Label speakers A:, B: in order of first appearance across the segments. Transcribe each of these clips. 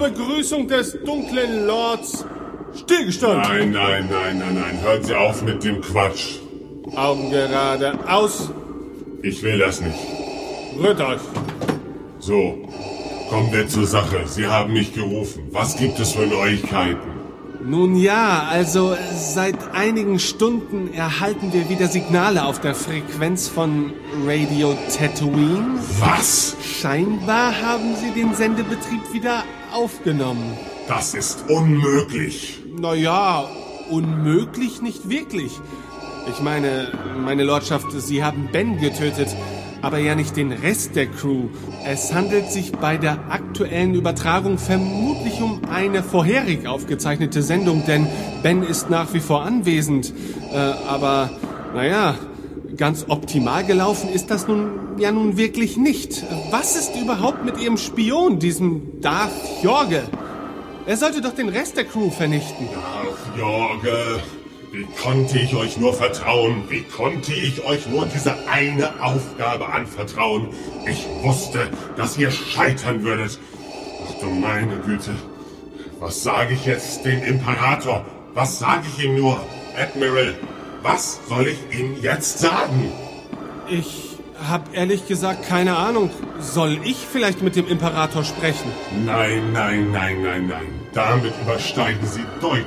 A: Begrüßung des dunklen Lords stillgestanden.
B: Nein, nein, nein, nein, nein. Hören Sie auf mit dem Quatsch.
A: Augen gerade aus.
B: Ich will das nicht.
A: Rührt euch.
B: So, kommen wir zur Sache. Sie haben mich gerufen. Was gibt es für Neuigkeiten?
A: Nun ja, also seit einigen Stunden erhalten wir wieder Signale auf der Frequenz von Radio Tatooine.
B: Was?
A: Scheinbar haben sie den Sendebetrieb wieder aufgenommen.
B: Das ist unmöglich.
A: Naja, unmöglich nicht wirklich. Ich meine, meine Lordschaft, Sie haben Ben getötet, aber ja nicht den Rest der Crew. Es handelt sich bei der aktuellen Übertragung vermutlich um eine vorherig aufgezeichnete Sendung, denn Ben ist nach wie vor anwesend. Äh, aber, naja, ganz optimal gelaufen ist das nun ja nun wirklich nicht. Was ist überhaupt mit Ihrem Spion, diesem Darth Jorge? Er sollte doch den Rest der Crew vernichten.
B: Ach, Jorge, wie konnte ich euch nur vertrauen? Wie konnte ich euch nur diese eine Aufgabe anvertrauen? Ich wusste, dass ihr scheitern würdet. Ach du meine Güte. Was sage ich jetzt dem Imperator? Was sage ich ihm nur? Admiral, was soll ich ihm jetzt sagen?
A: Ich hab ehrlich gesagt keine Ahnung. Soll ich vielleicht mit dem Imperator sprechen?
B: Nein, nein, nein, nein, nein. Damit übersteigen Sie deutlich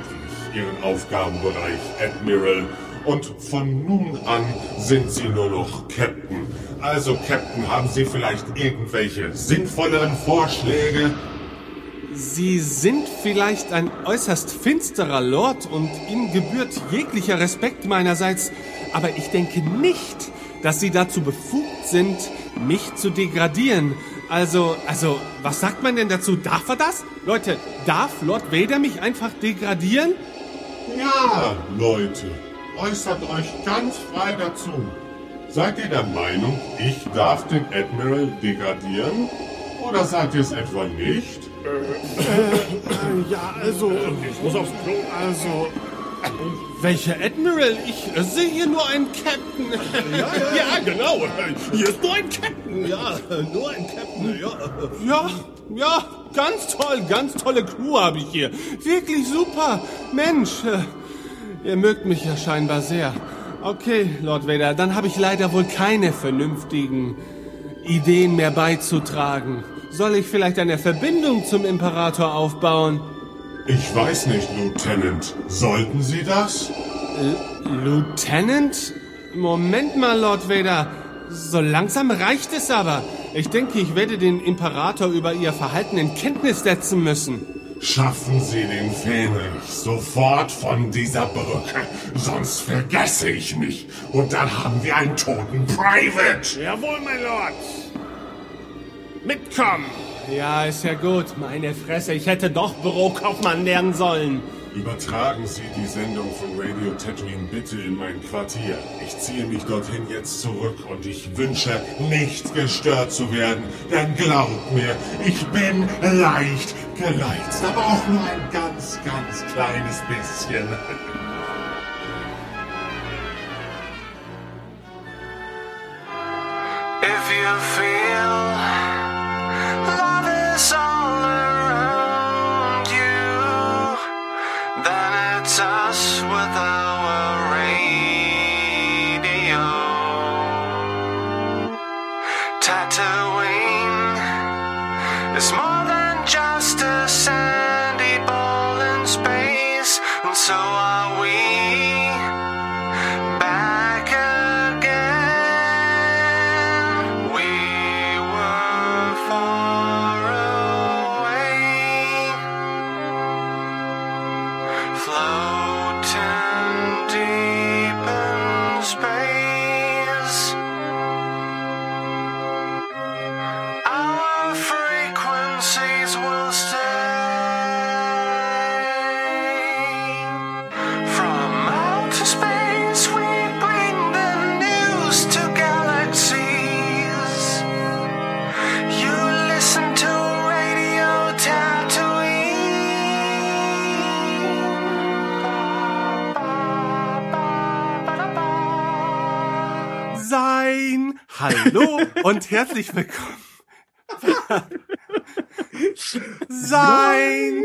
B: Ihren Aufgabenbereich, Admiral. Und von nun an sind Sie nur noch Captain. Also, Captain, haben Sie vielleicht irgendwelche sinnvolleren Vorschläge?
A: Sie sind vielleicht ein äußerst finsterer Lord und Ihnen gebührt jeglicher Respekt meinerseits, aber ich denke nicht, dass Sie dazu befugt sind, mich zu degradieren. Also, also, was sagt man denn dazu? Darf er das? Leute, darf Lord Vader mich einfach degradieren?
B: Ja, Leute, äußert euch ganz frei dazu. Seid ihr der Meinung, ich darf den Admiral degradieren? Oder seid ihr es etwa nicht?
A: Ja, also, ich muss aufs Klo. Also, welcher Admiral? Ich äh, sehe hier nur einen Captain.
C: Ja, ja, ja, genau. Hier ist nur ein Captain. Ja, nur ein Captain. Ja.
A: Ja, ja, ganz toll, ganz tolle Crew habe ich hier. Wirklich super. Mensch, äh, ihr mögt mich ja scheinbar sehr. Okay, Lord Vader, dann habe ich leider wohl keine vernünftigen Ideen mehr beizutragen. Soll ich vielleicht eine Verbindung zum Imperator aufbauen?
B: Ich weiß nicht, Lieutenant. Sollten Sie das?
A: Lieutenant? Moment mal, Lord Vader. So langsam reicht es aber. Ich denke, ich werde den Imperator über Ihr Verhalten in Kenntnis setzen müssen.
B: Schaffen Sie den Fähnrich sofort von dieser Brücke, sonst vergesse ich mich. Und dann haben wir einen toten Private.
C: Jawohl, mein Lord. Mitkommen.
A: Ja, ist ja gut. Meine Fresse, ich hätte doch Bürokaufmann lernen sollen.
B: Übertragen Sie die Sendung von Radio Tatooine bitte in mein Quartier. Ich ziehe mich dorthin jetzt zurück und ich wünsche, nicht gestört zu werden. Denn glaubt mir, ich bin leicht gereizt, aber auch nur ein ganz, ganz kleines bisschen.
D: If you feel
A: Hallo und herzlich willkommen. sein.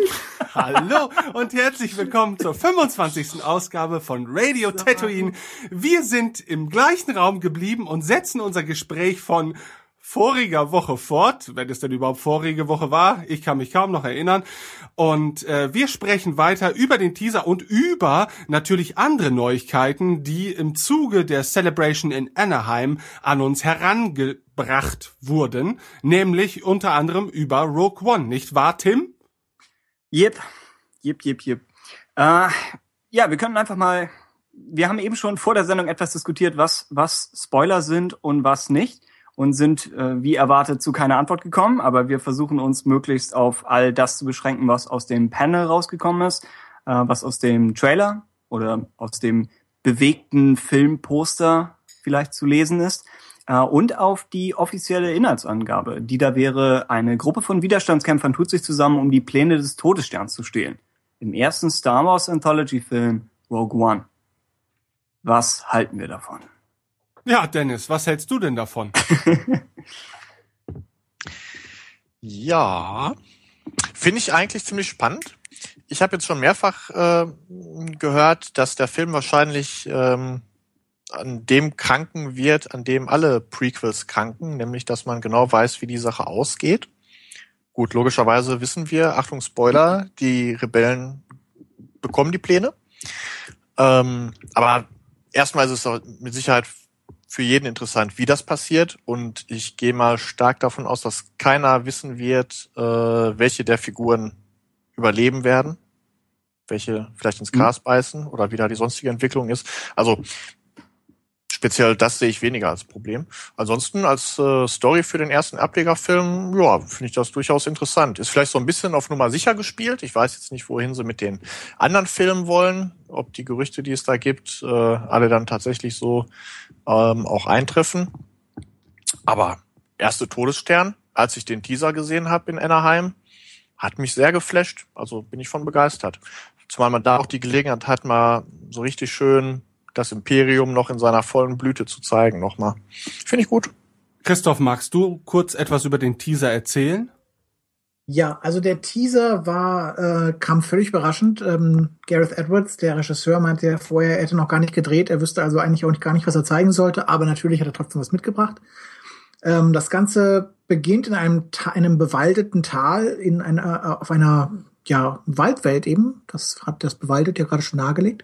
A: Hallo und herzlich willkommen zur 25. Ausgabe von Radio Tatooine. Wir sind im gleichen Raum geblieben und setzen unser Gespräch von voriger Woche fort, wenn es denn überhaupt vorige Woche war. Ich kann mich kaum noch erinnern. Und äh, wir sprechen weiter über den Teaser und über natürlich andere Neuigkeiten, die im Zuge der Celebration in Anaheim an uns herangebracht wurden, nämlich unter anderem über Rogue One, nicht wahr, Tim?
E: Yep, yep, yep, yep. Äh, ja, wir können einfach mal. Wir haben eben schon vor der Sendung etwas diskutiert, was was Spoiler sind und was nicht und sind äh, wie erwartet zu keiner Antwort gekommen, aber wir versuchen uns möglichst auf all das zu beschränken, was aus dem Panel rausgekommen ist, äh, was aus dem Trailer oder aus dem bewegten Filmposter vielleicht zu lesen ist äh, und auf die offizielle Inhaltsangabe, die da wäre, eine Gruppe von Widerstandskämpfern tut sich zusammen, um die Pläne des Todessterns zu stehlen. Im ersten Star Wars Anthology Film Rogue One. Was halten wir davon?
A: Ja, Dennis, was hältst du denn davon?
F: ja, finde ich eigentlich ziemlich spannend. Ich habe jetzt schon mehrfach äh, gehört, dass der Film wahrscheinlich ähm, an dem kranken wird, an dem alle Prequels kranken, nämlich dass man genau weiß, wie die Sache ausgeht. Gut, logischerweise wissen wir, Achtung Spoiler, die Rebellen bekommen die Pläne. Ähm, aber erstmal ist es mit Sicherheit für jeden interessant, wie das passiert. Und ich gehe mal stark davon aus, dass keiner wissen wird, äh, welche der Figuren überleben werden, welche vielleicht ins Gras mhm. beißen oder wie da die sonstige Entwicklung ist. Also speziell das sehe ich weniger als Problem. Ansonsten als äh, Story für den ersten Ablegerfilm, ja, finde ich das durchaus interessant. Ist vielleicht so ein bisschen auf Nummer sicher gespielt. Ich weiß jetzt nicht, wohin sie mit den anderen Filmen wollen, ob die Gerüchte, die es da gibt, äh, alle dann tatsächlich so ähm, auch eintreffen. Aber erste Todesstern, als ich den Teaser gesehen habe in Anaheim, hat mich sehr geflasht. Also bin ich von begeistert. Zumal man da auch die Gelegenheit hat, mal so richtig schön das Imperium noch in seiner vollen Blüte zu zeigen nochmal. Finde ich gut.
A: Christoph, magst du kurz etwas über den Teaser erzählen?
G: Ja, also der Teaser war, äh, kam völlig überraschend. Ähm, Gareth Edwards, der Regisseur, meinte ja vorher, er hätte noch gar nicht gedreht. Er wüsste also eigentlich auch nicht, gar nicht, was er zeigen sollte, aber natürlich hat er trotzdem was mitgebracht. Ähm, das Ganze beginnt in einem, einem bewaldeten Tal in einer, äh, auf einer ja, Waldwelt eben. Das hat das bewaldet ja gerade schon nahegelegt.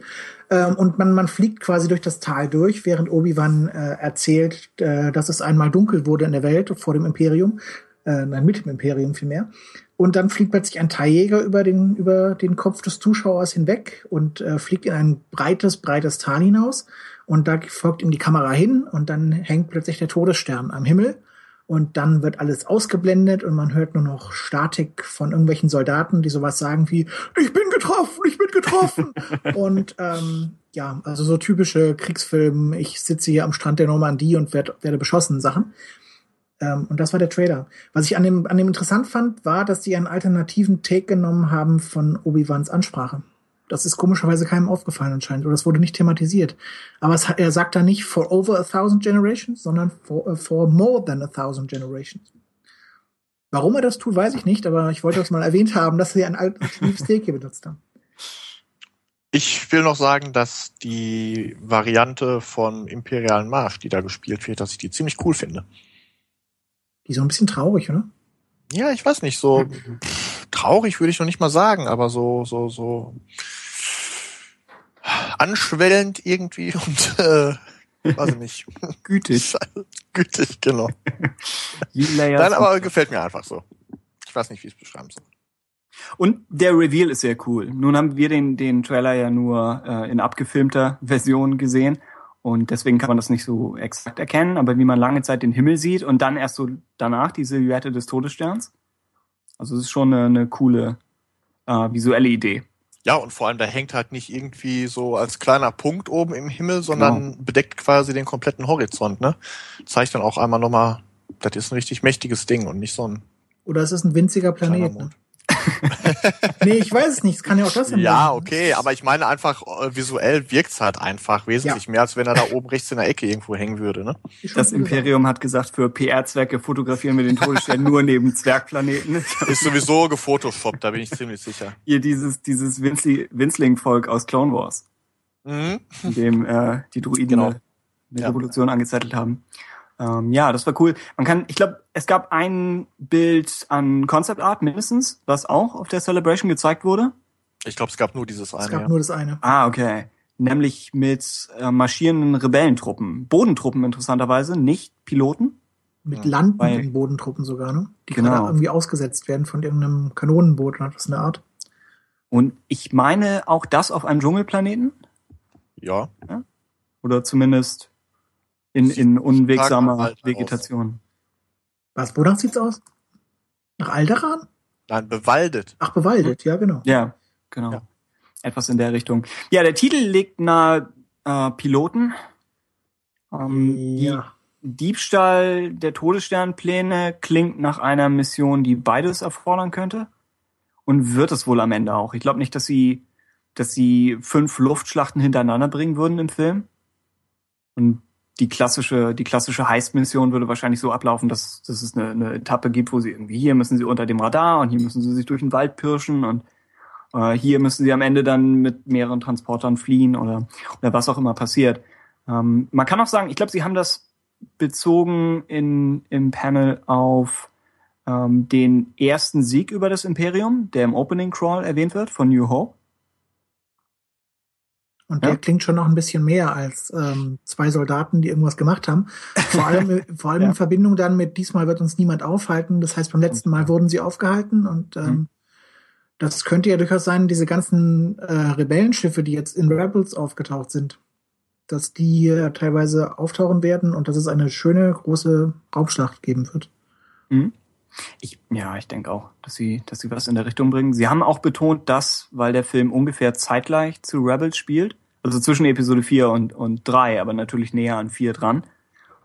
G: Ähm, und man, man fliegt quasi durch das Tal durch, während Obi-Wan äh, erzählt, äh, dass es einmal dunkel wurde in der Welt vor dem Imperium. Äh, nein, mit dem Imperium vielmehr. Und dann fliegt plötzlich ein Teiljäger über den, über den Kopf des Zuschauers hinweg und äh, fliegt in ein breites, breites Tal hinaus. Und da folgt ihm die Kamera hin und dann hängt plötzlich der Todesstern am Himmel und dann wird alles ausgeblendet und man hört nur noch Statik von irgendwelchen Soldaten, die sowas sagen wie, ich bin getroffen, ich bin getroffen. und ähm, ja, also so typische Kriegsfilme, ich sitze hier am Strand der Normandie und werd, werde beschossen Sachen. Ähm, und das war der Trailer. Was ich an dem, an dem interessant fand, war, dass die einen alternativen Take genommen haben von Obi-Wans Ansprache. Das ist komischerweise keinem aufgefallen anscheinend, oder das wurde nicht thematisiert. Aber es, er sagt da nicht for over a thousand generations, sondern for, uh, for more than a thousand generations. Warum er das tut, weiß ich nicht, aber ich wollte das mal erwähnt haben, dass sie ein alternatives Steak hier benutzt haben.
F: Ich will noch sagen, dass die Variante von Imperialen Marsch, die da gespielt wird, dass ich die ziemlich cool finde.
G: Die ist so ein bisschen traurig, oder?
F: Ja, ich weiß nicht, so traurig würde ich noch nicht mal sagen, aber so, so, so anschwellend irgendwie und äh, weiß ich nicht.
E: Gütig.
F: Gütig, genau. Nein, aber gefällt mir einfach so. Ich weiß nicht, wie ich es beschreiben soll.
E: Und der Reveal ist sehr cool. Nun haben wir den, den Trailer ja nur äh, in abgefilmter Version gesehen. Und deswegen kann man das nicht so exakt erkennen, aber wie man lange Zeit den Himmel sieht und dann erst so danach die Silhouette des Todessterns. Also es ist schon eine, eine coole äh, visuelle Idee.
F: Ja, und vor allem, da hängt halt nicht irgendwie so als kleiner Punkt oben im Himmel, sondern genau. bedeckt quasi den kompletten Horizont, ne? Zeigt dann auch einmal nochmal, das ist ein richtig mächtiges Ding und nicht so ein.
G: Oder es ist ein winziger Planet. Ne? Nee, ich weiß es nicht. Es kann ja auch das sein.
F: Ja, okay, aber ich meine einfach, äh, visuell wirkt's halt einfach wesentlich
G: Ja.
F: mehr, als wenn er da oben rechts in der Ecke irgendwo hängen würde, ne?
E: Das Imperium hat gesagt, für PR-Zwecke fotografieren wir den Todesstern nur neben Zwergplaneten.
F: Ist sowieso gefotoshoppt, da bin ich ziemlich sicher.
E: Hier dieses, dieses Winzli- Winzling-Volk aus Clone Wars,
F: Mhm.
E: in dem äh, die Druiden
F: Genau.
E: eine, eine
F: Ja.
E: Revolution angezettelt haben. Ähm, ja, das war cool. Man kann, ich glaube, es gab ein Bild an Concept Art mindestens, was auch auf der Celebration gezeigt wurde.
F: Ich glaube, es gab nur dieses
G: Es
F: eine.
G: gab
F: Ja.
G: nur das eine.
E: Ah, okay. Nämlich mit äh, marschierenden Rebellentruppen. Bodentruppen interessanterweise, nicht Piloten.
G: Mit
F: Ja,
G: landenden Bodentruppen sogar, ne? Die
E: Genau.
G: gerade irgendwie ausgesetzt werden von irgendeinem Kanonenboot oder das eine Art.
E: Und ich meine auch das auf einem Dschungelplaneten.
F: ja.
E: Oder zumindest in, in unwegsamer Vegetation.
G: Was, wonach sieht's aus? Nach Alderan?
F: Nein, bewaldet.
G: Ach, bewaldet, ja, genau.
E: Ja, genau.
F: Ja.
E: Etwas in der Richtung. Ja, der Titel liegt nahe äh, Piloten. Ähm,
G: Ja.
E: Die Diebstahl der Todessternpläne klingt nach einer Mission, die beides erfordern könnte. Und wird es wohl am Ende auch. Ich glaube nicht, dass sie, dass sie fünf Luftschlachten hintereinander bringen würden im Film. Und die klassische, die klassische Heist-Mission würde wahrscheinlich so ablaufen, dass, dass es eine, eine Etappe gibt, wo sie irgendwie hier müssen sie unter dem Radar und hier müssen sie sich durch den Wald pirschen und äh, hier müssen sie am Ende dann mit mehreren Transportern fliehen oder, oder was auch immer passiert. Ähm, man kann auch sagen, ich glaube, sie haben das bezogen in, im Panel auf ähm, den ersten Sieg über das Imperium, der im Opening Crawl erwähnt wird von New Hope.
G: Und
E: Ja.
G: der klingt schon noch ein bisschen mehr als ähm, zwei Soldaten, die irgendwas gemacht haben. Vor allem, vor allem
E: Ja.
G: in Verbindung dann mit diesmal wird uns niemand aufhalten. Das heißt, beim letzten Mal wurden sie aufgehalten und ähm,
E: Mhm.
G: das könnte ja durchaus sein, diese ganzen äh, Rebellenschiffe, die jetzt in Rebels aufgetaucht sind, dass die hier teilweise auftauchen werden und dass es eine schöne große Raubschlacht geben wird.
E: Ich, ja, ich denke auch, dass sie, dass sie was in der Richtung bringen. Sie haben auch betont, dass, weil der Film ungefähr zeitgleich zu Rebels spielt, also zwischen Episode 4 und, und 3, aber natürlich näher an 4 dran,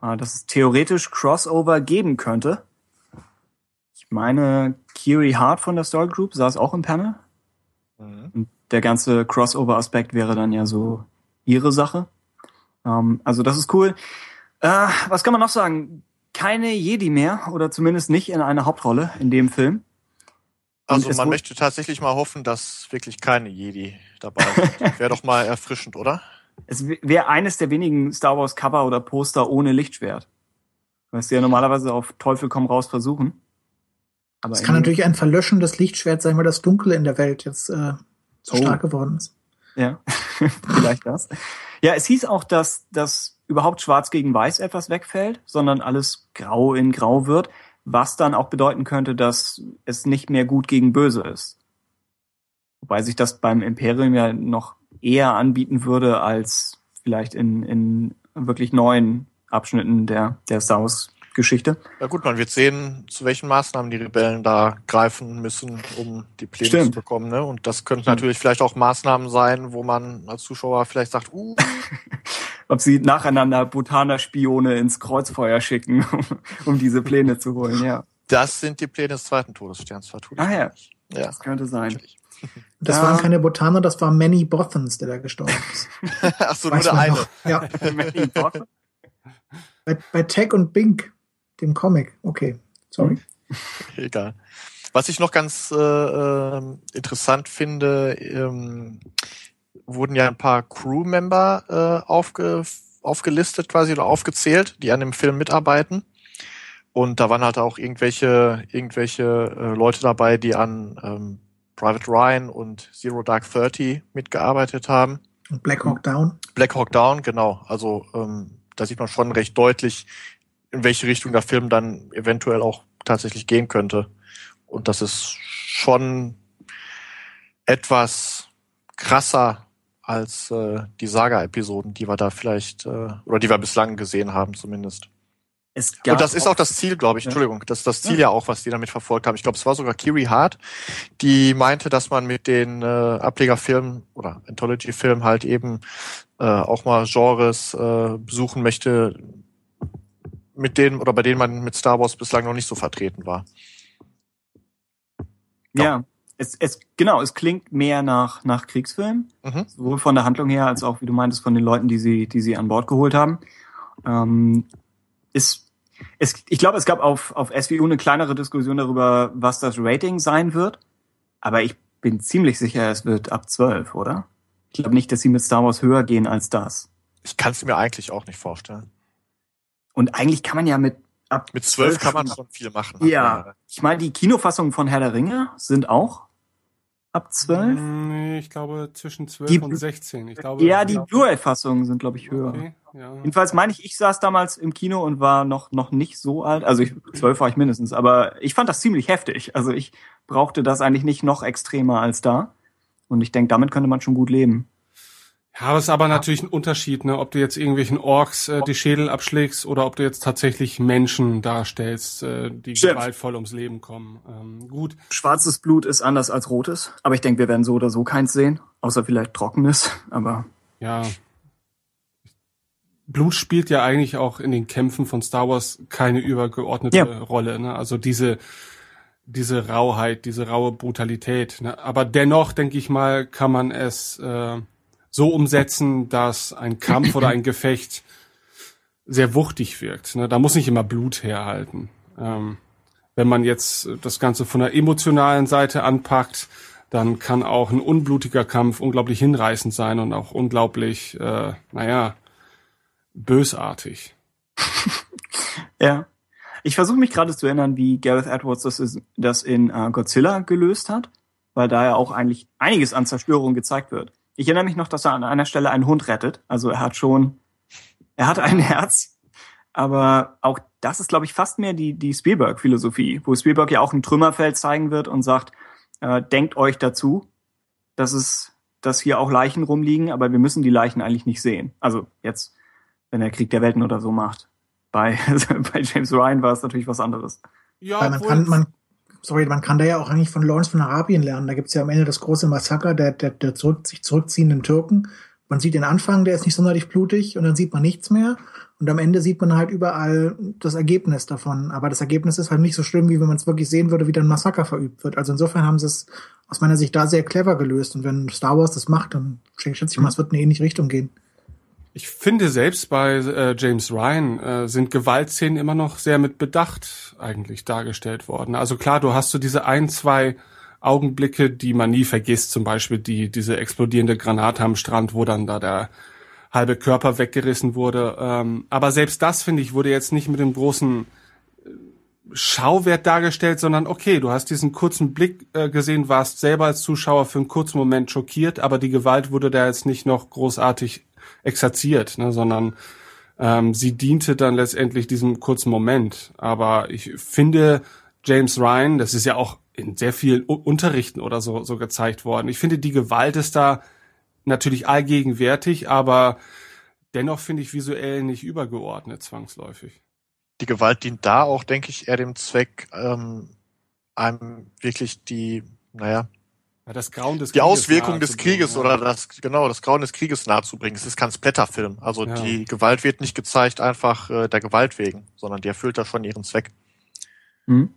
E: äh, dass es theoretisch Crossover geben könnte. Ich meine, Kiri Hart von der Story Group saß auch im Panel.
F: Mhm.
E: Und der ganze Crossover-Aspekt wäre dann ja so ihre Sache. Ähm, also das ist cool. Äh, was kann man noch sagen? Keine Jedi mehr oder zumindest nicht in einer Hauptrolle in dem Film.
F: Also man möchte tatsächlich mal hoffen, dass wirklich keine Jedi dabei sind. Wäre doch mal erfrischend, oder?
E: Es wäre eines der wenigen Star Wars Cover oder Poster ohne Lichtschwert. Was sie ja normalerweise auf Teufel komm raus versuchen. Aber
G: Es kann natürlich ein verlöschendes Lichtschwert sein, weil das Dunkle in der Welt jetzt äh, so
E: Oh.
G: stark geworden ist.
E: Ja, vielleicht das. Ja, es hieß auch, dass, dass überhaupt Schwarz gegen Weiß etwas wegfällt, sondern alles grau in grau wird, was dann auch bedeuten könnte, dass es nicht mehr gut gegen böse ist. Wobei sich das beim Imperium ja noch eher anbieten würde als vielleicht in, in wirklich neuen Abschnitten der, der Wars Geschichte.
F: Ja gut, man wird sehen, zu welchen Maßnahmen die Rebellen da greifen müssen, um die Pläne
E: Stimmt.
F: zu bekommen. Ne? Und das könnten natürlich vielleicht auch Maßnahmen sein, wo man als Zuschauer vielleicht sagt, uh,
E: Ob sie nacheinander Botaner-Spione ins Kreuzfeuer schicken, um, diese Pläne zu holen, ja.
F: das sind die Pläne des zweiten Todessterns, vertue ich
E: Ah, ja.
F: Ja,
E: Das könnte sein.
F: natürlich.
G: Das
E: Ja.
G: waren keine Botaner, das war Manny Bothans, der da gestorben ist.
F: Ach so, nur der eine.
G: noch. Ja,
E: Manny Bothans?
G: bei, bei Tech und Bink, dem Comic. Okay, sorry.
F: Egal. Was ich noch ganz äh, ähm, interessant finde, ähm, wurden ja ein paar Crewmember äh, aufge, aufgelistet quasi oder aufgezählt, die an dem Film mitarbeiten. Und da waren halt auch irgendwelche, irgendwelche äh, Leute dabei, die an ähm, Private Ryan und Zero Dark Thirty mitgearbeitet haben.
G: Und Black Hawk Down.
F: Black Hawk Down, genau. Also ähm, da sieht man schon recht deutlich, in welche Richtung der Film dann eventuell auch tatsächlich gehen könnte. Und das ist schon etwas krasser als äh, die Saga-Episoden, die wir da vielleicht, äh, oder die wir bislang gesehen haben zumindest.
E: Es gab
F: Und das ist auch das Ziel, glaube ich.
E: Ja.
F: Entschuldigung, das ist das Ziel ja. auch, was die damit verfolgt haben. Ich glaube, es war sogar Kiri Hart, die meinte, dass man mit den äh, Ablegerfilmen oder Anthology-Filmen halt eben äh, auch mal Genres äh, besuchen möchte, mit denen oder bei denen man mit Star Wars bislang noch nicht so vertreten war.
E: Ja, Es, es, genau, es klingt mehr nach, nach Kriegsfilm,
F: Mhm.
E: sowohl von der Handlung her als auch, wie du meintest, von den Leuten, die sie, die sie an Bord geholt haben. Ähm, ist, es, ich glaube, es gab auf, auf SVU eine kleinere Diskussion darüber, was das Rating sein wird. Aber ich bin ziemlich sicher, es wird ab 12, oder? Ich glaube nicht, dass sie mit Star Wars höher gehen als das.
F: Ich kann es mir eigentlich auch nicht vorstellen.
E: Und eigentlich kann man ja mit ab
F: Mit zwölf
E: 12
F: kann man schon viel machen.
E: Ja, ich meine, die Kinofassungen von Herr der Ringe sind auch ab 12.
A: Nee, ich glaube zwischen 12
E: Die-
A: und 16. Ich glaube,
E: Ja, die Blu-ray-Fassungen sind, glaube ich, höher.
A: Okay, ja.
E: Jedenfalls meine ich, ich saß damals im Kino und war noch, noch nicht so alt. Also ich, zwölf war ich mindestens, aber ich fand das ziemlich heftig. Also ich brauchte das eigentlich nicht noch extremer als da. Und ich denke, damit könnte man schon gut leben.
A: Ja, aber es ist aber natürlich ein Unterschied, ne, ob du jetzt irgendwelchen Orks äh, die Schädel abschlägst oder ob du jetzt tatsächlich Menschen darstellst, äh, die
E: Stimmt.
A: gewaltvoll ums Leben kommen. Ähm, gut,
E: Schwarzes Blut ist anders als rotes, aber ich denke, wir werden so oder so keins sehen, außer vielleicht trockenes. Aber
A: ja. Blut spielt ja eigentlich auch in den Kämpfen von Star Wars keine übergeordnete
E: Ja.
A: Rolle. Ne? Also diese diese Rauheit, diese raue Brutalität. Ne? Aber dennoch, denke ich mal, kann man es äh, so umsetzen, dass ein Kampf oder ein Gefecht sehr wuchtig wirkt. Ne? Da muss nicht immer Blut herhalten. Ähm, wenn man jetzt das Ganze von der emotionalen Seite anpackt, dann kann auch ein unblutiger Kampf unglaublich hinreißend sein und auch unglaublich, äh, naja, bösartig.
E: Ja. Ich versuche mich gerade zu erinnern, wie Gareth Edwards das, ist, das in äh, Godzilla gelöst hat, weil da ja auch eigentlich einiges an Zerstörung gezeigt wird. Ich erinnere mich noch, dass er an einer Stelle einen Hund rettet. Also er hat schon, er hat ein Herz. Aber auch das ist, glaube ich, fast mehr die, die Spielberg-Philosophie, wo Spielberg ja auch ein Trümmerfeld zeigen wird und sagt, äh, denkt euch dazu, dass es, dass hier auch Leichen rumliegen, aber wir müssen die Leichen eigentlich nicht sehen. Also jetzt, wenn er Krieg der Welten oder so macht. Bei, bei James Ryan war es natürlich was anderes.
A: Ja,
G: man kann, man, sorry, man kann da ja auch eigentlich von Lawrence von Arabien lernen. Da gibt's ja am Ende das große Massaker der, der, der zurück, sich zurückziehenden Türken. Man sieht den Anfang, der ist nicht sonderlich blutig und dann sieht man nichts mehr. Und am Ende sieht man halt überall das Ergebnis davon. Aber das Ergebnis ist halt nicht so schlimm, wie wenn man es wirklich sehen würde, wie dann Massaker verübt wird. Also insofern haben sie es aus meiner Sicht da sehr clever gelöst. Und wenn Star Wars das macht, dann schätze ich mal, es wird in eine ähnliche Richtung gehen.
A: Ich finde selbst bei äh, James Ryan äh, sind Gewaltszenen immer noch sehr mit Bedacht eigentlich dargestellt worden. Also klar, du hast so diese ein, zwei Augenblicke, die man nie vergisst, zum Beispiel die diese explodierende Granate am Strand, wo dann da der halbe Körper weggerissen wurde. Ähm, aber selbst das finde ich wurde jetzt nicht mit dem großen äh, Schauwert dargestellt, sondern okay, du hast diesen kurzen Blick äh, gesehen, warst selber als Zuschauer für einen kurzen Moment schockiert, aber die Gewalt wurde da jetzt nicht noch großartig exerziert, ne, sondern ähm, sie diente dann letztendlich diesem kurzen Moment. Aber ich finde James Ryan, das ist ja auch in sehr vielen U Unterrichten oder so, so gezeigt worden. Ich finde, die Gewalt ist da natürlich allgegenwärtig, aber dennoch finde ich visuell nicht übergeordnet zwangsläufig.
F: Die Gewalt dient da auch, denke ich, eher dem Zweck, ähm, einem wirklich die, naja,
A: Ja, das Grauen des
F: die
A: Krieges
F: Auswirkung des Krieges
A: ja.
F: oder das, genau, das Grauen des Krieges nahezubringen. Es ist kein Splatterfilm. Also
A: Ja.
F: die Gewalt wird nicht gezeigt einfach äh, der Gewalt wegen, sondern die erfüllt da schon ihren Zweck.
E: Hm?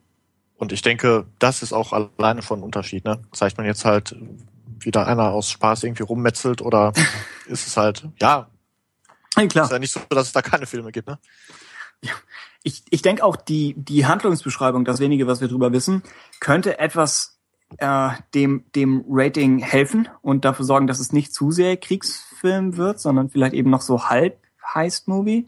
F: Und ich denke, das ist auch alleine schon ein Unterschied. Ne? Zeigt man jetzt halt, wie da einer aus Spaß irgendwie rummetzelt oder ist es halt, ja,
E: Ja, klar.
F: ist ja nicht so, dass es da keine Filme gibt. Ne?
E: Ich, ich denke auch, die, die Handlungsbeschreibung, das wenige, was wir drüber wissen, könnte etwas äh, dem, dem Rating helfen und dafür sorgen, dass es nicht zu sehr Kriegsfilm wird, sondern vielleicht eben noch so halb Heist-Movie.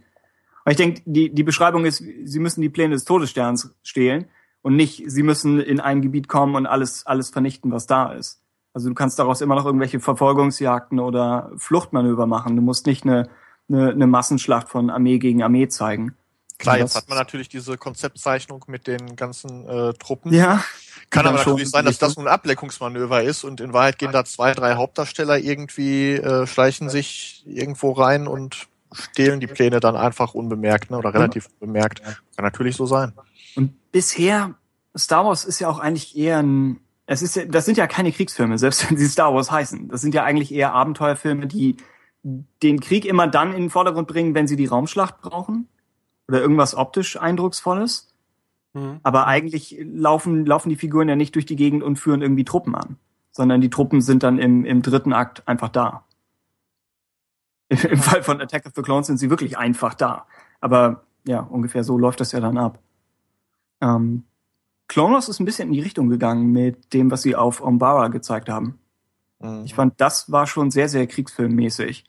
E: Aber ich denke, die, die Beschreibung ist, sie müssen die Pläne des Todessterns stehlen und nicht, sie müssen in ein Gebiet kommen und alles, alles vernichten, was da ist. Also du kannst daraus immer noch irgendwelche Verfolgungsjagden oder Fluchtmanöver machen. Du musst nicht eine, eine, eine Massenschlacht von Armee gegen Armee zeigen.
F: Klar, jetzt hat man natürlich diese Konzeptzeichnung mit den ganzen äh, Truppen.
E: Ja.
F: Kann
E: dann
F: aber natürlich sein, dass das nur ein Ableckungsmanöver ist und in Wahrheit gehen da zwei, drei Hauptdarsteller irgendwie, äh, schleichen sich irgendwo rein und stehlen die Pläne dann einfach unbemerkt ne, oder relativ unbemerkt. Kann natürlich so sein.
E: Und bisher, Star Wars ist ja auch eigentlich eher ein, es ist ja, das sind ja keine Kriegsfilme, selbst wenn sie Star Wars heißen. Das sind ja eigentlich eher Abenteuerfilme, die den Krieg immer dann in den Vordergrund bringen, wenn sie die Raumschlacht brauchen oder irgendwas optisch eindrucksvolles.
A: Mhm.
E: Aber eigentlich laufen, laufen die Figuren ja nicht durch die Gegend und führen irgendwie Truppen an, sondern die Truppen sind dann im, im dritten Akt einfach da. Im, Im Fall von Attack of the Clones sind sie wirklich einfach da. Aber ja, ungefähr so läuft das ja dann ab. Ähm, Clone Wars ist ein bisschen in die Richtung gegangen mit dem, was sie auf Umbara gezeigt haben.
F: Mhm.
E: Ich fand, das war schon sehr, sehr kriegsfilmmäßig.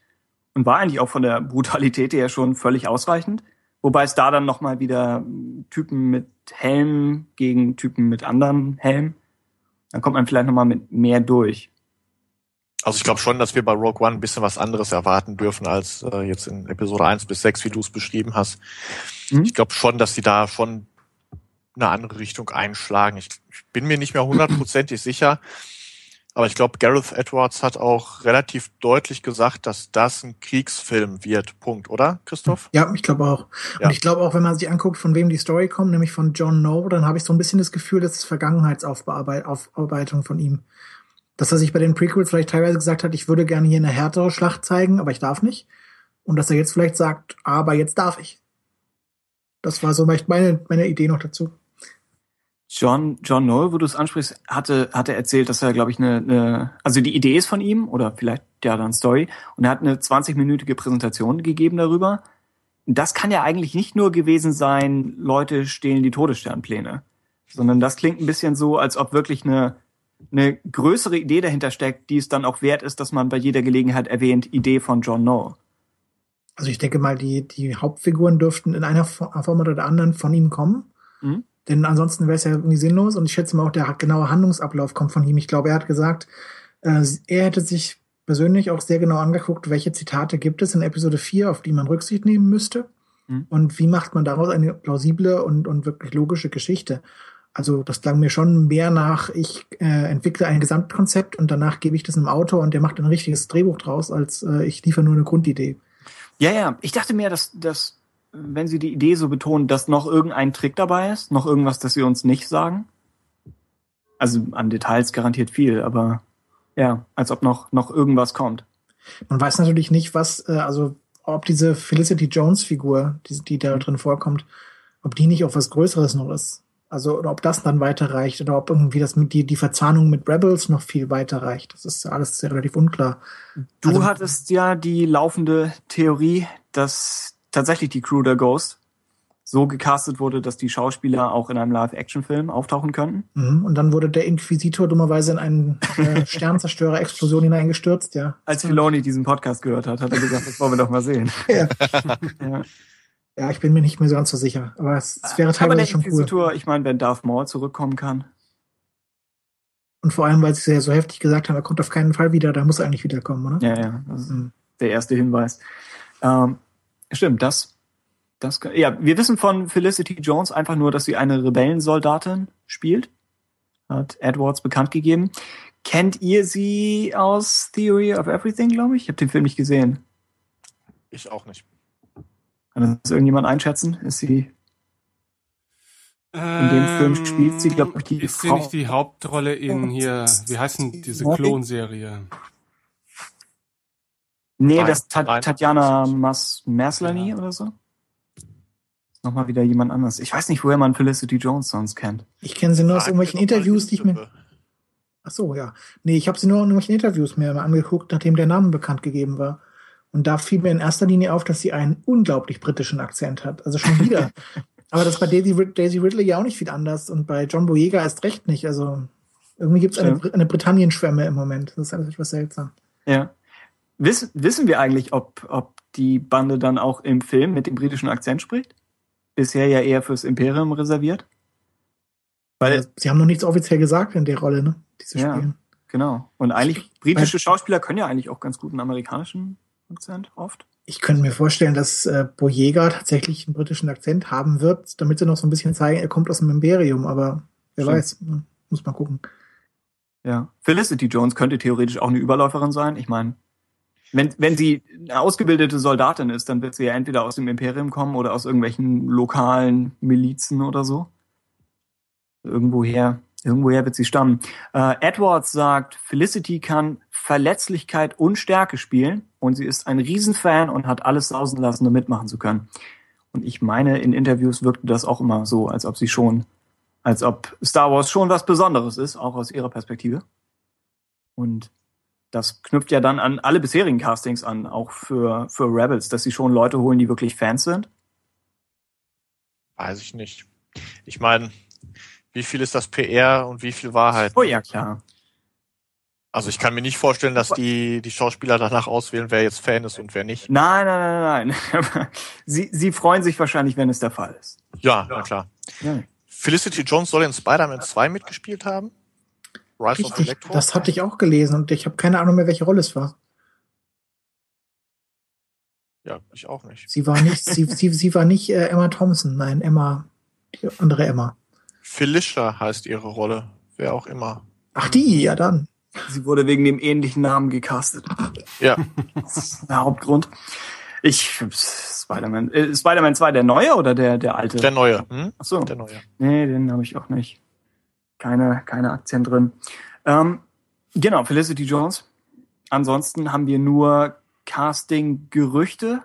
E: Und war eigentlich auch von der Brutalität her schon völlig ausreichend. Wobei es da dann nochmal wieder Typen mit Helm gegen Typen mit anderen Helm. Dann kommt man vielleicht nochmal mit mehr durch.
F: Also ich glaube schon, dass wir bei Rogue One ein bisschen was anderes erwarten dürfen als äh, jetzt in Episode 1 bis 6, wie du es beschrieben hast.
E: Mhm.
F: Ich glaube schon, dass sie da schon eine andere Richtung einschlagen. Ich, ich bin mir nicht mehr hundertprozentig sicher, aber ich glaube, Gareth Edwards hat auch relativ deutlich gesagt, dass das ein Kriegsfilm wird. Punkt, oder, Christoph?
G: Ja, ich glaube auch.
F: Ja.
G: Und ich glaube auch, wenn man sich anguckt, von wem die Story kommt, nämlich von John No, dann habe ich so ein bisschen das Gefühl, das ist Vergangenheitsaufarbeitung von ihm. Dass er sich bei den Prequels vielleicht teilweise gesagt hat, ich würde gerne hier eine härtere Schlacht zeigen, aber ich darf nicht. Und dass er jetzt vielleicht sagt, aber jetzt darf ich. Das war so vielleicht meine, meine Idee noch dazu.
E: John, John Noel, wo du es ansprichst, hatte, hatte erzählt, dass er, glaube ich, eine, eine, also die Idee ist von ihm, oder vielleicht ja dann Story, und er hat eine 20-minütige Präsentation gegeben darüber. Das kann ja eigentlich nicht nur gewesen sein, Leute stehlen die Todessternpläne, sondern das klingt ein bisschen so, als ob wirklich eine, eine größere Idee dahinter steckt, die es dann auch wert ist, dass man bei jeder Gelegenheit erwähnt, Idee von John Noel.
G: Also ich denke mal, die, die Hauptfiguren dürften in einer Form oder der anderen von ihm kommen.
E: Mhm.
G: Denn ansonsten wäre es ja irgendwie sinnlos. Und ich schätze mal auch, der genaue Handlungsablauf kommt von ihm. Ich glaube, er hat gesagt, äh, er hätte sich persönlich auch sehr genau angeguckt, welche Zitate gibt es in Episode 4, auf die man Rücksicht nehmen müsste.
E: Mhm.
G: Und wie macht man daraus eine plausible und, und wirklich logische Geschichte? Also das klang mir schon mehr nach, ich äh, entwickle ein Gesamtkonzept und danach gebe ich das einem Autor und der macht ein richtiges Drehbuch draus, als äh, ich liefere nur eine Grundidee.
E: Ja, ja. Ich dachte mir, dass, dass, wenn sie die Idee so betonen, dass noch irgendein Trick dabei ist, noch irgendwas, das sie uns nicht sagen. Also an Details garantiert viel, aber ja, als ob noch, noch irgendwas kommt.
G: Man weiß natürlich nicht, was, äh, also ob diese Felicity Jones Figur, die, die da drin vorkommt, ob die nicht auf was Größeres noch ist. Also oder ob das dann weiterreicht oder ob irgendwie das mit die, die Verzahnung mit Rebels noch viel weiter reicht. Das ist alles sehr relativ unklar.
E: Du
G: Also-
E: hattest ja die laufende Theorie, dass tatsächlich die Crew der Ghost so gecastet wurde, dass die Schauspieler auch in einem Live-Action-Film auftauchen könnten.
G: Mhm. Und dann wurde der Inquisitor dummerweise in einen äh, Sternzerstörer-Explosion hineingestürzt, ja.
E: Als Filoni diesen Podcast gehört hat, hat er gesagt, das wollen wir doch mal sehen.
G: Ja.
E: Ja.
G: ja, ich bin mir nicht mehr so ganz so sicher. Aber es, es wäre
E: Aber
G: teilweise
E: der
G: schon cool.
E: Ich meine, wenn Darth Maul zurückkommen kann.
G: Und vor allem, weil sie ja so heftig gesagt haben, er kommt auf keinen Fall wieder, da muss er eigentlich wiederkommen, oder?
E: Ja, ja, das ist
G: Mhm.
E: der erste Hinweis. Ähm, stimmt, das, das, ja, wir wissen von Felicity Jones einfach nur, dass sie eine Rebellensoldatin spielt. Hat Edwards bekannt gegeben. Kennt ihr sie aus Theory of Everything, glaube ich? Ich habe den Film nicht gesehen.
F: Ich auch nicht.
E: Kann das irgendjemand einschätzen? Ist sie In dem Film spielt sie, glaub ich, die
A: Ähm, Ist sie
E: Frau-
A: nicht die Hauptrolle in hier, wie heißt denn diese? Klonserie?
E: Nee,
F: Nein,
E: das Tat
F: nein.
E: Tatjana Mas Maslany oder so. Nochmal wieder jemand anders. Ich weiß nicht, woher man Felicity Jones sonst kennt.
G: Ich kenne sie nur aus irgendwelchen Interviews, die ich mir. Ach so, ja. Nee, ich habe sie nur in irgendwelchen Interviews mir mal angeguckt, nachdem der Name bekannt gegeben war. Und da fiel mir in erster Linie auf, dass sie einen unglaublich britischen Akzent hat. Also schon wieder. Aber das ist bei Daisy, Rid- Daisy Ridley ja auch nicht viel anders und bei John Boyega erst recht nicht. Also irgendwie gibt es eine, eine Britannien-Schwemme im Moment. Das ist alles etwas seltsam.
E: Ja. Wissen, wissen wir eigentlich, ob, ob die Bande dann auch im Film mit dem britischen Akzent spricht? Bisher ja eher fürs Imperium reserviert. Weil,
G: Sie haben noch nichts offiziell gesagt in der Rolle, ne? Die sie
E: Ja.
G: spielen.
E: genau. Und eigentlich, britische Schauspieler können ja eigentlich auch ganz guten amerikanischen Akzent oft.
G: Ich könnte mir vorstellen, dass äh, Boyega tatsächlich einen britischen Akzent haben wird, damit sie noch so ein bisschen zeigen, er kommt aus dem Imperium, aber wer
E: Stimmt.
G: weiß. Hm, Muss mal gucken.
E: Ja. Felicity Jones könnte theoretisch auch eine Überläuferin sein. Ich meine, wenn, wenn sie eine ausgebildete Soldatin ist, dann wird sie ja entweder aus dem Imperium kommen oder aus irgendwelchen lokalen Milizen oder so. Irgendwoher, irgendwoher wird sie stammen. Äh, Edwards sagt, Felicity kann Verletzlichkeit und Stärke spielen und sie ist ein Riesenfan und hat alles sausen lassen, um mitmachen zu können. Und ich meine, in Interviews wirkte das auch immer so, als ob sie schon als ob Star Wars schon was Besonderes ist, auch aus ihrer Perspektive. Und das knüpft ja dann an alle bisherigen Castings an, auch für, für Rebels, dass sie schon Leute holen, die wirklich Fans sind.
F: Weiß ich nicht. Ich meine, wie viel ist das PR und wie viel Wahrheit?
E: Oh ja, klar.
F: Also ich kann mir nicht vorstellen, dass die, die Schauspieler danach auswählen, wer jetzt Fan ist und wer nicht.
E: Nein, nein, nein, nein. sie, sie freuen sich wahrscheinlich, wenn es der Fall ist.
F: Ja, na klar.
E: Ja.
F: Felicity Jones soll in Spider-Man 2 mitgespielt haben. Rise of
G: Richtig,
F: Electro.
G: das hatte ich auch gelesen und ich habe keine Ahnung mehr, welche Rolle es war.
F: ja, ich auch nicht.
G: Sie war nicht, sie, sie, sie war nicht äh, Emma Thompson, nein, Emma, die andere Emma.
F: Felicia heißt ihre Rolle. Wer auch immer.
G: Ach die, ja dann.
E: Sie wurde wegen dem ähnlichen Namen gecastet.
F: Ja,
E: Das ist der Hauptgrund. Ich, Spider-Man, äh, Spider-Man 2 der neue oder der, der alte?
F: der neue. Hm?
E: Ach so.
F: Der neue.
E: Nee, den habe ich auch nicht. Keine, keine Aktien drin. Ähm, genau, Felicity Jones. Ansonsten haben wir nur Casting-Gerüchte,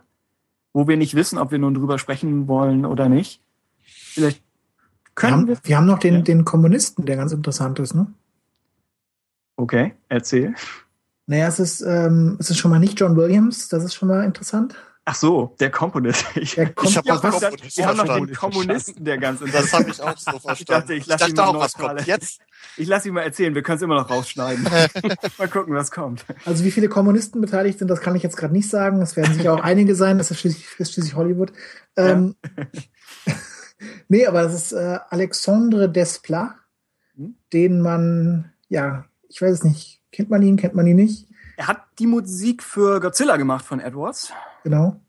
E: wo wir nicht wissen, ob wir nun drüber sprechen wollen oder nicht. Vielleicht
G: Wir
E: können
G: haben,
E: wir.
G: wir haben noch den,
E: Ja.
G: den Kommunisten, der ganz interessant ist, ne?
E: Okay, erzähl.
G: Naja, es ist, ähm, es ist schon mal nicht John Williams, das ist schon mal interessant.
E: Ach so, der Komponist. Ich,
G: Der kommt,
F: Ich hab
G: ja,
F: Komponist
E: wir haben noch den. Kommunisten, der ganz
F: Das habe ich auch so verstanden.
E: Ich dachte, ich lasse ihn
F: dachte
E: mal
F: auch, was kommt jetzt?
E: Ich lasse ihn mal erzählen, wir können es immer noch rausschneiden. mal gucken, was kommt.
G: also wie viele Kommunisten beteiligt sind, das kann ich jetzt gerade nicht sagen. Es werden sicher auch einige sein, das ist schließlich, ist schließlich Hollywood. Ähm, nee, aber das ist äh, Alexandre Desplat,
E: Hm?
G: den man, ja, ich weiß es nicht, kennt man ihn, kennt man ihn nicht?
E: Er hat die Musik für Godzilla gemacht von Edwards.
G: Genau.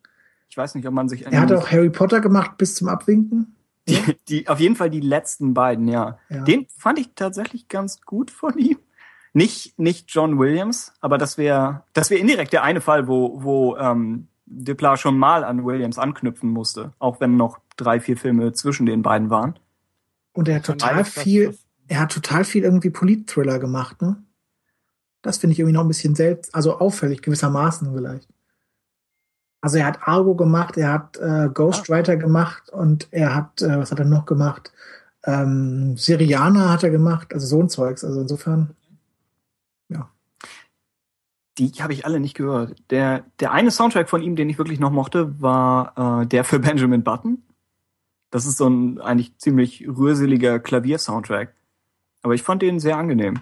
E: Ich weiß nicht, ob man sich
G: Er hat auch Harry Potter gemacht bis zum Abwinken.
E: die, die, auf jeden Fall die letzten beiden, ja.
G: Ja.
E: Den fand ich tatsächlich ganz gut von ihm. Nicht, nicht John Williams, aber das wäre, das wäre indirekt der eine Fall, wo, wo ähm, Dupla schon mal an Williams anknüpfen musste, auch wenn noch drei, vier Filme zwischen den beiden waren.
G: Und er hat total viel, er hat total viel irgendwie Polit-Thriller gemacht, ne? Das finde ich irgendwie noch ein bisschen selbst, also auffällig gewissermaßen vielleicht. Also er hat Argo gemacht, er hat äh, Ghostwriter gemacht und er hat, äh, was hat er noch gemacht? Ähm, Syrianer hat er gemacht, also so ein Zeugs. Also insofern,
E: Die habe ich alle nicht gehört. Der, der eine Soundtrack von ihm, den ich wirklich noch mochte, war äh, der für Benjamin Button. Das ist so ein eigentlich ziemlich rührseliger Klavier-Soundtrack. Aber ich fand den sehr angenehm.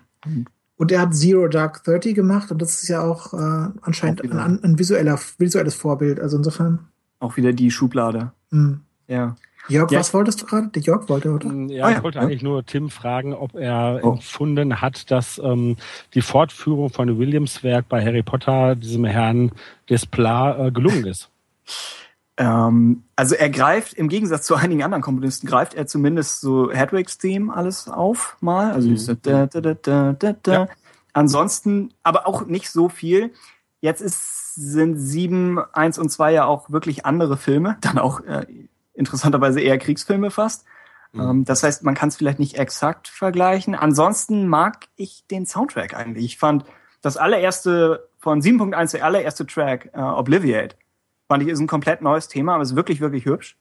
G: Und er hat Zero Dark Thirty gemacht und das ist ja auch äh, anscheinend
E: Auch
G: ein, ein visueller, visuelles Vorbild. Also insofern,
E: Auch wieder die Schublade.
G: hm.
E: Ja.
G: Jörg,
E: Ja.
G: was wolltest du gerade? Der Jörg wollte, oder?
C: Ja,
E: Ah,
C: ich
E: ja.
C: wollte
E: Ja.
C: eigentlich nur Tim fragen, ob er
E: Oh.
C: empfunden hat, dass ähm, die Fortführung von Williams Werk bei Harry Potter diesem Herrn Desplat äh, gelungen ist.
E: Ähm, also er greift, im Gegensatz zu einigen anderen Komponisten, greift er zumindest so Hedwigs Theme alles auf mal. Also dieses da, da, da, da, da, da.
C: Ja.
E: Ansonsten, aber auch nicht so viel. Jetzt ist, sind sieben, eins und zwei ja auch wirklich andere Filme, dann auch äh, interessanterweise eher Kriegsfilme fast. Ähm, das heißt, man kann es vielleicht nicht exakt vergleichen. Ansonsten mag ich den Soundtrack eigentlich. Ich fand das allererste von 7.1, der allererste Track, äh, Obliviate, fand ich ist ein komplett neues Thema, aber ist wirklich, wirklich hübsch.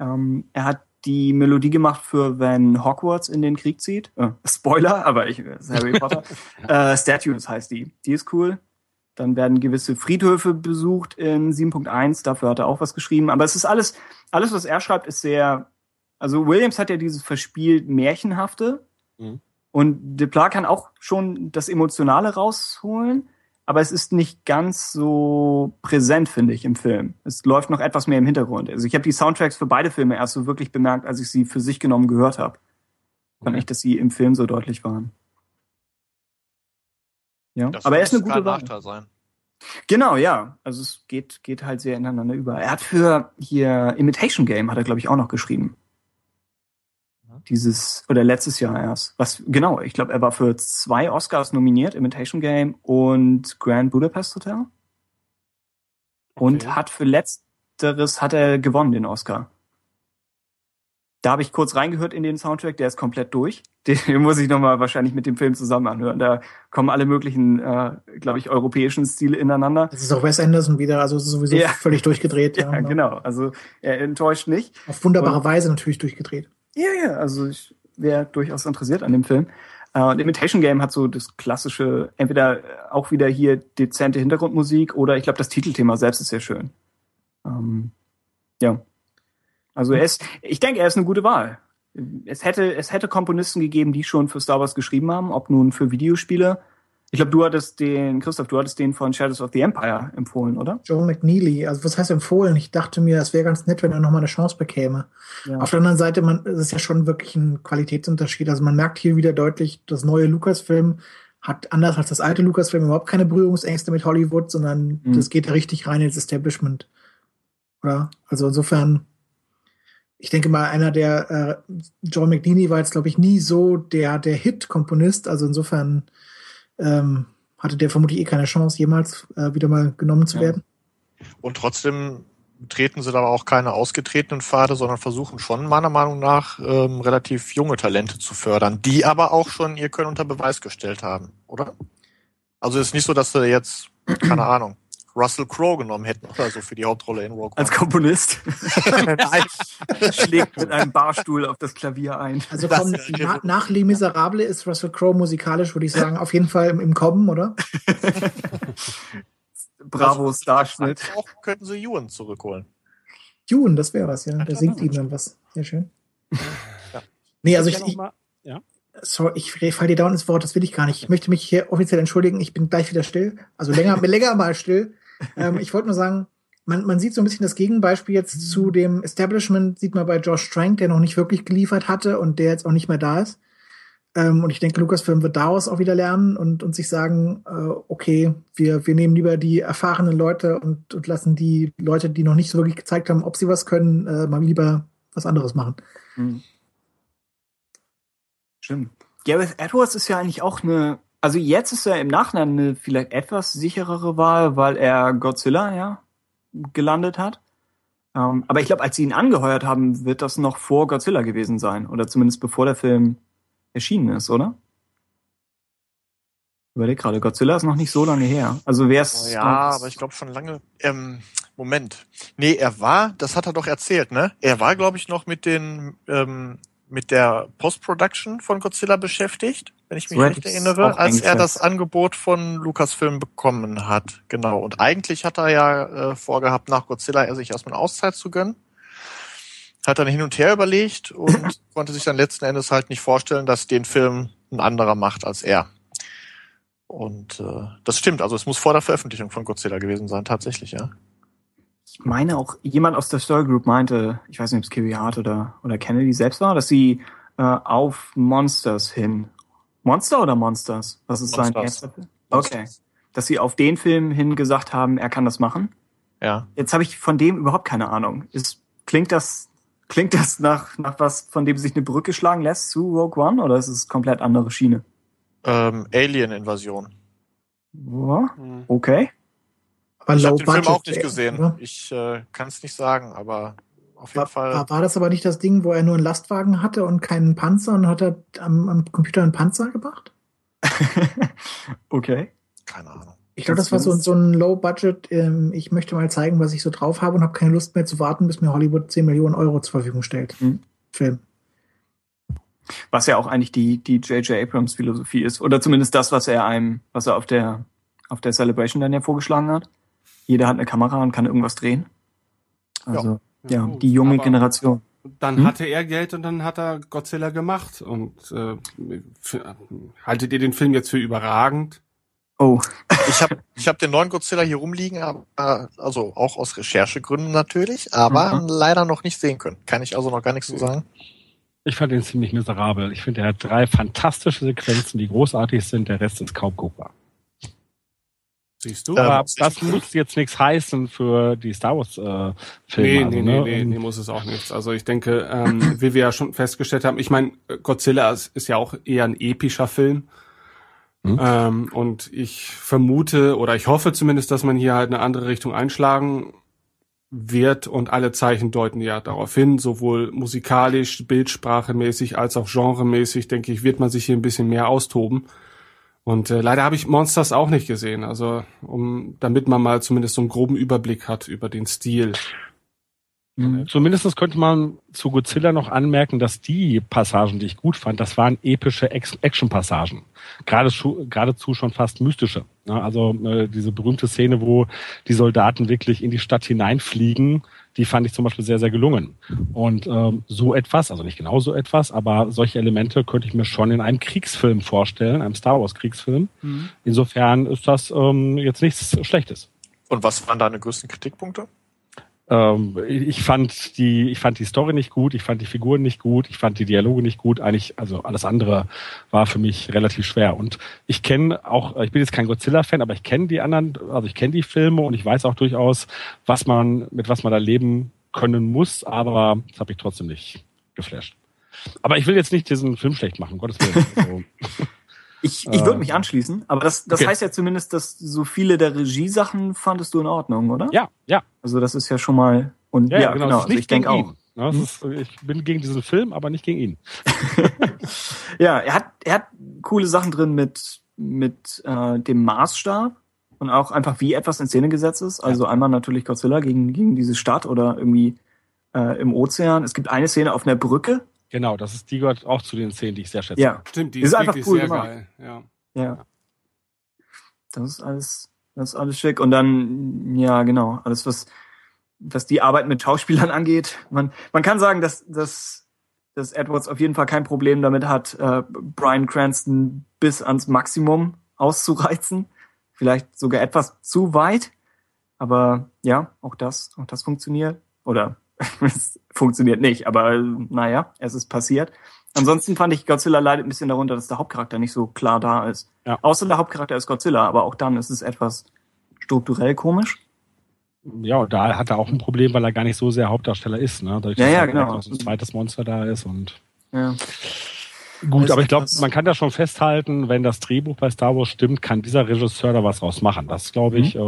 E: Ähm, er hat die Melodie gemacht für wenn Hogwarts in den Krieg zieht. Äh, Spoiler, aber ich Harry Potter. äh, Statues heißt die. Die ist cool. Dann werden gewisse Friedhöfe besucht in 7.1. Dafür hat er auch was geschrieben. Aber es ist alles, alles, was er schreibt, ist sehr, also Williams hat ja dieses verspielt Märchenhafte.
C: Mhm.
E: Und Deplat kann auch schon das Emotionale rausholen. Aber es ist nicht ganz so präsent, finde ich, im Film. Es läuft noch etwas mehr im Hintergrund. Also ich habe die Soundtracks für beide Filme erst so wirklich bemerkt, als ich sie für sich genommen gehört habe. Fand
C: Okay.
E: ich, dass sie im Film so deutlich waren. Ja,
F: Das
E: aber er ist eine gute Wahl.
F: Nachteil sein.
E: Genau, ja. Also es geht, geht halt sehr ineinander über. Er hat für hier Imitation Game hat er, glaube ich, auch noch geschrieben. Dieses, oder letztes Jahr erst. Was, genau, ich glaube, er war für zwei Oscars nominiert, Imitation Game und Grand Budapest Hotel. Und
C: Okay.
E: hat für letzteres hat er gewonnen, den Oscar. Da habe ich kurz reingehört in den Soundtrack, der ist komplett durch. Den, muss ich nochmal wahrscheinlich mit dem Film zusammen anhören. Da kommen alle möglichen, äh, glaube ich, europäischen Stile ineinander.
G: Das ist auch Wes Anderson wieder, also sowieso
E: Ja.
G: völlig durchgedreht.
E: Ja, genau. Also er enttäuscht nicht.
G: Auf wunderbare
E: Und-
G: Weise natürlich durchgedreht.
E: Ja, ja, also ich, wäre durchaus interessiert an dem Film. Äh, und Imitation Game hat so das klassische, entweder auch wieder hier dezente Hintergrundmusik oder ich glaube, das Titelthema selbst ist sehr schön. Ähm, ja. Also er ist, ich denke, er ist eine gute Wahl. Es hätte, es hätte Komponisten gegeben, die schon für Star Wars geschrieben haben, ob nun für Videospiele. Ich glaube, du hattest den, Christoph, du hattest den von Shadows of the Empire empfohlen, oder?
G: Joel McNeely, also was heißt empfohlen? Ich dachte mir, es wäre ganz nett, wenn er nochmal eine Chance bekäme.
E: Ja.
G: Auf der anderen Seite, man, es ist ja schon wirklich ein Qualitätsunterschied. Also man merkt hier wieder deutlich, das neue Lucasfilm hat anders als das alte Lucasfilm überhaupt keine Berührungsängste mit Hollywood, sondern
E: Mhm.
G: das geht richtig rein ins Establishment. Oder? Also insofern, ich denke mal, einer der, äh, John McNeely war jetzt, glaube ich, nie so der, der Hit-Komponist. Also insofern ähm, hatte der vermutlich eh keine Chance, jemals äh, wieder mal genommen zu
E: Ja.
G: werden.
F: Und trotzdem treten sie da auch keine ausgetretenen Pfade, sondern versuchen schon meiner Meinung nach ähm, relativ junge Talente zu fördern, die aber auch schon ihr Können unter Beweis gestellt haben, oder? Also ist nicht so, dass sie jetzt, keine Ahnung, Russell Crowe genommen hätten oder so für die Hauptrolle in Rogue
E: Als
F: One.
E: Komponist
F: Nein.
E: schlägt mit einem Barstuhl auf das Klavier ein.
G: Also
F: wäre
G: na, nach Les Miserables ist Russell Crowe musikalisch, würde ich sagen, auf jeden Fall im, im Kommen, oder?
E: Bravo Starschnitt.
F: Auch könnten sie Ewan zurückholen.
G: Dune, das wäre was, ja. Der
C: klar,
G: singt ihm dann was. Sehr schön.
F: Ja.
G: Nee, also ich, ich,
C: ja.
G: sorry, ich fall dir dauernd ins Wort, das will ich gar nicht. Ich möchte mich hier offiziell entschuldigen, ich bin gleich wieder still. Also länger, länger mal still. Ähm, ich wollte nur sagen, man, man sieht so ein bisschen das Gegenbeispiel jetzt zu dem Establishment, sieht man bei Josh Trank, der noch nicht wirklich geliefert hatte und der jetzt auch nicht mehr da ist. Ähm, und ich denke, Lucasfilm wird daraus auch wieder lernen und, und sich sagen, äh, okay, wir, wir nehmen lieber die erfahrenen Leute und, und lassen die Leute, die noch nicht so wirklich gezeigt haben, ob sie was können, äh, mal lieber was anderes machen.
E: Hm. Stimmt. Gareth Edwards ist ja eigentlich auch eine, also jetzt ist er im Nachhinein eine vielleicht etwas sicherere Wahl, weil er Godzilla ja gelandet hat. Ähm, aber ich glaube, als sie ihn angeheuert haben, wird das noch vor Godzilla gewesen sein. Oder zumindest bevor der Film erschienen ist, oder? Überleg gerade, Godzilla ist noch nicht so lange her. Also wer
F: Oh
E: es.
F: ja, aber ich glaube schon lange. Ähm, Moment. Nee, er war, das hat er doch erzählt, ne? Er war, glaube ich, noch mit den ähm, mit der Post-Production von Godzilla beschäftigt, wenn ich mich
E: So
F: recht erinnere, als er das Angebot von Lucasfilm bekommen hat. Genau. Und eigentlich hat er ja äh, vorgehabt, nach Godzilla er sich erstmal eine Auszeit zu gönnen. Hat dann hin und her überlegt und konnte sich dann letzten Endes halt nicht vorstellen, dass den Film ein anderer macht als er. Und äh, das stimmt, also es muss vor der Veröffentlichung von Godzilla gewesen sein, tatsächlich, ja.
E: Ich meine auch, jemand aus der Story Group meinte, ich weiß nicht, ob es Kevin Hart oder, oder Kennedy selbst war, dass sie äh, auf Monsters hin. Monster oder Monsters? Was ist sein erster Film? Okay. Dass sie auf den Film hin gesagt haben, er kann das machen.
F: Ja.
E: Jetzt habe ich von dem überhaupt keine Ahnung. Ist, klingt das, klingt das nach, nach was, von dem sich eine Brücke schlagen lässt zu Rogue One oder ist es komplett andere Schiene?
F: Ähm, Alien-Invasion.
E: Ja,
C: Hm.
E: okay.
G: Aber
F: Ich habe den Film auch nicht gesehen.
G: oder?
F: Ich äh, kann es nicht sagen, aber auf jeden
G: War,
F: Fall.
G: war, war das aber nicht das Ding, wo er nur einen Lastwagen hatte und keinen Panzer und hat er am, am Computer einen Panzer gemacht?
E: okay.
F: Keine Ahnung.
G: Ich glaube, das war so, so ein Low-Budget, ähm, ich möchte mal zeigen, was ich so drauf habe und habe keine Lust mehr zu warten, bis mir Hollywood 10 Millionen Euro zur Verfügung stellt.
E: Mhm.
G: Film.
E: Was ja auch eigentlich die, die J.J. Abrams Philosophie ist. Oder zumindest das, was er einem, was er auf der, auf der Celebration dann ja vorgeschlagen hat. Jeder hat eine Kamera und kann irgendwas drehen. Also, ja,
A: Ja, gut,
E: die junge Generation.
A: Dann
E: Hm?
A: hatte er Geld und dann hat er Godzilla gemacht. Und äh, für, haltet ihr den Film jetzt für überragend?
E: Oh,
F: Ich habe ich hab den neuen Godzilla hier rumliegen, aber, also auch aus Recherchegründen natürlich, aber
E: Mhm.
F: leider noch nicht sehen können. Kann ich also noch gar nichts zu sagen.
C: Ich fand ihn ziemlich miserabel. Ich finde, er hat drei fantastische Sequenzen, die großartig sind. Der Rest ist kaum guckbar.
A: Siehst du?
F: Ähm,
C: Aber
F: ich-
C: das muss jetzt nichts heißen für die Star Wars äh, Filme.
A: Nee,
C: also,
A: nee,
C: ne?
A: nee, nee, nee, muss es auch nichts. Also ich denke, ähm, wie wir ja schon festgestellt haben, ich meine, Godzilla ist, ist ja auch eher ein epischer Film.
C: Hm.
A: Ähm, und ich vermute oder ich hoffe zumindest, dass man hier halt eine andere Richtung einschlagen wird und alle Zeichen deuten ja darauf hin, sowohl musikalisch, bildsprachemäßig als auch genremäßig, denke ich, wird man sich hier ein bisschen mehr austoben. Und äh, leider habe ich Monsters auch nicht gesehen, also um damit man mal zumindest so einen groben Überblick hat über den Stil.
C: Mhm. Zumindest könnte man zu Godzilla noch anmerken, dass die Passagen, die ich gut fand, das waren epische Action-Passagen. Geradezu, geradezu schon fast mystische. Also äh, diese berühmte Szene, wo die Soldaten wirklich in die Stadt hineinfliegen, die fand ich zum Beispiel sehr, sehr gelungen. Und ähm, so etwas, also nicht genau so etwas, aber solche Elemente könnte ich mir schon in einem Kriegsfilm vorstellen, einem Star Wars-Kriegsfilm. Mhm. Insofern ist das ähm, jetzt nichts Schlechtes.
F: Und was waren deine größten Kritikpunkte?
C: Ähm, ich fand die, ich fand die Story nicht gut, ich fand die Figuren nicht gut, ich fand die Dialoge nicht gut. Eigentlich, also alles andere war für mich relativ schwer. Und ich kenne auch, ich bin jetzt kein Godzilla-Fan, aber ich kenne die anderen, also ich kenne die Filme und ich weiß auch durchaus, was man, mit was man da leben können muss, aber das habe ich trotzdem nicht geflasht. Aber ich will jetzt nicht diesen Film schlecht machen, Gottes Willen. Also,
E: ich ich würde mich anschließen, aber das, das okay. heißt ja zumindest, dass so viele der Regiesachen fandest du in Ordnung, oder?
C: Ja, ja.
E: Also das ist ja schon mal und ja, ja genau, genau. Also ich denke auch.
C: Ja, hm? ist, ich bin gegen diesen Film, aber nicht gegen ihn.
E: ja, er hat er hat coole Sachen drin mit mit äh, dem Maßstab und auch einfach wie etwas in Szene gesetzt ist. Also ja. einmal natürlich Godzilla gegen gegen diese Stadt oder irgendwie äh, im Ozean. Es gibt eine Szene auf einer Brücke,
C: Genau, das ist, die gehört auch zu den Szenen, die ich sehr schätze.
E: Ja,
A: stimmt, die ist, ist einfach cool sehr gemacht. geil. Ja.
E: ja. Das ist alles, das ist alles schick. Und dann, ja, genau, alles, was, was die Arbeit mit Schauspielern angeht. Man, man kann sagen, dass, dass, dass Edwards auf jeden Fall kein Problem damit hat, äh, Brian Cranston bis ans Maximum auszureizen. Vielleicht sogar etwas zu weit. Aber ja, auch das, auch das funktioniert. Oder es funktioniert nicht, aber naja, es ist passiert. Ansonsten fand ich, Godzilla leidet ein bisschen darunter, dass der Hauptcharakter nicht so klar da ist. Ja. Außer der Hauptcharakter ist Godzilla, aber auch dann ist es etwas strukturell komisch.
C: Ja, und da hat er auch ein Problem, weil er gar nicht so sehr Hauptdarsteller ist, ne? Dadurch,
E: ja, ja, genau.
C: Ein zweites Monster da ist und.
E: Ja.
C: Gut, aber ich glaube, man kann da schon festhalten, wenn das Drehbuch bei Star Wars stimmt, kann dieser Regisseur da was draus machen. Das, glaube ich, mhm.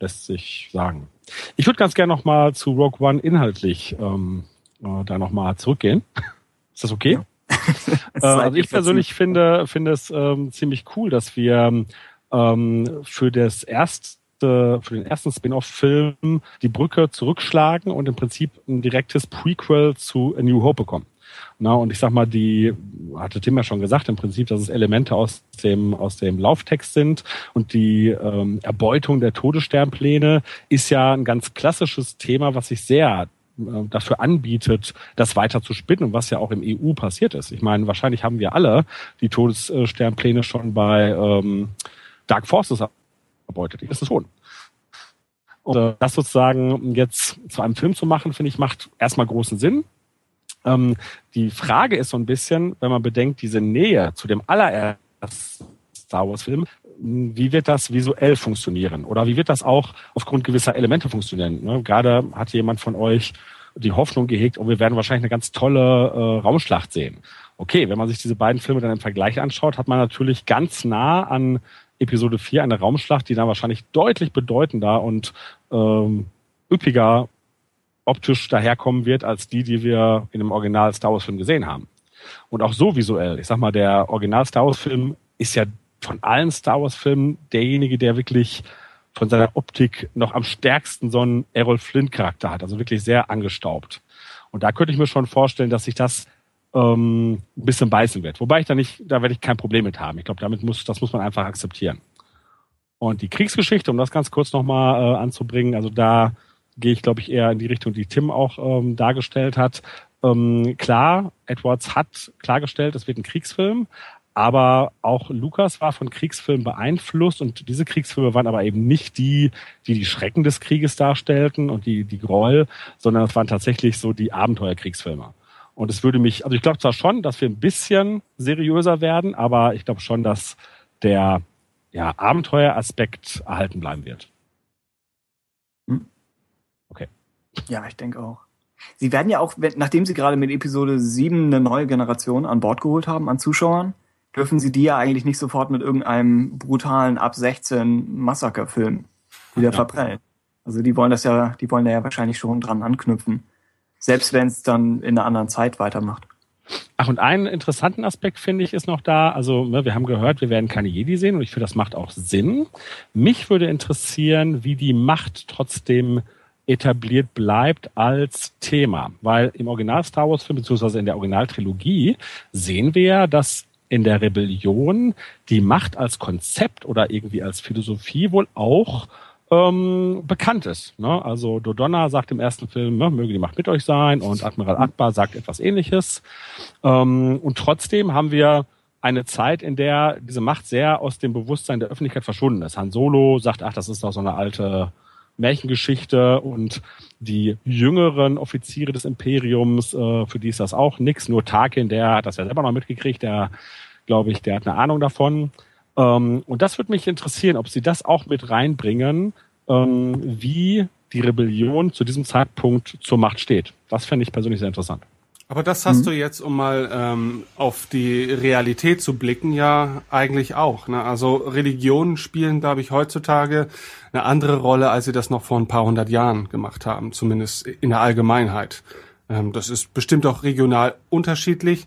C: äh, lässt sich sagen. Ich würde ganz gerne nochmal zu Rogue One inhaltlich ähm, äh, da nochmal zurückgehen. Ist das okay? äh, also ich persönlich finde, finde es ähm, ziemlich cool, dass wir ähm, für das erste für den ersten Spin-off-Film die Brücke zurückschlagen und im Prinzip ein direktes Prequel zu A New Hope bekommen. Na, und ich sag mal, die, hatte Tim ja schon gesagt, im Prinzip, dass es Elemente aus dem, aus dem Lauftext sind und die ähm, Erbeutung der Todessternpläne ist ja ein ganz klassisches Thema, was sich sehr äh, dafür anbietet, das weiter zu spinnen was ja auch im EU passiert ist. Ich meine, wahrscheinlich haben wir alle die Todessternpläne schon bei ähm, Dark Forces erbeutet. Das ist schon. Und äh, das sozusagen jetzt zu einem Film zu machen, finde ich, macht erstmal großen Sinn. Ähm, die Frage ist so ein bisschen, wenn man bedenkt, diese Nähe zu dem allerersten Star Wars Film, wie wird das visuell funktionieren? Oder wie wird das auch aufgrund gewisser Elemente funktionieren? Ne? Gerade hat jemand von euch die Hoffnung gehegt, oh, wir werden wahrscheinlich eine ganz tolle äh, Raumschlacht sehen. Okay, wenn man sich diese beiden Filme dann im Vergleich anschaut, hat man natürlich ganz nah an Episode 4 eine Raumschlacht, die dann wahrscheinlich deutlich bedeutender und ähm, üppiger optisch daherkommen wird als die, die wir in dem Original Star Wars Film gesehen haben. Und auch so visuell. Ich sag mal, der Original Star Wars Film ist ja von allen Star Wars Filmen derjenige, der wirklich von seiner Optik noch am stärksten so einen Errol Flynn Charakter hat. Also wirklich sehr angestaubt. Und da könnte ich mir schon vorstellen, dass sich das ähm, ein bisschen beißen wird. Wobei ich da nicht, da werde ich kein Problem mit haben. Ich glaube, damit muss, das muss man einfach akzeptieren. Und die Kriegsgeschichte, um das ganz kurz nochmal äh, anzubringen, also da gehe ich, glaube ich, eher in die Richtung, die Tim auch ähm, dargestellt hat. Ähm, klar, Edwards hat klargestellt, es wird ein Kriegsfilm, aber auch Lukas war von Kriegsfilmen beeinflusst und diese Kriegsfilme waren aber eben nicht die, die die Schrecken des Krieges darstellten und die, die Gräuel, sondern es waren tatsächlich so die Abenteuerkriegsfilme. Und es würde mich, also ich glaube zwar schon, dass wir ein bisschen seriöser werden, aber ich glaube schon, dass der ja, Abenteueraspekt erhalten bleiben wird.
E: Ja, ich denke auch. Sie werden ja auch, nachdem Sie gerade mit Episode 7 eine neue Generation an Bord geholt haben, an Zuschauern, dürfen Sie die ja eigentlich nicht sofort mit irgendeinem brutalen ab 16 Massakerfilm wieder ja. verprellen. Also die wollen das ja, die wollen da ja wahrscheinlich schon dran anknüpfen. Selbst wenn es dann in einer anderen Zeit weitermacht.
C: Ach, und einen interessanten Aspekt finde ich ist noch da. Also, ne, wir haben gehört, wir werden keine Jedi sehen und ich finde, das macht auch Sinn. Mich würde interessieren, wie die Macht trotzdem etabliert bleibt als Thema. Weil im Original Star Wars Film, beziehungsweise in der Originaltrilogie, sehen wir, dass in der Rebellion die Macht als Konzept oder irgendwie als Philosophie wohl auch ähm, bekannt ist. Ne? Also Dodonna sagt im ersten Film, ne, möge die Macht mit euch sein und Admiral Akbar sagt etwas ähnliches. Ähm, und trotzdem haben wir eine Zeit, in der diese Macht sehr aus dem Bewusstsein der Öffentlichkeit verschwunden ist. Han Solo sagt, ach, das ist doch so eine alte Märchengeschichte und die jüngeren Offiziere des Imperiums, äh, für die ist das auch nix. Nur Tarkin, der hat das ja selber noch mitgekriegt, der, glaube ich, der hat eine Ahnung davon. Ähm, und das würde mich interessieren, ob Sie das auch mit reinbringen, ähm, wie die Rebellion zu diesem Zeitpunkt zur Macht steht. Das fände ich persönlich sehr interessant.
A: Aber das hast
C: Mhm.
A: du jetzt, um mal ähm, auf die Realität zu blicken, ja eigentlich auch. Ne? Also Religionen spielen, glaube ich, heutzutage eine andere Rolle, als sie das noch vor ein paar hundert Jahren gemacht haben, zumindest in der Allgemeinheit. Ähm, das ist bestimmt auch regional unterschiedlich.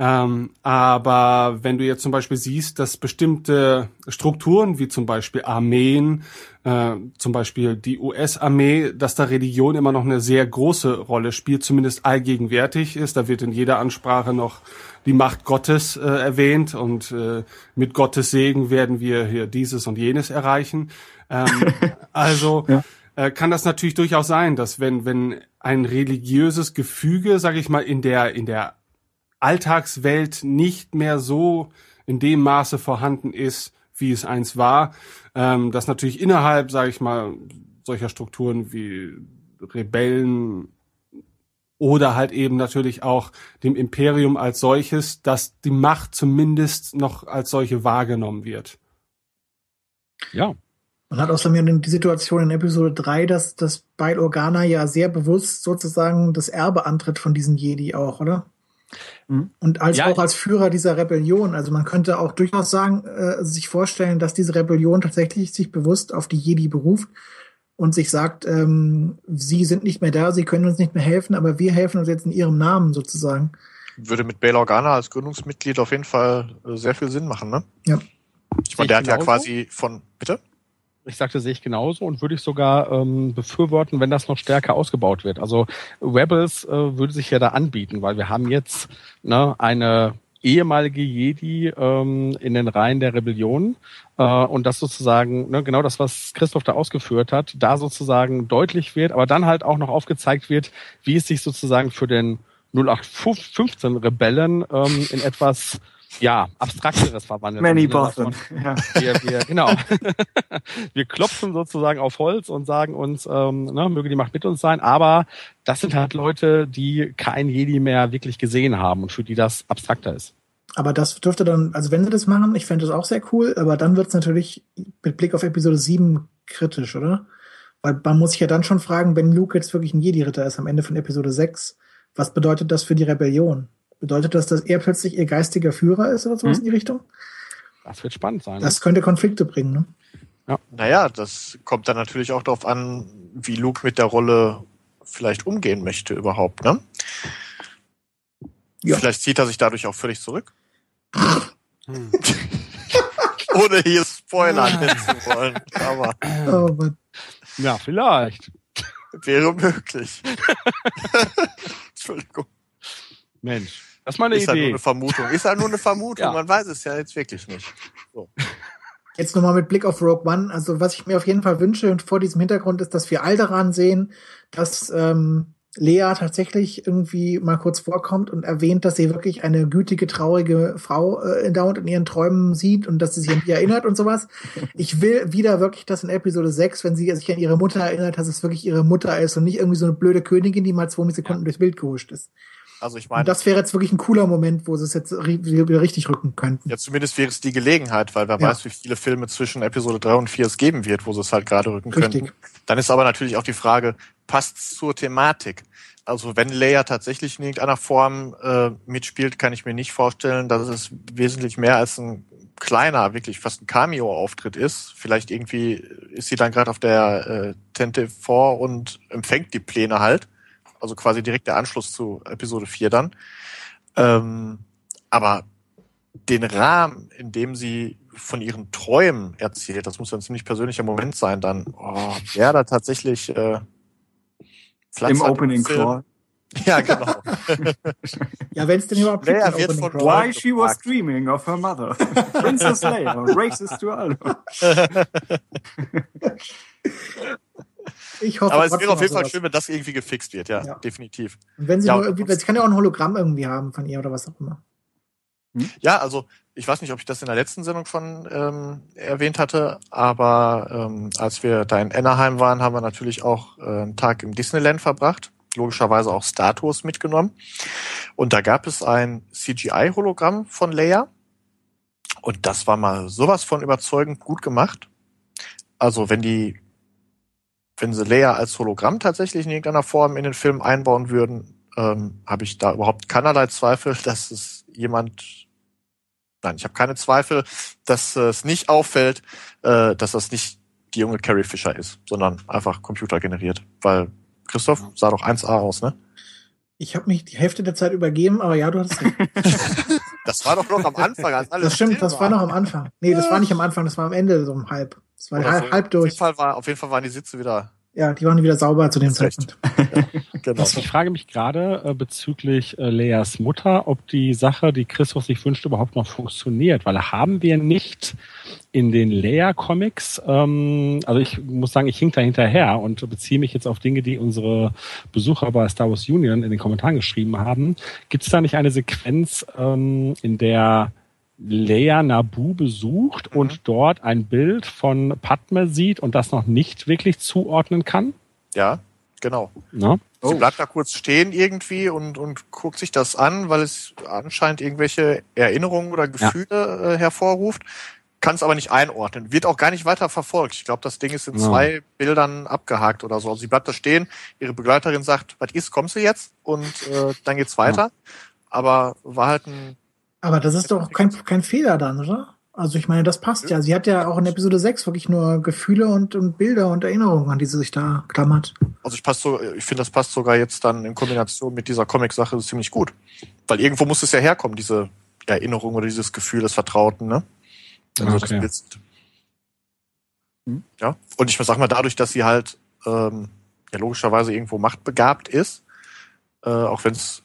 A: Ähm, aber wenn du jetzt zum Beispiel siehst, dass bestimmte Strukturen, wie zum Beispiel Armeen, äh, zum Beispiel die US-Armee, dass da Religion immer noch eine sehr große Rolle spielt, zumindest allgegenwärtig ist. Da wird in jeder Ansprache noch die Macht Gottes äh, erwähnt und äh, mit Gottes Segen werden wir hier dieses und jenes erreichen. Ähm, also äh, kann das natürlich durchaus sein, dass wenn wenn ein religiöses Gefüge, sage ich mal, in der in der Alltagswelt nicht mehr so in dem Maße vorhanden ist, wie es eins war, ähm, dass natürlich innerhalb, sage ich mal, solcher Strukturen wie Rebellen oder halt eben natürlich auch dem Imperium als solches, dass die Macht zumindest noch als solche wahrgenommen wird.
C: Ja.
G: Man hat außerdem die Situation in Episode 3, dass, dass Bail Organa ja sehr bewusst sozusagen das Erbe antritt von diesen Jedi auch, oder? Und als
C: Ja,
G: auch als Führer dieser Rebellion. Also man könnte auch durchaus sagen, äh, sich vorstellen, dass diese Rebellion tatsächlich sich bewusst auf die Jedi beruft und sich sagt, ähm, sie sind nicht mehr da, sie können uns nicht mehr helfen, aber wir helfen uns jetzt in ihrem Namen sozusagen.
F: Würde mit Bail Organa als Gründungsmitglied auf jeden Fall äh, sehr viel Sinn machen, ne?
G: Ja.
F: Ich meine, der hat ja
C: Genauso?
F: quasi von, bitte?
C: Ich sagte, sehe ich genauso und würde ich sogar ähm, befürworten, wenn das noch stärker ausgebaut wird. Also Rebels äh, würde sich ja da anbieten, weil wir haben jetzt ne, eine ehemalige Jedi ähm, in den Reihen der Rebellion äh, und das sozusagen ne, genau das, was Christoph da ausgeführt hat, da sozusagen deutlich wird, aber dann halt auch noch aufgezeigt wird, wie es sich sozusagen für den 0815 Rebellen ähm, in etwas ja abstrakteres verwandelt.
E: Manny
C: Sinne
E: Bothan.
C: davon,
E: Ja.
C: wir, wir, genau. wir klopfen sozusagen auf Holz und sagen uns, ähm, ne, möge die Macht mit uns sein, aber das sind halt Leute, die kein Jedi mehr wirklich gesehen haben und für die das abstrakter ist.
G: Aber das dürfte dann, also wenn sie das machen, ich fände das auch sehr cool, aber dann wird es natürlich mit Blick auf Episode 7 kritisch, oder? Weil man muss sich ja dann schon fragen, wenn Luke jetzt wirklich ein Jedi-Ritter ist am Ende von Episode 6, was bedeutet das für die Rebellion? Bedeutet das, dass er plötzlich ihr geistiger Führer ist oder sowas
C: Mhm.
G: in die Richtung?
C: Das wird spannend sein.
G: Das könnte Konflikte bringen, ne?
F: Naja, das kommt dann natürlich auch darauf an, wie Luke mit der Rolle vielleicht umgehen möchte überhaupt, ne?
G: Ja.
F: Vielleicht zieht er sich dadurch auch völlig zurück.
A: Hm.
F: Ohne hier Spoiler nennen zu wollen. Aber
G: Oh, Mann.
C: ja, vielleicht.
F: wäre möglich. Entschuldigung.
C: Mensch, das ist mal eine
F: ist halt nur
C: Idee.
F: eine Vermutung. Ist halt nur eine Vermutung.
C: Ja.
F: Man weiß es ja jetzt wirklich nicht. So.
G: Jetzt nochmal mit Blick auf Rogue One. Also was ich mir auf jeden Fall wünsche und vor diesem Hintergrund ist, dass wir Alderan sehen, dass ähm, Lea tatsächlich irgendwie mal kurz vorkommt und erwähnt, dass sie wirklich eine gütige, traurige Frau äh, dauernd in ihren Träumen sieht und dass sie sich an die erinnert und sowas. Ich will wieder wirklich, dass in Episode 6, wenn sie sich an ihre Mutter erinnert, dass es wirklich ihre Mutter ist und nicht irgendwie so eine blöde Königin, die mal zwei Sekunden durchs Bild gehuscht ist.
F: Also ich meine,
G: Und das wäre jetzt wirklich ein cooler Moment, wo sie es jetzt wieder richtig rücken könnten.
F: ja, zumindest wäre es die Gelegenheit, weil wer
G: Ja.
F: weiß, wie viele Filme zwischen Episode 3 und 4 es geben wird, wo sie es halt gerade rücken
G: Richtig.
F: könnten. Dann ist aber natürlich auch die Frage, passt zur Thematik? Also wenn Leia tatsächlich in irgendeiner Form äh, mitspielt, kann ich mir nicht vorstellen, dass es wesentlich mehr als ein kleiner, wirklich fast ein Cameo-Auftritt ist. Vielleicht irgendwie ist sie dann gerade auf der äh, Tente vor und empfängt die Pläne halt. Also quasi direkt der Anschluss zu Episode 4 dann. Ähm, aber den Rahmen, in dem sie von ihren Träumen erzählt, das muss ja ein ziemlich persönlicher Moment sein, dann, oh, der da tatsächlich äh, Platz
E: Im Opening. Crawl.
F: Ja, genau.
G: Ja, wenn es denn überhaupt
F: Leia wird von.
E: Why she was dreaming of her mother. Princess Leia, racist to all.
G: Ich hoffe
F: Aber es wäre auf jeden Fall
G: sowas.
F: schön, wenn das irgendwie gefixt wird, ja,
G: Ja.
F: definitiv.
G: Und wenn sie
F: Ja,
G: nur irgendwie, sie kann ja auch ein Hologramm irgendwie haben von ihr oder was auch immer.
F: Ja, also ich weiß nicht, ob ich das in der letzten Sendung schon ähm, erwähnt hatte, aber ähm, als wir da in Anaheim waren, haben wir natürlich auch äh, einen Tag im Disneyland verbracht. Logischerweise auch Star Tours mitgenommen. Und da gab es ein CGI-Hologramm von Leia. Und das war mal sowas von überzeugend gut gemacht. Also wenn die, wenn sie Leia als Hologramm tatsächlich in irgendeiner Form in den Film einbauen würden, ähm, habe ich da überhaupt keinerlei Zweifel, dass es jemand, nein, ich habe keine Zweifel, dass es nicht auffällt, äh, dass das nicht die junge Carrie Fisher ist, sondern einfach computergeneriert. Weil Christoph sah doch 1A aus, ne?
G: Ich habe mich die Hälfte der Zeit übergeben, aber ja, du hast recht.
F: Das war doch noch am Anfang, als alles
G: Das stimmt, das war noch am Anfang. Nee, das war nicht am Anfang, das war am Ende so um halb. Das war halb,
F: so.
G: halb
F: Auf
G: durch.
F: jeden, Fall war, auf jeden Fall waren die Sitze wieder
G: Ja, die waren wieder sauber zu dem. Zeitpunkt.
F: genau.
C: Ich frage mich gerade äh, bezüglich äh, Leas Mutter, ob die Sache, die Christoph sich wünscht, überhaupt noch funktioniert. Weil haben wir nicht in den Leia-Comics, ähm, also ich muss sagen, ich hink da hinterher und beziehe mich jetzt auf Dinge, die unsere Besucher bei Star Wars Union in den Kommentaren geschrieben haben. Gibt es da nicht eine Sequenz, ähm, in der Leia Nabu besucht
F: Mhm.
C: und dort ein Bild von Padme sieht und das noch nicht wirklich zuordnen kann?
F: Ja, genau.
C: Ne?
F: Sie bleibt da kurz stehen irgendwie und, und guckt sich das an, weil es anscheinend irgendwelche Erinnerungen oder Gefühle äh, hervorruft, kann es aber nicht einordnen. Wird auch gar nicht weiter verfolgt. Ich glaube, das Ding ist in
C: Ja.
F: zwei Bildern abgehakt oder so. Also sie bleibt da stehen, ihre Begleiterin sagt, was ist, kommst du jetzt? Und äh, dann geht's weiter. Aber war halt ein
G: Aber das ist doch kein, kein Fehler dann, oder? Also ich meine, das passt ja. Sie hat ja auch in Episode 6 wirklich nur Gefühle und, und Bilder und Erinnerungen, an die sie sich da klammert.
F: Also ich passt so, ich finde, das passt sogar jetzt dann in Kombination mit dieser Comic-Sache ziemlich gut. Weil irgendwo muss es ja herkommen, diese Erinnerung oder dieses Gefühl des Vertrauten, ne? Du
C: Okay.
F: das willst. Ja. Und ich sag mal, dadurch, dass sie halt ähm, ja logischerweise irgendwo machtbegabt ist, äh, auch wenn es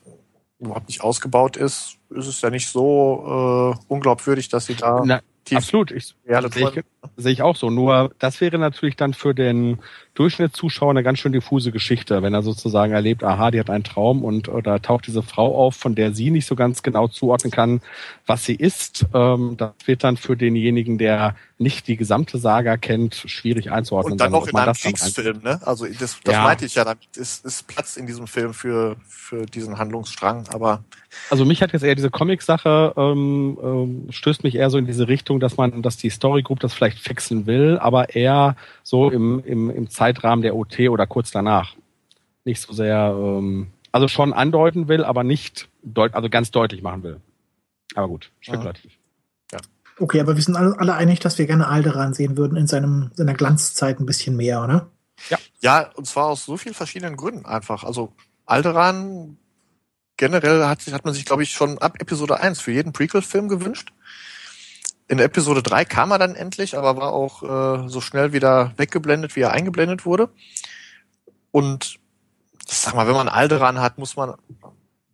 F: überhaupt nicht ausgebaut ist, ist es ja nicht so äh, unglaubwürdig, dass sie da
C: Na,
F: tief
C: absolut. Ich, sehe ich, sehe ich auch so. Nur das wäre natürlich dann für den Durchschnittszuschauer eine ganz schön diffuse Geschichte, wenn er sozusagen erlebt, aha, die hat einen Traum und oder taucht diese Frau auf, von der sie nicht so ganz genau zuordnen kann, was sie ist. Ähm, das wird dann für denjenigen, der nicht die gesamte Saga kennt, schwierig einzuordnen.
F: Und dann
C: sein,
F: noch in einem Kriegsfilm, ne? Also das, das
C: Ja.
F: meinte ich ja, damit ist, ist Platz in diesem Film für, für diesen Handlungsstrang, aber
C: Also mich hat jetzt eher diese Comic-Sache ähm, ähm, stößt mich eher so in diese Richtung, dass man, dass die Story Group das vielleicht fixen will, aber eher so im, im, im Zeitrahmen der OT oder kurz danach. Nicht so sehr, ähm, also schon andeuten will, aber nicht deut also ganz deutlich machen will. Aber gut, spekulativ.
G: Okay, aber wir sind alle, alle einig, dass wir gerne Alderan sehen würden in seinem, seiner Glanzzeit ein bisschen mehr, oder?
F: ja, und zwar aus so vielen verschiedenen Gründen einfach. Also Alderan generell hat, sich, hat man sich, glaube ich, schon ab Episode 1 für jeden Prequel-Film gewünscht. In Episode 3 kam er dann endlich, aber war auch äh, so schnell wieder weggeblendet, wie er eingeblendet wurde. Und ich sag mal, wenn man Alderan hat, muss man,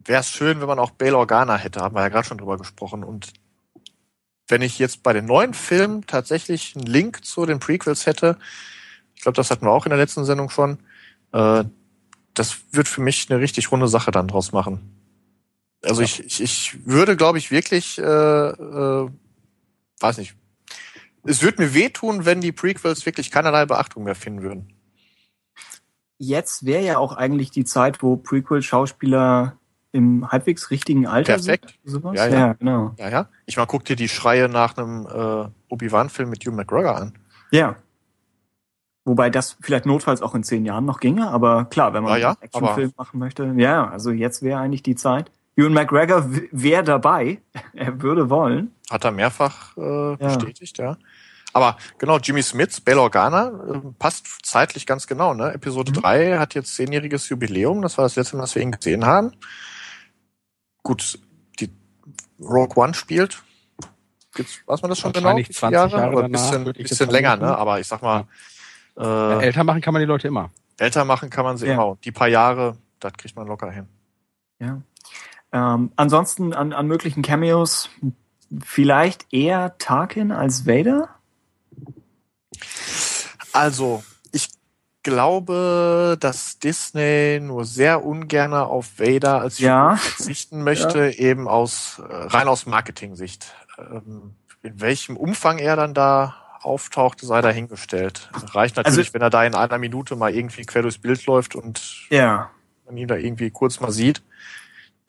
F: wäre es schön, wenn man auch Bail Organa hätte, haben wir ja gerade schon drüber gesprochen. Und wenn ich jetzt bei den neuen Filmen tatsächlich einen Link zu den Prequels hätte, ich glaube, das hatten wir auch in der letzten Sendung schon, äh, das wird für mich eine richtig runde Sache dann draus machen. Also ich, ich, ich würde, glaube ich, wirklich, äh, äh, weiß nicht, es würde mir wehtun, wenn die Prequels wirklich keinerlei Beachtung mehr finden würden.
E: Jetzt wäre ja auch eigentlich die Zeit, wo Prequel-Schauspieler im halbwegs richtigen Alter
F: Perfekt.
E: sind. Sowas?
F: Ja, ja.
E: genau.
F: Ja, ja. Ich mal, guck dir die Schreie nach einem äh, Obi-Wan-Film mit Hugh McGregor an.
E: Ja. Wobei das vielleicht notfalls auch in zehn Jahren noch ginge, aber klar, wenn man
F: Ja, ja,
E: einen Actionfilm machen möchte, ja, also jetzt wäre eigentlich die Zeit. Ewan McGregor wäre dabei, er würde wollen.
F: Hat er mehrfach äh, bestätigt, ja. Aber genau, Jimmy Smith, Bail Organa, äh, passt zeitlich ganz genau. Ne? Episode 3 hat jetzt zehnjähriges Jubiläum. Das war das letzte Mal, dass wir ihn gesehen haben. Gut, die Rogue One spielt. Gibt's, weiß man das schon genau?
C: Wahrscheinlich
F: wie viele
C: 20 Jahre
F: Aber ein
C: danach,
F: bisschen, bisschen länger,
C: vermuten.
F: ne? Aber ich sag mal,
C: Ja,
F: äh,
C: älter machen kann man die Leute immer.
F: älter machen kann man sie
E: Ja.
F: immer. Und die paar Jahre, das kriegt man locker hin.
E: Ja. Ähm, ansonsten an, an möglichen Cameos vielleicht eher Tarkin als Vader?
F: Also, ich glaube, dass Disney nur sehr ungern auf Vader als
E: Ja.
F: Verzichten möchte, eben aus äh, rein aus Marketing-Sicht. Ähm, in welchem Umfang er dann da auftaucht, sei dahingestellt. Reicht natürlich,
E: Also-
F: wenn er da in einer Minute mal irgendwie quer durchs Bild läuft und
E: Ja.
F: man ihn da irgendwie kurz mal sieht,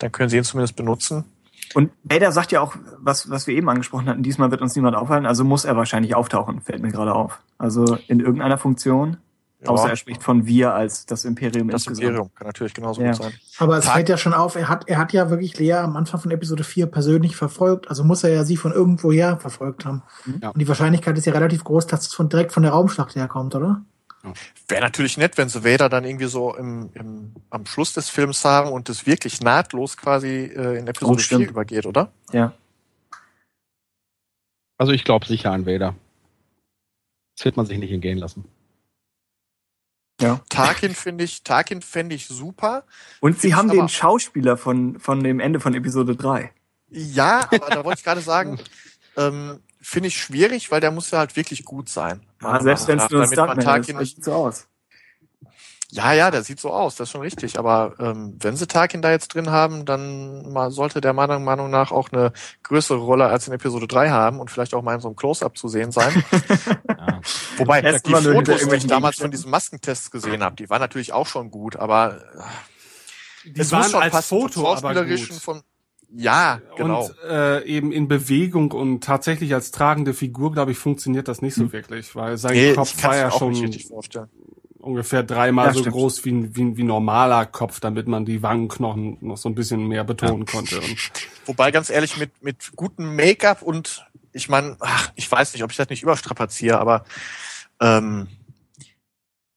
F: dann können sie ihn zumindest benutzen.
E: Und Vader sagt ja auch, was, was wir eben angesprochen hatten, diesmal wird uns niemand aufhalten, also muss er wahrscheinlich auftauchen, fällt mir gerade auf. Also in irgendeiner Funktion,
F: Ja.
E: außer er spricht von wir als das Imperium
F: Das
E: insgesamt.
F: Imperium kann natürlich genauso
E: Ja.
F: gut sein.
G: Aber es
F: Tag-
G: fällt ja schon auf, er hat, er hat ja wirklich Lea am Anfang von Episode 4 persönlich verfolgt. Also muss er ja sie von irgendwoher verfolgt haben.
C: Ja.
G: Und die Wahrscheinlichkeit ist ja relativ groß, dass es von direkt von der Raumschlacht herkommt, oder?
F: Wäre natürlich nett, wenn sie Vader dann irgendwie so im, im, am Schluss des Films haben und es wirklich nahtlos quasi äh, in Episode
E: Oh, stimmt.
F: 4 übergeht, oder?
E: Ja.
C: Also ich glaube sicher an Vader. Das wird man sich nicht entgehen lassen.
F: Tarkin finde ich, Tarkin fände ich super.
E: Und sie
F: Find's
E: haben den Schauspieler von, von dem Ende von Episode 3.
F: Ja, aber da wollte ich gerade sagen, ähm, finde ich schwierig, weil der muss ja halt wirklich gut sein.
E: Ja, selbst wenn es nur ein Stuntman ist,
F: nicht,
E: sieht so aus.
F: Ja, ja, der sieht so aus, das ist schon richtig. Aber ähm, wenn sie Tarkin da jetzt drin haben, dann mal sollte der meiner Meinung nach auch eine größere Rolle als in Episode 3 haben und vielleicht auch mal in so einem Close-Up zu sehen sein.
C: Ja.
F: Wobei,
E: Erst
F: die Fotos, die ich damals von diesen Maskentests gesehen habe, die waren natürlich auch schon gut, aber
A: Die
F: es
A: waren
F: muss schon
A: als
F: passen.
A: Foto aber gut.
F: Vom, ja, genau.
A: Und äh, eben in Bewegung und tatsächlich als tragende Figur, glaube ich, funktioniert das nicht so wirklich, weil sein
F: nee,
A: Kopf war ja schon ungefähr dreimal
E: Ja,
A: so
E: stimmt.
A: groß wie, ein- wie, ein- wie normaler Kopf, damit man die Wangenknochen noch so ein bisschen mehr betonen konnte. Und
F: Wobei ganz ehrlich, mit, mit gutem Make-up und ich meine, ach, ich weiß nicht, ob ich das nicht überstrapaziere, aber ähm,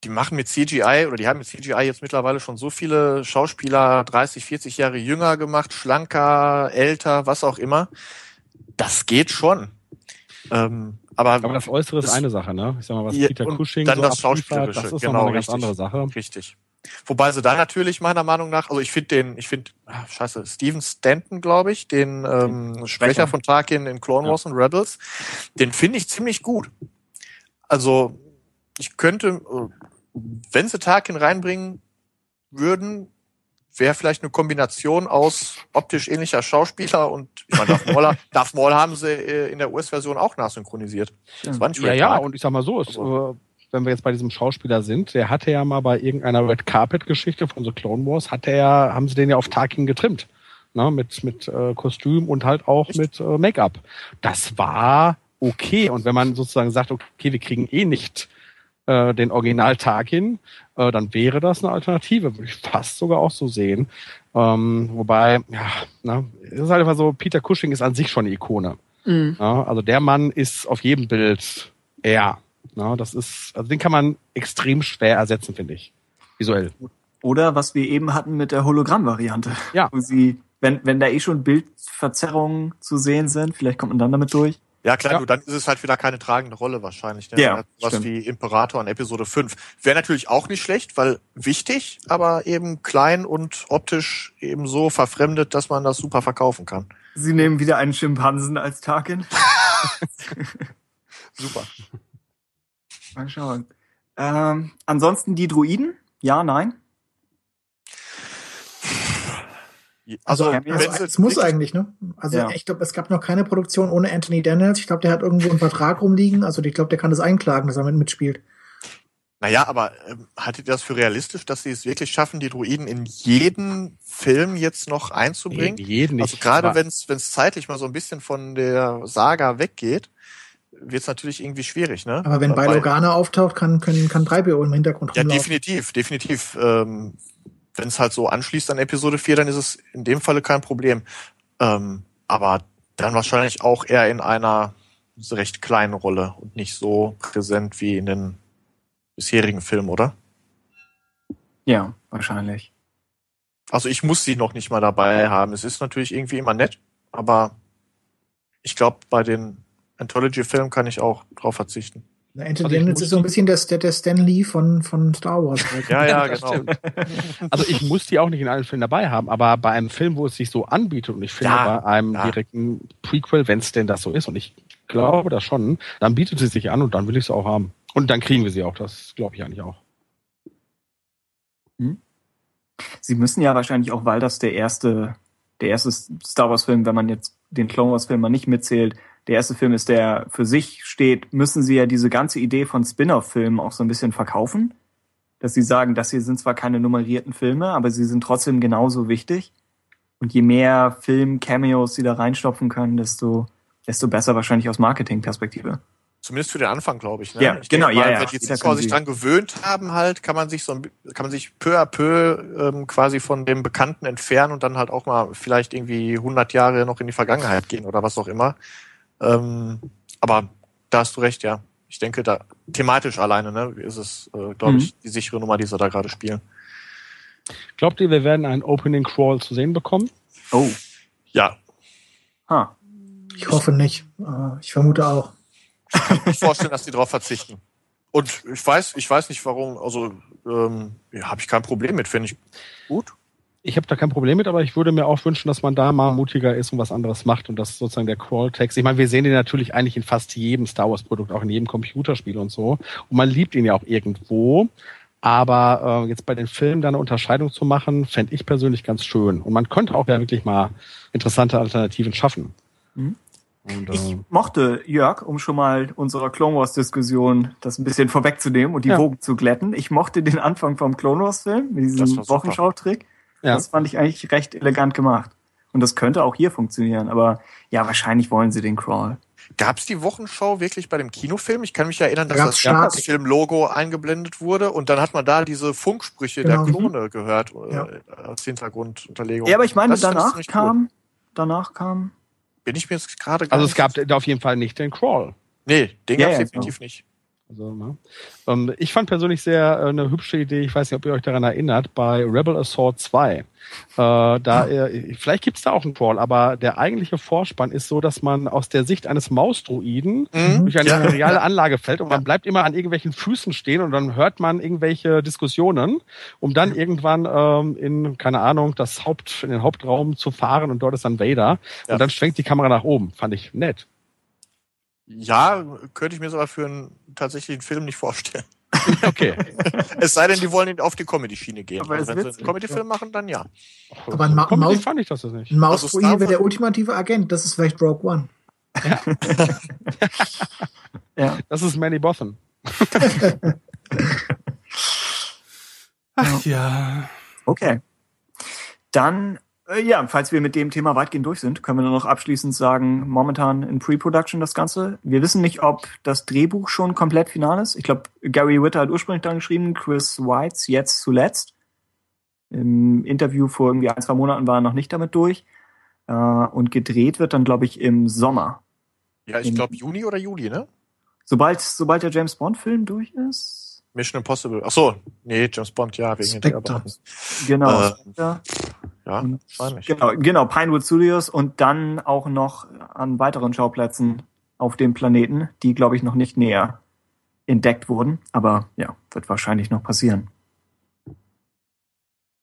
F: die machen mit CGI oder die haben mit CGI jetzt mittlerweile schon so viele Schauspieler 30, 40 Jahre jünger gemacht, schlanker, älter, was auch immer. Das geht schon. Ähm, aber,
C: Aber das Äußere ist eine Sache, ne? Ich sag mal, was
F: Ja,
C: Peter Cushing
F: dann
C: so
F: das Schauspielerische,
C: das ist
F: genau,
C: eine ganz
F: richtig.
C: andere Sache.
F: Richtig. Wobei sie da natürlich meiner Meinung nach, also ich finde den, ich finde, ah, scheiße, Steven Stanton, glaube ich, den ähm, Sprecher von Tarkin in Clone
C: Ja.
F: Wars und Rebels, den finde ich ziemlich gut. Also ich könnte, äh, wenn sie Tarkin reinbringen würden, wäre vielleicht eine Kombination aus optisch ähnlicher Schauspieler und ich meine, Darth Maul, Darth Maul haben sie äh, in der US-Version auch nachsynchronisiert. Das war nicht
C: Ja, ja, und ich sag mal so, es,
F: Also-
C: äh, wenn wir jetzt bei diesem Schauspieler sind, der hatte ja mal bei irgendeiner Red Carpet Geschichte von The Clone Wars, hat er ja, haben sie den ja auf Tarkin getrimmt. Ne, mit mit äh, Kostüm und halt auch
F: Echt?
C: mit äh, Make-up. Das war okay. Und wenn man sozusagen sagt, okay, wir kriegen eh nicht äh, den Original Tarkin, äh, dann wäre das eine Alternative, würde ich fast sogar auch so sehen. Ähm, wobei, ja, ne, es ist halt einfach so, Peter Cushing ist an sich schon eine Ikone. Ja, also der Mann ist auf jedem Bild er. Ja, das ist, also den kann man extrem schwer ersetzen, finde ich. Visuell.
E: Oder was wir eben hatten mit der Hologramm-Variante.
C: Ja.
E: Wo sie, wenn, wenn da eh schon Bildverzerrungen zu sehen sind, vielleicht kommt man dann damit durch.
F: Ja, klar,
C: Ja.
F: nur dann ist es halt wieder keine tragende Rolle wahrscheinlich. Ne?
E: Ja,
F: Was
E: stimmt.
F: wie Imperator in Episode 5. Wäre natürlich auch nicht schlecht, weil wichtig, aber eben klein und optisch eben so verfremdet, dass man das super verkaufen kann.
E: Sie nehmen wieder einen Schimpansen als Tarkin.
F: Super.
E: Mal schauen. Ähm, ansonsten die Druiden? Ja, nein?
F: Also,
E: Ja,
G: Also,
F: sie
G: es muss eigentlich, ne? Also
E: Ja.
G: ich glaube, es gab noch keine Produktion ohne Anthony Daniels. Ich glaube, der hat irgendwo einen Vertrag rumliegen. Also ich glaube, der kann das einklagen, dass er mit mitspielt.
F: Naja, aber ähm, haltet ihr das für realistisch, dass sie es wirklich schaffen, die Druiden in jeden Film jetzt noch einzubringen?
C: jeden nicht.
F: Also gerade wenn es zeitlich mal so ein bisschen von der Saga weggeht, wird es natürlich irgendwie schwierig, ne?
G: Aber wenn
F: Weil-
G: Bail Organa auftaucht, kann, können, kann 3BO im Hintergrund
F: Ja,
G: rumlaufen.
F: definitiv, definitiv. Ähm, wenn es halt so anschließt an Episode 4, dann ist es in dem Falle kein Problem. Ähm, aber dann wahrscheinlich auch eher in einer recht kleinen Rolle und nicht so präsent wie in den bisherigen Filmen, oder?
E: Ja, wahrscheinlich.
F: Also ich muss sie noch nicht mal dabei haben. Es ist natürlich irgendwie immer nett, aber ich glaube, bei den Anthology-Filmen kann ich auch drauf verzichten.
C: Also
G: the
C: ich
G: Endless
C: muss
G: ist so ein bisschen der, der, der Stan Lee von, von Star Wars.
F: Ja, ja,
C: Das
F: genau.
C: stimmt. Also ich muss die auch nicht in allen Filmen dabei haben, aber bei einem Film, wo es sich so anbietet und ich finde
F: Ja,
C: bei einem
F: ja.
C: direkten Prequel, wenn es denn das so ist und ich glaube das schon, dann bietet sie sich an und dann will ich sie auch haben. Und dann kriegen wir sie auch, das glaube ich eigentlich auch.
E: Sie müssen ja wahrscheinlich auch, weil das der erste, der erste Star Wars Film, wenn man jetzt den Clone Wars Film mal nicht mitzählt, der erste Film ist, der für sich steht, müssen sie ja diese ganze Idee von Spin-off-Filmen auch so ein bisschen verkaufen. Dass sie sagen, das hier sind zwar keine nummerierten Filme, aber sie sind trotzdem genauso wichtig. Und je mehr Film-Cameos sie da reinstopfen können, desto, desto besser wahrscheinlich aus Marketing-Perspektive.
F: Zumindest für den Anfang, glaube ich. Ne?
E: Ja,
F: ich
E: genau,
F: denke mal,
E: ja, ja.
F: Wenn die Zuschauer sich dran gewöhnt haben, halt, kann man sich so ein, kann man sich peu à peu ähm, quasi von dem Bekannten entfernen und dann halt auch mal vielleicht irgendwie 100 Jahre noch in die Vergangenheit gehen oder was auch immer. Ähm, aber da hast du recht, ja. Ich denke, da thematisch alleine, ne, ist es, äh, glaube
E: Mhm.
F: ich, die sichere Nummer, die sie da gerade spielen.
C: Glaubt ihr, wir werden einen Opening Crawl zu sehen bekommen?
E: Oh,
F: Ja,
E: ha.
G: Ich hoffe nicht. Äh, Ich vermute auch.
F: ich vorstellen, dass die darauf verzichten. Und ich weiß, ich weiß nicht warum, also ähm, ja, habe ich kein Problem mit, finde ich gut.
C: Ich habe da kein Problem mit, aber ich würde mir auch wünschen, dass man da mal mutiger ist und was anderes macht und das sozusagen der Crawl-Text. Ich meine, wir sehen den natürlich eigentlich in fast jedem Star Wars-Produkt, auch in jedem Computerspiel und so. Und man liebt ihn ja auch irgendwo. Aber äh, jetzt bei den Filmen da eine Unterscheidung zu machen, fände ich persönlich ganz schön. Und man könnte auch ja wirklich mal interessante Alternativen schaffen.
E: Mhm.
C: Und,
E: Ich
C: äh,
E: mochte Jörg, um schon mal unserer Clone Wars Diskussion das ein bisschen vorwegzunehmen und die
C: Ja.
E: Wogen zu glätten. Ich mochte den Anfang vom Clone Wars Film mit
F: Das
E: diesem. Wochenschau-Trick.
C: Ja.
E: Das fand ich eigentlich recht elegant gemacht. Und das könnte auch hier funktionieren, aber ja, wahrscheinlich wollen sie den Crawl.
F: Gab es die Wochenschau wirklich bei dem Kinofilm? Ich kann mich erinnern, dass
G: Da
F: das
G: gab's Start.
F: Filmlogo eingeblendet wurde und dann hat man da diese Funksprüche
G: Genau.
F: der Klone gehört äh,
G: Ja.
F: als Hintergrundunterlegung.
E: Ja, aber ich meine,
F: Das
E: danach
F: ziemlich gut.
E: kam, danach kam,
F: Bin ich mir jetzt gerade
C: Also es gab auf jeden Fall nicht den Crawl.
F: Nee, den
E: Ja,
F: gab's
E: ja,
F: definitiv nicht.
C: Also, ne? ähm, ich fand persönlich sehr äh, eine hübsche Idee, ich weiß nicht, ob ihr euch daran erinnert, bei Rebel Assault 2. Äh, da, äh, vielleicht gibt's da auch einen Crawl, aber der eigentliche Vorspann ist so, dass man aus der Sicht eines Mausdruiden
F: Mhm.
C: durch eine
F: Ja.
C: reale Anlage fällt und man bleibt immer an irgendwelchen Füßen stehen und dann hört man irgendwelche Diskussionen, um dann irgendwann ähm, in, keine Ahnung, das Haupt, in den Hauptraum zu fahren und dort ist dann Vader
F: Ja.
C: und dann schwenkt die Kamera nach oben. Fand ich nett.
F: Ja, könnte ich mir sogar für einen tatsächlichen Film nicht vorstellen.
C: Okay.
F: es sei denn, die wollen auf die Comedy-Schiene gehen.
E: Aber
F: Also wenn sie
E: witzig,
F: einen Comedy-Film machen, dann ja.
G: Aber ein Ma-
C: Comedy
G: Maus-
C: fand ich das nicht.
G: Ein
F: Also
G: Mausdruide
F: Star
G: wäre der ultimative Agent. Das ist vielleicht Rogue One.
E: ja.
C: Das ist Manny Bothan.
A: Ach ja.
E: Okay. Dann, ja, falls wir mit dem Thema weitgehend durch sind, können wir nur noch abschließend sagen, momentan in Pre-Production das Ganze. Wir wissen nicht, ob das Drehbuch schon komplett final ist. Ich glaube, Gary Witter hat ursprünglich dann geschrieben, Chris Weitz jetzt zuletzt. Im Interview vor irgendwie ein, zwei Monaten war er noch nicht damit durch. Äh, und gedreht wird dann, glaube ich, im Sommer.
F: Ja, ich glaube Juni oder Juli, ne?
E: Sobald, sobald der James Bond-Film durch ist.
F: Mission Impossible. Ach so, nee, James Bond, ja, wegen den
G: Spectre.
F: Dreharbeiten.
E: Genau.
F: Äh,
E: ja. Und-
F: wahrscheinlich.
E: Genau, genau, Pinewood Studios und dann auch noch an weiteren Schauplätzen auf dem Planeten, die, glaube ich, noch nicht näher entdeckt wurden. Aber ja, wird wahrscheinlich noch passieren.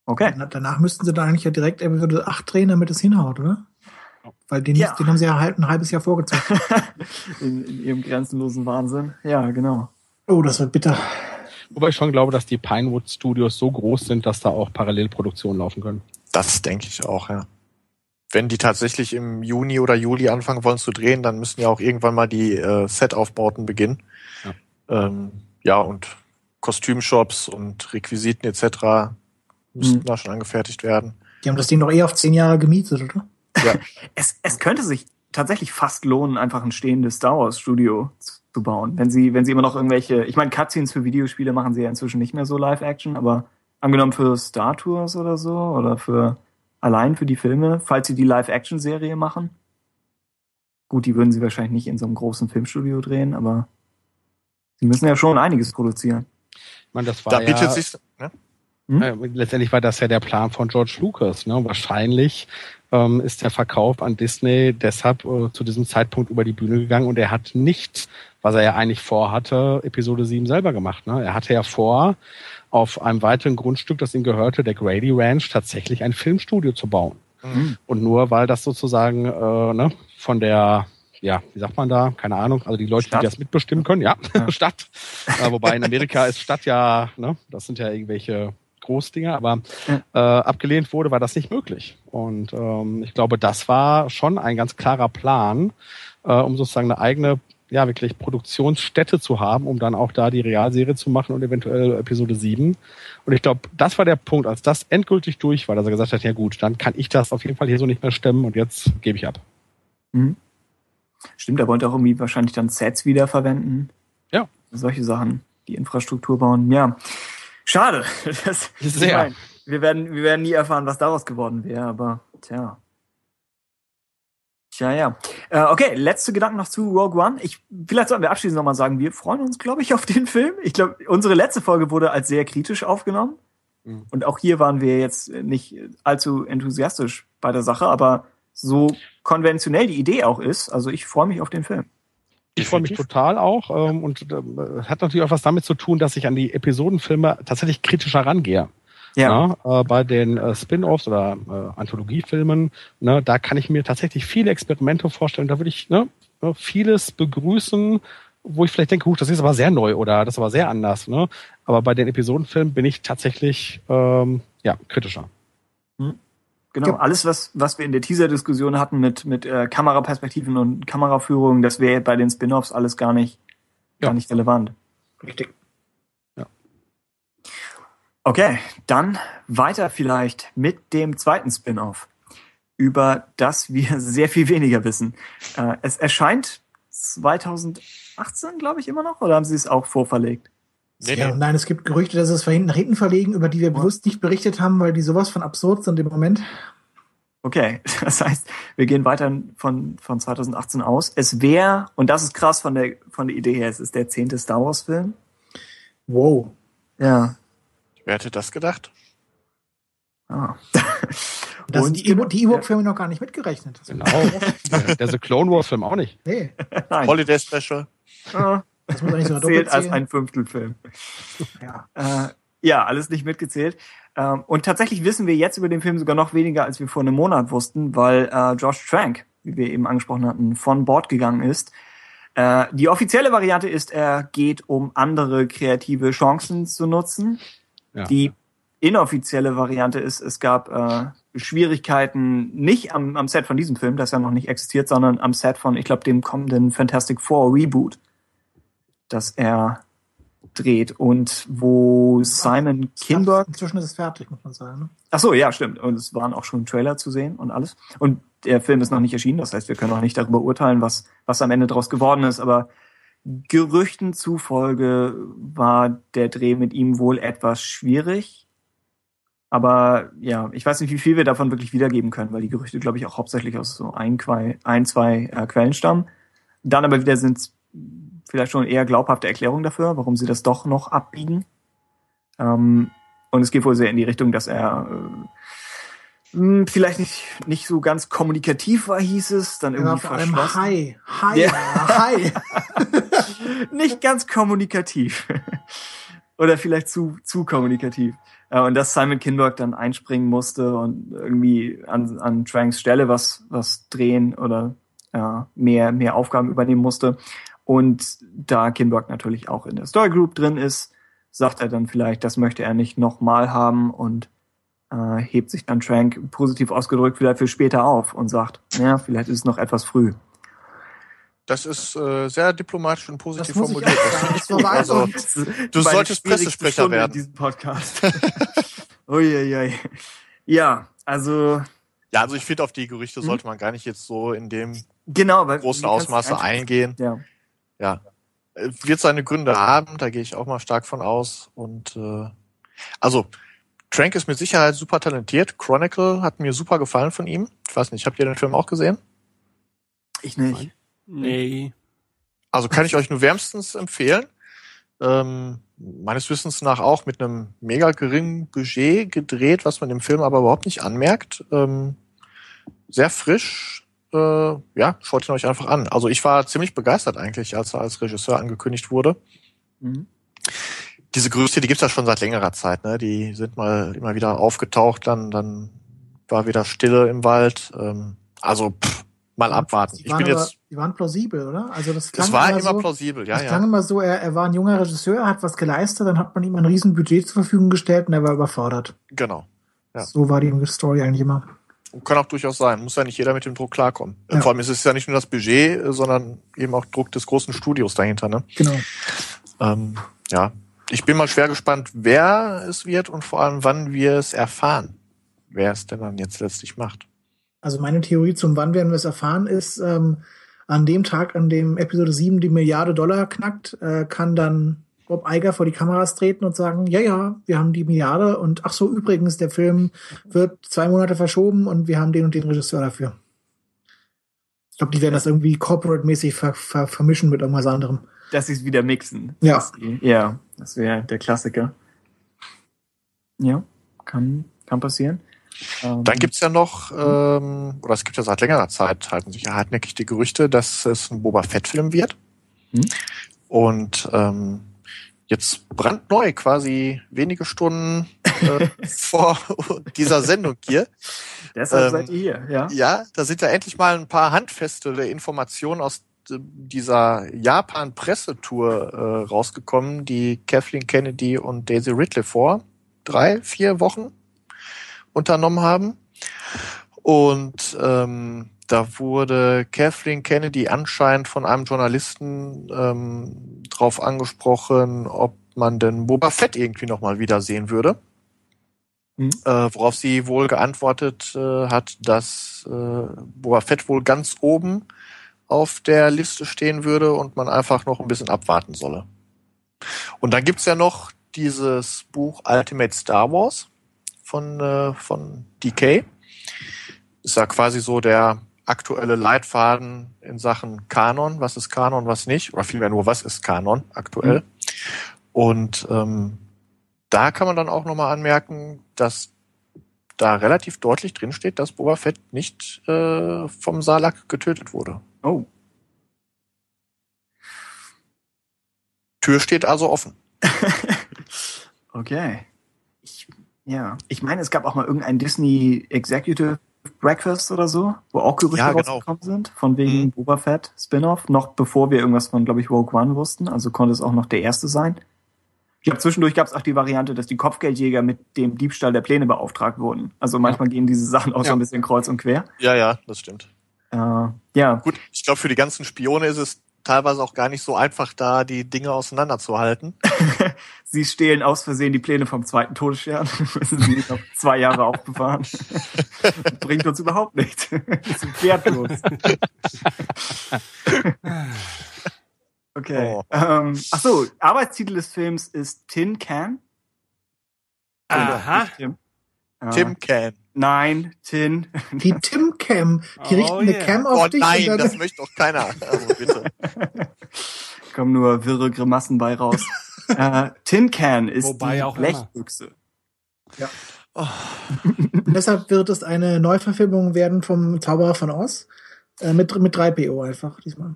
E: Okay.
G: Na- Danach müssten sie dann eigentlich ja direkt Episode 8 drehen, damit es hinhaut, oder? Weil den,
E: Ja.
G: den haben sie ja halt ein halbes Jahr vorgezogen.
E: In, in ihrem grenzenlosen Wahnsinn. Ja, genau.
G: Oh, das wird bitter.
C: Wobei ich schon glaube, dass die Pinewood Studios so groß sind, dass da auch Parallelproduktionen laufen können.
F: Das denke ich auch, ja. Wenn die tatsächlich im Juni oder Juli anfangen wollen zu drehen, dann müssen ja auch irgendwann mal die äh, Set-Aufbauten beginnen. Ja. Ähm, ja, und Kostümshops und Requisiten etc. müssten
E: Mhm.
F: da schon angefertigt werden.
G: Die haben das Ding doch eher auf zehn Jahre gemietet, oder?
E: Es, es könnte sich tatsächlich fast lohnen, einfach ein stehendes Star Wars Studio zu zu bauen. Wenn sie, wenn sie immer noch irgendwelche, ich meine, Cutscenes für Videospiele machen sie ja inzwischen nicht mehr so Live-Action, aber angenommen für Star Tours oder so oder für allein für die Filme, falls sie die Live-Action-Serie machen. Gut, die würden sie wahrscheinlich nicht in so einem großen Filmstudio drehen, aber sie müssen ja schon einiges produzieren.
C: Ich meine, das war
F: Da
C: ja,
F: bietet sich, ne?
C: äh, letztendlich war das ja der Plan von George Lucas. Ne? Wahrscheinlich ähm, ist der Verkauf an Disney deshalb äh, zu diesem Zeitpunkt über die Bühne gegangen und er hat nicht, was er ja eigentlich vorhatte, Episode 7 selber gemacht. Ne? Er hatte ja vor, auf einem weiteren Grundstück, das ihm gehörte, der Grady Ranch, tatsächlich ein Filmstudio zu bauen. Mhm. Und nur weil das sozusagen äh, ne, von der ja, wie sagt man da? Keine Ahnung. Also die Leute, Stadt. die das mitbestimmen können, ja, ja. Stadt. Äh, wobei in Amerika ist Stadt ja, ne, das sind ja irgendwelche Großdinger, aber ja. äh, abgelehnt wurde, war das nicht möglich. Und ähm, ich glaube, das war schon ein ganz klarer Plan, äh, um sozusagen eine eigene, ja, wirklich Produktionsstätte zu haben, um dann auch da die Realserie zu machen und eventuell Episode 7. Und ich glaube, das war der Punkt, als das endgültig durch war, dass er gesagt hat, ja gut, dann kann ich das auf jeden Fall hier so nicht mehr stemmen und jetzt gebe ich ab.
E: Mhm. Stimmt, er wollte auch irgendwie wahrscheinlich dann Sets wiederverwenden.
C: Ja.
E: Solche Sachen, die Infrastruktur bauen. Ja. Schade. Das, Sehr. Ich mein, wir, werden, wir werden nie erfahren, was daraus geworden wäre, aber tja. Tja, ja. Äh, okay, letzte Gedanken noch zu Rogue One. Ich, vielleicht sollten wir abschließend nochmal sagen, wir freuen uns, glaube ich, auf den Film. Ich glaube, unsere letzte Folge wurde als sehr kritisch aufgenommen. Mhm. Und auch hier waren wir jetzt nicht allzu enthusiastisch bei der Sache, aber so konventionell die Idee auch ist, also ich freue mich auf den Film.
C: Ich freue mich total auch ähm, und äh, hat natürlich auch was damit zu tun, dass ich an die Episodenfilme tatsächlich kritischer rangehe. Ja. ja äh, bei den äh, Spin-offs oder äh, Anthologiefilmen, ne, da kann ich mir tatsächlich viele Experimente vorstellen. Da würde ich ne, ne vieles begrüßen, wo ich vielleicht denke, huch, das ist aber sehr neu oder das ist aber sehr anders. Ne? Aber bei den Episodenfilmen bin ich tatsächlich ähm, ja kritischer.
E: Hm. Genau, alles, was, was wir in der Teaser-Diskussion hatten mit, mit äh, Kameraperspektiven und Kameraführung, das wäre bei den Spin-offs alles gar nicht, ja. gar nicht relevant.
G: Richtig.
E: Okay, dann weiter vielleicht mit dem zweiten Spin-off, über das wir sehr viel weniger wissen. Äh, es erscheint 2018, glaube ich, immer noch, oder haben Sie es auch vorverlegt?
G: Nee, ja, nein, es gibt Gerüchte, dass es nach hinten verlegen, über die wir bewusst nicht berichtet haben, weil die sowas von absurd sind im Moment.
E: Okay, das heißt, wir gehen weiter von, von 2018 aus. Es wäre, und das ist krass von der, von der Idee her, es ist der zehnte Star Wars Film.
G: Wow.
E: Ja.
F: Wer hätte das gedacht?
G: Ah. Da sind die, die Ewok-Filme noch gar nicht mitgerechnet.
C: Genau. der The Clone Wars-Film auch nicht.
F: Nee. Holiday Special.
E: Ah. Das muss eigentlich so zählt als ein Fünftelfilm. Ja. Äh, ja, alles nicht mitgezählt. Ähm, und tatsächlich wissen wir jetzt über den Film sogar noch weniger, als wir vor einem Monat wussten, weil äh, Josh Trank, wie wir eben angesprochen hatten, von Bord gegangen ist. Äh, die offizielle Variante ist, er geht, um andere kreative Chancen zu nutzen. Ja. Die inoffizielle Variante ist, es gab äh, Schwierigkeiten nicht am, am Set von diesem Film, das ja noch nicht existiert, sondern am Set von, ich glaube, dem kommenden Fantastic Four Reboot das er dreht und wo Simon Kinberg.
G: Inzwischen ist es fertig, muss man sagen. Ne?
E: Ach so, ja, stimmt. Und es waren auch schon Trailer zu sehen und alles. Und der Film ist noch nicht erschienen, das heißt, wir können auch nicht darüber urteilen, was, was am Ende daraus geworden ist, aber Gerüchten zufolge war der Dreh mit ihm wohl etwas schwierig. Aber ja, ich weiß nicht, wie viel wir davon wirklich wiedergeben können, weil die Gerüchte, glaube ich, auch hauptsächlich aus so ein, ein zwei äh, Quellen stammen. Dann aber wieder sind vielleicht schon eher glaubhafte Erklärung dafür, warum sie das doch noch abbiegen. Ähm, und es geht wohl sehr in die Richtung, dass er äh, hm, vielleicht nicht, nicht so ganz kommunikativ war, hieß es, dann irgendwie ja, verschlossen.
G: Hi, hi, ja. hi.
E: nicht ganz kommunikativ. Oder vielleicht zu, zu kommunikativ. Äh, und dass Simon Kinberg dann einspringen musste und irgendwie an, an Tranks Stelle was, was drehen oder ja, mehr, mehr Aufgaben übernehmen musste. Und da Kinberg natürlich auch in der Story Group drin ist, sagt er dann vielleicht, das möchte er nicht nochmal haben und äh, hebt sich dann Trank positiv ausgedrückt vielleicht für später auf und sagt, ja, vielleicht ist es noch etwas früh.
F: Das ist äh, sehr diplomatisch und positiv formuliert. Das das also, du solltest Pressesprecher Stunde werden. In diesem Podcast.
E: Uiuiui. Ja, also.
F: Ja, also ich finde, auf die Gerüchte hm? sollte man gar nicht jetzt so in dem
E: genau, weil,
F: großen Ausmaße eingehen.
E: Ja
F: ja, wird seine Gründe haben, da gehe ich auch mal stark von aus. Und äh, also Trank ist mit Sicherheit super talentiert. Chronicle hat mir super gefallen von ihm. Ich weiß nicht, habt ihr den Film auch gesehen?
E: Ich nicht.
F: Nee. Also kann ich euch nur wärmstens empfehlen. Ähm, meines Wissens nach auch mit einem mega geringen Budget gedreht, was man im Film aber überhaupt nicht anmerkt. Ähm, sehr frisch. Äh, ja, schaut ihn euch einfach an. Also ich war ziemlich begeistert eigentlich, als er als Regisseur angekündigt wurde.
E: Mhm.
F: Diese Gerüchte, die gibt's ja schon seit längerer Zeit. Ne? Die sind mal immer wieder aufgetaucht, dann, dann war wieder Stille im Wald. Ähm, also pff, mal abwarten.
G: Die
F: Ich
G: waren,
F: bin
G: aber,
F: jetzt.
G: die waren plausibel, oder? Also das klang
F: Es war immer
G: so,
F: plausibel, ja,
G: das
F: ja.
G: klang immer so, er, er war ein junger Regisseur, hat was geleistet, dann hat man ihm ein riesen Budget zur Verfügung gestellt und er war überfordert.
F: Genau. Ja.
G: So war die Story eigentlich immer.
F: Kann auch durchaus sein. Muss ja nicht jeder mit dem Druck klarkommen.
G: Ja.
F: Vor allem ist es ja nicht nur das Budget, sondern eben auch Druck des großen Studios dahinter. Ne?
G: Genau.
F: Ähm, ja, ich bin mal schwer gespannt, wer es wird und vor allem, wann wir es erfahren, wer es denn dann jetzt letztlich macht.
G: Also meine Theorie zum wann werden wir es erfahren ist, ähm, an dem Tag, an dem Episode 7 die Milliarde Dollar knackt, äh, kann dann Bob Iger vor die Kameras treten und sagen, ja, ja, wir haben die Milliarde und ach so, übrigens, der Film wird zwei Monate verschoben und wir haben den und den Regisseur dafür. Ich glaube, die werden das irgendwie corporate-mäßig ver ver vermischen mit irgendwas anderem.
E: Dass sie es wieder mixen.
G: Ja.
E: Das- Ja, das wäre der Klassiker. Ja, kann, kann passieren. Ähm,
F: Dann gibt's ja noch, ähm, oder es gibt ja seit längerer Zeit, halten sich ja hartnäckig die Gerüchte, dass es ein Boba Fett-Film wird.
E: Hm?
F: Und ähm, jetzt brandneu, quasi wenige Stunden äh, vor dieser Sendung hier,
E: Deshalb
F: ähm,
E: seid ihr hier, ja?
F: Ja, da sind ja endlich mal ein paar handfeste Informationen aus dieser Japan-Pressetour äh, rausgekommen, die Kathleen Kennedy und Daisy Ridley vor drei, vier Wochen unternommen haben. Und ähm, da wurde Kathleen Kennedy anscheinend von einem Journalisten ähm, drauf angesprochen, ob man denn Boba Fett irgendwie nochmal wiedersehen würde.
E: Mhm.
F: Äh, worauf sie wohl geantwortet äh, hat, dass äh, Boba Fett wohl ganz oben auf der Liste stehen würde und man einfach noch ein bisschen abwarten solle. Und dann gibt's ja noch dieses Buch Ultimate Star Wars von, äh, von DK. Ist ja quasi so der aktuelle Leitfaden in Sachen Kanon. Was ist Kanon, was nicht? Oder vielmehr nur, was ist Kanon aktuell? Und ähm, da kann man dann auch nochmal anmerken, dass da relativ deutlich drin steht, dass Boba Fett nicht äh, vom Salak getötet wurde.
E: Oh.
F: Tür steht also offen.
E: Okay. Ich, ja. Ich meine, es gab auch mal irgendein Disney Executive Breakfast oder so, wo auch Gerüchte
F: Ja, genau.
E: rausgekommen sind, von wegen
F: Mhm.
E: Boba Fett Spin-off, noch bevor wir irgendwas von, glaube ich, Rogue One wussten. Also konnte es auch noch der erste sein. Ich glaube, zwischendurch gab es auch die Variante, dass die Kopfgeldjäger mit dem Diebstahl der Pläne beauftragt wurden. Also manchmal gehen diese Sachen auch so
F: Ja.
E: ein bisschen kreuz und quer.
F: Ja, ja, das stimmt.
E: Äh, ja,
F: Gut, ich glaube, für die ganzen Spione ist es teilweise auch gar nicht so einfach, da die Dinge auseinanderzuhalten.
E: sie stehlen aus Versehen die Pläne vom zweiten Todesstern, müssen sie nicht noch zwei Jahre aufbewahren. Bringt uns überhaupt nichts. Das ist wertlos. Okay.
F: Oh.
E: Ähm, ach so, Arbeitstitel des Films ist Tin Can.
A: Aha.
E: Tim. Äh,
F: Tim Can.
E: Nein, Tin.
G: Die Tim Cam, die
A: Oh,
G: richten eine
A: yeah.
G: Cam auf
F: Oh
G: dich
F: nein,
G: und
F: das möchte doch keiner. Also bitte.
E: Kommen nur wirre Grimassen bei raus. äh, Tin Can ist
A: Wobei
E: die. Blechbüchse.
G: und deshalb wird es eine Neuverfilmung werden vom Zauberer von Oz. Äh, mit, mit 3PO einfach diesmal.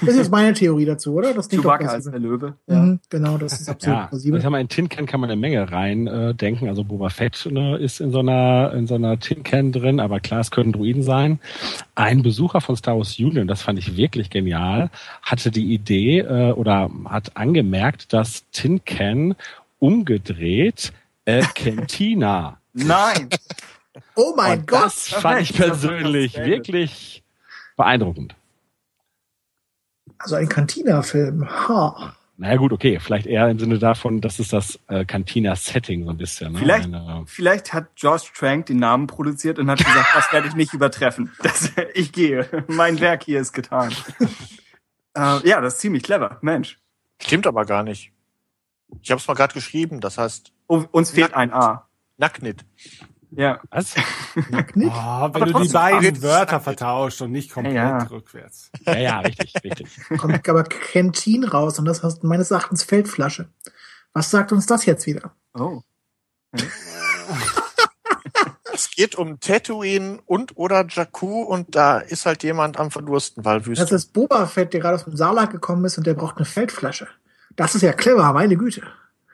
G: Das ist jetzt meine Theorie dazu, oder? Das
E: Chewbacca als der Löwe. Ja.
G: Mhm, genau, das ist absolut
C: Ja, ich
G: plausibel.
C: sag mal, in Tin Can kann man eine Menge rein äh, denken. Also Boba Fett ne, ist in so einer in so einer Tin Can drin, aber klar, es können Druiden sein. Ein Besucher von Star Wars Union, das fand ich wirklich genial, hatte die Idee äh, oder hat angemerkt, dass Tin Can umgedreht äh, Cantina.
E: Nein!
G: Oh mein
C: Und
G: Gott!
C: das fand ich persönlich wirklich beeindruckend.
G: Also ein Cantina-Film. Ha.
C: Naja gut, okay, vielleicht eher im Sinne davon, das ist das äh, Cantina-Setting so ein bisschen. Ne?
E: Vielleicht,
C: Eine,
E: vielleicht hat George Trank den Namen produziert und hat gesagt, das werde ich nicht übertreffen. Das, ich gehe. Mein Werk hier ist getan. äh, ja, das ist ziemlich clever. Mensch.
F: Stimmt aber gar nicht. Ich habe es mal gerade geschrieben, das heißt
E: Oh, uns fehlt ein A.
F: Nacknit.
E: Ja.
C: was?
G: Nicht?
A: Oh, wenn
E: Aber
A: du die beiden. Wörter vertauscht und nicht komplett
E: Ja, ja.
A: rückwärts.
C: Ja, ja, richtig, richtig.
G: Kommt aber Canteen raus und das heißt meines Erachtens Feldflasche. Was sagt uns das jetzt wieder?
E: Oh.
F: geht um Tatooine und oder Jakku und da ist halt jemand am Verdursten, weil Wüste.
G: Das ist Boba Fett, der gerade aus dem Salak gekommen ist und der braucht eine Feldflasche. Das ist ja clever, meine Güte.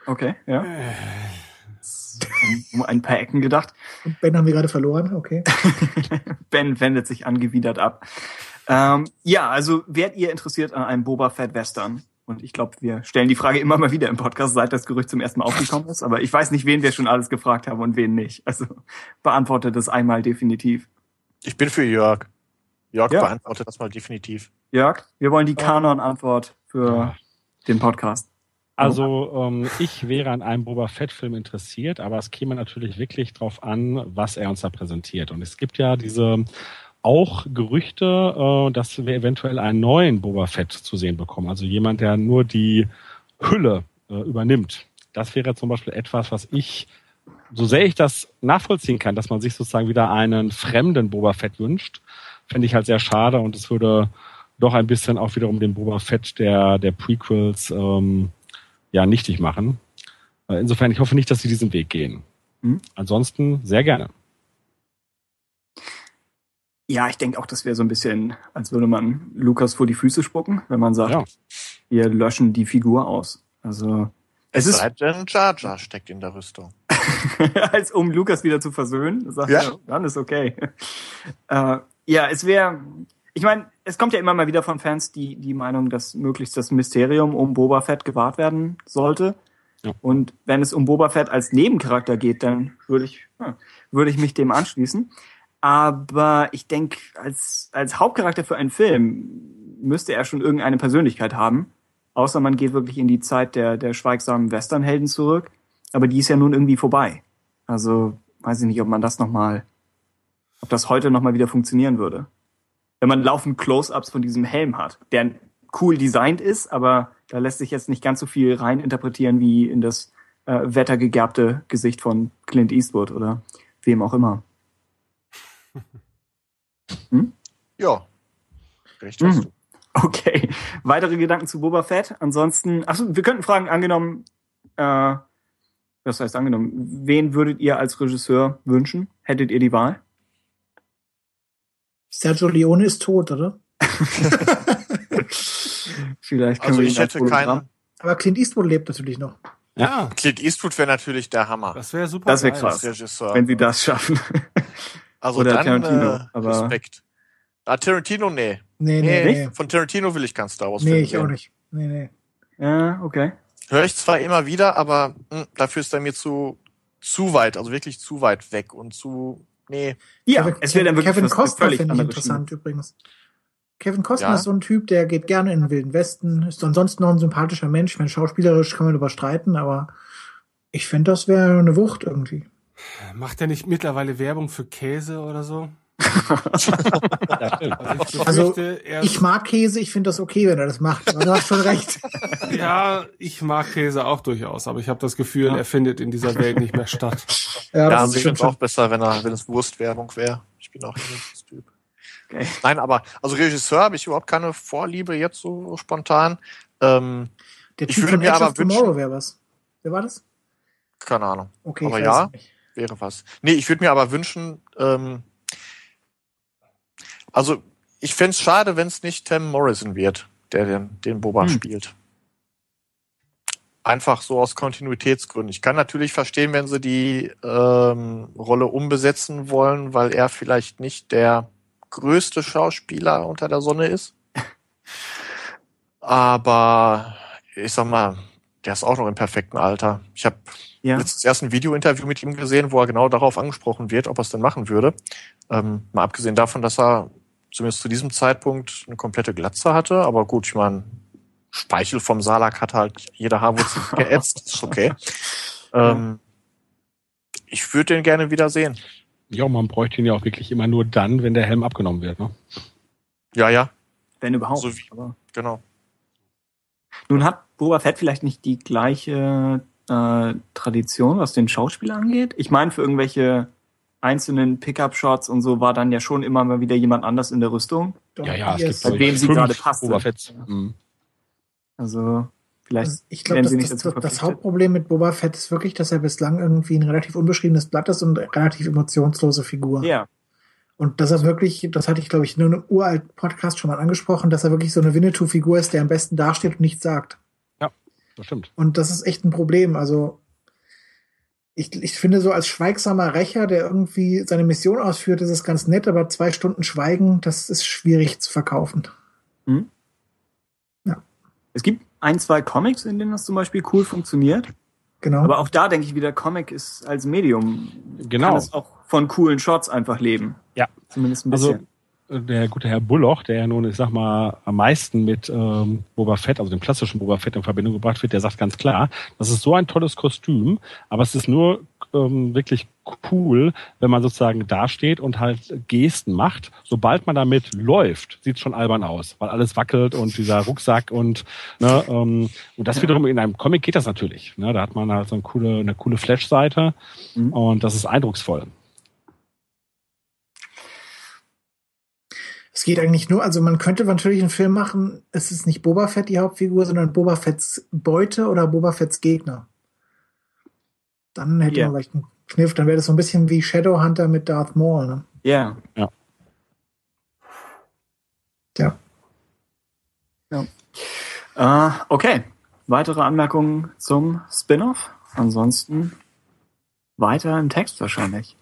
E: Okay, ja. Um ein paar Ecken gedacht.
G: Und Ben haben wir gerade verloren, okay.
E: ben wendet sich angewidert ab. Ähm, ja, also wärt ihr interessiert an einem Boba Fett Western? Und ich glaube, wir stellen die Frage immer mal wieder im Podcast, seit das Gerücht zum ersten Mal aufgekommen ist. Aber ich weiß nicht, wen wir schon alles gefragt haben und wen nicht. Also beantwortet das einmal definitiv.
F: Ich bin für Jörg. Jörg
E: Ja.
F: beantwortet das mal definitiv.
E: Jörg, wir wollen die Kanon-Antwort für den Podcast.
C: Also ähm, ich wäre an einem Boba Fett-Film interessiert, aber es käme natürlich wirklich drauf an, was er uns da präsentiert. Und es gibt ja diese auch Gerüchte, äh, dass wir eventuell einen neuen Boba Fett zu sehen bekommen. Also jemand, der nur die Hülle äh, übernimmt. Das wäre zum Beispiel etwas, was ich, so sehr ich das nachvollziehen kann, dass man sich sozusagen wieder einen fremden Boba Fett wünscht, fände ich halt sehr schade und es würde doch ein bisschen auch wiederum den Boba Fett der, der Prequels ähm, ja nichtig machen. Äh, Insofern, ich hoffe nicht, dass sie diesen Weg gehen.
E: Mhm.
C: Ansonsten sehr gerne.
E: Ja, ich denke auch, das wäre so ein bisschen, als würde man Lukas vor die Füße spucken, wenn man sagt,
C: Ja.
E: wir löschen die Figur aus. Also es ist,
F: denn Jar Jar steckt in der Rüstung.
E: als um Lukas wieder zu versöhnen, sagt
F: Ja.
E: er, dann ist okay. äh, ja, es wäre, ich meine, es kommt ja immer mal wieder von Fans die, die Meinung, dass möglichst das Mysterium um Boba Fett gewahrt werden sollte.
C: Ja.
E: Und wenn es um Boba Fett als Nebencharakter geht, dann würde ich, ja, würde ich mich dem anschließen. Aber ich denke, als, als Hauptcharakter für einen Film müsste er schon irgendeine Persönlichkeit haben. Außer man geht wirklich in die Zeit der, der schweigsamen Westernhelden zurück. Aber die ist ja nun irgendwie vorbei. Also weiß ich nicht, ob man das nochmal, ob das heute nochmal wieder funktionieren würde. Wenn man laufend Close-ups von diesem Helm hat, der cool designt ist, aber da lässt sich jetzt nicht ganz so viel rein interpretieren wie in das äh, wettergegerbte Gesicht von Clint Eastwood oder wem auch immer.
F: Ja. Recht hast
E: Mhm.
F: du.
E: Okay. Weitere Gedanken zu Boba Fett? Ansonsten, achso, wir könnten fragen, angenommen, äh, was heißt angenommen, wen würdet ihr als Regisseur wünschen? Hättet ihr die Wahl?
G: Sergio Leone ist tot, oder?
E: Vielleicht können
F: Also
E: wir
F: ich hätte keinen.
G: Aber Clint Eastwood lebt natürlich noch.
A: Ja,
F: Clint Eastwood wäre natürlich der Hammer.
A: das wäre super.
E: Das wär
A: geil.
E: krass.
F: als Regisseur.
E: wenn sie das schaffen.
F: also
E: oder
F: dann,
E: Tarantino,
F: äh,
E: aber-
F: Respekt. Ah, Tarantino, nee.
G: Nee, nee,
F: Nee. Von Tarantino will ich keinen Star Wars
G: Nee,
F: Film
G: ich auch nicht. Nee, nee.
E: ja, okay.
F: Höre ich zwar immer wieder, aber mh, dafür ist er mir zu, zu weit, also wirklich zu weit weg und zu, nee.
E: Ja,
G: Kevin,
E: es wäre dann wirklich
G: Kevin Costner
E: völlig
G: finde ich interessant übrigens. Kevin Costner
F: Ja.
G: ist so ein Typ, der geht gerne in den Wilden Westen, ist ansonsten noch ein sympathischer Mensch. Ich meine, schauspielerisch kann man überstreiten, aber ich finde, das wäre eine Wucht irgendwie.
A: Macht er nicht mittlerweile Werbung für Käse oder so? Also ich
G: Also, Ich mag Käse, ich finde das okay, wenn er das macht. Aber du hast schon recht.
A: ja, ich mag Käse auch durchaus, aber ich habe das Gefühl, er findet in dieser Welt nicht mehr statt.
G: Ja,
F: Ja,
G: das ist
F: ich finde
G: schon
F: es auch besser, wenn er, wenn es Wurstwerbung wäre. Ich bin auch ein Typ.
E: Okay.
F: Nein, aber also Regisseur habe ich überhaupt keine Vorliebe jetzt so spontan. Ähm,
G: Der
F: ich
G: Typ
F: würde
G: von
F: mir
G: Edge
F: aber
G: of Tomorrow
F: wünschen-
G: wäre was. Wer war das?
F: keine Ahnung,
G: Okay,
F: Aber ja. wäre was. Nee, ich würde mir aber wünschen, ähm, also ich fänd's schade, wenn es nicht Tim Morrison wird, der den, den Boba
E: Hm.
F: spielt. Einfach so aus Kontinuitätsgründen. Ich kann natürlich verstehen, wenn sie die ähm, Rolle umbesetzen wollen, weil er vielleicht nicht der größte Schauspieler unter der Sonne ist. Aber ich sag mal, der ist auch noch im perfekten Alter. Ich habe
E: Ja.
F: letztens erst ein Video-Interview mit ihm gesehen, wo er genau darauf angesprochen wird, ob er es denn machen würde. Ähm, mal abgesehen davon, dass er zumindest zu diesem Zeitpunkt eine komplette Glatze hatte. Aber gut, ich meine, Speichel vom Salak hat halt jede Haarwurzel geätzt. Ist okay. Ähm, ich würde den gerne wieder sehen.
C: Ja, man bräuchte ihn ja auch wirklich immer nur dann, wenn der Helm abgenommen wird. Ne?
F: Ja, ja,
E: Wenn überhaupt.
F: So wie-
E: Aber
F: genau.
E: nun hat Boba Fett vielleicht nicht die gleiche äh, Tradition, was den Schauspieler angeht. Ich meine, für irgendwelche einzelnen Pickup-Shots und so war dann ja schon immer mal wieder jemand anders in der Rüstung.
G: Doch,
C: Ja, ja, es gibt ich,
E: wem sie gerade passt.
C: Fetts. Mhm.
E: Also Vielleicht
G: Also ich glaube, das, das, das, das. Hauptproblem mit Boba Fett ist wirklich, dass er bislang irgendwie ein relativ unbeschriebenes Blatt ist und eine relativ emotionslose Figur.
E: Ja,
G: Und dass er wirklich, das hatte ich, glaube ich, in einem uralten Podcast schon mal angesprochen, dass er wirklich so eine Winnetou-Figur ist, der am besten dasteht und nichts sagt.
C: Das stimmt.
G: Und das ist echt ein Problem. Also ich, ich finde so als schweigsamer Rächer, der irgendwie seine Mission ausführt, ist es ganz nett, aber zwei Stunden Schweigen, das ist schwierig zu verkaufen.
E: es gibt ein, zwei Comics, in denen das zum Beispiel cool funktioniert.
G: Genau.
E: Aber auch da denke ich wieder, Comic ist als Medium,
C: Genau.
E: kann es auch von coolen Shots einfach leben.
C: Ja.
E: Zumindest ein
C: Also
E: bisschen.
C: Der gute Herr Bulloch, der ja nun, ich sag mal, am meisten mit ähm, Boba Fett, also dem klassischen Boba Fett in Verbindung gebracht wird, der sagt ganz klar, das ist so ein tolles Kostüm, aber es ist nur ähm, wirklich cool, wenn man sozusagen dasteht und halt Gesten macht. Sobald man damit läuft, sieht schon albern aus, weil alles wackelt und dieser Rucksack und ne, ähm, und das wiederum in einem Comic geht das natürlich. Ne? Da hat man halt so eine coole, eine coole Flash-Seite
E: Mhm.
C: und das ist eindrucksvoll.
G: Es geht eigentlich nur, also man könnte natürlich einen Film machen, es ist nicht Boba Fett die Hauptfigur, sondern Boba Fetts Beute oder Boba Fetts Gegner. Dann hätte
E: Ja.
G: man vielleicht einen Kniff, dann wäre das so ein bisschen wie Shadowhunter mit Darth Maul. Ne?
E: Ja.
C: Ja.
G: Ja.
E: Äh, okay. Weitere Anmerkungen zum Spin-off? Ansonsten weiter im Text wahrscheinlich.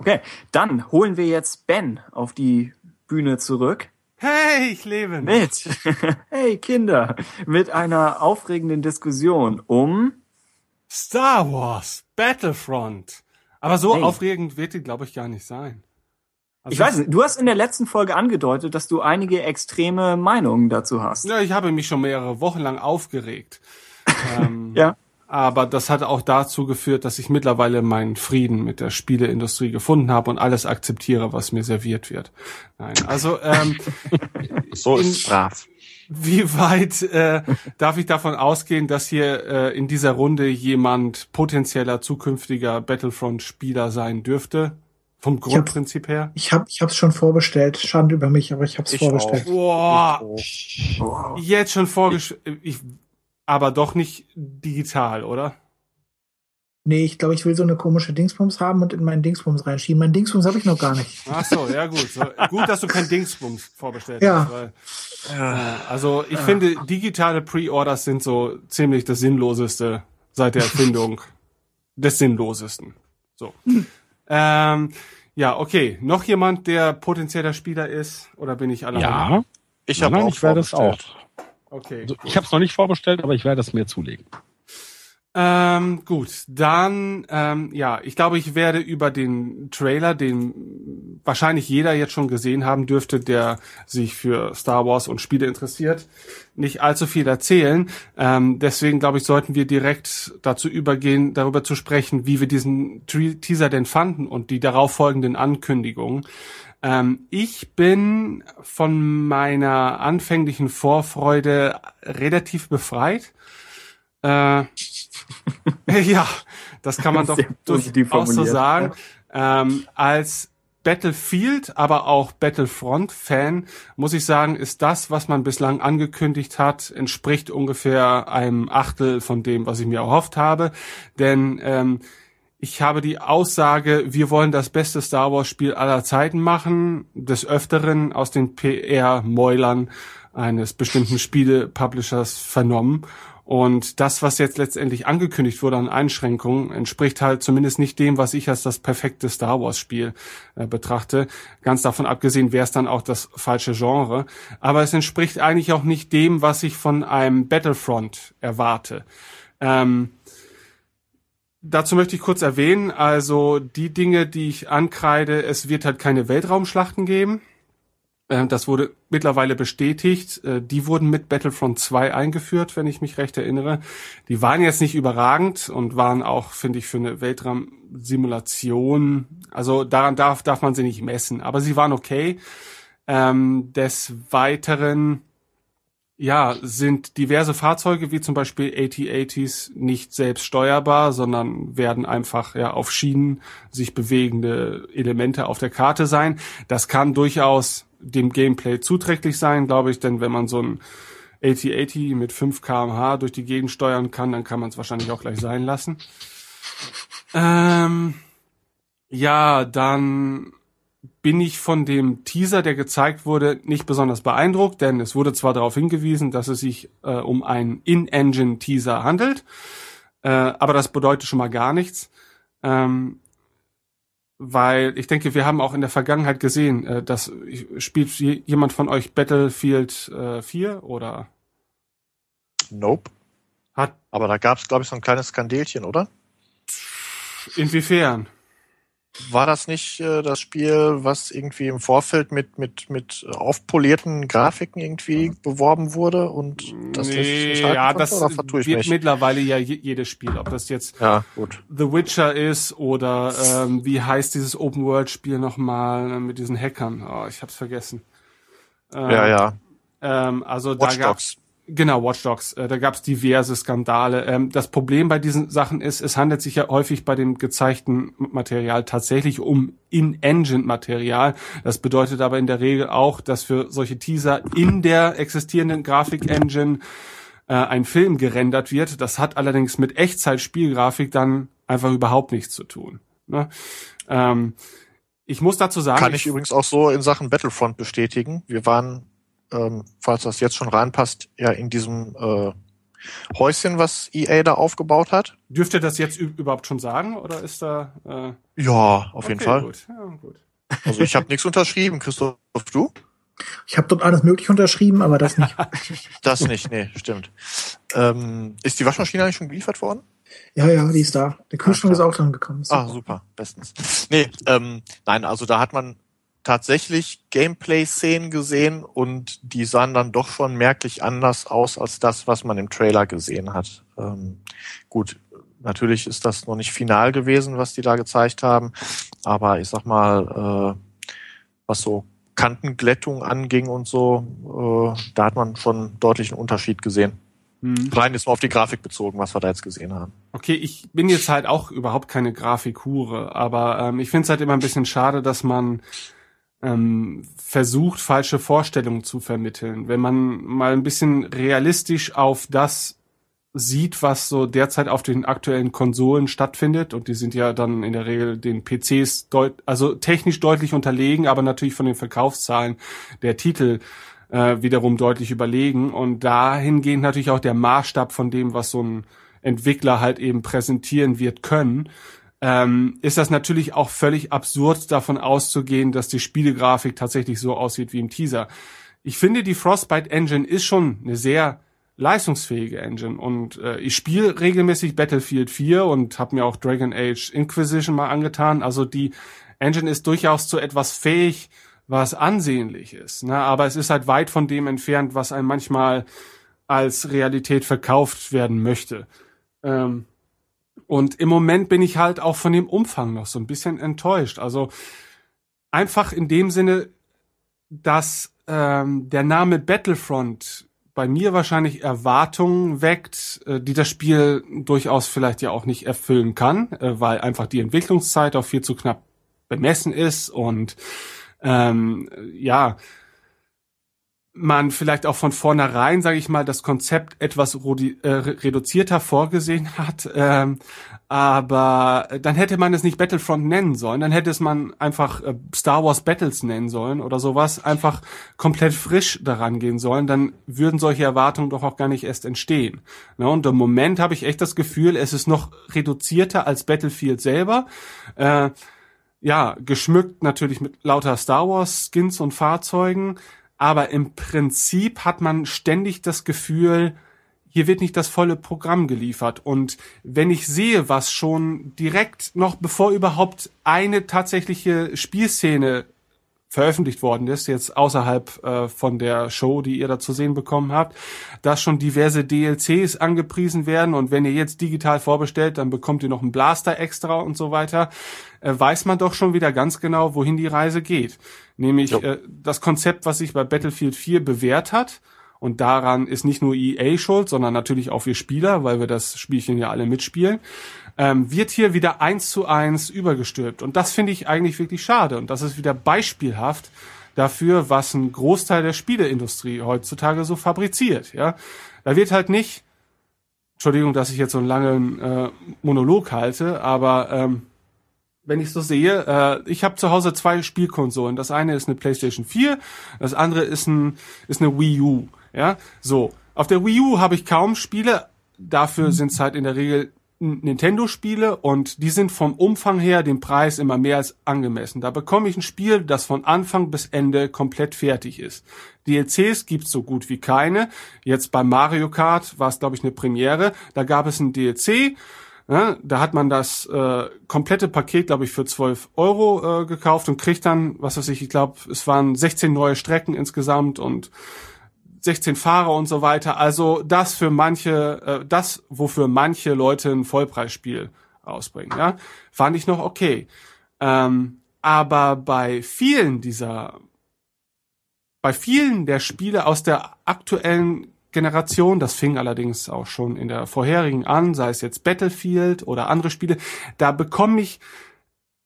E: Okay, dann holen wir jetzt Ben auf die Bühne zurück.
A: Hey, ich lebe noch.
E: Mit, hey Kinder, mit einer aufregenden Diskussion um,
A: Star Wars Battlefront. Aber so
E: Hey.
A: aufregend wird die, glaube ich, gar nicht sein. Also
E: ich weiß nicht, du hast in der letzten Folge angedeutet, dass du einige extreme Meinungen dazu hast.
A: Ja, ich habe mich schon mehrere Wochen lang aufgeregt. ähm,
E: Ja.
A: Aber das hat auch dazu geführt, dass ich mittlerweile meinen Frieden mit der Spieleindustrie gefunden habe und alles akzeptiere, was mir serviert wird. Nein, also ähm,
F: So ist brav.
A: wie weit äh, darf ich davon ausgehen, dass hier äh, in dieser Runde jemand potenzieller zukünftiger Battlefront-Spieler sein dürfte? Vom Grundprinzip her?
G: Ich habe ich hab's schon vorbestellt. Schande über mich, aber ich habe es
F: Ich
G: vorbestellt.
A: Boah,
E: Oh.
A: jetzt schon vorgestellt. Ich, aber doch nicht digital, oder?
G: Nee, ich glaube, ich will so eine komische Dingsbums haben und in meinen Dingsbums reinschieben. Mein Dingsbums habe ich noch gar nicht.
A: Ach so, ja gut. So, gut, dass du kein Dingsbums vorbestellt
G: Ja.
A: hast. Weil, äh, also ich finde, digitale Pre-Orders sind so ziemlich das Sinnloseste seit der Erfindung des Sinnlosesten. So. Ähm, ja, okay. Noch jemand, der potenzieller Spieler ist? Oder bin ich alleine?
C: Ja,
F: Ich habe
C: nein,
F: auch
C: ich werde es auch.
A: Okay.
C: Also, ich habe es noch nicht vorbestellt, aber ich werde es mir zulegen.
A: Ähm, gut, dann, ähm, ja, ich glaube, ich werde über den Trailer, den wahrscheinlich jeder jetzt schon gesehen haben dürfte, der sich für Star Wars und Spiele interessiert, nicht allzu viel erzählen. Ähm, deswegen, glaube ich, sollten wir direkt dazu übergehen, darüber zu sprechen, wie wir diesen Teaser denn fanden und die darauf folgenden Ankündigungen. Ähm, ich bin von meiner anfänglichen Vorfreude relativ befreit. Äh, ja, das kann man doch durchaus so sagen. Ähm, als Battlefield, aber auch Battlefront-Fan muss ich sagen, ist das, was man bislang angekündigt hat, entspricht ungefähr einem Achtel von dem, was ich mir erhofft habe. Denn ähm, ich habe die Aussage, wir wollen das beste Star Wars-Spiel aller Zeiten machen, des Öfteren aus den PR-Mäulern eines bestimmten Spiele-Publishers vernommen. Und das, was jetzt letztendlich angekündigt wurde an Einschränkungen, entspricht halt zumindest nicht dem, was ich als das perfekte Star Wars-Spiel äh, betrachte. Ganz davon abgesehen, wäre es dann auch das falsche Genre. Aber es entspricht eigentlich auch nicht dem, was ich von einem Battlefront erwarte. Ähm, Dazu möchte ich kurz erwähnen, also die Dinge, die ich ankreide, es wird halt keine Weltraumschlachten geben. Ähm, Das wurde mittlerweile bestätigt. Äh, Die wurden mit Battlefront 2 eingeführt, wenn ich mich recht erinnere. Die waren jetzt nicht überragend und waren auch, finde ich, für eine Weltraumsimulation, also daran darf, darf man sie nicht messen, aber sie waren okay. Ähm, des Weiteren ja, sind diverse Fahrzeuge wie zum Beispiel AT-ATs nicht selbst steuerbar, sondern werden einfach ja auf Schienen sich bewegende Elemente auf der Karte sein. Das kann durchaus dem Gameplay zuträglich sein, glaube ich, denn wenn man so ein 8080 mit 5 kmh durch die Gegend steuern kann, dann kann man es wahrscheinlich auch gleich sein lassen. Ähm, ja, dann bin ich von dem Teaser, der gezeigt wurde, nicht besonders beeindruckt, denn es wurde zwar darauf hingewiesen, dass es sich äh, um einen In-Engine-Teaser handelt, äh, aber das bedeutet schon mal gar nichts. Ähm, weil ich denke, wir haben auch in der Vergangenheit gesehen, äh, dass spielt jemand von euch Battlefield äh, 4 oder
F: Nope.
A: hat
F: Aber da gab es, glaube ich, so ein kleines Skandelchen, oder?
A: inwiefern?
F: War das nicht äh, das Spiel, was irgendwie im Vorfeld mit, mit, mit aufpolierten Grafiken irgendwie beworben wurde und das lässt sich nicht halten
A: ja, das
F: oder ich
A: wird
F: mich?
A: mittlerweile ja je- jedes Spiel, ob das jetzt
F: Ja, gut.
A: The Witcher ist oder ähm, wie heißt dieses Open World Spiel nochmal äh, mit diesen Hackern? Oh, ich hab's vergessen. Ähm,
F: Ja, ja.
A: Ähm, also da
F: Watch
A: gab's
F: Dogs.
A: Genau, Watch Dogs. Äh, da gab es diverse Skandale. Ähm, das Problem bei diesen Sachen ist, es handelt sich ja häufig bei dem gezeigten Material tatsächlich um In-Engine-Material. Das bedeutet aber in der Regel auch, dass für solche Teaser in der existierenden Grafik-Engine äh, ein Film gerendert wird. Das hat allerdings mit Echtzeit-Spielgrafik dann einfach überhaupt nichts zu tun. Ne? Ähm, ich muss dazu sagen,
F: Kann ich übrigens auch so in Sachen Battlefront bestätigen. Wir waren, ähm, falls das jetzt schon reinpasst, ja in diesem äh, Häuschen, was EA da aufgebaut hat.
A: dürft ihr das jetzt überhaupt schon sagen oder ist da? Äh,
F: Ja, auf jeden
A: okay,
F: Fall.
A: Gut. Ja, gut.
F: Also ich habe nichts unterschrieben, Christoph, du?
G: Ich habe dort alles mögliche unterschrieben, aber das nicht.
F: Das nicht, nee, stimmt. Ähm, ist die Waschmaschine eigentlich schon geliefert worden?
G: ja, ja, die ist da. Der Kühlschrank
F: Ah,
G: ist auch dann gekommen.
F: Ah, super, bestens. Nee, ähm, nein, also da hat man tatsächlich Gameplay-Szenen gesehen und die sahen dann doch schon merklich anders aus als das, was man im Trailer gesehen hat. Ähm, gut, natürlich ist das noch nicht final gewesen, was die da gezeigt haben, aber ich sag mal, äh, was so Kantenglättung anging und so, äh, da hat man schon deutlichen Unterschied gesehen.
A: Hm.
F: Rein jetzt mal auf die Grafik bezogen, was wir da jetzt gesehen haben.
A: Okay, ich bin jetzt halt auch überhaupt keine Grafikhure, aber ähm, ich finde es halt immer ein bisschen schade, dass man ähm, versucht, falsche Vorstellungen zu vermitteln. Wenn man mal ein bisschen realistisch auf das sieht, was so derzeit auf den aktuellen Konsolen stattfindet, und die sind ja dann in der Regel den PCs deut also technisch deutlich unterlegen, aber natürlich von den Verkaufszahlen der Titel äh, wiederum deutlich überlegen. Und dahingehend natürlich auch der Maßstab von dem, was so ein Entwickler halt eben präsentieren wird können, ähm, ist das natürlich auch völlig absurd davon auszugehen, dass die Spielegrafik tatsächlich so aussieht wie im Teaser. Ich finde, die Frostbite Engine ist schon eine sehr leistungsfähige Engine und äh, ich spiele regelmäßig Battlefield 4 und habe mir auch Dragon Age Inquisition mal angetan. Also die Engine ist durchaus zu etwas fähig, was ansehnlich ist. Ne? Aber es ist halt weit von dem entfernt, was einem manchmal als Realität verkauft werden möchte. Ähm, und im Moment bin ich halt auch von dem Umfang noch so ein bisschen enttäuscht. Also einfach in dem Sinne, dass ähm, der Name Battlefront bei mir wahrscheinlich Erwartungen weckt, äh, die das Spiel durchaus vielleicht ja auch nicht erfüllen kann, äh, weil einfach die Entwicklungszeit auch viel zu knapp bemessen ist und ähm, ja, man vielleicht auch von vornherein, sage ich mal, das Konzept etwas äh, reduzierter vorgesehen hat. Ähm, aber dann hätte man es nicht Battlefront nennen sollen, dann hätte es man einfach äh, Star Wars Battles nennen sollen oder sowas, einfach komplett frisch daran gehen sollen, dann würden solche Erwartungen doch auch gar nicht erst entstehen. Ne? Und im Moment habe ich echt das Gefühl, es ist noch reduzierter als Battlefield selber. Äh, ja, geschmückt natürlich mit lauter Star Wars Skins und Fahrzeugen, aber im Prinzip hat man ständig das Gefühl, hier wird nicht das volle Programm geliefert. Und wenn ich sehe, was schon direkt noch bevor überhaupt eine tatsächliche Spielszene veröffentlicht worden ist, jetzt außerhalb äh, von der Show, die ihr da zu sehen bekommen habt, dass schon diverse DLCs angepriesen werden und wenn ihr jetzt digital vorbestellt, dann bekommt ihr noch einen Blaster extra und so weiter, äh, weiß man doch schon wieder ganz genau, wohin die Reise geht. Nämlich äh, das Konzept, was sich bei Battlefield 4 bewährt hat, und daran ist nicht nur EA schuld, sondern natürlich auch wir Spieler, weil wir das Spielchen ja alle mitspielen, ähm, wird hier wieder eins zu eins übergestülpt. Und das finde ich eigentlich wirklich schade. Und das ist wieder beispielhaft dafür, was ein Großteil der Spieleindustrie heutzutage so fabriziert. Ja, da wird halt nicht, Entschuldigung, dass ich jetzt so einen langen äh, Monolog halte, aber ähm, wenn ich so sehe, äh, ich habe zu Hause zwei Spielkonsolen. Das eine ist eine PlayStation 4, das andere ist ein ist eine Wii U. Ja, so auf der Wii U habe ich kaum Spiele. Dafür sind es halt in der Regel Nintendo-Spiele und die sind vom Umfang her dem Preis immer mehr als angemessen. Da bekomme ich ein Spiel, das von Anfang bis Ende komplett fertig ist. DLCs gibt's so gut wie keine. Jetzt bei Mario Kart war es, glaube ich, eine Premiere. Da gab es ein DLC. Ja, da hat man das äh, komplette Paket, glaube ich, für 12 Euro äh, gekauft und kriegt dann, was weiß ich, ich glaube, es waren 16 neue Strecken insgesamt und 16 Fahrer und so weiter. Also das für manche, äh, das, wofür manche Leute ein Vollpreisspiel rausbringen, ja, fand ich noch okay. Ähm, aber bei vielen dieser, bei vielen der Spiele aus der aktuellen Generation, das fing allerdings auch schon in der vorherigen an, sei es jetzt Battlefield oder andere Spiele, da bekomme ich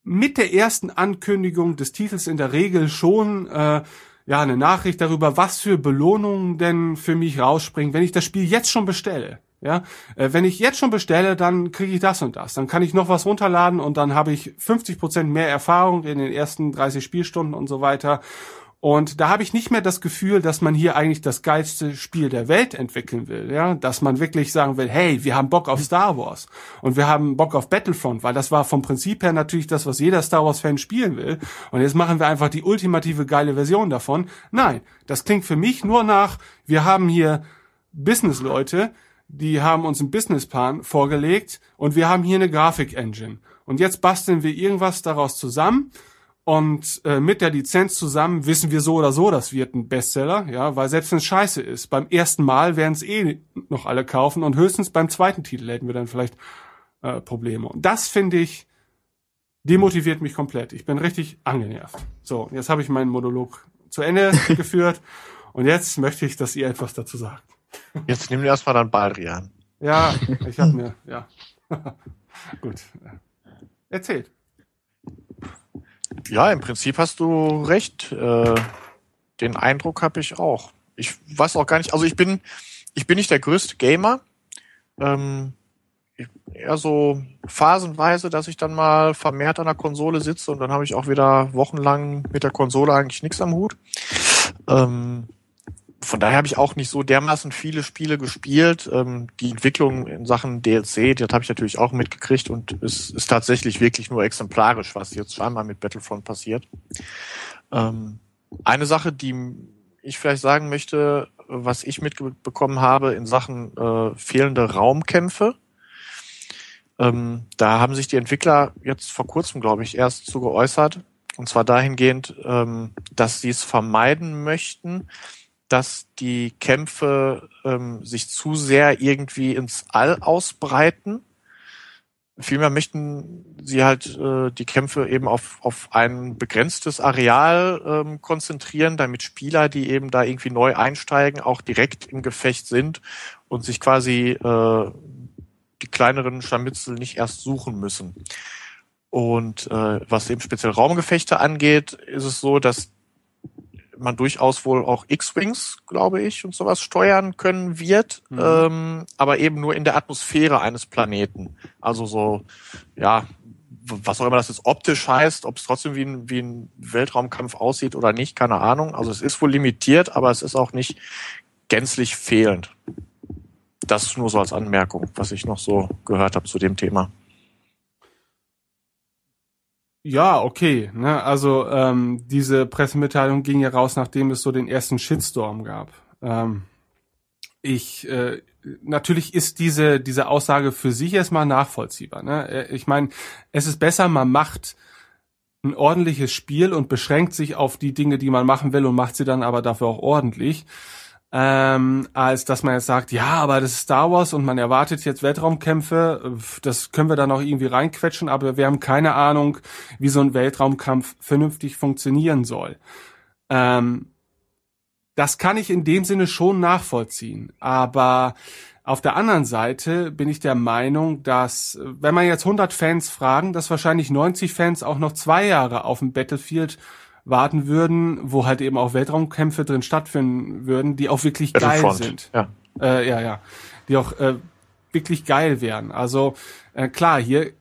A: mit der ersten Ankündigung des Titels in der Regel schon äh, ja, eine Nachricht darüber, was für Belohnungen denn für mich rausspringen, wenn ich das Spiel jetzt schon bestelle. Ja, äh, wenn ich jetzt schon bestelle, dann kriege ich das und das. Dann kann ich noch was runterladen und dann habe ich 50 Prozent mehr Erfahrung in den ersten 30 Spielstunden und so weiter. Und da habe ich nicht mehr das Gefühl, dass man hier eigentlich das geilste Spiel der Welt entwickeln will, ja, dass man wirklich sagen will, hey, wir haben Bock auf Star Wars und wir haben Bock auf Battlefront, weil das war vom Prinzip her natürlich das, was jeder Star Wars Fan spielen will. Und jetzt machen wir einfach die ultimative geile Version davon. Nein, das klingt für mich nur nach, wir haben hier Business-Leute, die haben uns einen Businessplan vorgelegt und wir haben hier eine Grafik-Engine. Und jetzt basteln wir irgendwas daraus zusammen und äh, mit der Lizenz zusammen wissen wir so oder so, das wird ein Bestseller, ja, weil selbst wenn es scheiße ist, beim ersten Mal werden es eh noch alle kaufen und höchstens beim zweiten Titel hätten wir dann vielleicht äh, Probleme. Und das finde ich demotiviert mich komplett. Ich bin richtig angenervt. So, jetzt habe ich meinen Monolog zu Ende geführt und jetzt möchte ich, dass ihr etwas dazu sagt.
F: Jetzt nimm dir erstmal dann Baldrian.
A: Ja, ich habe mir, ja. Gut. Erzählt.
F: Ja, im Prinzip hast du recht. Äh, den Eindruck habe ich auch. Ich weiß auch gar nicht, also ich bin, ich bin nicht der größte Gamer. Ähm, eher so phasenweise, dass ich dann mal vermehrt an der Konsole sitze und dann habe ich auch wieder wochenlang mit der Konsole eigentlich nichts am Hut. Ähm, von daher habe ich auch nicht so dermaßen viele Spiele gespielt. Ähm, die Entwicklung in Sachen DLC, das habe ich natürlich auch mitgekriegt und es ist tatsächlich wirklich nur exemplarisch, was jetzt scheinbar mit Battlefront passiert. Ähm, eine Sache, die ich vielleicht sagen möchte, was ich mitbekommen habe in Sachen äh, fehlende Raumkämpfe. Ähm, da haben sich die Entwickler jetzt vor kurzem, glaube ich, erst zu geäußert. Und zwar dahingehend, ähm, dass sie es vermeiden möchten, dass die Kämpfe ähm, sich zu sehr irgendwie ins All ausbreiten. Vielmehr möchten sie halt äh, die Kämpfe eben auf, auf ein begrenztes Areal ähm, konzentrieren, damit Spieler, die eben da irgendwie neu einsteigen, auch direkt im Gefecht sind und sich quasi äh, die kleineren Scharmützel nicht erst suchen müssen. Und äh, was eben speziell Raumgefechte angeht, ist es so, dass man durchaus wohl auch X-Wings, glaube ich, und sowas steuern können wird, mhm. ähm, aber eben nur in der Atmosphäre eines Planeten. Also so, ja, was auch immer das jetzt optisch heißt, ob es trotzdem wie ein, wie ein Weltraumkampf aussieht oder nicht, keine Ahnung. Also es ist wohl limitiert, aber es ist auch nicht gänzlich fehlend. Das nur so als Anmerkung, was ich noch so gehört habe zu dem Thema.
A: Ja, okay. Ne? Also ähm, diese Pressemitteilung ging ja raus, nachdem es so den ersten Shitstorm gab. Ähm, ich äh, natürlich ist diese diese Aussage für sich erstmal nachvollziehbar. Ne? Äh, ich meine, es ist besser, man macht ein ordentliches Spiel und beschränkt sich auf die Dinge, die man machen will und macht sie dann aber dafür auch ordentlich ähm, als dass man jetzt sagt, ja, aber das ist Star Wars und man erwartet jetzt Weltraumkämpfe, das können wir dann auch irgendwie reinquetschen, aber wir haben keine Ahnung, wie so ein Weltraumkampf vernünftig funktionieren soll. Ähm, das kann ich in dem Sinne schon nachvollziehen, aber auf der anderen Seite bin ich der Meinung, dass wenn man jetzt 100 Fans fragen, dass wahrscheinlich 90 Fans auch noch zwei Jahre auf dem Battlefield warten würden, wo halt eben auch Weltraumkämpfe drin stattfinden würden, die auch wirklich geil sind.
F: Ja.
A: Äh, ja, ja. Die auch äh, wirklich geil wären. Also äh, klar, hier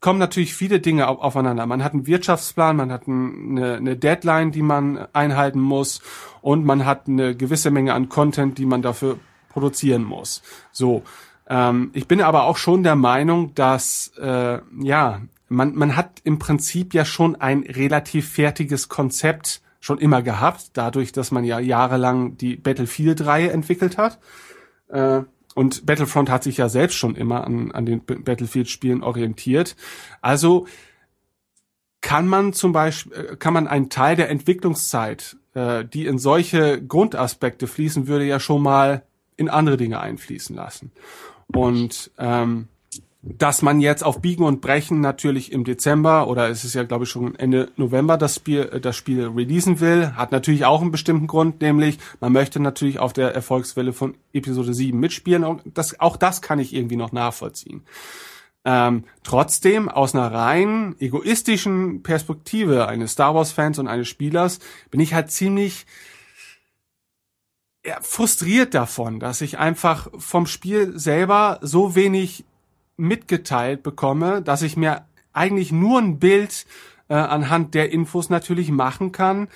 A: kommen natürlich viele Dinge auf, aufeinander. Man hat einen Wirtschaftsplan, man hat ein, eine, eine Deadline, die man einhalten muss und man hat eine gewisse Menge an Content, die man dafür produzieren muss. So. Ähm, ich bin aber auch schon der Meinung, dass äh, ja man man hat im Prinzip ja schon ein relativ fertiges Konzept schon immer gehabt, dadurch, dass man ja jahrelang die Battlefield-Reihe entwickelt hat. Äh, und Battlefront hat sich ja selbst schon immer an, an den Battlefield-Spielen orientiert. Also kann man zum Beispiel, äh, kann man einen Teil der Entwicklungszeit, äh, die in solche Grundaspekte fließen würde, ja schon mal in andere Dinge einfließen lassen. Und ähm, dass man jetzt auf Biegen und Brechen natürlich im Dezember oder es ist ja glaube ich schon Ende November das Spiel äh, das Spiel releasen will, hat natürlich auch einen bestimmten Grund, nämlich man möchte natürlich auf der Erfolgswelle von Episode 7 mitspielen und das auch das kann ich irgendwie noch nachvollziehen. Ähm, trotzdem aus einer rein egoistischen Perspektive eines Star Wars Fans und eines Spielers bin ich halt ziemlich frustriert davon, dass ich einfach vom Spiel selber so wenig mitgeteilt bekomme, dass ich mir eigentlich nur ein Bild äh, anhand der Infos natürlich machen kann,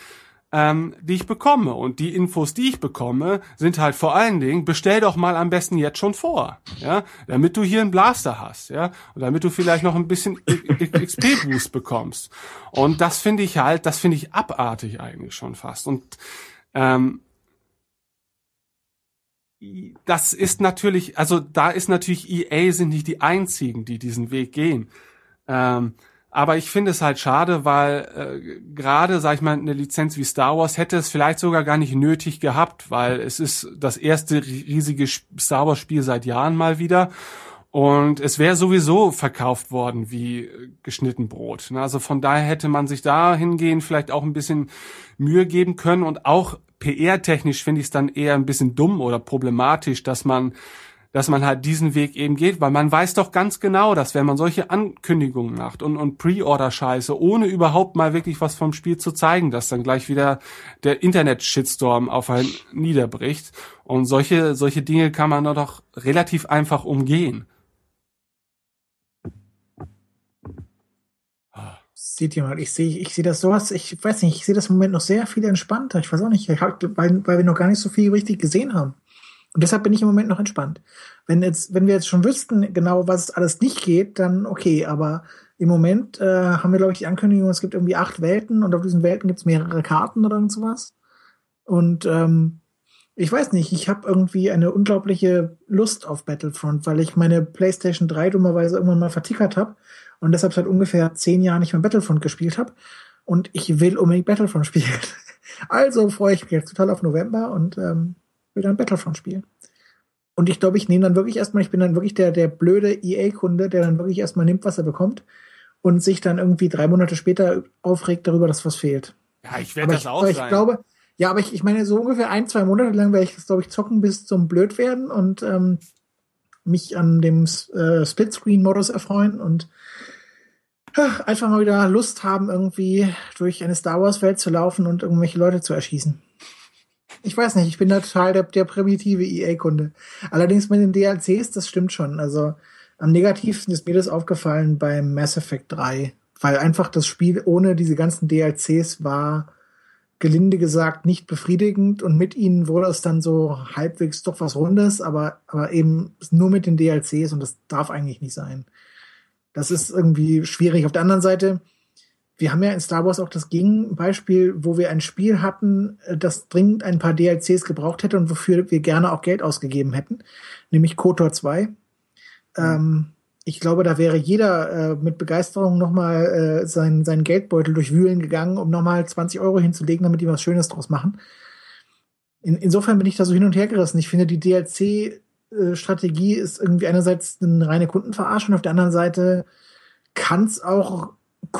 A: ähm, die ich bekomme. Und die Infos, die ich bekomme, sind halt vor allen Dingen, bestell doch mal am besten jetzt schon vor, ja, damit du hier einen Blaster hast, ja, und damit du vielleicht noch ein bisschen XP-Boost bekommst. Und das finde ich halt, das finde ich abartig eigentlich schon fast. Und ähm, das ist natürlich, also da ist natürlich EA sind nicht die einzigen, die diesen Weg gehen. Ähm, aber ich finde es halt schade, weil äh, gerade, sag ich mal, eine Lizenz wie Star Wars hätte es vielleicht sogar gar nicht nötig gehabt, weil es ist das erste riesige Star Wars Spiel seit Jahren mal wieder. Und es wäre sowieso verkauft worden wie äh, geschnitten Brot. Also von daher hätte man sich dahingehend vielleicht auch ein bisschen Mühe geben können und auch PR-technisch finde ich es dann eher ein bisschen dumm oder problematisch, dass man dass man halt diesen Weg eben geht, weil man weiß doch ganz genau, dass wenn man solche Ankündigungen macht und, und Pre-Order-Scheiße, ohne überhaupt mal wirklich was vom Spiel zu zeigen, dass dann gleich wieder der Internet-Shitstorm auf einen niederbricht. Und solche, solche Dinge kann man doch relativ einfach umgehen.
G: Ihr mal, ich sehe ich sehe das sowas, ich weiß nicht, ich sehe das im Moment noch sehr viel entspannter. Ich weiß auch nicht, weil, weil wir noch gar nicht so viel richtig gesehen haben. Und deshalb bin ich im Moment noch entspannt. Wenn jetzt, wenn wir jetzt schon wüssten, genau, was alles nicht geht, dann okay, aber im Moment äh, haben wir, glaube ich, die Ankündigung, es gibt irgendwie acht Welten und auf diesen Welten gibt es mehrere Karten oder irgend sowas. Und ähm, ich weiß nicht, ich habe irgendwie eine unglaubliche Lust auf Battlefront, weil ich meine PlayStation 3 dummerweise irgendwann mal vertickert habe und deshalb seit ungefähr zehn Jahren nicht mehr Battlefront gespielt habe. Und ich will unbedingt Battlefront spielen. Also freue ich mich jetzt total auf November und ähm, will dann Battlefront spielen. Und ich glaube, ich nehme dann wirklich erstmal, ich bin dann wirklich der, der blöde EA-Kunde, der dann wirklich erstmal nimmt, was er bekommt und sich dann irgendwie drei Monate später aufregt darüber, dass was fehlt.
A: Ja, ich werde das auch
G: ich sein. glaube, ja, aber ich, ich meine, so ungefähr ein, zwei Monate lang werde ich das, glaube ich, zocken bis zum Blödwerden und ähm, mich an dem äh, Splitscreen-Modus erfreuen und ach, einfach mal wieder Lust haben, irgendwie durch eine Star Wars-Welt zu laufen und irgendwelche Leute zu erschießen. Ich weiß nicht, ich bin da total der, der primitive EA-Kunde. Allerdings mit den DLCs, das stimmt schon. Also am negativsten ist mir das aufgefallen beim Mass Effect 3, weil einfach das Spiel ohne diese ganzen DLCs war gelinde gesagt nicht befriedigend und mit ihnen wurde es dann so halbwegs doch was Rundes, aber, aber eben nur mit den DLCs und das darf eigentlich nicht sein. Das ist irgendwie schwierig. Auf der anderen Seite, wir haben ja in Star Wars auch das Gegenbeispiel, wo wir ein Spiel hatten, äh, das dringend ein paar DLCs gebraucht hätte und wofür wir gerne auch Geld ausgegeben hätten, nämlich KOTOR 2. Mhm. Ähm, ich glaube, da wäre jeder äh, mit Begeisterung nochmal äh, sein, seinen Geldbeutel durchwühlen gegangen, um nochmal 20 Euro hinzulegen, damit die was Schönes draus machen. In, insofern bin ich da so hin und her gerissen. Ich finde, die DLC-Strategie äh, ist irgendwie einerseits eine reine Kundenverarschung, auf der anderen Seite kann es auch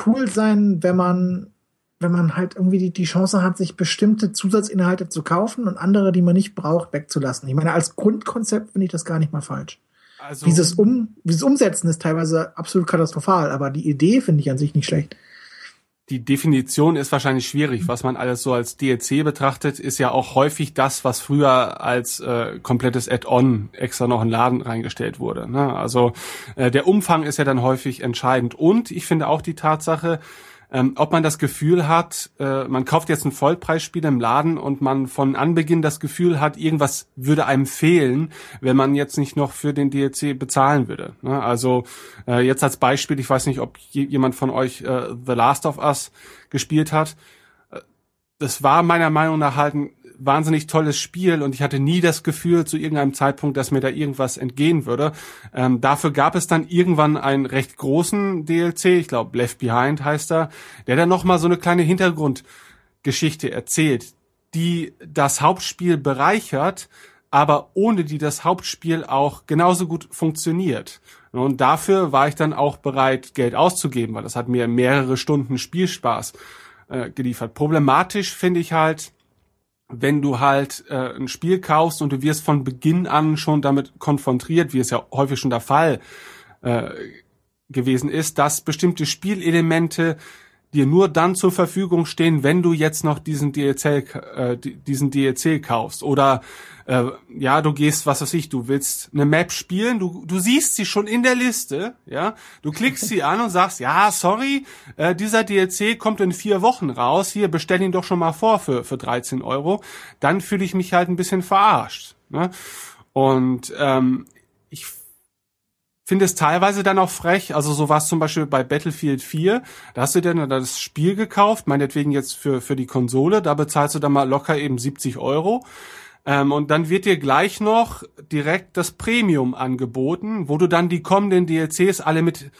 G: cool sein, wenn man wenn man halt irgendwie die, die Chance hat, sich bestimmte Zusatzinhalte zu kaufen und andere, die man nicht braucht, wegzulassen. Ich meine, als Grundkonzept finde ich das gar nicht mal falsch. Also, dieses, um, dieses Umsetzen ist teilweise absolut katastrophal, aber die Idee finde ich an sich nicht schlecht.
A: die Definition ist wahrscheinlich schwierig. Was man alles so als DLC betrachtet, ist ja auch häufig das, was früher als äh, komplettes Add-on extra noch in Laden reingestellt wurde. Ne? Also äh, der Umfang ist ja dann häufig entscheidend. Und ich finde auch die Tatsache, ähm, ob man das Gefühl hat, äh, man kauft jetzt ein Vollpreisspiel im Laden und man von Anbeginn das Gefühl hat, irgendwas würde einem fehlen, wenn man jetzt nicht noch für den DLC bezahlen würde. Ne? Also äh, jetzt als Beispiel, ich weiß nicht, ob jemand von euch äh, The Last of Us gespielt hat. Äh, das war meiner Meinung nach halt ein wahnsinnig tolles Spiel und ich hatte nie das Gefühl zu irgendeinem Zeitpunkt, dass mir da irgendwas entgehen würde. Ähm, dafür gab es dann irgendwann einen recht großen DLC, ich glaube Left Behind heißt er, der dann nochmal so eine kleine Hintergrundgeschichte erzählt, die das Hauptspiel bereichert, aber ohne die das Hauptspiel auch genauso gut funktioniert. Und dafür war ich dann auch bereit, Geld auszugeben, weil das hat mir mehrere Stunden Spielspaß äh, geliefert. Problematisch finde ich halt, wenn du halt äh, ein Spiel kaufst und du wirst von Beginn an schon damit konfrontiert, wie es ja häufig schon der Fall äh, gewesen ist, dass bestimmte Spielelemente dir nur dann zur Verfügung stehen, wenn du jetzt noch diesen DLC, äh, diesen DLC kaufst. Oder äh, ja, du gehst, was weiß ich, du willst eine Map spielen, du, du siehst sie schon in der Liste, ja, du klickst sie an und sagst, ja, sorry, äh, dieser DLC kommt in vier Wochen raus, hier bestell ihn doch schon mal vor für, für 13 Euro, dann fühle ich mich halt ein bisschen verarscht. Ne? Und ähm, finde es teilweise dann auch frech. Also so war es zum Beispiel bei Battlefield 4. Da hast du dann das Spiel gekauft, meinetwegen jetzt für, für die Konsole. Da bezahlst du dann mal locker eben 70 Euro. Ähm, und dann wird dir gleich noch direkt das Premium angeboten, wo du dann die kommenden DLCs alle mit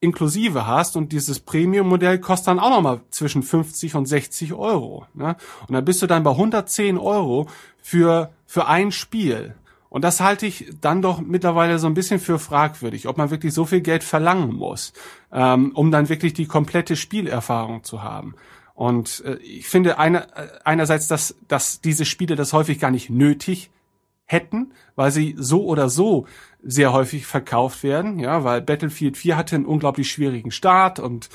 A: inklusive hast und dieses Premium-Modell kostet dann auch nochmal zwischen 50 und 60 Euro. Ne? Und dann bist du dann bei 110 Euro für, für ein Spiel. Und das halte ich dann doch mittlerweile so ein bisschen für fragwürdig, ob man wirklich so viel Geld verlangen muss, ähm, um dann wirklich die komplette Spielerfahrung zu haben. Und äh, ich finde einer, äh, einerseits, dass, dass diese Spiele das häufig gar nicht nötig hätten, weil sie so oder so sehr häufig verkauft werden, ja, weil Battlefield 4 hatte einen unglaublich schwierigen Start und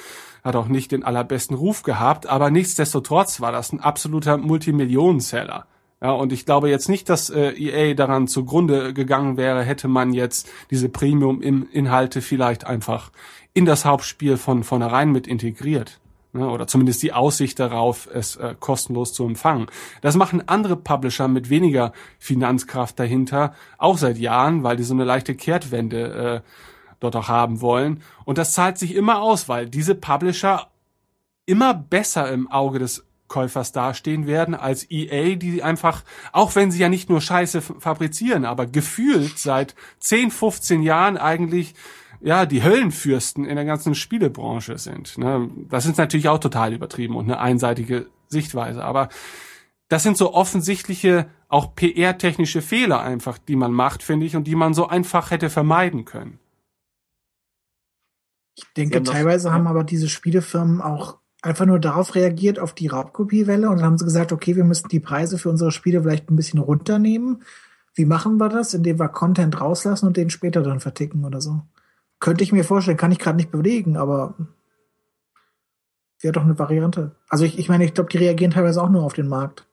A: hat auch nicht den allerbesten Ruf gehabt, aber nichtsdestotrotz war das ein absoluter Multimillionenseller. Ja, und ich glaube jetzt nicht, dass äh, EA daran zugrunde gegangen wäre, hätte man jetzt diese Premium-Inhalte vielleicht einfach in das Hauptspiel von vornherein mit integriert. Ne, oder zumindest die Aussicht darauf, es äh, kostenlos zu empfangen. Das machen andere Publisher mit weniger Finanzkraft dahinter, auch seit Jahren, weil die so eine leichte Kehrtwende äh, dort auch haben wollen. Und das zahlt sich immer aus, weil diese Publisher immer besser im Auge des Käufers dastehen werden als EA, die einfach, auch wenn sie ja nicht nur Scheiße fabrizieren, aber gefühlt seit 10, 15 Jahren eigentlich ja die Höllenfürsten in der ganzen Spielebranche sind. Ne? Das ist natürlich auch total übertrieben und eine einseitige Sichtweise, aber das sind so offensichtliche, auch PR-technische Fehler einfach, die man macht, finde ich, und die man so einfach hätte vermeiden können.
G: Ich denke, teilweise haben aber diese Spielefirmen auch einfach nur darauf reagiert, auf die Raubkopiewelle und dann haben sie gesagt, okay, wir müssen die Preise für unsere Spiele vielleicht ein bisschen runternehmen. Wie machen wir das? Indem wir Content rauslassen und den später dann verticken oder so. Könnte ich mir vorstellen, kann ich gerade nicht belegen, aber wäre doch eine Variante. Also ich, ich meine, ich glaube, die reagieren teilweise auch nur auf den Markt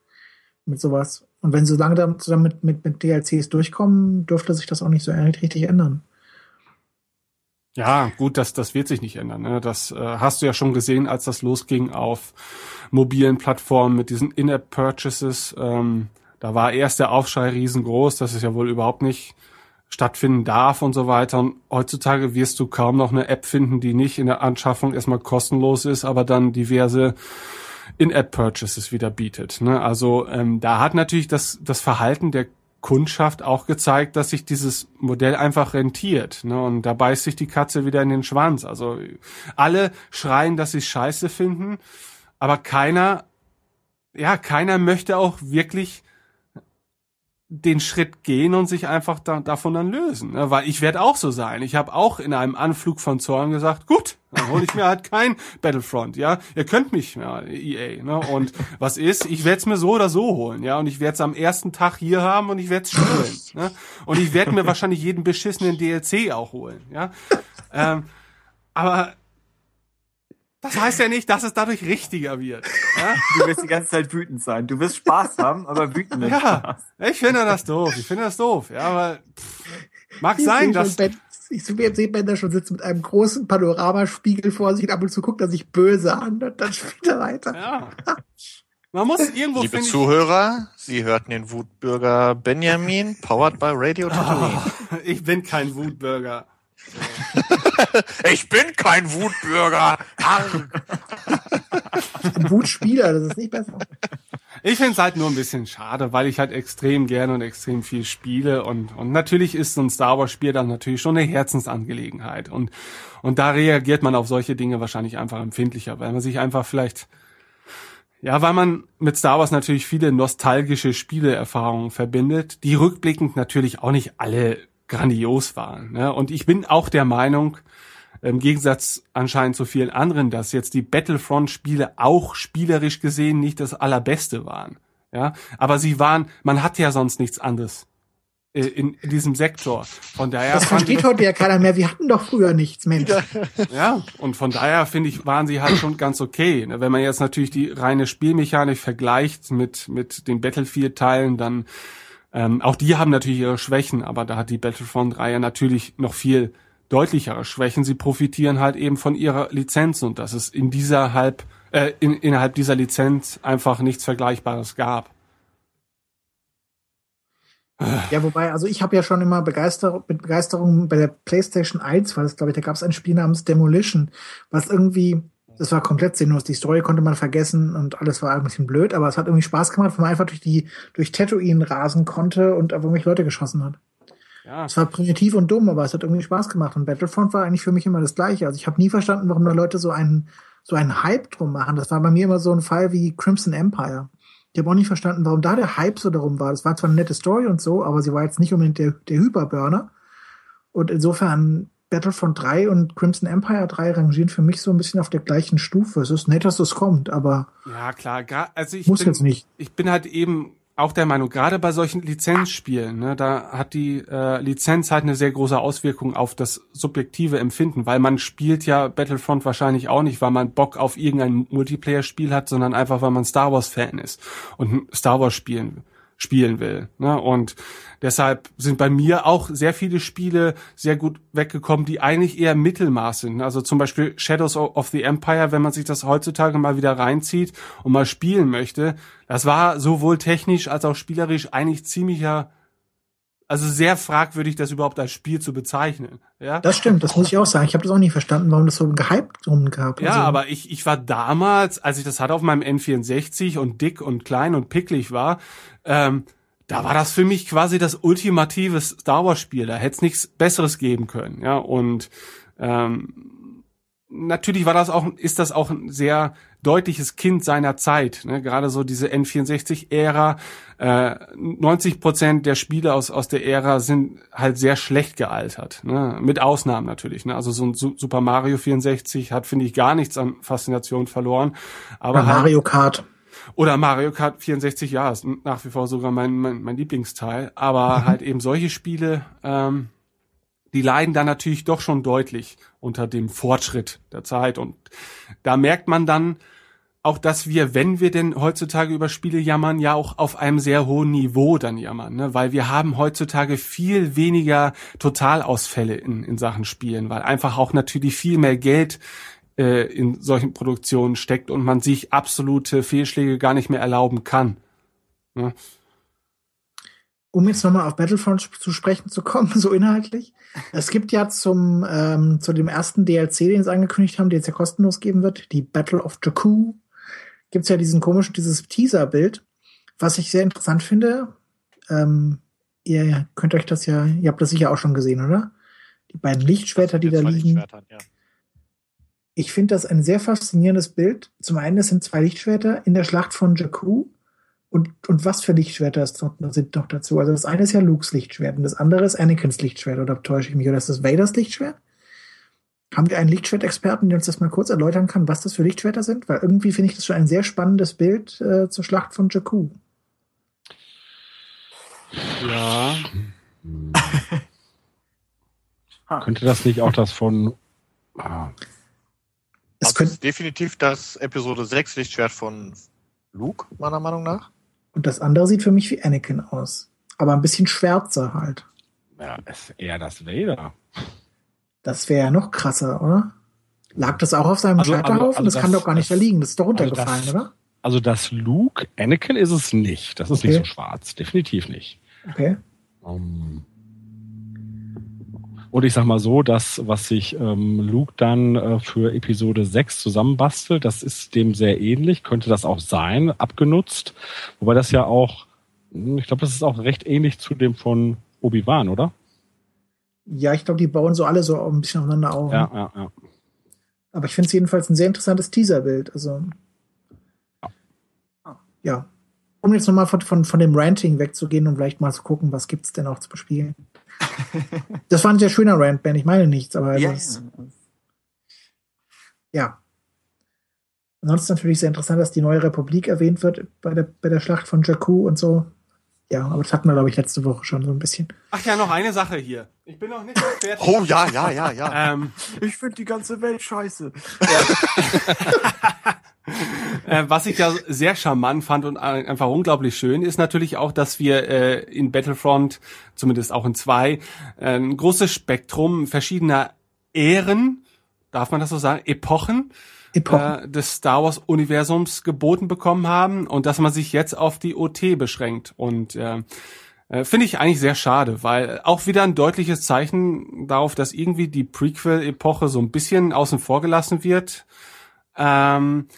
G: mit sowas. Und wenn sie lange damit mit, mit DLCs durchkommen, dürfte sich das auch nicht so richtig ändern.
A: Ja, gut, das, das wird sich nicht ändern. Ne? Das äh, hast du ja schon gesehen, als das losging auf mobilen Plattformen mit diesen In-App-Purchases. Ähm, da war erst der Aufschrei riesengroß, dass es ja wohl überhaupt nicht stattfinden darf und so weiter. Und heutzutage wirst du kaum noch eine App finden, die nicht in der Anschaffung erstmal kostenlos ist, aber dann diverse In-App-Purchases wieder bietet. Ne? Also ähm, da hat natürlich das, das Verhalten der Kundschaft auch gezeigt, dass sich dieses Modell einfach rentiert. Ne? Und da beißt sich die Katze wieder in den Schwanz. Also alle schreien, dass sie scheiße finden, aber keiner, ja, keiner möchte auch wirklich den Schritt gehen und sich einfach da, davon dann lösen. Ne? Weil ich werde auch so sein. Ich habe auch in einem Anflug von Zorn gesagt, gut, dann hole ich mir halt kein Battlefront, ja. Ihr könnt mich, ja, EA. Ne? Und was ist, ich werde es mir so oder so holen, ja. Und ich werde es am ersten Tag hier haben und ich werde es spielen. Ne? Und ich werde mir wahrscheinlich jeden beschissenen DLC auch holen, ja. Ähm, aber Das heißt ja nicht, dass es dadurch richtiger wird. Ja,
E: Du wirst die ganze Zeit wütend sein. Du wirst Spaß haben, aber wütend nicht.
A: ja ich finde das doof. Ich finde das doof. Ja, aber pff, mag
G: Ich
A: sein, dass
G: Ben, ich sehe Ben da schon sitzen mit einem großen Panoramaspiegel vor sich und ab und zu guckt er sich böse an und dann spielt er weiter.
A: ja. Man muss irgendwo
F: Liebe Zuhörer, Sie hörten den Wutbürger Benjamin, powered by Radio Tatooine.
A: ich bin kein Wutbürger.
F: Ich bin kein Wutbürger.
G: Wutspieler, das ist nicht besser.
A: Ich finde es halt nur ein bisschen schade, weil ich halt extrem gerne und extrem viel spiele und, und natürlich ist so ein Star Wars Spiel dann natürlich schon eine Herzensangelegenheit und, und da reagiert man auf solche Dinge wahrscheinlich einfach empfindlicher, weil man sich einfach vielleicht, ja, weil man mit Star Wars natürlich viele nostalgische Spieleerfahrungen verbindet, die rückblickend natürlich auch nicht alle grandios waren. Ne? Und ich bin auch der Meinung, im Gegensatz anscheinend zu vielen anderen, dass jetzt die Battlefront-Spiele auch spielerisch gesehen nicht das allerbeste waren. Ja, aber sie waren, man hat ja sonst nichts anderes äh, in, in diesem Sektor. Von daher
G: Das versteht heute ja keiner mehr. Wir hatten doch früher nichts, Mensch.
A: ja, und von daher finde ich, waren sie halt schon ganz okay. Ne? Wenn man jetzt natürlich die reine Spielmechanik vergleicht mit, mit den Battlefield-Teilen, dann ähm, auch die haben natürlich ihre Schwächen, aber da hat die Battlefront-Reihe natürlich noch viel deutlichere Schwächen. Sie profitieren halt eben von ihrer Lizenz und dass es in dieser halb, äh, in, innerhalb dieser Lizenz einfach nichts Vergleichbares gab.
G: Ja, wobei, also ich habe ja schon immer Begeisterung, mit Begeisterung bei der PlayStation 1, weil es, glaube ich, da gab es ein Spiel namens Demolition, was irgendwie, das war komplett sinnlos. Die Story konnte man vergessen und alles war ein bisschen blöd, aber es hat irgendwie Spaß gemacht, weil man einfach durch die, durch Tatooine rasen konnte und auf irgendwelche Leute geschossen hat.
A: Ja,
G: Es war primitiv und dumm, aber es hat irgendwie Spaß gemacht. Und Battlefront war eigentlich für mich immer das Gleiche. Also ich habe nie verstanden, warum da Leute so einen, so einen Hype drum machen. Das war bei mir immer so ein Fall wie Crimson Empire. Ich habe auch nicht verstanden, warum da der Hype so darum war. Das war zwar eine nette Story und so, aber sie war jetzt nicht unbedingt der, der Hyperburner. Und insofern Battlefront 3 und Crimson Empire 3 rangieren für mich so ein bisschen auf der gleichen Stufe. Es ist nett, dass es kommt, aber
A: ja klar. Also ich
G: muss
A: bin,
G: jetzt nicht.
A: ich bin halt eben auch der Meinung, gerade bei solchen Lizenzspielen, ne, da hat die äh, Lizenz halt eine sehr große Auswirkung auf das subjektive Empfinden, weil man spielt ja Battlefront wahrscheinlich auch nicht, weil man Bock auf irgendein Multiplayer-Spiel hat, sondern einfach, weil man Star Wars-Fan ist und Star Wars spielen spielen will. Ne? Und deshalb sind bei mir auch sehr viele Spiele sehr gut weggekommen, die eigentlich eher Mittelmaß sind. Also zum Beispiel Shadows of the Empire, wenn man sich das heutzutage mal wieder reinzieht und mal spielen möchte, das war sowohl technisch als auch spielerisch eigentlich ziemlicher, also sehr fragwürdig, das überhaupt als Spiel zu bezeichnen. Ja,
G: Das stimmt, das muss ich auch sagen. Ich habe das auch nie verstanden, warum das so gehypt drum gab.
A: ja,
G: Also,
A: aber ich, ich war damals, als ich das hatte auf meinem N64 und dick und klein und picklig war, ähm, da war das für mich quasi das ultimative Star Wars Spiel. Da hätte es nichts Besseres geben können. Ja, und ähm, natürlich war das auch, ist das auch ein sehr deutliches Kind seiner Zeit. Ne? Gerade so diese N64-Ära. Äh, 90 Prozent der Spiele aus, aus der Ära sind halt sehr schlecht gealtert. Ne? Mit Ausnahmen natürlich. Ne? Also so ein Su- Super Mario 64 hat, finde ich, gar nichts an Faszination verloren. Aber
G: oder
A: halt,
G: Mario Kart.
A: oder Mario Kart 64, ja, ist nach wie vor sogar mein, mein, mein Lieblingsteil. Aber halt eben solche Spiele, ähm, die leiden dann natürlich doch schon deutlich unter dem Fortschritt der Zeit. Und da merkt man dann auch, dass wir, wenn wir denn heutzutage über Spiele jammern, ja auch auf einem sehr hohen Niveau dann jammern. Ne? Weil wir haben heutzutage viel weniger Totalausfälle in, in Sachen Spielen, weil einfach auch natürlich viel mehr Geld äh, in solchen Produktionen steckt und man sich absolute Fehlschläge gar nicht mehr erlauben kann. Ne?
G: Um jetzt nochmal auf Battlefront zu sprechen zu kommen, so inhaltlich. Es gibt ja zum, ähm, zu dem ersten DLC, den sie angekündigt haben, den es ja kostenlos geben wird, die Battle of Jakku, gibt's ja diesen komischen, dieses Teaser-Bild, was ich sehr interessant finde. Ähm, ihr könnt euch das ja, ihr habt das sicher auch schon gesehen, oder? Die beiden Lichtschwerter, die da liegen.
F: Ja.
G: Ich finde das ein sehr faszinierendes Bild. Zum einen, es sind zwei Lichtschwerter in der Schlacht von Jakku. Und, und was für Lichtschwerter sind noch dazu? Also das eine ist ja Lukes Lichtschwert und das andere ist Anakins Lichtschwert. Oder täusche ich mich? Oder ist das Vaders Lichtschwert? Haben wir einen Lichtschwertexperten, der uns das mal kurz erläutern kann, was das für Lichtschwerter sind? Weil irgendwie finde ich das schon ein sehr spannendes Bild äh, zur Schlacht von Jakku.
A: Ja.
C: Könnte das nicht auch das von ah,
G: Es
F: das
G: könnte-
F: ist definitiv das Episode 6 Lichtschwert von Luke, meiner Meinung nach.
G: Und das andere sieht für mich wie Anakin aus. Aber ein bisschen schwärzer halt.
C: Ja, ist eher das Vader.
G: Das wäre ja noch krasser, oder? Lag das auch auf seinem
C: Also- also-
G: Scheiterhaufen?
C: also
G: das, kann
C: das-
G: doch gar nicht
C: das-
G: da liegen. Das ist doch
C: also
G: runtergefallen,
C: das-
G: oder?
C: Also das Luke, Anakin ist es nicht. Das ist nicht
G: Okay.
C: so schwarz. Definitiv nicht.
G: Okay.
C: Ähm, Und ich sag mal so, das, was sich ähm, Luke dann äh, für Episode 6 zusammenbastelt, das ist dem sehr ähnlich, könnte das auch sein, abgenutzt. Wobei das ja auch, hm, ich glaube, das ist auch recht ähnlich zu dem von Obi-Wan, oder?
G: Ja, ich glaube, die bauen so alle so ein bisschen aufeinander auf.
C: Ja, ja, ja.
G: Aber ich finde es jedenfalls ein sehr interessantes Teaserbild. Also ja. Um jetzt nochmal von, von, von dem Ranting wegzugehen und vielleicht mal zu gucken, was gibt's denn auch zu bespielen. Das war ein sehr schöner Rant, Ben. Ich meine nichts, aber
E: Ja,
G: das, ja. Ansonsten natürlich sehr interessant, dass die neue Republik erwähnt wird bei der, bei der Schlacht von Jakku und so. Ja, aber das hatten wir, glaube ich, letzte Woche schon so ein bisschen.
A: Ach ja, noch eine Sache hier. Ich bin noch nicht fertig.
F: Oh ja, ja, ja, ja.
A: Ähm,
E: Ich finde die ganze Welt scheiße.
A: Äh, was ich ja sehr charmant fand und ein- einfach unglaublich schön, ist natürlich auch, dass wir äh, in Battlefront, zumindest auch in zwei, äh, ein großes Spektrum verschiedener Ähren, darf man das so sagen, Epochen
G: Epochen.
A: äh, des Star Wars Universums geboten bekommen haben und dass man sich jetzt auf die OT beschränkt und äh, äh, Finde ich eigentlich sehr schade, weil auch wieder ein deutliches Zeichen darauf, dass irgendwie die Prequel-Epoche so ein bisschen außen vor gelassen wird. Ähm,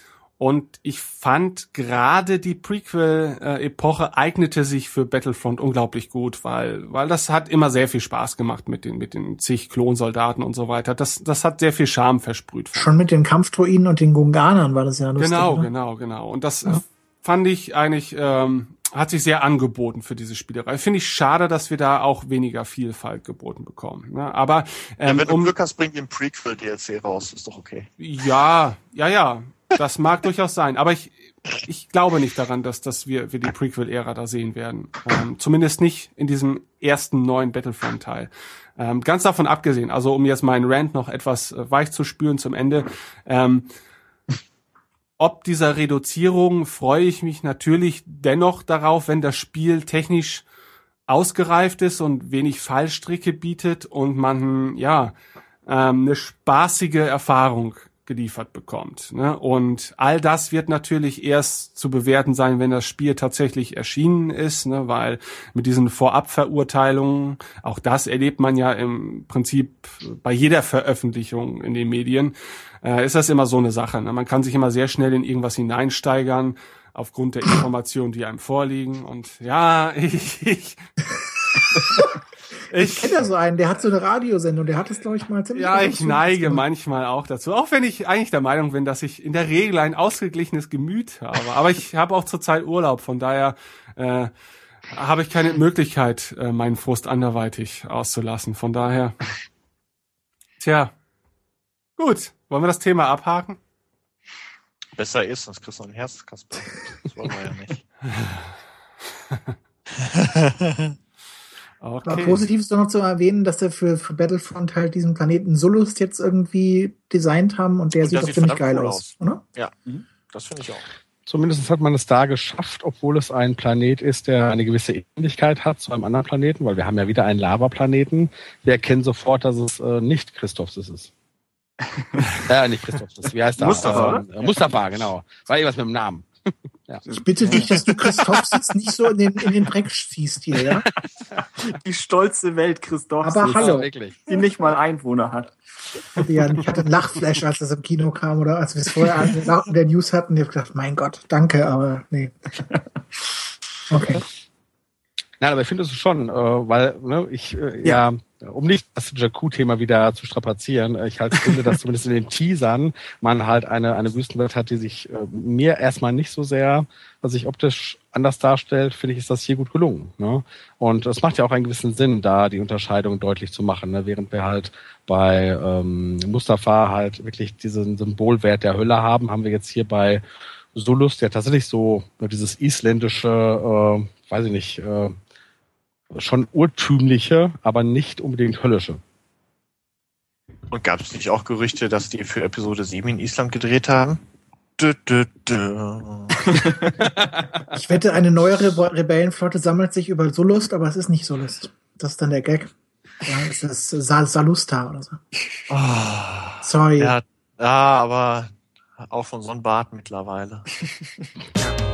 A: und ich fand gerade die Prequel-Epoche eignete sich für Battlefront unglaublich gut, weil, weil das hat immer sehr viel Spaß gemacht mit den, mit den zig Klonsoldaten und so weiter. Das, das hat sehr viel Charme versprüht.
G: Schon mit den Kampfdruiden und den Gunganern war das ja lustig.
A: Genau,
G: oder?
A: genau, genau. Und das äh, fand ich eigentlich, ähm, hat sich sehr angeboten für diese Spielerei. Finde ich schade, dass wir da auch weniger Vielfalt geboten bekommen. Ne? Aber ähm,
F: Wenn du
A: um,
F: Glück hast, bringt ein Prequel-DLC raus. Ist doch okay.
A: ja, ja, ja, das mag durchaus sein. Aber ich, ich glaube nicht daran, dass, dass wir, wir die Prequel-Ära da sehen werden. Ähm, zumindest nicht in diesem ersten neuen Battlefront-Teil. Ähm, ganz davon abgesehen, also um jetzt meinen Rant noch etwas äh, weich zu spüren zum Ende, ähm, ob dieser Reduzierung freue ich mich natürlich dennoch darauf, wenn das Spiel technisch ausgereift ist und wenig Fallstricke bietet und man ja ähm, eine spaßige Erfahrung geliefert bekommt. Ne? Und all das wird natürlich erst zu bewerten sein, wenn das Spiel tatsächlich erschienen ist, ne? weil mit diesen Vorabverurteilungen, auch das erlebt man ja im Prinzip bei jeder Veröffentlichung in den Medien, äh, ist das immer so eine Sache. Ne? Man kann sich immer sehr schnell in irgendwas hineinsteigern aufgrund der Informationen, die einem vorliegen. Und ja, ich, ich,
G: Ich kenne ja so einen, der hat so eine Radiosendung, der hat es, glaube ich, mal ziemlich
A: Ja,
G: gut
A: ich neige manchmal auch dazu. Auch wenn ich eigentlich der Meinung bin, dass ich in der Regel ein ausgeglichenes Gemüt habe. Aber ich habe auch zurzeit Urlaub, von daher äh, habe ich keine Möglichkeit, äh, meinen Frust anderweitig auszulassen. Von daher. Tja. Gut. Wollen wir das Thema abhaken?
F: Besser ist, sonst kriegst du ein Herz, Kasper. Das wollen wir ja nicht.
G: Aber
A: Okay.
G: positiv ist doch noch zu erwähnen, dass wir für, für Battlefront halt diesen Planeten Solust jetzt irgendwie designt haben und der
F: Und
G: sieht doch ziemlich geil
F: cool
G: aus, oder?
F: Ja, das finde ich auch.
C: Zumindest hat man es da geschafft, obwohl es ein Planet ist, der eine gewisse Ähnlichkeit hat zu einem anderen Planeten, weil wir haben ja wieder einen Lavaplaneten. Wir erkennen sofort, dass es äh, nicht Christophs ist. äh, nicht Christophs ist. Wie heißt der?
E: Mustafa,
C: Ähm, äh, Mustafa, genau. War irgendwas mit dem Namen. Ja.
G: Ich bitte dich, dass du Christophs jetzt nicht so in den, in den Dreck schießt hier, ja?
E: Die stolze Welt Christophs,
G: Aber hallo.
C: Ja, wirklich.
E: die nicht mal Einwohner hat.
G: Ja, ich hatte einen Lachflash, als das im Kino kam oder als wir es vorher in der News hatten. Ich habe gedacht, mein Gott, danke, aber nee. Okay.
C: Nein, aber ich finde es schon, äh, weil ne, ich äh, ja. Um nicht das Jakku-Thema wieder zu strapazieren, äh, ich halt finde, dass zumindest in den Teasern man halt eine eine Wüstenwelt hat, die sich äh, mir erstmal nicht so sehr, was sich optisch anders darstellt, finde ich, ist das hier gut gelungen. Ne? Und es macht ja auch einen gewissen Sinn, da die Unterscheidung deutlich zu machen, ne? während wir halt bei ähm, Mustafa halt wirklich diesen Symbolwert der Hölle haben, haben wir jetzt hier bei Solus ja tatsächlich so ne, dieses isländische, äh, weiß ich nicht, äh, schon urtümliche, aber nicht unbedingt höllische.
F: Und gab es nicht auch Gerüchte, dass die für Episode 7 in Island gedreht haben? Dö, dö, dö.
G: Ich wette, eine neuere Re- Rebellenflotte sammelt sich über Solust, aber es ist nicht Solust. Das ist dann der Gag. Ja, es ist Sal Salusta oder so. Sorry.
F: Ja, ja, aber auch von so einem Bart mittlerweile.
D: Outer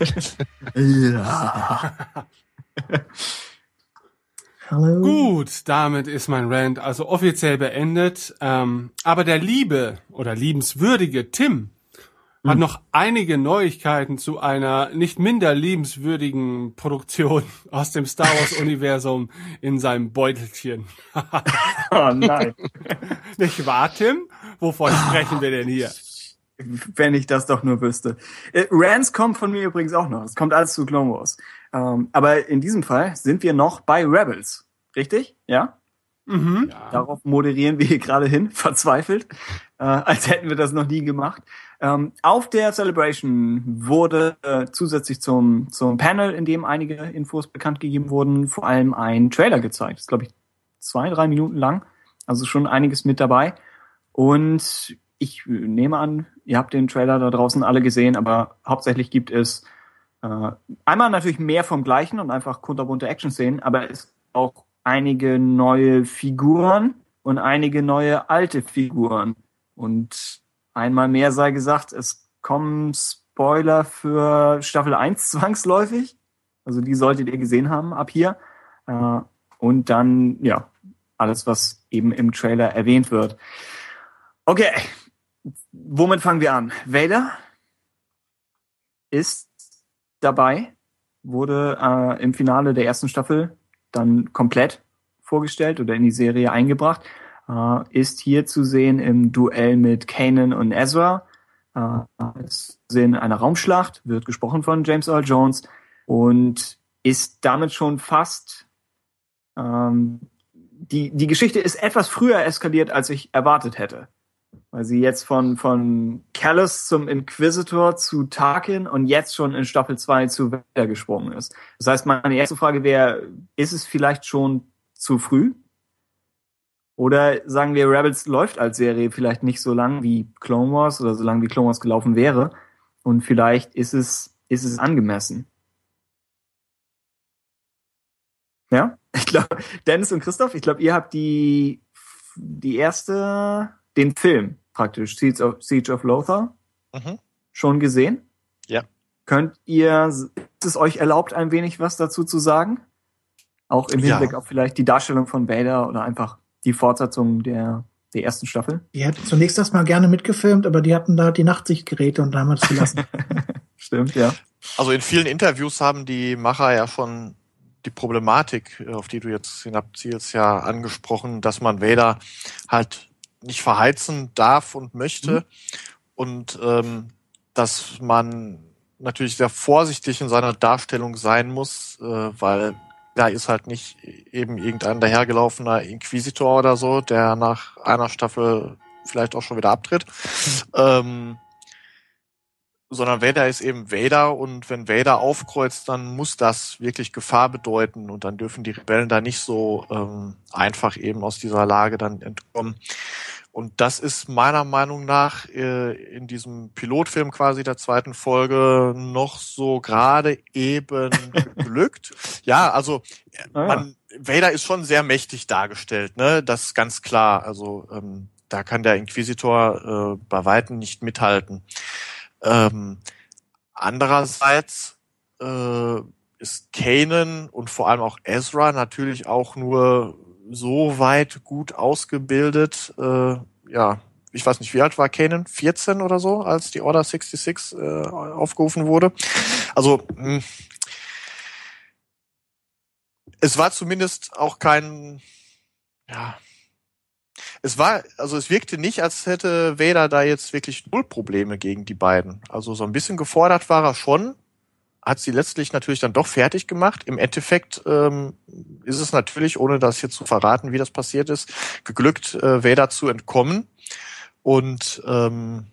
G: Hallo.
A: Gut, damit ist mein Rant also offiziell beendet. Ähm, aber der liebe oder liebenswürdige Tim hat noch einige Neuigkeiten zu einer nicht minder liebenswürdigen Produktion aus dem Star Wars Universum in seinem Beutelchen.
E: Oh nein.
A: Nicht wahr, Tim? Wovon sprechen wir denn hier?
E: Wenn ich das doch nur wüsste. Äh, Rants kommt von mir übrigens auch noch. Es kommt alles zu Clone Wars. Ähm, aber in diesem Fall sind wir noch bei Rebels. Richtig? Ja?
A: Mhm.
E: Darauf moderieren wir hier gerade hin, verzweifelt, äh, als hätten wir das noch nie gemacht. Ähm, auf der Celebration wurde äh, zusätzlich zum, zum Panel, in dem einige Infos bekannt gegeben wurden, vor allem ein Trailer gezeigt. Das ist, glaube ich, zwei, drei Minuten lang. Also schon einiges mit dabei. Und ich äh, nehme an, ihr habt den Trailer da draußen alle gesehen, aber hauptsächlich gibt es äh, einmal natürlich mehr vom Gleichen und einfach kunterbunte Action-Szenen, aber es auch einige neue Figuren und einige neue alte Figuren. Und einmal mehr sei gesagt, es kommen Spoiler für Staffel 1 zwangsläufig. Also die solltet ihr gesehen haben ab hier. Äh, und dann, ja, alles, was eben im Trailer erwähnt wird. Okay, womit fangen wir an? Vader ist dabei, wurde äh, im Finale der ersten Staffel dann komplett vorgestellt oder in die Serie eingebracht. Äh, ist hier zu sehen im Duell mit Kanan und Ezra. Äh, ist zu sehen in einer Raumschlacht, wird gesprochen von James Earl Jones und ist damit schon fast ähm, die, die Geschichte ist etwas früher eskaliert, als ich erwartet hätte. Weil sie jetzt von, von Callus zum Inquisitor zu Tarkin und jetzt schon in Staffel 2 zu Vader gesprungen ist. Das heißt, meine erste Frage wäre, ist es vielleicht schon zu früh? Oder sagen wir, Rebels läuft als Serie vielleicht nicht so lang wie Clone Wars oder so lang wie Clone Wars gelaufen wäre. Und vielleicht ist es, ist es angemessen. Ja? Ich glaube, Dennis und Christoph, ich glaube, ihr habt die, die erste, den Film praktisch, Siege of, Siege of Lothar,
F: Mhm.
E: schon gesehen.
F: Ja.
E: Könnt ihr, ist es euch erlaubt, ein wenig was dazu zu sagen? Auch im
F: Ja.
E: Hinblick auf vielleicht die Darstellung von Vader oder einfach die Fortsetzung der, der ersten Staffel?
G: Die hätten zunächst erstmal gerne mitgefilmt, aber die hatten da die Nachtsichtgeräte und da haben wir es gelassen.
E: Stimmt, ja.
F: Also in vielen Interviews haben die Macher ja schon die Problematik, auf die du jetzt hinabzielst, ja angesprochen, dass man Vader halt nicht verheizen darf und möchte. Und ähm, dass man natürlich sehr vorsichtig in seiner Darstellung sein muss, äh, weil da ist halt nicht eben irgendein dahergelaufener Inquisitor oder so, der nach einer Staffel vielleicht auch schon wieder abtritt. Ähm, sondern Vader ist eben Vader und wenn Vader aufkreuzt, dann muss das wirklich Gefahr bedeuten und dann dürfen die Rebellen da nicht so ähm, einfach eben aus dieser Lage dann entkommen. Und das ist meiner Meinung nach äh, in diesem Pilotfilm quasi der zweiten Folge noch so gerade eben glückt. Ja, also
E: Ah, ja.
F: man, Vader ist schon sehr mächtig dargestellt, ne? Das ist ganz klar. Also ähm, da kann der Inquisitor äh, bei weitem nicht mithalten. Ähm, Andererseits äh, ist Kanan und vor allem auch Ezra natürlich auch nur so weit gut ausgebildet. Äh, ja, ich weiß nicht, wie alt war Kanan? 14 oder so, als die Order 66 äh, aufgerufen wurde. Also mh, es war zumindest auch kein, ja, es war, also es wirkte nicht, als hätte Vader da jetzt wirklich null Probleme gegen die beiden. Also so ein bisschen gefordert war er schon, hat sie letztlich natürlich dann doch fertig gemacht. Im Endeffekt ähm, ist es natürlich, ohne das jetzt zu verraten, wie das passiert ist, geglückt, äh, Vader zu entkommen. Und ähm,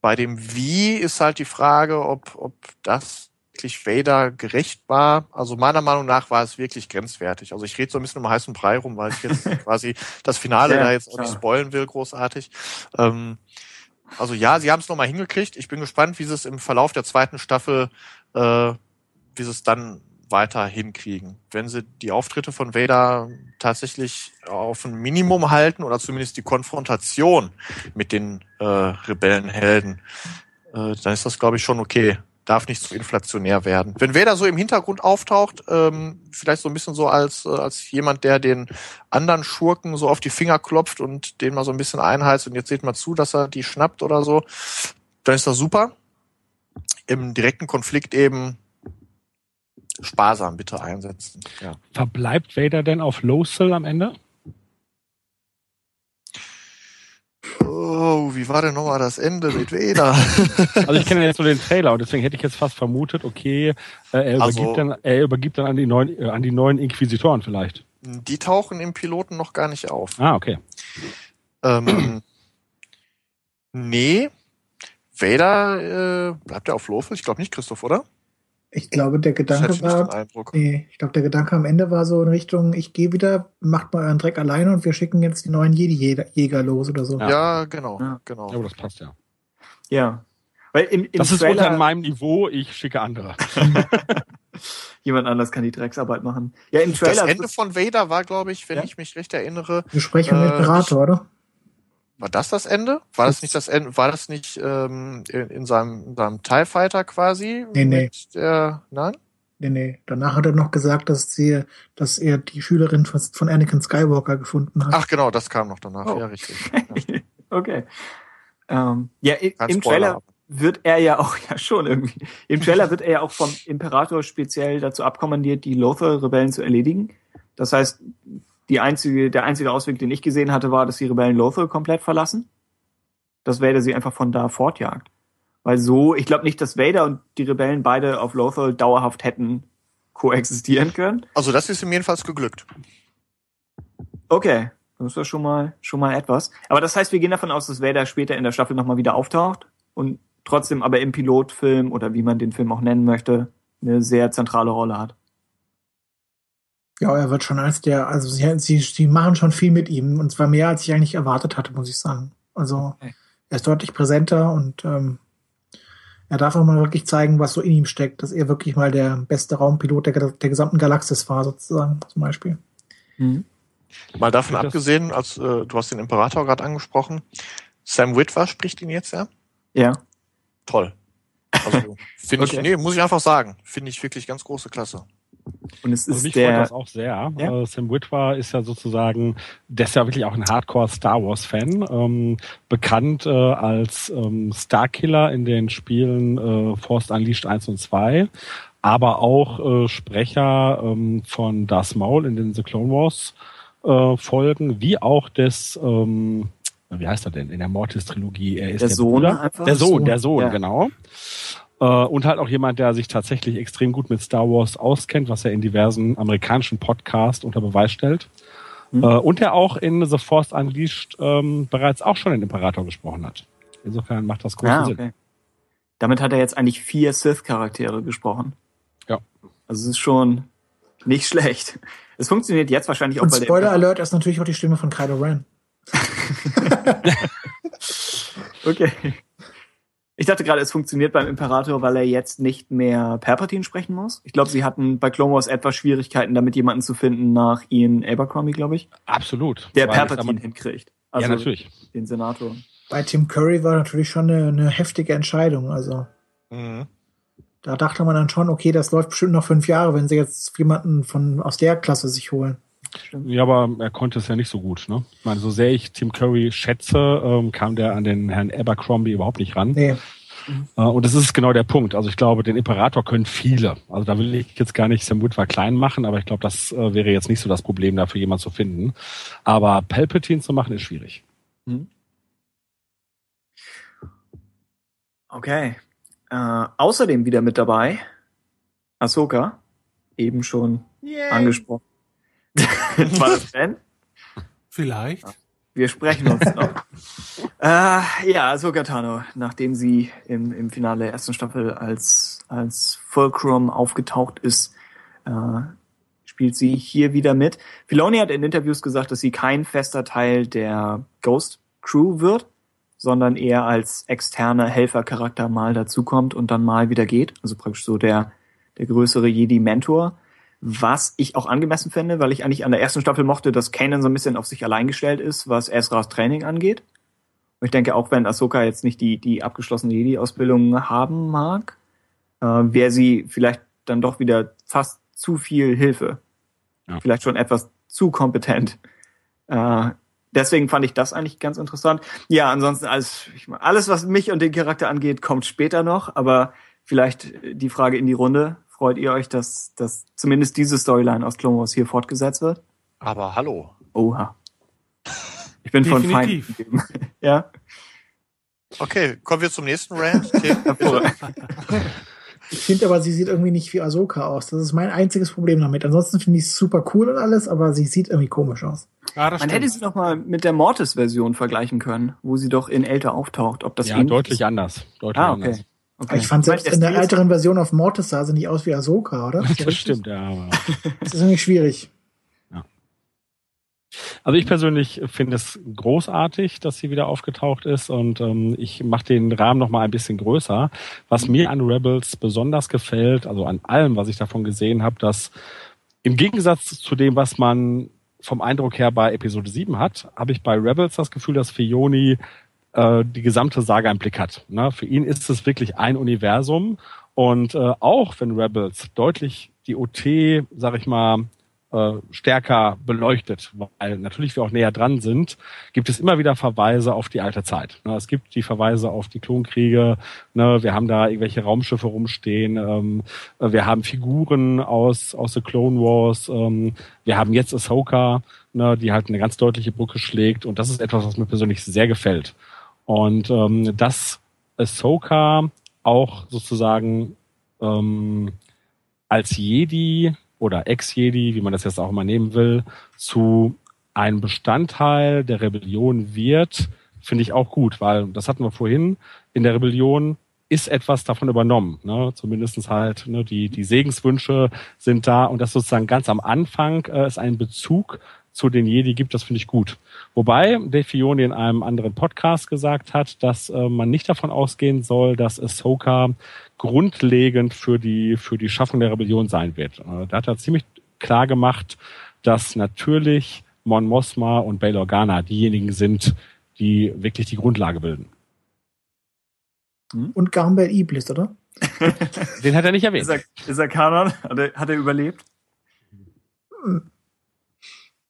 F: bei dem Wie ist halt die Frage, ob, ob das wirklich Vader gerecht war. Also meiner Meinung nach war es wirklich grenzwertig. Also ich rede so ein bisschen um heißen Brei rum, weil ich jetzt quasi das Finale
E: Ja,
F: da jetzt auch nicht spoilen will, großartig. Ähm, also ja, sie haben es nochmal hingekriegt. Ich bin gespannt, wie sie es im Verlauf der zweiten Staffel, äh, wie sie es dann weiter hinkriegen. Wenn sie die Auftritte von Vader tatsächlich auf ein Minimum halten oder zumindest die Konfrontation mit den äh, Rebellenhelden, äh, dann ist das, glaube ich, schon okay. Darf nicht zu inflationär werden. Wenn Vader so im Hintergrund auftaucht, ähm, vielleicht so ein bisschen so als, äh, als jemand, der den anderen Schurken so auf die Finger klopft und den mal so ein bisschen einheizt und jetzt seht mal zu, dass er die schnappt oder so, dann ist das super. Im direkten Konflikt eben sparsam bitte einsetzen. Ja.
C: Verbleibt Vader denn auf Lothal am Ende?
F: Oh, wie war denn nochmal das Ende mit Vader?
C: Also ich kenne jetzt nur den Trailer und deswegen hätte ich jetzt fast vermutet, okay, äh, er,
F: Also-
C: übergibt dann, er übergibt dann an die neuen, äh, an die neuen Inquisitoren vielleicht.
F: Die tauchen im Piloten noch gar nicht auf.
C: Ah, okay.
F: Ähm, nee. Vader, äh, bleibt er auf Lothal? Ich glaube nicht, Christoph, oder?
G: Ich glaube, der
F: Das
G: Gedanke war, nee, ich glaube, der Gedanke am Ende war so in Richtung, ich gehe wieder, macht mal euren Dreck alleine und wir schicken jetzt die neuen Jedi-Jäger los oder so.
C: Ja.
F: Ja, genau,
E: Ja.
F: genau.
C: Ja, aber das passt ja.
E: Ja. Weil im, im
C: Das ist
E: Trailer,
C: unter meinem Niveau, ich schicke andere.
E: jemand anders kann die Drecksarbeit machen. Ja, im
F: Das
E: Trailer.
F: Ende von Vader war, glaube ich, wenn
E: Ja?
F: ich mich recht erinnere,
G: mit dem
F: Äh,
G: Imperator, oder?
F: War das das Ende? War das nicht das Ende? War das nicht ähm, in, in seinem, in seinem TIE Fighter quasi?
G: Nee, nee.
F: Der, nein?
G: Nee, nee. Danach hat er noch gesagt, dass sie, dass er die Schülerin von, von Anakin Skywalker gefunden hat.
F: Ach genau, das kam noch danach.
E: Oh.
F: Ja, richtig. Ja.
E: okay. Ähm, ja, im
F: Spoiler,
E: Trailer wird er ja auch, ja schon irgendwie, im Trailer wird er ja auch vom Imperator speziell dazu abkommandiert, die Lothar-Rebellen zu erledigen. Das heißt, die einzige, der einzige Ausweg, den ich gesehen hatte, war, dass die Rebellen Lothar komplett verlassen. Dass Vader sie einfach von da fortjagt. Weil so, ich glaube nicht, dass Vader und die Rebellen beide auf Lothar dauerhaft hätten koexistieren können.
F: Also das ist ihm jedenfalls geglückt.
E: Okay, das ist ja schon mal, schon mal etwas. Aber das heißt, wir gehen davon aus, dass Vader später in der Staffel nochmal wieder auftaucht und trotzdem aber im Pilotfilm oder wie man den Film auch nennen möchte, eine sehr zentrale Rolle hat.
G: Ja, er wird schon als der, also sie, sie, sie machen schon viel mit ihm und zwar mehr, als ich eigentlich erwartet hatte, muss ich sagen. Also
E: Okay.
G: er ist deutlich präsenter und ähm, er darf auch mal wirklich zeigen, was so in ihm steckt, dass er wirklich mal der beste Raumpilot der, der gesamten Galaxis war, sozusagen, zum Beispiel.
F: Mal davon abgesehen, als äh, du hast den Imperator gerade angesprochen, Sam Witwer spricht ihn jetzt ja.
E: Ja.
F: Toll. Also finde
E: Okay.
F: ich, nee, muss ich einfach sagen, finde ich wirklich ganz große Klasse.
E: Und es
C: Also
E: ist
C: mich freut
E: der,
C: das auch sehr.
E: Ja?
C: Äh, Sam Witwer ist ja sozusagen, der ist ja wirklich auch ein Hardcore Star Wars Fan, ähm, bekannt äh, als ähm, Starkiller in den Spielen äh, Force Unleashed 1 und 2, aber auch äh, Sprecher ähm, von Darth Maul in den The Clone Wars äh, Folgen, wie auch des ähm, wie heißt er denn in der Mortis Trilogie? Er ist
E: Der
C: der,
E: Sohn einfach?
C: Der Sohn,
G: Sohn.
C: der Sohn,
E: Ja.
C: genau. Äh, und halt auch jemand, der sich tatsächlich extrem gut mit Star Wars auskennt, was er in diversen amerikanischen Podcasts unter Beweis stellt.
E: Mhm.
C: Äh, und der auch in The Force Unleashed ähm, bereits auch schon den Imperator gesprochen hat. Insofern macht das großen
E: ah,
C: Sinn.
E: okay. Damit hat er jetzt eigentlich vier Sith-Charaktere gesprochen.
C: Ja.
E: Also es ist schon nicht schlecht. Es funktioniert jetzt wahrscheinlich auch
G: Und
E: bei
G: Spoiler
E: der
G: Alert ist natürlich auch die Stimme von Kylo Ren.
E: Okay. Ich dachte gerade, es funktioniert beim Imperator, weil er jetzt nicht mehr Palpatine sprechen muss. Ich glaube, sie hatten bei Clone Wars etwas Schwierigkeiten, damit jemanden zu finden nach Ian Abercrombie, glaube ich,
C: Absolut.
E: der Palpatine
C: mal-
E: hinkriegt.
C: ja,
E: Also
C: natürlich.
E: den Senator.
G: Bei Tim Curry war natürlich schon eine, eine heftige Entscheidung. Also
F: Mhm.
G: Da dachte man dann schon, okay, das läuft bestimmt noch fünf Jahre, wenn sie jetzt jemanden von aus der Klasse sich holen.
C: Ja, aber er konnte es ja nicht so gut. Ne? Ich meine, so sehr ich Tim Curry schätze, ähm, kam der an den Herrn Abercrombie überhaupt nicht ran.
G: Nee.
C: Äh, und das ist genau der Punkt. Also ich glaube, den Imperator können viele. Also da will ich jetzt gar nicht Sam Witwer klein machen, aber ich glaube, das äh, wäre jetzt nicht so das Problem, dafür jemand zu finden. Aber Palpatine zu machen, ist schwierig.
E: Okay. Äh, außerdem wieder mit dabei Ahsoka, eben schon angesprochen. War das Ben?
A: Vielleicht.
E: Wir sprechen uns noch. äh, ja, Ahsoka Tano, nachdem sie im, im Finale der ersten Staffel als, als Fulcrum aufgetaucht ist, äh, spielt sie hier wieder mit. Filoni hat in Interviews gesagt, dass sie kein fester Teil der Ghost Crew wird, sondern eher als externer Helfercharakter mal dazukommt und dann mal wieder geht. Also praktisch so der, der größere Jedi-Mentor. Was ich auch angemessen finde, weil ich eigentlich an der ersten Staffel mochte, dass Kanan so ein bisschen auf sich allein gestellt ist, was Ezras Training angeht. Und ich denke, auch wenn Ahsoka jetzt nicht die, die abgeschlossene Jedi-Ausbildung haben mag, äh, wäre sie vielleicht dann doch wieder fast zu viel Hilfe.
C: Ja.
E: Vielleicht schon etwas zu kompetent. Äh, deswegen fand ich das eigentlich ganz interessant. Ja, ansonsten alles, ich meine, alles, was mich und den Charakter angeht, kommt später noch, aber vielleicht die Frage in die Runde. Freut ihr euch, dass, dass zumindest diese Storyline aus Clone Wars hier fortgesetzt wird?
F: Aber hallo.
E: Oha. Ich bin von Feind.
A: Definitiv.
E: gegeben. ja.
F: Okay, kommen wir zum nächsten Rant. Okay.
G: Ich finde aber, sie sieht irgendwie nicht wie Ahsoka aus. Das ist mein einziges Problem damit. Ansonsten finde ich es super cool und alles, aber sie sieht irgendwie komisch aus.
A: Ah, das
E: Man
A: stimmt.
E: hätte sie noch mal mit der Mortis-Version vergleichen können, wo sie doch in älter auftaucht. Ob das
C: ja, deutlich
E: ist?
C: anders. Deutlich
E: Ah,
C: anders.
E: Okay.
G: Aber ich fand selbst
E: meine,
G: in der älteren Version auf Mortis sah sie nicht aus wie Ahsoka, oder?
C: Das stimmt, ja. Aber
G: Das ist irgendwie schwierig.
C: Also ich persönlich finde es großartig, dass sie wieder aufgetaucht ist und ähm, ich mache den Rahmen noch mal ein bisschen größer. Was mir an Rebels besonders gefällt, also an allem, was ich davon gesehen habe, dass im Gegensatz zu dem, was man vom Eindruck her bei Episode 7 hat, habe ich bei Rebels das Gefühl, dass Fioni äh, die gesamte Saga im Blick hat. Ne? Für ihn ist es wirklich ein Universum und äh, auch wenn Rebels deutlich die OT, sag ich mal, äh, stärker beleuchtet, weil natürlich wir auch näher dran sind, gibt es immer wieder Verweise auf die alte Zeit. Ne, Es gibt die Verweise auf die Klonkriege, ne, wir haben da irgendwelche Raumschiffe rumstehen, ähm, äh, wir haben Figuren aus, aus The Clone Wars, ähm, wir haben jetzt Ahsoka, ne, die halt eine ganz deutliche Brücke schlägt und das ist etwas, was mir persönlich sehr gefällt. Und ähm, dass Ahsoka auch sozusagen ähm, als Jedi oder Ex-Jedi, wie man das jetzt auch immer nehmen will, zu einem Bestandteil der Rebellion wird, finde ich auch gut, weil das hatten wir vorhin. In der Rebellion ist etwas davon übernommen. Ne? Zumindestens halt, ne, die, die Segenswünsche sind da und das sozusagen ganz am Anfang äh, es einen Bezug zu den Jedi gibt, das finde ich gut. Wobei Dave Filoni in einem anderen Podcast gesagt hat, dass äh, man nicht davon ausgehen soll, dass Ahsoka grundlegend für die, für die Schaffung der Rebellion sein wird. Äh, da hat er ziemlich klar gemacht, dass natürlich Mon Mothma und Bail Organa diejenigen sind, die wirklich die Grundlage bilden.
G: Und Gambel Iblis, oder?
C: Den hat er nicht erwähnt.
E: Ist er, ist er Kanon? Hat er, hat er überlebt?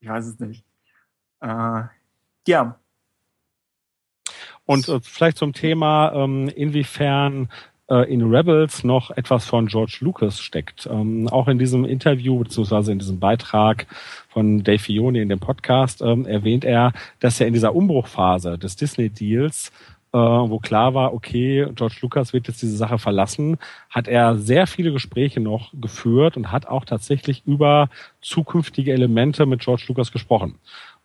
E: Ich weiß es nicht. Äh, ja,
C: Und äh, vielleicht zum Thema, ähm, inwiefern äh, in Rebels noch etwas von George Lucas steckt. Ähm, auch in diesem Interview beziehungsweise in diesem Beitrag von Dave Filoni in dem Podcast ähm, erwähnt er, dass er in dieser Umbruchphase des Disney-Deals äh, wo klar war, okay, George Lucas wird jetzt diese Sache verlassen, hat er sehr viele Gespräche noch geführt und hat auch tatsächlich über zukünftige Elemente mit George Lucas gesprochen.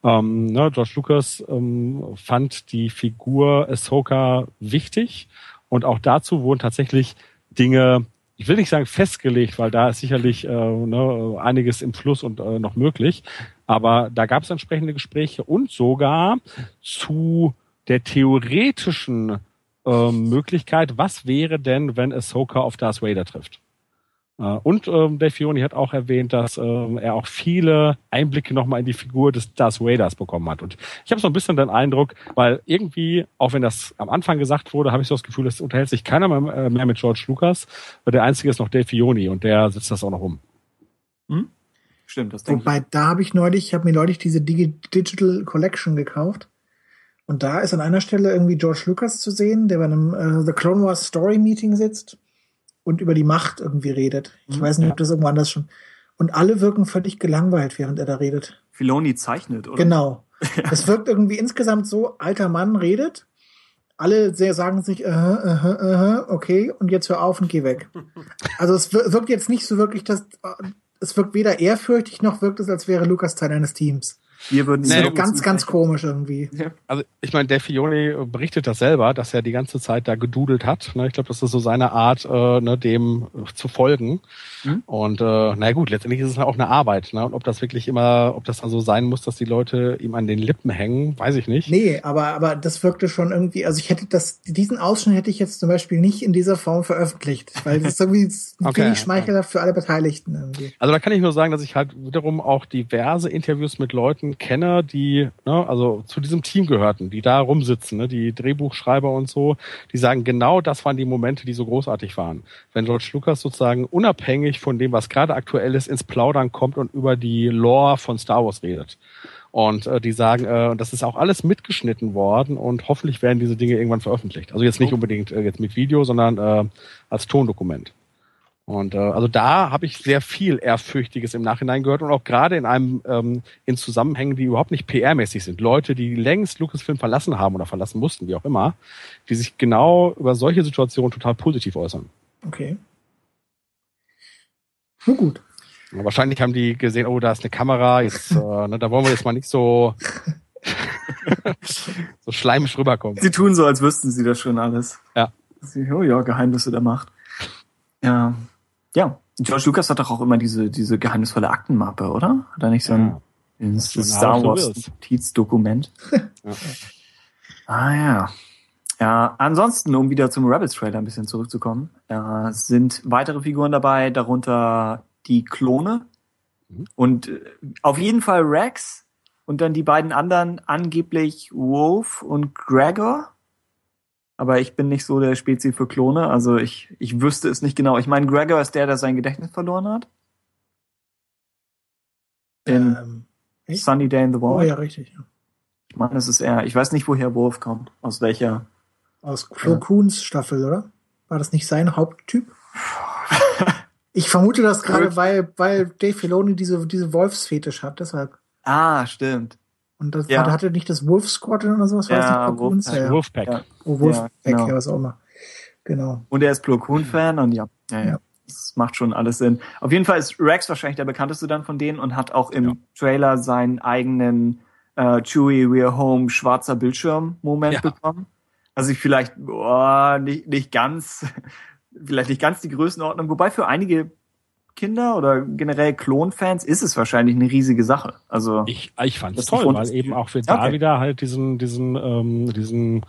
C: Ähm, ne, George Lucas ähm, fand die Figur Ahsoka wichtig und auch dazu wurden tatsächlich Dinge, ich will nicht sagen festgelegt, weil da ist sicherlich äh, ne, einiges im Fluss und äh, noch möglich, aber da gab es entsprechende Gespräche und sogar zu der theoretischen ähm, Möglichkeit, was wäre denn, wenn Ahsoka auf Darth Vader trifft? Äh, Äh, Und ähm, Dave Filoni hat auch erwähnt, dass ähm, er auch viele Einblicke nochmal in die Figur des Darth Vaders bekommen hat. Und ich habe so ein bisschen den Eindruck, weil irgendwie, auch wenn das am Anfang gesagt wurde, habe ich so das Gefühl, es unterhält sich keiner mehr, äh, mehr mit George Lucas. Weil der einzige ist noch Dave Filoni und der setzt das auch noch um.
E: Stimmt, das denke ich.
G: Wobei, da habe ich neulich, ich habe mir neulich diese Digi Digital Collection gekauft. Und da ist an einer Stelle irgendwie George Lucas zu sehen, der bei einem äh, The Clone Wars Story Meeting sitzt und über die Macht irgendwie redet. Ich weiß nicht, ob das irgendwo anders schon. Und alle wirken völlig gelangweilt, während er da redet.
E: Filoni zeichnet, oder?
G: Genau. Es wirkt irgendwie insgesamt so, alter Mann redet. Alle sehr sagen sich, äh, äh, äh, okay, und jetzt hör auf und geh weg. Also es wir- wirkt jetzt nicht so wirklich, dass äh, es wirkt weder ehrfürchtig noch wirkt es, als wäre Lukas Teil eines Teams.
E: Wir würden
G: Das
C: Nee,
G: so ganz, ganz komisch irgendwie.
C: Also ich meine, Dave Filoni berichtet das selber, dass er die ganze Zeit da gedudelt hat. Ne? Ich glaube, das ist so seine Art, äh, ne, dem äh, zu folgen.
E: Mhm.
C: Und äh, na gut, letztendlich ist es auch eine Arbeit. Ne? Und ob das wirklich immer, ob das dann so sein muss, dass die Leute ihm an den Lippen hängen, weiß ich nicht.
G: Nee, aber, aber das wirkte schon irgendwie, also ich hätte das, diesen Ausschnitt hätte ich jetzt zum Beispiel nicht in dieser Form veröffentlicht, weil das ist irgendwie
C: Okay,
G: wenig schmeichelhaft für alle Beteiligten irgendwie.
C: Also da kann ich nur sagen, dass ich halt wiederum auch diverse Interviews mit Leuten kenne, die ne, also zu diesem Team gehörten, die da rumsitzen, ne, die Drehbuchschreiber und so, die sagen, genau das waren die Momente, die so großartig waren. Wenn George Lucas sozusagen unabhängig von dem, was gerade aktuell ist, ins Plaudern kommt und über die Lore von Star Wars redet. Und äh, die sagen, äh, das ist auch alles mitgeschnitten worden und hoffentlich werden diese Dinge irgendwann veröffentlicht. Also jetzt nicht unbedingt äh, jetzt mit Video, sondern äh, als Tondokument. Und äh, also da habe ich sehr viel Ehrfürchtiges im Nachhinein gehört und auch gerade in einem ähm, in Zusammenhängen, die überhaupt nicht PR-mäßig sind. Leute, die längst Lucasfilm verlassen haben oder verlassen mussten, wie auch immer, die sich genau über solche Situationen total positiv äußern.
G: Okay. Nun gut.
C: Und wahrscheinlich haben die gesehen, oh, da ist eine Kamera, jetzt, äh, ne, da wollen wir jetzt mal nicht so so schleimisch rüberkommen.
E: Sie tun so, als wüssten sie das schon alles.
C: Ja.
E: Sie, oh ja, Geheimnisse der Macht. Ja. Ja. George Lucas hat doch auch immer diese, diese geheimnisvolle Aktenmappe, oder? Hat er nicht so ein,
C: Ja. schon
E: Star Wars. Notizdokument? Ah ja. Ja, ansonsten, um wieder zum Rebels Trailer ein bisschen zurückzukommen, äh, sind weitere Figuren dabei, darunter die Klone
C: Mhm.
E: und äh, auf jeden Fall Rex und dann die beiden anderen angeblich Wolf und Gregor. Aber ich bin nicht so der Spezi für Klone, also ich, ich wüsste es nicht genau. Ich meine, Gregor ist der, der sein Gedächtnis verloren hat. In
G: Ähm?
E: Sunny Day in the
G: oh
E: Wall.
G: ja, richtig. Ja.
E: Ich meine, es ist er. Ich weiß nicht, woher Wolf kommt. Aus welcher.
G: Aus Flo Koons Staffel, oder? War das nicht sein Haupttyp? Ich vermute das gerade, weil, weil Dave Filoni diese, diese Wolfsfetisch hat, deshalb.
E: Ah, stimmt.
G: Und das
E: Ja.
G: hatte, nicht das Wolf Squadron oder sowas? War das
E: Ja,
G: nicht Flo Koons?
E: Wolf-
G: Ja.
C: Wolfpack.
E: Ja.
G: Oh, Wolf
E: Ja,
G: Pack,
E: genau.
G: ja, was auch immer. Genau.
E: Und er ist Plo Koon-Fan und ja. Ja, ja.
G: Ja.
E: Das macht schon alles Sinn. Auf jeden Fall ist Rex wahrscheinlich der bekannteste dann von denen und hat auch im
C: Ja.
E: Trailer seinen eigenen äh, Chewie We're Home schwarzer Bildschirm-Moment
C: Ja.
E: bekommen. Also ich vielleicht boah, nicht, nicht ganz, vielleicht nicht ganz die Größenordnung, wobei für einige Kinder oder generell Klon-Fans ist es wahrscheinlich eine riesige Sache. Also
C: Ich, ich fand es toll, weil eben auch wir da
E: Okay.
C: wieder halt diesen, diesen, ähm, diesen,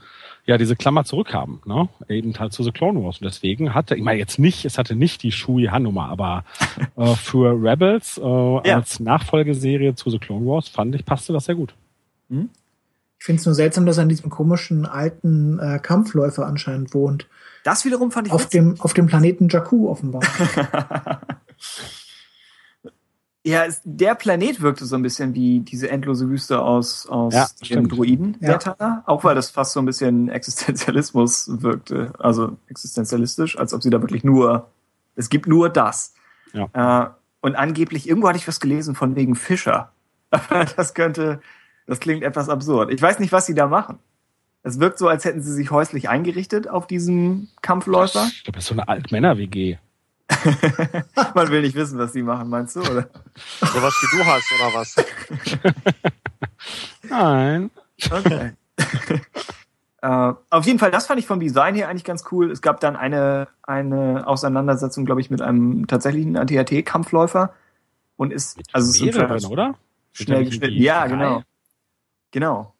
C: ja, diese Klammer zurückhaben, ne? Eben halt zu The Clone Wars. Und deswegen hatte, ich meine jetzt nicht, es hatte nicht die Shui Han-Nummer, aber äh, für Rebels äh,
E: Ja.
C: als Nachfolgeserie zu The Clone Wars fand ich, passte das sehr gut.
G: Ich finde es nur seltsam, dass er an diesem komischen alten äh, Kampfläufer anscheinend wohnt.
E: das wiederum fand ich
G: Auf dem, auf dem Planeten Jakku offenbar.
E: Ja, es, der Planet wirkte so ein bisschen wie diese endlose Wüste aus, aus
C: Ja,
E: dem. Druiden,
G: Ja.
E: Teller. Auch weil das fast so ein bisschen Existenzialismus wirkte. Also existenzialistisch, als ob sie da wirklich nur, es gibt nur das.
C: Ja.
E: Äh, und angeblich, irgendwo hatte ich was gelesen von wegen Fischer. Aber das könnte, das klingt etwas absurd. Ich weiß nicht, was sie da machen. Es wirkt so, als hätten sie sich häuslich eingerichtet auf diesem Kampfläufer.
C: Ich glaube, das ist so eine Altmänner-WG.
E: Man will nicht wissen, was sie machen, meinst du? Oder?
F: Sowas wie du hast, oder was?
C: Nein.
E: Okay. äh, auf jeden Fall, das fand ich vom Design her eigentlich ganz cool. Es gab dann eine, eine Auseinandersetzung, glaube ich, mit einem tatsächlichen AT-AT-Kampfläufer. Und ist, also es ist
C: oder?
E: schnell geschnitten.
C: die
E: Ja,
C: drei?
E: genau. Genau.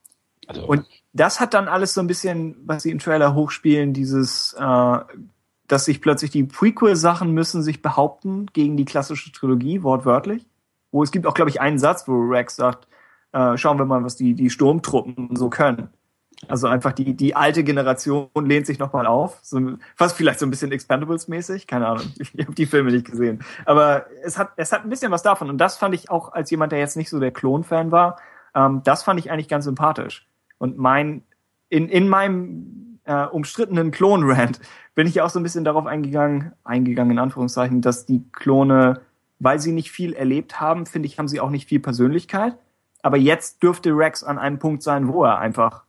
C: Also,
E: Und das hat dann alles so ein bisschen, was sie im Trailer hochspielen, dieses äh, dass sich plötzlich die Prequel-Sachen müssen sich behaupten gegen die klassische Trilogie, wortwörtlich. Wo es gibt auch, glaube ich, einen Satz, wo Rex sagt, äh, schauen wir mal, was die, die Sturmtruppen so können. Also einfach die, die alte Generation lehnt sich nochmal auf. So, fast vielleicht so ein bisschen Expendables-mäßig. Keine Ahnung. Ich habe die Filme nicht gesehen. Aber es hat, es hat ein bisschen was davon. Und das fand ich auch als jemand, der jetzt nicht so der Klon-Fan war, ähm, das fand ich eigentlich ganz sympathisch. Und mein, in, in meinem äh, umstrittenen Klon-Rant bin ich ja auch so ein bisschen darauf eingegangen, eingegangen in Anführungszeichen, dass die Klone, weil sie nicht viel erlebt haben, finde ich, haben sie auch nicht viel Persönlichkeit. Aber jetzt dürfte Rex an einem Punkt sein, wo er einfach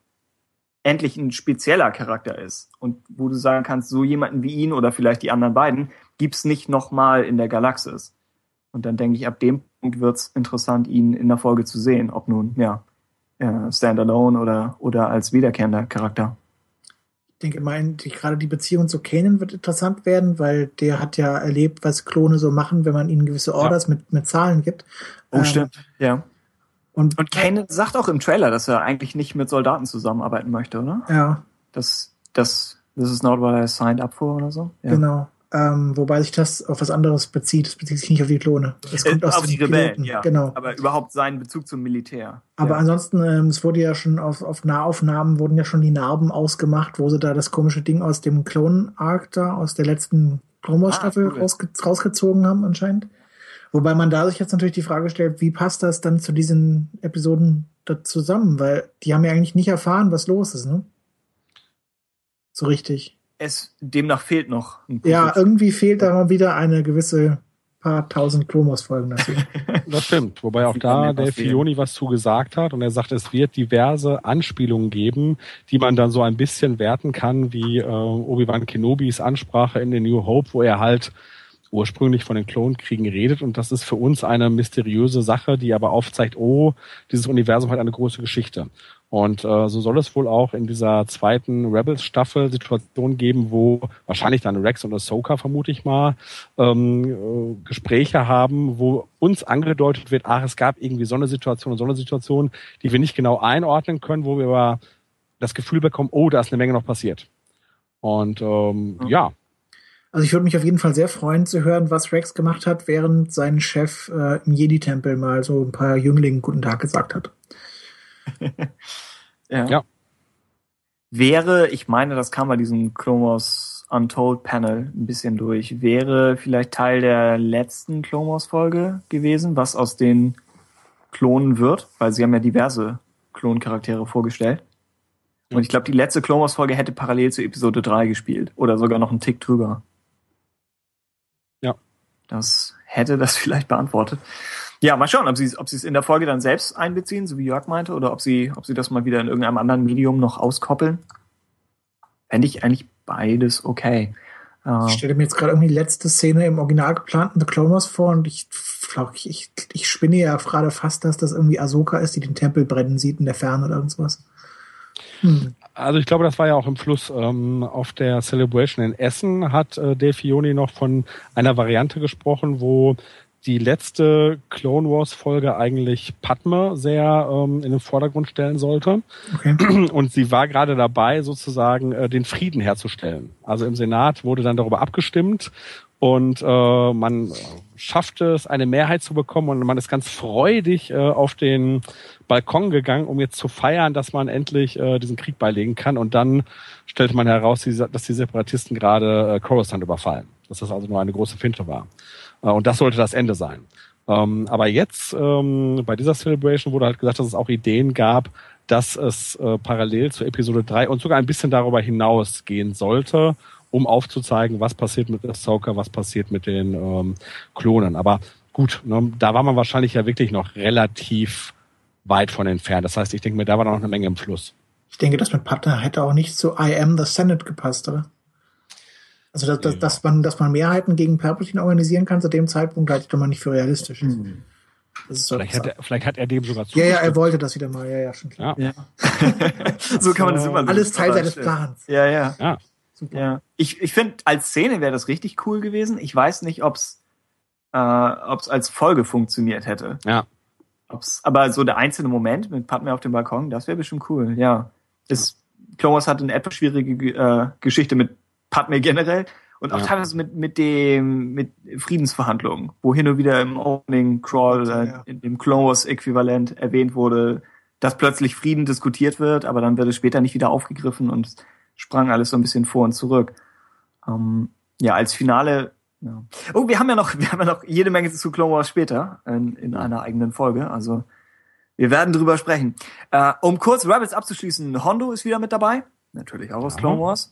E: endlich ein spezieller Charakter ist und wo du sagen kannst, so jemanden wie ihn oder vielleicht die anderen beiden gibt's nicht nochmal in der Galaxis. Und dann denke ich, ab dem Punkt wird's interessant, ihn in der Folge zu sehen, ob nun ja äh, standalone oder oder als wiederkehrender Charakter.
G: Ich denke mal, die, gerade die Beziehung zu Kanan wird interessant werden, weil der hat ja erlebt, was Klone so machen, wenn man ihnen gewisse Orders mit, mit Zahlen gibt.
E: Oh,
G: Ähm,
E: stimmt. Ja.
G: Und,
E: Und Kanan sagt auch im Trailer, dass er eigentlich nicht mit Soldaten zusammenarbeiten möchte, oder?
G: ja,
E: Das, das, this is not what I signed up for oder so. Ja.
G: genau. Ähm, wobei sich das auf was anderes bezieht. Es bezieht sich nicht auf die Klone. Das kommt
E: Äh,
G: aus
E: auf die Rebellen,
G: Piloten.
E: ja.
G: Genau.
E: Aber überhaupt seinen Bezug zum Militär.
G: Aber
E: ja.
G: ansonsten, ähm, es wurde ja schon auf, auf Nahaufnahmen wurden ja schon die Narben ausgemacht, wo sie da das komische Ding aus dem Clone-Arc da, aus der letzten Clone Wars
E: Ah,
G: Staffel
E: cool.
G: rausge rausgezogen haben anscheinend. Wobei man da sich jetzt natürlich die Frage stellt, wie passt das dann zu diesen Episoden da zusammen? Weil die haben ja eigentlich nicht erfahren, was los ist, ne? So richtig.
E: Es demnach fehlt noch ein
G: Ja, irgendwie fehlt da mal wieder eine gewisse paar tausend Clone Wars Folgen dazu.
C: Das stimmt. Wobei auch da der. Fioni was zu gesagt hat und er sagt, es wird diverse Anspielungen geben, die man dann so ein bisschen werten kann, wie äh, Obi-Wan Kenobis Ansprache in The New Hope, wo er halt ursprünglich von den Klonkriegen redet und das ist für uns eine mysteriöse Sache, die aber aufzeigt, oh, dieses Universum hat eine große Geschichte. Und äh, so soll es wohl auch in dieser zweiten Rebels-Staffel Situationen geben, wo wahrscheinlich dann Rex und Ahsoka, vermute ich mal, ähm, äh, Gespräche haben, wo uns angedeutet wird, ach, es gab irgendwie so eine Situation und so eine Situation, die wir nicht genau einordnen können, wo wir aber das Gefühl bekommen, oh, da ist eine Menge noch passiert. Und ähm, ja,
G: Also ich würde mich auf jeden Fall sehr freuen zu hören, was Rex gemacht hat, während sein Chef äh, im Jedi-Tempel mal so ein paar Jünglingen guten Tag gesagt hat.
E: Ja.
C: Ja.
E: Wäre, ich meine, das kam bei diesem Wars Untold Panel ein bisschen durch, wäre vielleicht Teil der letzten Wars Folge gewesen, was aus den Klonen wird, weil sie haben ja diverse Kloncharaktere vorgestellt. Und ich glaube, die letzte Clone Folge hätte parallel zu Episode 3 gespielt oder sogar noch einen Tick drüber.
C: Ja.
E: Das hätte das vielleicht beantwortet. Ja, mal schauen, ob sie ob sie es in der Folge dann selbst einbeziehen, so wie Jörg meinte, oder ob sie ob sie das mal wieder in irgendeinem anderen Medium noch auskoppeln. Fände ich eigentlich beides okay.
G: Ich stelle mir jetzt gerade irgendwie die letzte Szene im original geplanten The Clone Wars vor und ich, ich, ich, ich spinne ja gerade fast, dass das irgendwie Ahsoka ist, die den Tempel brennen sieht in der Ferne oder irgendwas. Hm.
C: Also ich glaube, das war ja auch im Fluss. Ähm, auf der Celebration in Essen hat äh, Dave Fioni noch von einer Variante gesprochen, wo die letzte Clone Wars Folge eigentlich Padme sehr ähm, in den Vordergrund stellen sollte.
G: Okay.
C: Und sie war gerade dabei, sozusagen äh, den Frieden herzustellen. Also im Senat wurde dann darüber abgestimmt und äh, man schaffte es, eine Mehrheit zu bekommen und man ist ganz freudig äh, auf den Balkon gegangen, um jetzt zu feiern, dass man endlich äh, diesen Krieg beilegen kann. Und dann stellte man heraus, dass die Separatisten gerade äh, Coruscant überfallen. Dass das also nur eine große Finte war. Äh, und das sollte das Ende sein. Ähm, aber jetzt, ähm, bei dieser Celebration wurde halt gesagt, dass es auch Ideen gab, dass es äh, parallel zu Episode 3 und sogar ein bisschen darüber hinaus gehen sollte, um aufzuzeigen, was passiert mit Ahsoka, was passiert mit den ähm, Klonen. Aber gut, ne, da war man wahrscheinlich ja wirklich noch relativ weit von entfernt. Das heißt, ich denke mir, da war noch eine Menge im Fluss.
G: Ich denke, das mit Partner hätte auch nicht zu I am the Senate gepasst, oder? Also, dass,
C: Ja.
G: dass, man, dass man Mehrheiten gegen Palpatine organisieren kann, zu dem Zeitpunkt halte ich doch mal nicht für realistisch. Das ist so
C: Vielleicht hat, er, vielleicht hat er dem sogar
G: ja, ja, er
C: zugestimmt.
G: wollte das wieder mal. Ja, ja, schon klar.
C: Ja.
E: so kann man das immer
G: Alles Teil seines
E: stimmt.
G: Plans.
E: Ja, ja.
C: Ja.
G: Super.
E: Ja, ich, ich finde, als Szene wäre das richtig cool gewesen. Ich weiß nicht, ob's äh, ob's als Folge funktioniert hätte.
C: Ja.
E: Ob's, aber so der einzelne Moment mit Padme auf dem Balkon, das wäre bestimmt cool, ja. Ist, Clone Wars hat eine etwas schwierige äh, Geschichte mit Padme generell Und auch
C: Ja.
E: teilweise mit, mit dem, mit Friedensverhandlungen, wo hin und wieder im Opening Crawl, äh,
G: Ja.
E: in dem Clone Wars Äquivalent erwähnt wurde, dass plötzlich Frieden diskutiert wird, aber dann wird es später nicht wieder aufgegriffen und sprang alles so ein bisschen vor und zurück. Ähm, ja, als Finale, ja. Oh, wir haben ja noch, wir haben ja noch jede Menge zu Clone Wars später in, in einer eigenen Folge, also wir werden drüber sprechen. Äh, um kurz Rebels abzuschließen, Hondo ist wieder mit dabei, natürlich auch aus
C: Ja.
E: Clone Wars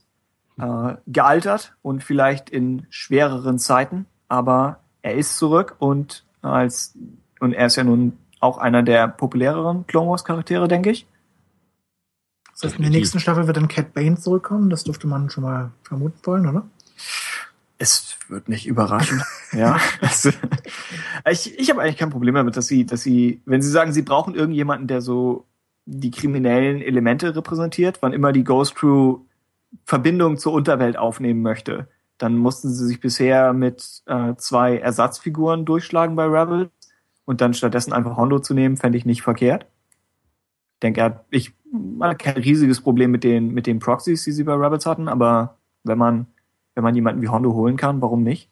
E: äh, gealtert und vielleicht in schwereren Zeiten, aber er ist zurück und als und er ist ja nun auch einer der populäreren Clone Wars Charaktere, denke ich.
G: Das heißt, in der nächsten Staffel wird dann Cat Bane zurückkommen. Das dürfte man schon mal vermuten wollen, oder?
E: Es wird nicht überraschen. ja. Also, ich ich habe eigentlich kein Problem damit, dass sie, dass sie, wenn sie sagen, sie brauchen irgendjemanden, der so die kriminellen Elemente repräsentiert, wann immer die Ghost Crew Verbindung zur Unterwelt aufnehmen möchte, dann mussten sie sich bisher mit äh, zwei Ersatzfiguren durchschlagen bei Rebels und dann stattdessen einfach Hondo zu nehmen, fände ich nicht verkehrt. Ich denke, er hat, ich hatte kein riesiges Problem mit den, mit den Proxys, die sie bei Rebels hatten, aber wenn man, wenn man jemanden wie Hondo holen kann, warum nicht?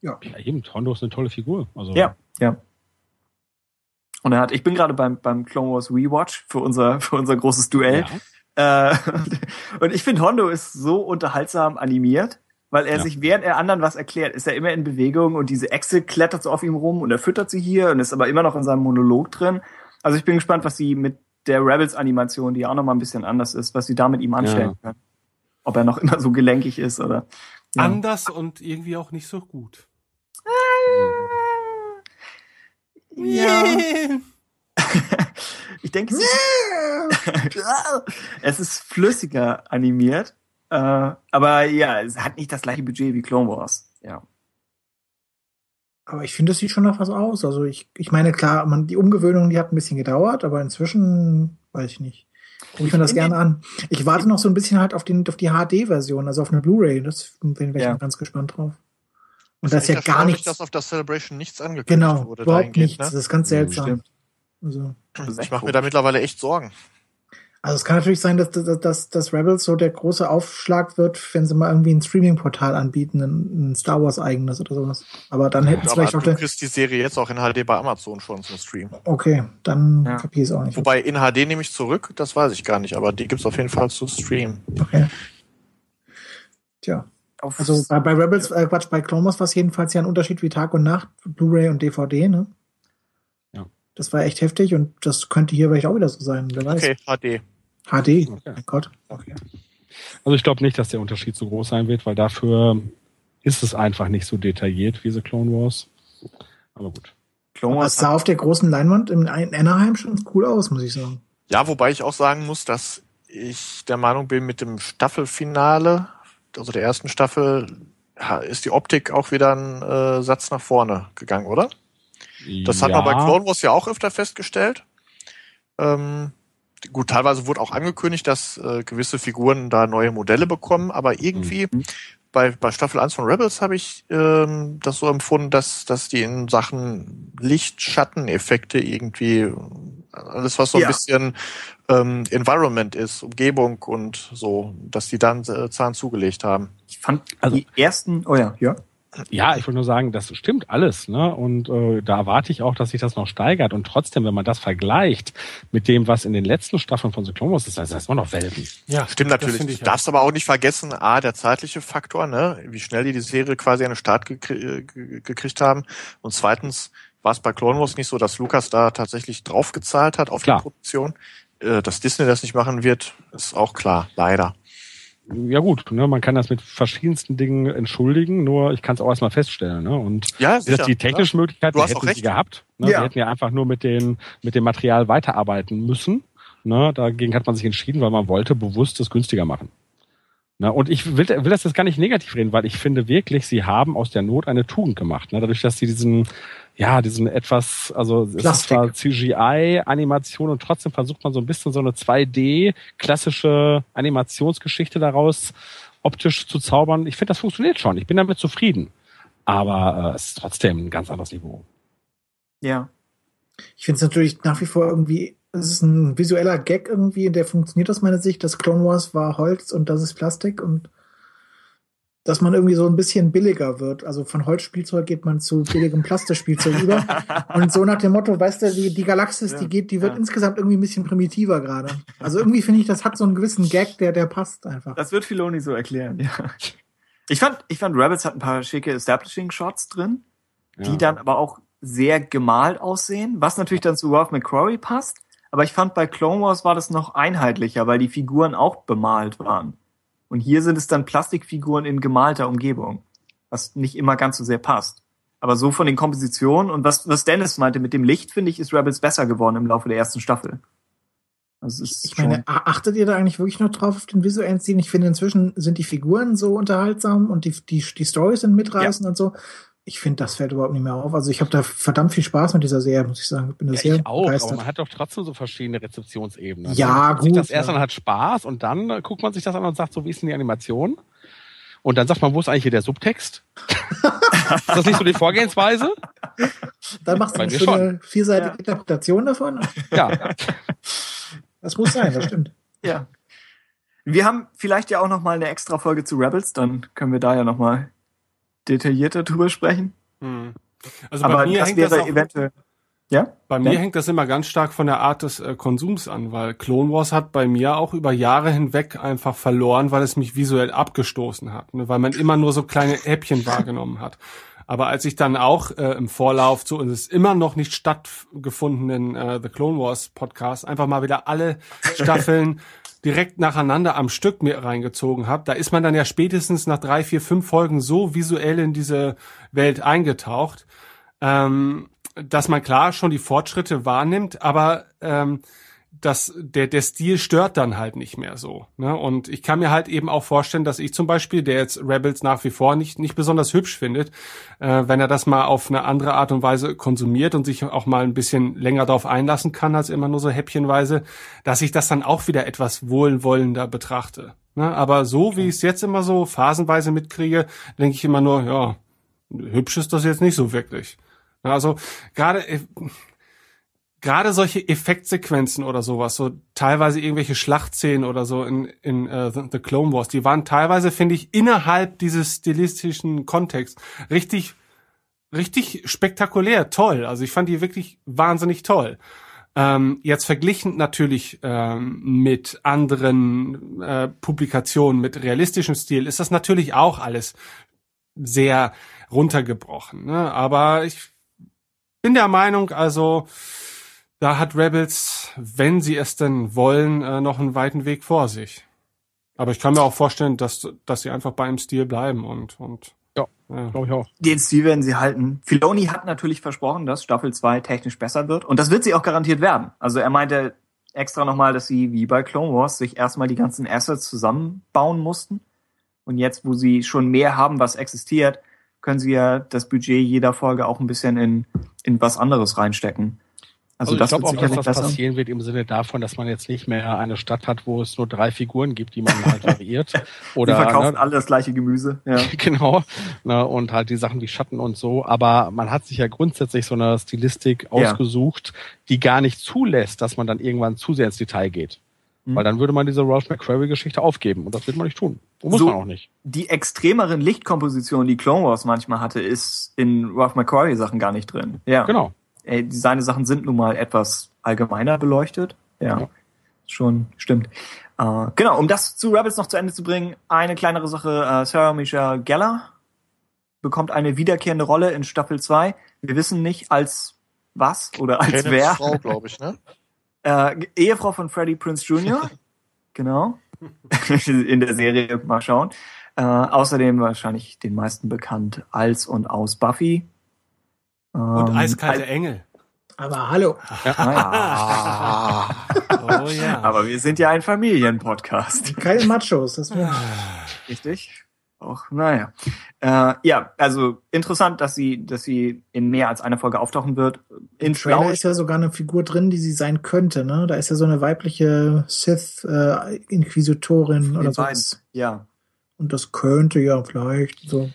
C: Ja, eben, Hondo ist eine tolle Figur. Also,
E: Ja, ja. Und er hat, ich bin gerade beim, beim Clone Wars Rewatch für unser, für unser großes Duell.
C: Ja.
E: Äh, und ich finde, Hondo ist so unterhaltsam animiert, weil er
C: Ja.
E: sich, während er anderen was erklärt, ist er immer in Bewegung und diese Echse klettert so auf ihm rum und er füttert sie hier und ist aber immer noch in seinem Monolog drin. Also ich bin gespannt, was sie mit der Rebels-Animation, die ja auch noch mal ein bisschen anders ist, was sie da mit ihm anstellen können. Ob er noch immer so gelenkig ist oder. Ja.
A: Anders und irgendwie auch nicht so gut.
E: Ja. ich denke, es ist, es ist flüssiger animiert. Äh, aber ja, es hat nicht das gleiche Budget wie Clone Wars. Ja.
G: Aber ich finde, es sieht schon nach was aus. Also ich, ich meine, klar, man, die Umgewöhnung, die hat ein bisschen gedauert, aber inzwischen weiß ich nicht. Guck ich mir das gerne an. Ich warte noch so ein bisschen halt auf, den, auf die HD-Version, also auf eine Blu-ray. Das bin ich
E: Ja.
G: ganz gespannt drauf. Und
F: Das
G: da ist ja gar nichts.
F: dass auf der Celebration nichts angekündigt
G: Genau,
F: wurde.
G: überhaupt nichts. Das
F: Ne?
G: ist ganz seltsam.
E: Stimmt.
G: Also,
E: ist
F: Ich mache mir da mittlerweile echt Sorgen.
G: also es kann natürlich sein, dass, dass, dass, dass Rebels so der große Aufschlag wird, wenn sie mal irgendwie ein Streaming-Portal anbieten, ein, ein Star Wars eigenes oder sowas. Aber dann hätten sie
F: Aber
G: vielleicht auch
F: du
G: der,
F: kriegst die Serie jetzt auch in HD bei Amazon schon zum Stream.
G: Okay, dann
E: Ja.
G: kapier ich es auch nicht.
F: Wobei in HD nehme ich zurück, das weiß ich gar nicht, aber die gibt's auf jeden Fall zu streamen.
G: Okay. Tja.
E: Auf,
G: Also bei, bei Rebels, äh, Quatsch, bei Clone Wars war es jedenfalls ja ein Unterschied wie Tag und Nacht, Blu-ray und DVD, ne? Das war echt heftig und das könnte hier vielleicht auch wieder so sein, wer weiß.
F: Okay, HD.
G: HD,
C: Okay.
G: mein Gott. Okay.
C: Also ich glaube nicht, dass der Unterschied so groß sein wird, weil dafür ist es einfach nicht so detailliert wie The Clone Wars. Aber gut.
E: Clone Wars
G: sah auf der großen Leinwand in Anaheim schon cool aus, muss ich sagen.
F: Ja, wobei ich auch sagen muss, dass ich der Meinung bin, mit dem Staffelfinale, also der ersten Staffel, ist die Optik auch wieder ein äh, Satz nach vorne gegangen, oder? Das hat man bei Clone Wars ja auch öfter festgestellt. Ähm, gut, teilweise wurde auch angekündigt, dass äh, gewisse Figuren da neue Modelle bekommen, aber irgendwie
E: Mhm.
F: bei, bei Staffel 1 von Rebels habe ich ähm, das so empfunden, dass, dass die in Sachen Licht-Schatten-Effekte irgendwie alles, was so ein
E: Ja.
F: bisschen ähm, Environment ist, Umgebung und so, dass die dann äh, Zahn zugelegt haben.
E: Ich fand
C: Also-
E: die ersten, oh ja, ja.
C: Ja, ich wollte nur sagen, das stimmt alles, ne? Und äh, da erwarte ich auch, dass sich das noch steigert. Und trotzdem, wenn man das vergleicht mit dem, was in den letzten Staffeln von The Clone Wars ist, das ist immer noch Welten.
A: Ja,
F: Stimmt
A: das
F: natürlich. Du darfst aber auch nicht vergessen, A, der zeitliche Faktor, ne, wie schnell die die Serie quasi an den Start gekrie ge- gekriegt haben. Und zweitens war es bei Clone Wars nicht so, dass Lukas da tatsächlich draufgezahlt hat auf
C: Klar.
F: die Produktion. Äh, dass Disney das nicht machen wird, ist auch klar, leider.
C: Ja gut, ne, man kann das mit verschiedensten Dingen entschuldigen, nur ich kann es auch erstmal feststellen. Ne? Und
F: Ja,
C: gesagt, die technische Möglichkeit,
F: Du
C: die
F: hast auch
C: hätten sie gehabt. Ne?
E: Ja.
C: Die hätten ja einfach nur mit, den, mit dem Material weiterarbeiten müssen. Ne? Dagegen hat man sich entschieden, weil man wollte bewusst es günstiger machen. Ne? Und ich will, will das jetzt gar nicht negativ reden, weil ich finde wirklich, sie haben aus der Not eine Tugend gemacht. Ne? Dadurch, dass sie diesen, ja, diesen etwas, also es ist zwar CGI-Animation und trotzdem versucht man so ein bisschen so eine 2D-klassische Animationsgeschichte daraus optisch zu zaubern. Ich finde, das funktioniert schon. Ich bin damit zufrieden. Aber äh, es ist trotzdem ein ganz anderes Niveau.
E: Ja.
G: Ich finde es natürlich nach wie vor irgendwie, es ist ein visueller Gag irgendwie, der funktioniert aus meiner Sicht. Das Clone Wars war Holz und das ist Plastik und dass man irgendwie so ein bisschen billiger wird. Also von Holzspielzeug geht man zu billigem Plastikspielzeug über. Und so nach dem Motto, weißt du, die, die Galaxis,
E: Ja,
G: die geht, die wird
E: ja.
G: insgesamt irgendwie ein bisschen primitiver gerade. Also irgendwie finde ich, das hat so einen gewissen Gag, der, der passt einfach.
E: Das wird Filoni so erklären, ja. Ich fand, ich fand Rebels hat ein paar schicke Establishing-Shots drin, die
C: Ja.
E: dann aber auch sehr gemalt aussehen, was natürlich dann zu Ralph McQuarrie passt. Aber ich fand bei Clone Wars war das noch einheitlicher, weil die Figuren auch bemalt waren. Und hier sind es dann Plastikfiguren in gemalter Umgebung, was nicht immer ganz so sehr passt. Aber so von den Kompositionen und was, was Dennis meinte mit dem Licht, finde ich, ist Rebels besser geworden im Laufe der ersten Staffel. Also ist
G: Ich meine, achtet ihr da eigentlich wirklich noch drauf auf den visuellen Stil? Ich finde, inzwischen sind die Figuren so unterhaltsam und die, die, die Storys sind mitreißend und so. Ich finde, das fällt überhaupt nicht mehr auf. Also ich habe da verdammt viel Spaß mit dieser Serie, muss ich sagen. Ich bin da
C: Ja,
G: sehr
C: ich auch, aber
G: begeistert.
C: man hat doch trotzdem so verschiedene Rezeptionsebenen.
G: Ja,
C: Man
G: gut,
C: Das erste
G: ja.
C: an hat Spaß und dann guckt man sich das an und sagt, so wie ist denn die Animation? Und dann sagt man, wo ist eigentlich hier der Subtext? ist das nicht so die Vorgehensweise?
G: Dann machst du eine schöne vierseitige
E: Ja.
G: Interpretation davon.
C: Ja.
G: Das muss sein, das stimmt.
E: Ja. Wir haben vielleicht ja auch noch mal eine extra Folge zu Rebels, dann können wir da ja noch mal detaillierter drüber sprechen.
A: Hm. Also
E: Aber
A: bei mir hängt das auch,
E: eventuell. Ja?
A: Bei mir
E: Ja?
A: hängt das immer ganz stark von der Art des äh, Konsums an, weil Clone Wars hat bei mir auch über Jahre hinweg einfach verloren, weil es mich visuell abgestoßen hat, ne? weil man immer nur so kleine Häppchen wahrgenommen hat. Aber als ich dann auch äh, im Vorlauf zu uns immer noch nicht stattgefundenen äh, The Clone Wars Podcast einfach mal wieder alle Staffeln direkt nacheinander am Stück mir reingezogen habe, da ist man dann ja spätestens nach drei, vier, fünf Folgen so visuell in diese Welt eingetaucht, ähm, dass man klar schon die Fortschritte wahrnimmt, aber ähm, das, der, der Stil stört dann halt nicht mehr so. Ne? Und ich kann mir halt eben auch vorstellen, dass ich zum Beispiel, der jetzt Rebels nach wie vor nicht, nicht besonders hübsch findet, äh, wenn er das mal auf eine andere Art und Weise konsumiert und sich auch mal ein bisschen länger darauf einlassen kann, als immer nur so häppchenweise, dass ich das dann auch wieder etwas wohlwollender betrachte. Ne? Aber so, wie ich es jetzt immer so phasenweise mitkriege, denke ich immer nur, ja, hübsch ist das jetzt nicht so wirklich. Also gerade äh, gerade solche Effektsequenzen oder sowas, so teilweise irgendwelche Schlachtszenen oder so in, in The, The Clone Wars, die waren teilweise, finde ich, innerhalb dieses stilistischen Kontexts richtig, richtig spektakulär, toll. Also ich fand die wirklich wahnsinnig toll. Ähm, jetzt verglichen natürlich ähm, mit anderen äh, Publikationen mit realistischem Stil ist das natürlich auch alles sehr runtergebrochen. Ne? Aber ich bin der Meinung, also da hat Rebels, wenn sie es denn wollen, äh, noch einen weiten Weg vor sich. Aber ich kann mir auch vorstellen, dass, dass sie einfach bei einem Stil bleiben und, und
C: Ja.
A: ja.
C: Glaube ich auch.
E: Den Stil werden sie halten. Filoni hat natürlich versprochen, dass Staffel 2 technisch besser wird. Und das wird sie auch garantiert werden. Also er meinte extra nochmal, dass sie wie bei Clone Wars sich erstmal die ganzen Assets zusammenbauen mussten. Und jetzt, wo sie schon mehr haben, was existiert, können sie ja das Budget jeder Folge auch ein bisschen in, in was anderes reinstecken. Also,
C: Also,
E: das
C: ich glaube auch, dass das
E: besser.
C: passieren wird im Sinne davon, dass man jetzt nicht mehr eine Stadt hat, wo es nur drei Figuren gibt, die man halt variiert. Oder
E: verkaufen
C: ne,
E: alle das gleiche Gemüse. Ja.
C: genau. Ne, und halt die Sachen wie Schatten und so. Aber man hat sich ja grundsätzlich so eine Stilistik
E: Ja.
C: ausgesucht, die gar nicht zulässt, dass man dann irgendwann zu sehr ins Detail geht.
E: Mhm.
C: Weil dann würde man diese Ralph McQuarrie-Geschichte aufgeben. Und das wird man nicht tun. Und muss
E: So-
C: man auch nicht.
E: Die extremeren Lichtkompositionen, die Clone Wars manchmal hatte, ist in Ralph McQuarrie Sachen gar nicht drin. Ja.
C: Genau.
E: Ey, seine Sachen sind nun mal etwas allgemeiner beleuchtet. Ja,
C: Ja.
E: schon stimmt. Äh, genau, um das zu Rebels noch zu Ende zu bringen, eine kleinere Sache. Äh, Sarah Michelle Gellar bekommt eine wiederkehrende Rolle in Staffel 2. Wir wissen nicht als was oder als
F: Kanans
E: wer.
F: Frau, glaube ich, ne?
E: Äh, Ehefrau von Freddie Prince Jr. genau. in der Serie, mal schauen. Äh, außerdem wahrscheinlich den meisten bekannt als und aus Buffy.
A: Und
E: Ähm,
A: eiskalte Engel.
G: Aber hallo.
F: Ah,
A: Oh ja.
E: Aber wir sind ja ein Familienpodcast.
G: Keine Machos. Das wär,
E: Richtig? Auch, naja. Äh, ja, also interessant, dass sie, dass sie in mehr als einer Folge auftauchen wird. In
G: Im Trailer
E: Schlau
G: ist ja sogar eine Figur drin, die sie sein könnte. Ne? Da ist ja so eine weibliche Sith-Inquisitorin oder
E: in beiden.
G: sowas.
E: Ja.
G: Und das könnte ja vielleicht so.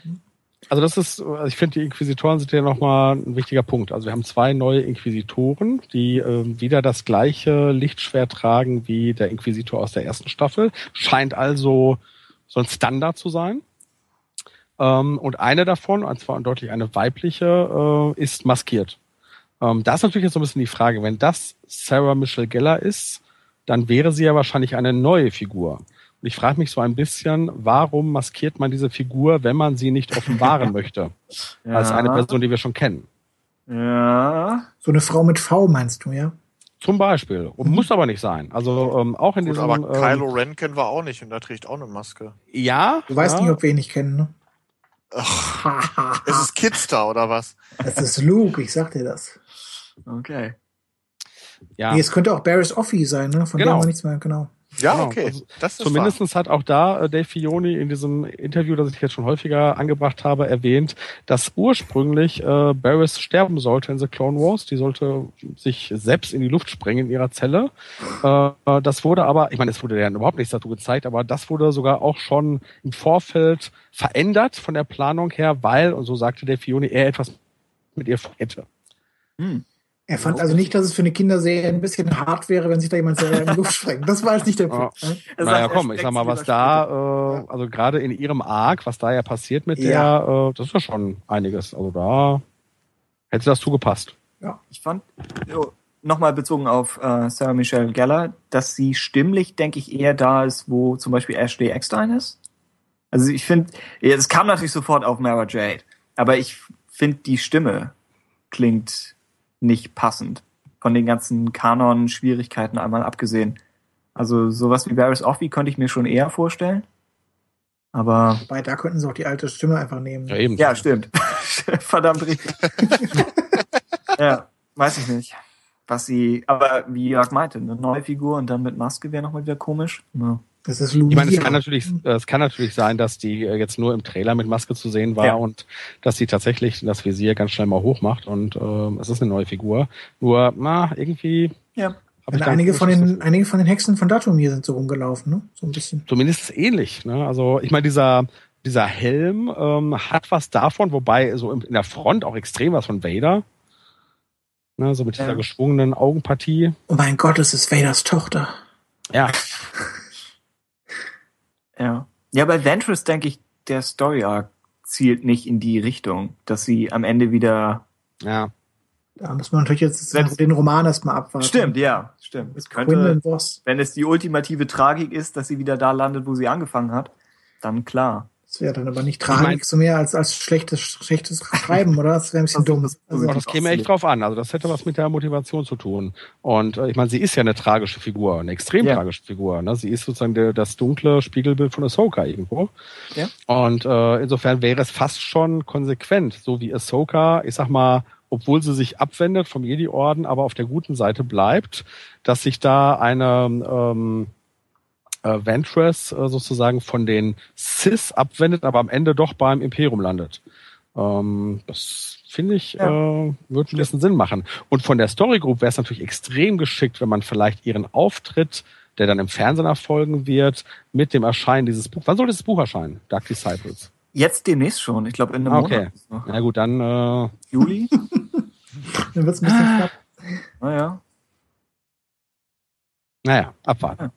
C: Also das ist, ich finde, die Inquisitoren sind ja nochmal ein wichtiger Punkt. Also wir haben zwei neue Inquisitoren, die ähm, wieder das gleiche Lichtschwert tragen wie der Inquisitor aus der ersten Staffel. Scheint also so ein Standard zu sein. Ähm, und eine davon, und zwar deutlich eine weibliche, äh, ist maskiert. Ähm, da ist natürlich jetzt so ein bisschen die Frage, wenn das Sarah Michelle Geller ist, dann wäre sie ja wahrscheinlich eine neue Figur. Und ich frage mich so ein bisschen, warum maskiert man diese Figur, wenn man sie nicht offenbaren möchte? Als eine Person, die wir schon kennen.
E: Ja.
G: So eine Frau mit V meinst du, ja?
C: Zum Beispiel. Und muss aber nicht sein. Also ähm, auch in
F: Gut,
C: diesem.
F: aber
C: ähm,
F: Kylo Ren kennen wir auch nicht und der trägt auch eine Maske.
C: ja.
G: Du weißt
C: ja,
G: nicht, ob wir ihn nicht kennen, ne?
F: Ist es Kidstar oder was?
G: Das ist Luke, ich sag dir das.
E: Okay.
C: ja.
G: Nee, es könnte auch Barris Offie sein, ne? Von
C: Genau.
G: dem haben wir nichts mehr, genau.
F: Ja,
C: Genau.
F: okay.
C: Also
F: Das ist
C: Zumindestens hat auch da äh, Dave Filoni in diesem Interview, das ich jetzt schon häufiger angebracht habe, erwähnt, dass ursprünglich äh, Barris sterben sollte in The Clone Wars. Die sollte sich selbst in die Luft sprengen in ihrer Zelle. Äh, das wurde aber, ich meine, es wurde ja überhaupt nichts dazu gezeigt, aber das wurde sogar auch schon im Vorfeld verändert von der Planung her, weil, und so sagte Dave Filoni, er etwas mit ihr hätte.
G: Er fand also nicht, dass es für eine Kinderserie ein bisschen hart wäre, wenn sich da jemand selber in die Luft sprengt. Das war jetzt nicht der Punkt. ne?
E: Er
C: naja,
E: sagt,
C: komm, ich sag mal, was da, äh, also gerade in ihrem Arc, was da ja passiert mit
G: Ja.
C: der, äh, das ist ja schon einiges. Also da hätte das zugepasst.
E: Ich fand, jo, nochmal bezogen auf äh, Sarah Michelle Gellar, dass sie stimmlich, denke ich, eher da ist, wo zum Beispiel Ashley Eckstein ist. Also ich finde, ja, es kam natürlich sofort auf Mara Jade, aber ich finde, die Stimme klingt nicht passend. Von den ganzen Kanon-Schwierigkeiten einmal abgesehen. Also sowas wie Barris Offie könnte ich mir schon eher vorstellen. Aber
G: Wobei, da könnten sie auch die alte Stimme einfach nehmen.
C: Ja, eben.
E: ja, stimmt. Verdammt richtig. ja, weiß ich nicht. Was sie, aber wie Jörg meinte, eine neue Figur und dann mit Maske wäre nochmal wieder komisch. Ja.
G: Das ist Lugia.
C: Ich meine, es kann natürlich, äh, es kann natürlich sein, dass die äh, jetzt nur im Trailer mit Maske zu sehen war
E: Ja.
C: und dass sie tatsächlich das Visier ganz schnell mal hoch macht und ähm, es ist eine neue Figur. Nur, na, irgendwie
E: ja.
C: da
G: einige
C: ein
G: von den, einige von den Hexen von Datumir sind so rumgelaufen, ne? So ein bisschen.
C: zumindest ähnlich. Ne? Also ich meine, dieser dieser Helm ähm, hat was davon, wobei so in, in der Front auch extrem was von Vader. Ne, so mit dieser
E: Ja.
C: geschwungenen Augenpartie.
G: Oh mein Gott, es ist Vaders Tochter.
C: Ja,
E: Ja. Ja, bei Ventress denke ich, der Story Arc zielt nicht in die Richtung, dass sie am Ende wieder.
C: ja.
G: Da muss man natürlich jetzt den Roman erstmal abwarten.
E: Stimmt, ja, stimmt. Es könnte, wenn es die ultimative Tragik ist, dass sie wieder da landet, wo sie angefangen hat, dann klar.
G: Das wäre dann aber nicht
C: mein-
G: Tragik, so mehr als, als schlechtes, schlechtes Schreiben, oder? Das wäre ein bisschen
E: Das-
G: dumm.
E: das-
G: Also,
C: das käme echt drauf an. Also das hätte was mit der Motivation zu tun. Und äh, ich meine, sie ist ja eine tragische Figur, eine extrem
E: Ja.
C: tragische Figur. Ne? Sie ist sozusagen der, das dunkle Spiegelbild von Ahsoka irgendwo.
E: Ja.
C: Und äh, insofern wäre es fast schon konsequent, so wie Ahsoka, ich sag mal, obwohl sie sich abwendet vom Jedi-Orden, aber auf der guten Seite bleibt, dass sich da eine ähm, äh, Ventress äh, sozusagen von den Sith abwendet, aber am Ende doch beim Imperium landet. Ähm, das finde ich,
E: Ja.
C: äh, wird ein bisschen Sinn machen. Und von der Story Group wäre es natürlich extrem geschickt, wenn man vielleicht ihren Auftritt, der dann im Fernsehen erfolgen wird, mit dem Erscheinen dieses Buch. Wann soll dieses Buch erscheinen? Dark Disciples.
E: Jetzt demnächst schon. Ich glaube, in einem
C: Ah, okay.
E: Monat. noch.
C: Na gut, dann äh,
E: Juli?
G: dann wird's ein bisschen knapp.
E: naja.
C: Naja, abwarten. Äh,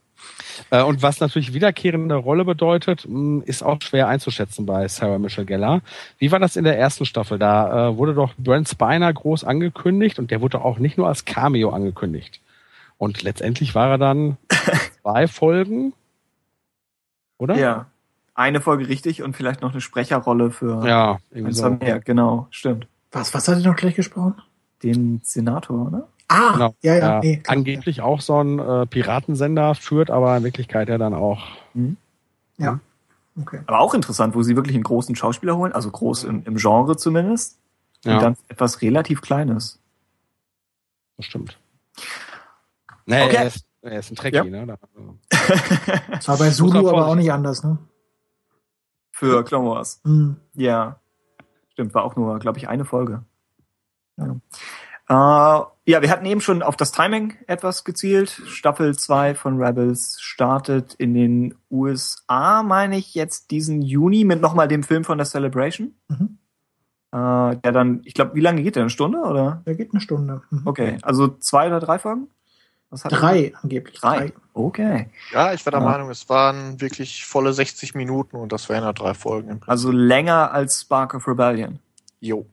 C: Und was natürlich wiederkehrende Rolle bedeutet, mh, ist auch schwer einzuschätzen bei Sarah Michelle Gellar. Wie war das in der ersten Staffel? Da äh, wurde doch Brent Spiner groß angekündigt und der wurde auch nicht nur als Cameo angekündigt. Und letztendlich war er dann zwei Folgen, oder?
E: Ja. Eine Folge richtig und vielleicht noch eine Sprecherrolle für
C: Ja, irgendwie so.
E: mehr. Genau, stimmt.
G: Was, was hat er noch gleich gesprochen?
E: Den Senator, ne?
G: Ah,
C: Genau.
G: ja, ja,
C: Ja,
G: nee. klar,
C: angeblich auch so ein äh, Piratensender führt, aber in Wirklichkeit ja dann auch.
G: Ja. Okay.
E: Aber auch interessant, wo sie wirklich einen großen Schauspieler holen, also groß im, im Genre zumindest.
C: Ja,
E: Und dann etwas relativ Kleines.
C: das stimmt. Nee,
E: Okay.
C: er, ist, er ist ein Trekkie,
E: Ja.
C: ne? Da,
G: Das war bei Zulu aber auch nicht anders, ne?
E: Für Clone Wars.
G: Hm.
E: Ja. Stimmt, war auch nur, glaube ich, eine Folge. Ja. Äh, ja, wir hatten eben schon auf das Timing etwas gezielt. Staffel 2 von Rebels startet in den USA, meine ich, jetzt diesen Juni mit nochmal dem Film von der Celebration.
G: Mhm.
E: Äh, der dann, ich glaube, wie lange geht der? Eine Stunde oder?
G: Der geht eine Stunde. Mhm.
E: Okay, also zwei oder drei Folgen? Was hat
G: Drei angeblich.
E: Drei. Okay.
F: Ja, ich war der
E: Ja.
F: Meinung, es waren wirklich volle 60 Minuten und das wären ja drei Folgen.
E: Also länger als Spark of Rebellion.
F: Jo.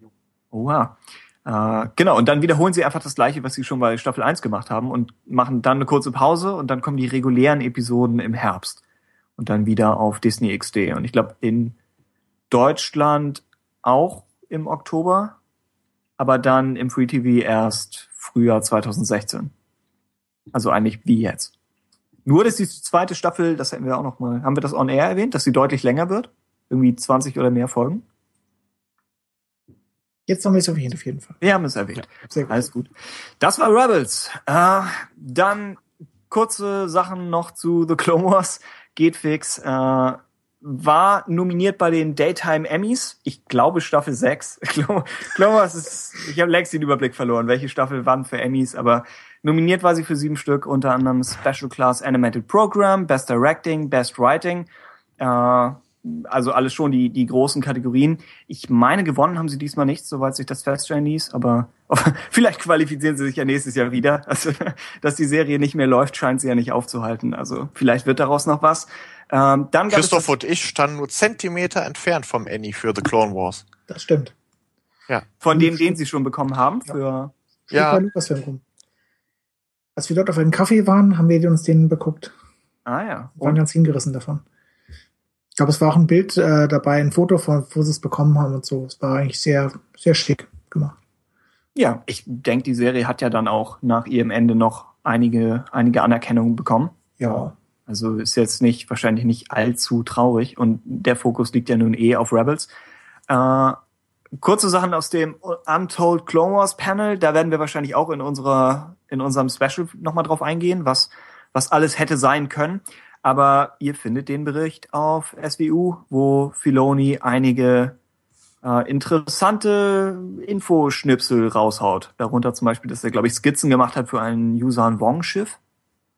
E: Oha. Äh, genau, und dann wiederholen sie einfach das gleiche, was sie schon bei Staffel 1 gemacht haben und machen dann eine kurze Pause und dann kommen die regulären Episoden im Herbst. Und dann wieder auf Disney XD. Und ich glaube, in Deutschland auch im Oktober, aber dann im Free TV erst Frühjahr 2016. Also eigentlich wie jetzt. Nur, dass die zweite Staffel, das hätten wir auch noch mal, haben wir das on air erwähnt, dass sie deutlich länger wird? Irgendwie 20 oder mehr Folgen?
G: Jetzt haben wir es erwähnt, auf jeden Fall.
E: Wir haben es erwähnt.
G: Sehr gut.
E: Alles gut. Das war Rebels. Äh, dann kurze Sachen noch zu The Clone Wars. Geht fix. Äh, war nominiert bei den Daytime Emmys. Ich glaube Staffel 6. Clone Clone Wars ist, ich habe längst den Überblick verloren, welche Staffel wann für Emmys, aber nominiert war sie für sieben Stück, unter anderem Special Class Animated Program, Best Directing, Best Writing. Äh, also alles schon die, die großen Kategorien. Ich meine, gewonnen haben sie diesmal nicht, soweit sich das feststellen ließ, aber vielleicht qualifizieren sie sich ja nächstes Jahr wieder. Also, dass die Serie nicht mehr läuft, scheint sie ja nicht aufzuhalten. Also, vielleicht wird daraus noch was. Ähm, dann
F: Christoph und ich standen nur Zentimeter entfernt vom Annie für The Clone Wars.
G: Das stimmt.
E: von dem, den sie schon bekommen haben, für,
F: Ja.
G: rum. Als wir dort auf einen Kaffee waren, haben wir uns den beguckt.
E: ah ja.
G: waren
E: Und,
G: ganz hingerissen davon. Ich glaube, es war auch ein Bild äh, dabei, ein Foto von, wo sie es bekommen haben und so. Es war eigentlich sehr, sehr schick gemacht.
E: ja, ich denke, die Serie hat ja dann auch nach ihrem Ende noch einige, einige Anerkennungen bekommen.
G: Ja.
E: Also ist jetzt nicht, wahrscheinlich nicht allzu traurig und der Fokus liegt ja nun eh auf Rebels. Äh, kurze Sachen aus dem Untold Clone Wars Panel, da werden wir wahrscheinlich auch in unserer, in unserem Special nochmal drauf eingehen, was, was alles hätte sein können. Aber ihr findet den Bericht auf SWU, wo Filoni einige äh, interessante Infoschnipsel raushaut. Darunter zum Beispiel, dass er, glaube ich, Skizzen gemacht hat für ein Yusan Wong Schiff.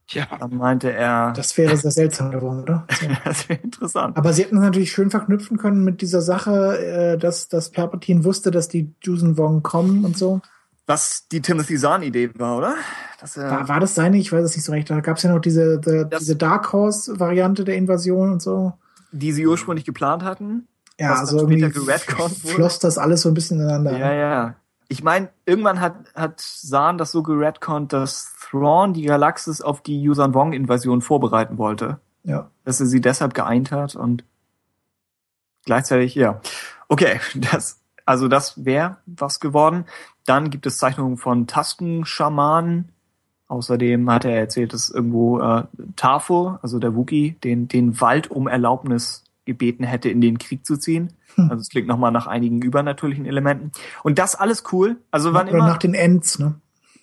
C: Ja.
E: Dann meinte er,
G: Das wäre sehr seltsam geworden, oder?
E: Das wäre interessant.
G: Aber sie hätten es natürlich schön verknüpfen können mit dieser Sache, äh, dass, dass Palpatine wusste, dass die Jusen Wong kommen und so.
E: Was die Timothy Zahn-Idee war, oder? Dass er,
G: War, war das seine? Ich weiß es nicht so recht. Da gab es ja noch diese,
E: Das-
G: diese Dark Horse-Variante der Invasion und so.
E: die sie ursprünglich geplant hatten.
G: Ja, also irgendwie floss das alles so ein bisschen ineinander.
E: Ja, ja. Ich meine, irgendwann hat, hat Zahn das so geredconnt, dass Thrawn die Galaxis auf die Yuuzhan Vong-Invasion vorbereiten wollte.
G: ja.
E: Dass er sie deshalb geeint hat und gleichzeitig, ja. Okay, das, also das wäre was geworden. Dann gibt es Zeichnungen von Taskenschamanen. Außerdem hat er erzählt, dass irgendwo äh, Tafo, also der Wookie, den, den Wald um Erlaubnis gebeten hätte, in den Krieg zu ziehen.
G: Hm.
E: Also es klingt nochmal nach einigen übernatürlichen Elementen. Und das alles cool. Also wann
G: Oder
E: immer.
G: nach den Ends, ne?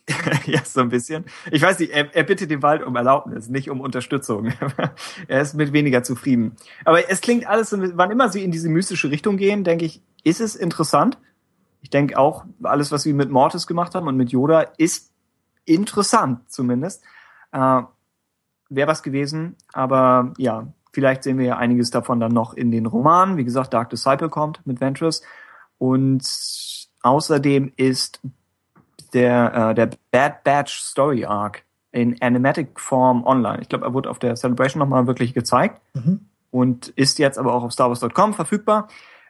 E: ja, so ein bisschen. Ich weiß nicht, er, er bittet den Wald um Erlaubnis, nicht um Unterstützung. er ist mit weniger zufrieden. Aber es klingt alles, wann immer sie in diese mystische Richtung gehen, denke ich, ist es interessant. Ich denke auch, alles, was sie mit Mortis gemacht haben und mit Yoda, ist interessant zumindest. Äh, Wäre was gewesen, aber ja, vielleicht sehen wir ja einiges davon dann noch in den Romanen. Wie gesagt, Dark Disciple kommt mit Ventress. Und außerdem ist der, äh, der Bad Batch Story Arc in Animatic Form online. Ich glaube, er wurde auf der Celebration nochmal wirklich gezeigt
G: Mhm.
E: und ist jetzt aber auch auf StarWars.com verfügbar.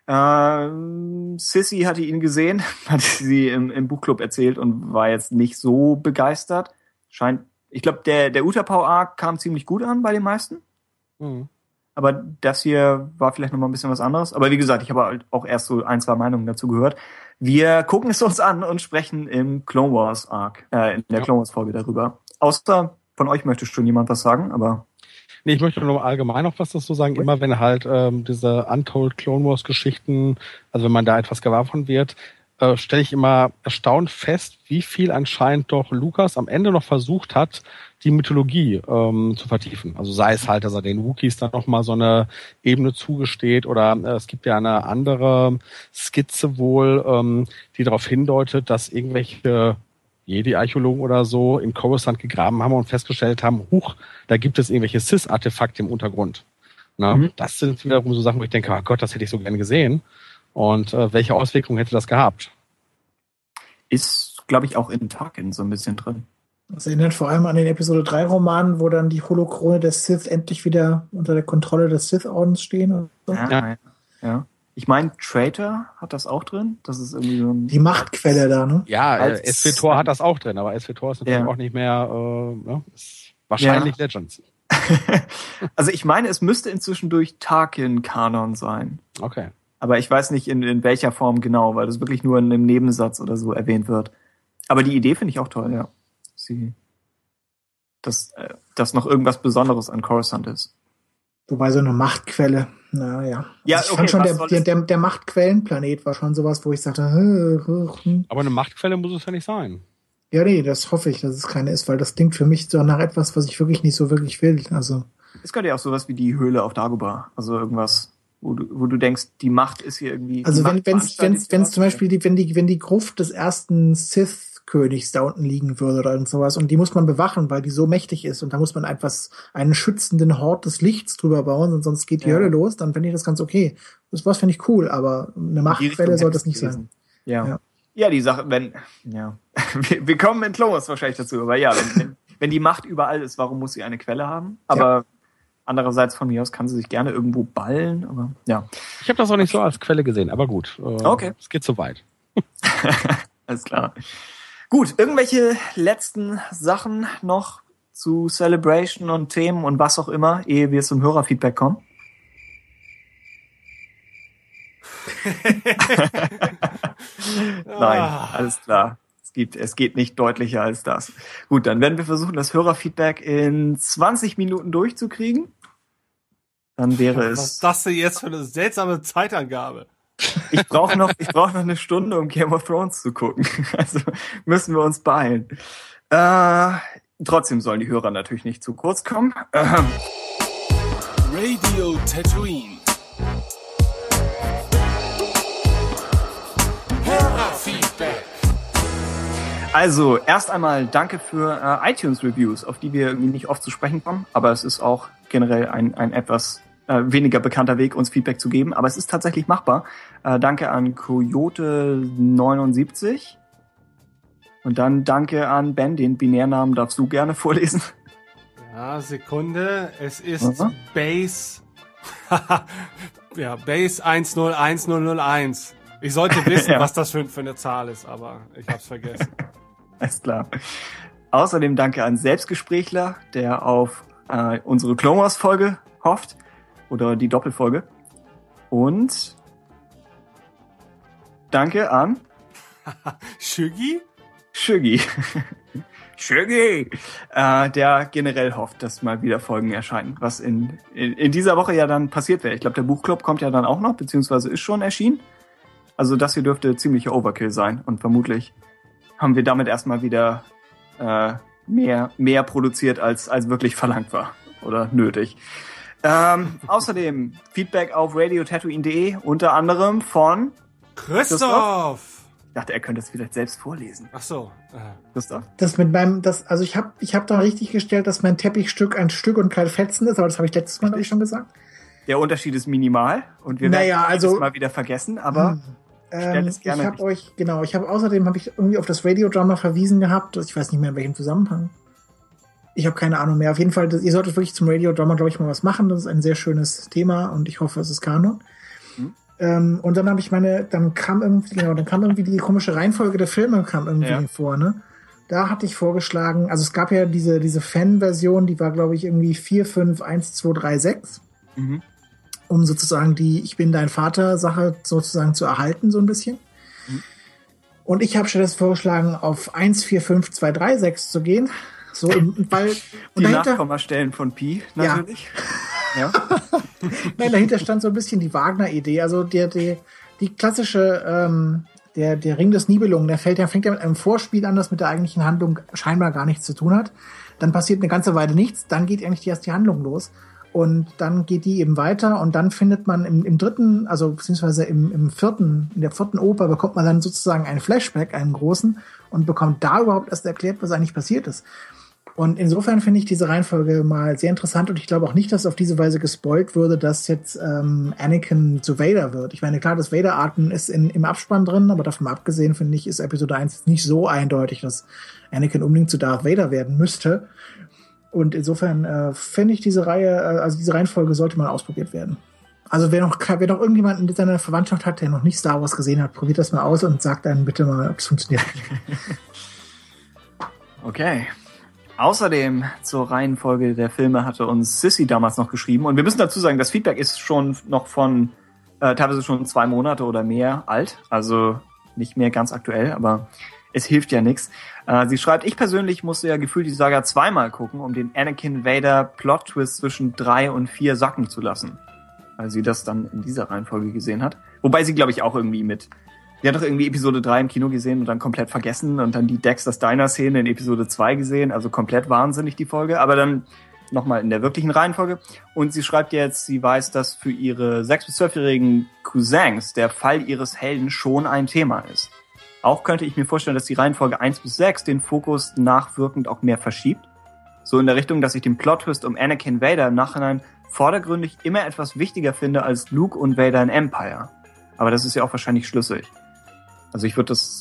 E: Ähm, Sissy hatte ihn gesehen, hat sie im, im Buchclub erzählt und war jetzt nicht so begeistert. Scheint, ich glaube, der, der Utapau Arc kam ziemlich gut an bei den meisten.
C: Mhm.
E: Aber das hier war vielleicht noch mal ein bisschen was anderes. Aber wie gesagt, ich habe halt auch erst so ein, zwei Meinungen dazu gehört. Wir gucken es uns an und sprechen im Clone Wars Arc, äh, in der
C: Ja.
E: Clone Wars Folge darüber. Außer von euch möchte schon jemand was sagen, aber
C: Nee, ich möchte nur allgemein noch was dazu sagen. Immer wenn halt ähm, diese Untold Clone Wars Geschichten, also wenn man da etwas gewahr von wird, äh, stelle ich immer erstaunt fest, wie viel anscheinend doch Lukas am Ende noch versucht hat, die Mythologie ähm, zu vertiefen. Also sei es halt, dass er den Wookies dann nochmal so eine Ebene zugesteht oder äh, es gibt ja eine andere Skizze wohl, ähm, die darauf hindeutet, dass irgendwelche Jedi-Archäologen oder so in Coruscant gegraben haben und festgestellt haben, huch, da gibt es irgendwelche Sis-Artefakte im Untergrund. Na,
E: Mhm.
C: Das sind wiederum so Sachen, wo ich denke, oh Gott, das hätte ich so gerne gesehen. Und äh, welche Auswirkungen hätte das gehabt?
E: ist, glaube ich, auch in Tarkin so ein bisschen drin.
G: Das erinnert vor allem an den Episode 3 Roman, wo dann die Holokrone der Sith endlich wieder unter der Kontrolle des Sith-Ordens stehen. Und so.
E: Ja.
C: Ja.
E: ja. Ja. Ich meine, Traitor hat das auch drin. Das ist irgendwie so ein.
G: Die Machtquelle da, ne?
C: Ja, äh,
E: Als-
C: SWTOR hat das auch drin, aber SWTOR ist natürlich
E: Ja.
C: auch nicht mehr, äh, ne? ist wahrscheinlich Legends.
E: also ich meine, es müsste inzwischen durch Tarkin-Kanon sein.
C: Okay.
E: Aber ich weiß nicht in, in welcher Form genau, weil das wirklich nur in einem Nebensatz oder so erwähnt wird. Aber die Idee finde ich auch toll, ja. Sie, dass, äh, dass noch irgendwas Besonderes an Coruscant ist.
G: Wobei so eine Machtquelle, naja.
E: Ja,
G: ich
E: okay,
G: fand schon, der, der,
E: es-
G: der, der Machtquellenplanet war schon sowas, wo ich sagte, hm.
C: Aber eine Machtquelle muss es ja nicht sein.
G: ja, nee, das hoffe ich, dass es keine ist, weil das klingt für mich so nach etwas, was ich wirklich nicht so wirklich will. Also,
E: Es könnte ja auch sowas wie die Höhle auf Dagobah. Also irgendwas, wo du, wo du denkst, die Macht ist hier irgendwie.
G: also wenn wenn's, wenn's
E: was.
G: zum Beispiel die, wenn die, wenn die Gruft des ersten Sith-Königs da unten liegen würde oder irgend sowas und die muss man bewachen, weil die so mächtig ist und da muss man etwas, einen schützenden Hort des Lichts drüber bauen und sonst geht die
E: Ja.
G: Hölle los, dann finde ich das ganz okay. Das was finde ich cool, aber eine Machtquelle sollte es nicht
E: gewesen.
G: sein.
E: Ja.
G: Ja.
E: ja. die Sache, wenn, ja. Wir, wir kommen in Close wahrscheinlich dazu, aber ja, wenn, wenn, wenn die Macht überall ist, warum muss sie eine Quelle haben? Aber andererseits von mir aus kann sie sich gerne irgendwo ballen, aber ja.
C: Ich habe das auch nicht so als Quelle gesehen, aber gut. Äh,
E: Okay.
C: Es geht so weit.
E: Alles klar. Gut, irgendwelche letzten Sachen noch zu Celebration und Themen und was auch immer, ehe wir zum Hörerfeedback kommen? Nein,
A: Ah.
E: alles klar. Es, gibt, es geht nicht deutlicher als das. Gut, dann werden wir versuchen, das Hörerfeedback in 20 Minuten durchzukriegen. Dann wäre
A: Was
E: es.
A: ist das denn jetzt für eine seltsame Zeitangabe?
E: Ich brauche noch, ich brauche noch eine Stunde, um Game of Thrones zu gucken. Also müssen wir uns beeilen. Äh, trotzdem sollen die Hörer natürlich nicht zu kurz kommen. Ähm,
A: Radio Tatooine. Hörerfeedback.
E: also erst einmal danke für äh, iTunes Reviews, auf die wir irgendwie nicht oft zu sprechen kommen, aber es ist auch generell ein, ein etwas äh, weniger bekannter Weg, uns Feedback zu geben, aber es ist tatsächlich machbar. Äh, danke an Coyote79 und dann danke an Ben, den Binärnamen darfst du gerne vorlesen.
A: Ja, Sekunde. Es ist
E: Mhm.
A: Base. ja, Base 101001. Ich sollte wissen,
E: Ja.
A: was das für, für eine Zahl ist, aber ich hab's vergessen.
E: Alles klar. Außerdem danke an Selbstgesprächler, der auf äh, unsere Clone Wars Folge hofft. Oder die Doppelfolge. Und danke an
A: Shuggy?
E: Shuggy. Shuggy! Äh, der generell hofft, dass mal wieder Folgen erscheinen. Was in, in, in dieser Woche ja dann passiert wäre. Ich glaube, der Buchclub kommt ja dann auch noch, beziehungsweise ist schon erschienen. Also das hier dürfte ziemlicher Overkill sein. Und vermutlich haben wir damit erstmal wieder äh, mehr, mehr produziert, als, als wirklich verlangt war. Oder nötig. Ähm, außerdem Feedback auf radiotatooine.de, unter anderem von,
A: Christoph!
E: ich dachte, er könnte es vielleicht selbst vorlesen.
A: Ach so. äh,
E: Christoph.
G: Das mit meinem, das, also ich habe ich hab da richtig gestellt, dass mein Teppichstück ein Stück und kein Fetzen ist, aber das habe ich letztes Mal, glaube ich, schon gesagt.
E: Der Unterschied ist minimal und wir
G: Naja,
E: werden
G: also-
E: es mal wieder vergessen, aber Stell
G: Ähm,
E: es gerne
G: ich habe euch, genau, ich habe außerdem habe ich irgendwie auf das Radiodrama verwiesen gehabt. Ich weiß nicht mehr in welchem Zusammenhang. Ich habe keine Ahnung mehr. Auf jeden Fall, das, ihr solltet wirklich zum Radiodrama, glaube ich, mal was machen. Das ist ein sehr schönes Thema und ich hoffe, es ist Kanon.
E: Mhm.
G: Ähm, und dann habe ich meine, dann kam irgendwie, genau, dann kam irgendwie die komische Reihenfolge der Filme kam irgendwie
E: Ja.
G: vor, ne? Da hatte ich vorgeschlagen, also es gab ja diese, diese Fan-Version, die war, glaube ich, irgendwie 4, 5, 1, 2, 3, 6
E: mhm.
G: um sozusagen die Ich bin dein Vater-Sache sozusagen zu erhalten, so ein bisschen.
E: Mhm.
G: Und ich habe stattdessen vorgeschlagen, auf 1, 4, 5, 2, 3, 6 zu gehen. So, im, weil, und
E: die
G: dahinter,
E: Nachkommastellen von Pi
G: Ja.
E: natürlich. Ja.
G: nein, dahinter stand so ein bisschen die Wagner-Idee. Also der, der, die klassische, ähm, der, der Ring des Nibelungen, der fällt, der fängt ja mit einem Vorspiel an, das mit der eigentlichen Handlung scheinbar gar nichts zu tun hat. Dann passiert eine ganze Weile nichts, dann geht eigentlich erst die Handlung los. Und dann geht die eben weiter und dann findet man im, im dritten, also beziehungsweise im, im vierten, in der vierten Oper bekommt man dann sozusagen einen Flashback, einen großen, und bekommt da überhaupt erst erklärt, was eigentlich passiert ist. Und insofern finde ich diese Reihenfolge mal sehr interessant und ich glaube auch nicht, dass auf diese Weise gespoilt würde, dass jetzt ähm, Anakin zu Vader wird. Ich meine, klar, das Vader-Arten ist in, im Abspann drin, aber davon abgesehen, finde ich, ist Episode 1 nicht so eindeutig, dass Anakin unbedingt zu Darth Vader werden müsste. Und insofern äh, finde ich diese Reihe, äh, also diese Reihenfolge sollte mal ausprobiert werden. Also wer noch, wer noch irgendjemanden in seiner Verwandtschaft hat, der noch nicht Star Wars gesehen hat, probiert das mal aus und sagt dann bitte mal, ob es funktioniert.
E: Okay. Außerdem zur Reihenfolge der Filme hatte uns Sissy damals noch geschrieben. Und wir müssen dazu sagen, das Feedback ist schon noch von äh, teilweise schon zwei Monate oder mehr alt. Also nicht mehr ganz aktuell, aber es hilft ja nichts. Äh, sie schreibt, ich persönlich musste ja gefühlt die Saga zweimal gucken, um den Anakin Vader Plot Twist zwischen drei und vier sacken zu lassen. Weil sie das dann in dieser Reihenfolge gesehen hat. Wobei sie, glaube ich, auch irgendwie mit Sie hat doch irgendwie Episode 3 im Kino gesehen und dann komplett vergessen und dann die Dexter's Diner-Szene in Episode 2 gesehen, also komplett wahnsinnig die Folge, aber dann nochmal in der wirklichen Reihenfolge. Und sie schreibt jetzt, sie weiß, dass für ihre 6- bis 12-jährigen Cousins der Fall ihres Helden schon ein Thema ist. Auch könnte ich mir vorstellen, dass die Reihenfolge 1 bis 6 den Fokus nachwirkend auch mehr verschiebt. So in der Richtung, dass ich den Plot-Twist um Anakin Vader im Nachhinein vordergründig immer etwas wichtiger finde als Luke und Vader in Empire. Aber das ist ja auch wahrscheinlich schlüssig. Also ich würde das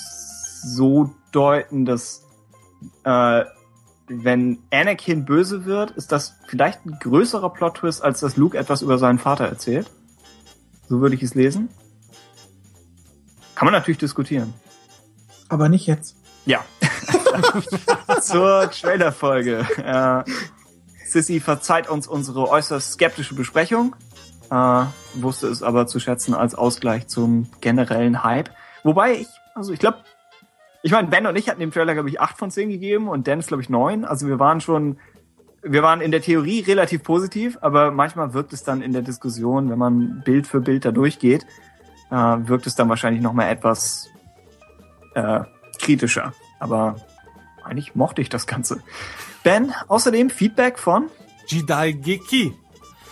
E: so deuten, dass äh, wenn Anakin böse wird, ist das vielleicht ein größerer Plot-Twist, als dass Luke etwas über seinen Vater erzählt. So würde ich es lesen. Kann man natürlich diskutieren.
G: Aber nicht jetzt.
E: Ja. Zur Trailer-Folge. Äh, Sissy verzeiht uns unsere äußerst skeptische Besprechung, äh, wusste es aber zu schätzen als Ausgleich zum generellen Hype. Wobei ich, also ich glaube, ich meine, Ben und ich hatten dem Trailer, glaube ich, 8 von 10 gegeben und Dennis, glaube ich, 9. Also wir waren schon, wir waren in der Theorie relativ positiv, aber manchmal wirkt es dann in der Diskussion, wenn man Bild für Bild da durchgeht, äh, wirkt es dann wahrscheinlich nochmal etwas äh, kritischer. Aber eigentlich mochte ich das Ganze. Ben, außerdem Feedback von
A: Jidai Geki.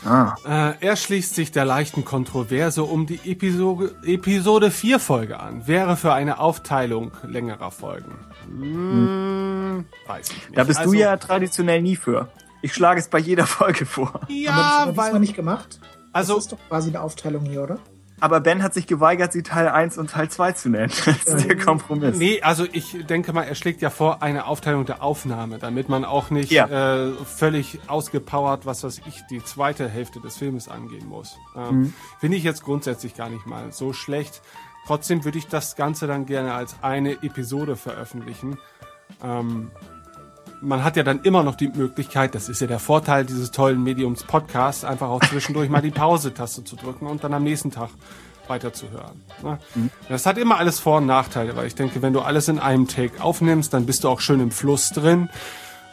E: Ah.
A: Äh, er schließt sich der leichten Kontroverse um die Episode, Episode 4 Folge an. Wäre für eine Aufteilung längerer Folgen. Hm, weiß ich nicht.
E: Da bist
A: Also,
E: du ja traditionell nie für. Ich schlage es bei jeder Folge vor.
G: aber das
A: Ja,
G: haben wir
A: weil.
G: nicht gemacht.
A: Also,
G: das ist doch quasi eine Aufteilung hier, oder?
E: Aber Ben hat sich geweigert, sie Teil 1 und Teil 2 zu nennen. Das ist der Kompromiss.
A: Nee, also ich denke mal, er schlägt ja vor eine Aufteilung der Aufnahme, damit man auch nicht
E: Ja.
A: äh, völlig ausgepowert, was weiß ich, die zweite Hälfte des Filmes angehen muss. Ähm, Finde ich jetzt grundsätzlich gar nicht mal so schlecht. Trotzdem würde ich das Ganze dann gerne als eine Episode veröffentlichen. Ähm, man hat ja dann immer noch die Möglichkeit, das ist ja der Vorteil dieses tollen Mediums Podcast, einfach auch zwischendurch mal die Pause-Taste zu drücken und dann am nächsten Tag weiterzuhören. Ne? Das hat immer alles Vor- und Nachteile, weil ich denke, wenn du alles in einem Take aufnimmst, dann bist du auch schön im Fluss drin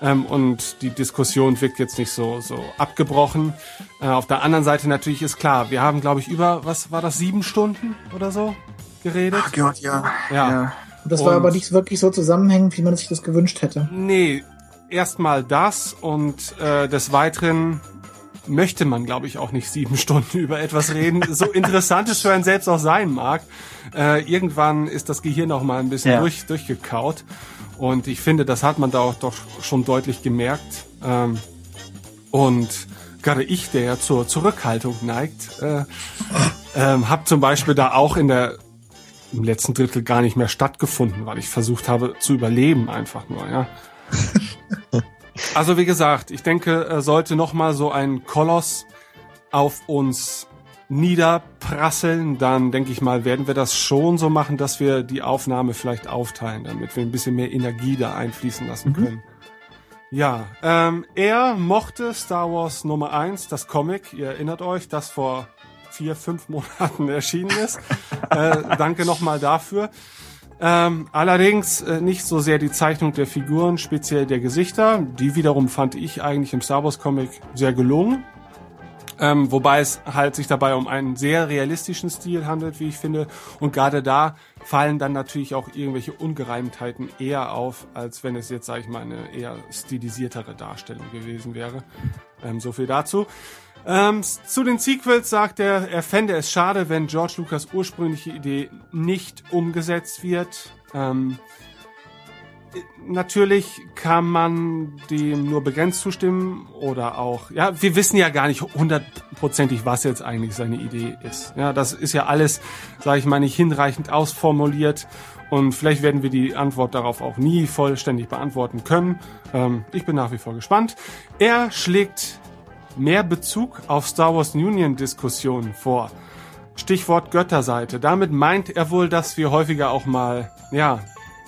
A: ähm, und die Diskussion wirkt jetzt nicht so, so abgebrochen. Äh, auf der anderen Seite natürlich ist klar, wir haben, glaube ich, über, was war das, sieben Stunden oder so geredet?
E: Ach Gott, ja.
A: Ja.
G: Und das war
A: Und-
G: aber nicht wirklich so zusammenhängend, wie man sich das gewünscht hätte.
A: Nee, erstmal das und äh, des Weiteren möchte man, glaube ich, auch nicht sieben Stunden über etwas reden. So interessant es für einen selbst auch sein mag. Äh, irgendwann ist das Gehirn auch mal ein bisschen
E: Ja.
A: durch, durchgekaut. Und ich finde, das hat man da auch doch schon deutlich gemerkt. Ähm, und gerade ich, der ja zur Zurückhaltung neigt, äh, ähm, habe zum Beispiel da auch in der im letzten Drittel gar nicht mehr stattgefunden, weil ich versucht habe zu überleben einfach nur, ja. Also wie gesagt, ich denke, äh, sollte noch mal so ein Koloss auf uns niederprasseln, dann denke ich mal, werden wir das schon so machen, dass wir die Aufnahme vielleicht aufteilen, damit wir ein bisschen mehr Energie da einfließen lassen können. Ja, ähm, er mochte Star Wars Nummer 1, das Comic, ihr erinnert euch, das vor vier, fünf Monaten erschienen ist. äh, danke nochmal dafür. Ähm, allerdings äh, nicht so sehr die Zeichnung der Figuren, speziell der Gesichter. Die wiederum fand ich eigentlich im Star Wars Comic sehr gelungen. Ähm, wobei es halt sich dabei um einen sehr realistischen Stil handelt, wie ich finde. Und gerade da fallen dann natürlich auch irgendwelche Ungereimtheiten eher auf, als wenn es jetzt, sage ich mal, eine eher stilisiertere Darstellung gewesen wäre. Ähm, so viel dazu. Ähm, zu den Sequels sagt er, er fände es schade, wenn George Lucas ursprüngliche Idee nicht umgesetzt wird. Ähm, Natürlich kann man dem nur begrenzt zustimmen oder auch, ja, wir wissen ja gar nicht hundertprozentig, was jetzt eigentlich seine Idee ist. Ja, das ist ja alles, sage ich mal, nicht hinreichend ausformuliert und vielleicht werden wir die Antwort darauf auch nie vollständig beantworten können. Ähm, ich bin nach wie vor gespannt. Er schlägt mehr Bezug auf Star Wars Union Diskussionen vor. Stichwort Götterseite. Damit meint er wohl, dass wir häufiger auch mal, ja,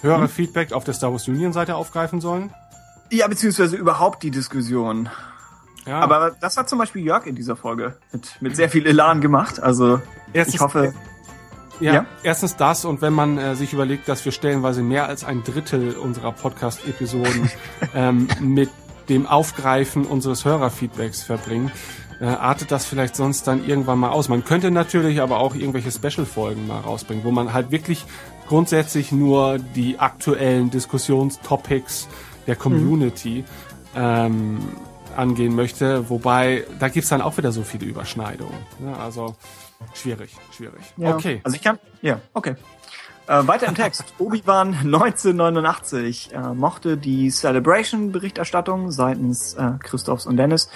A: höhere Feedback auf der Star Wars Union Seite aufgreifen sollen.
E: Ja, beziehungsweise überhaupt die Diskussion.
A: Ja,
E: Aber das hat zum Beispiel Jörg in dieser Folge mit, mit sehr viel Elan gemacht. Also
A: Erstens-
E: ich hoffe,
A: ja,
E: ja.
A: erstens das und wenn man äh, sich überlegt, dass wir stellenweise mehr als ein Drittel unserer Podcast-Episoden ähm, mit dem Aufgreifen unseres Hörerfeedbacks verbringen, äh, artet das vielleicht sonst dann irgendwann mal aus. Man könnte natürlich aber auch irgendwelche Special-Folgen mal rausbringen, wo man halt wirklich grundsätzlich nur die aktuellen Diskussionstopics der Community ähm, angehen möchte, wobei da gibt's dann auch wieder so viele Überschneidungen. Ja, also schwierig, schwierig.
E: Ja.
A: Okay.
E: Also ich kann, ja, okay. Äh, weiter im Text. Obi-Wan 1989 äh, mochte die Celebration-Berichterstattung seitens äh, Christophs und Dennis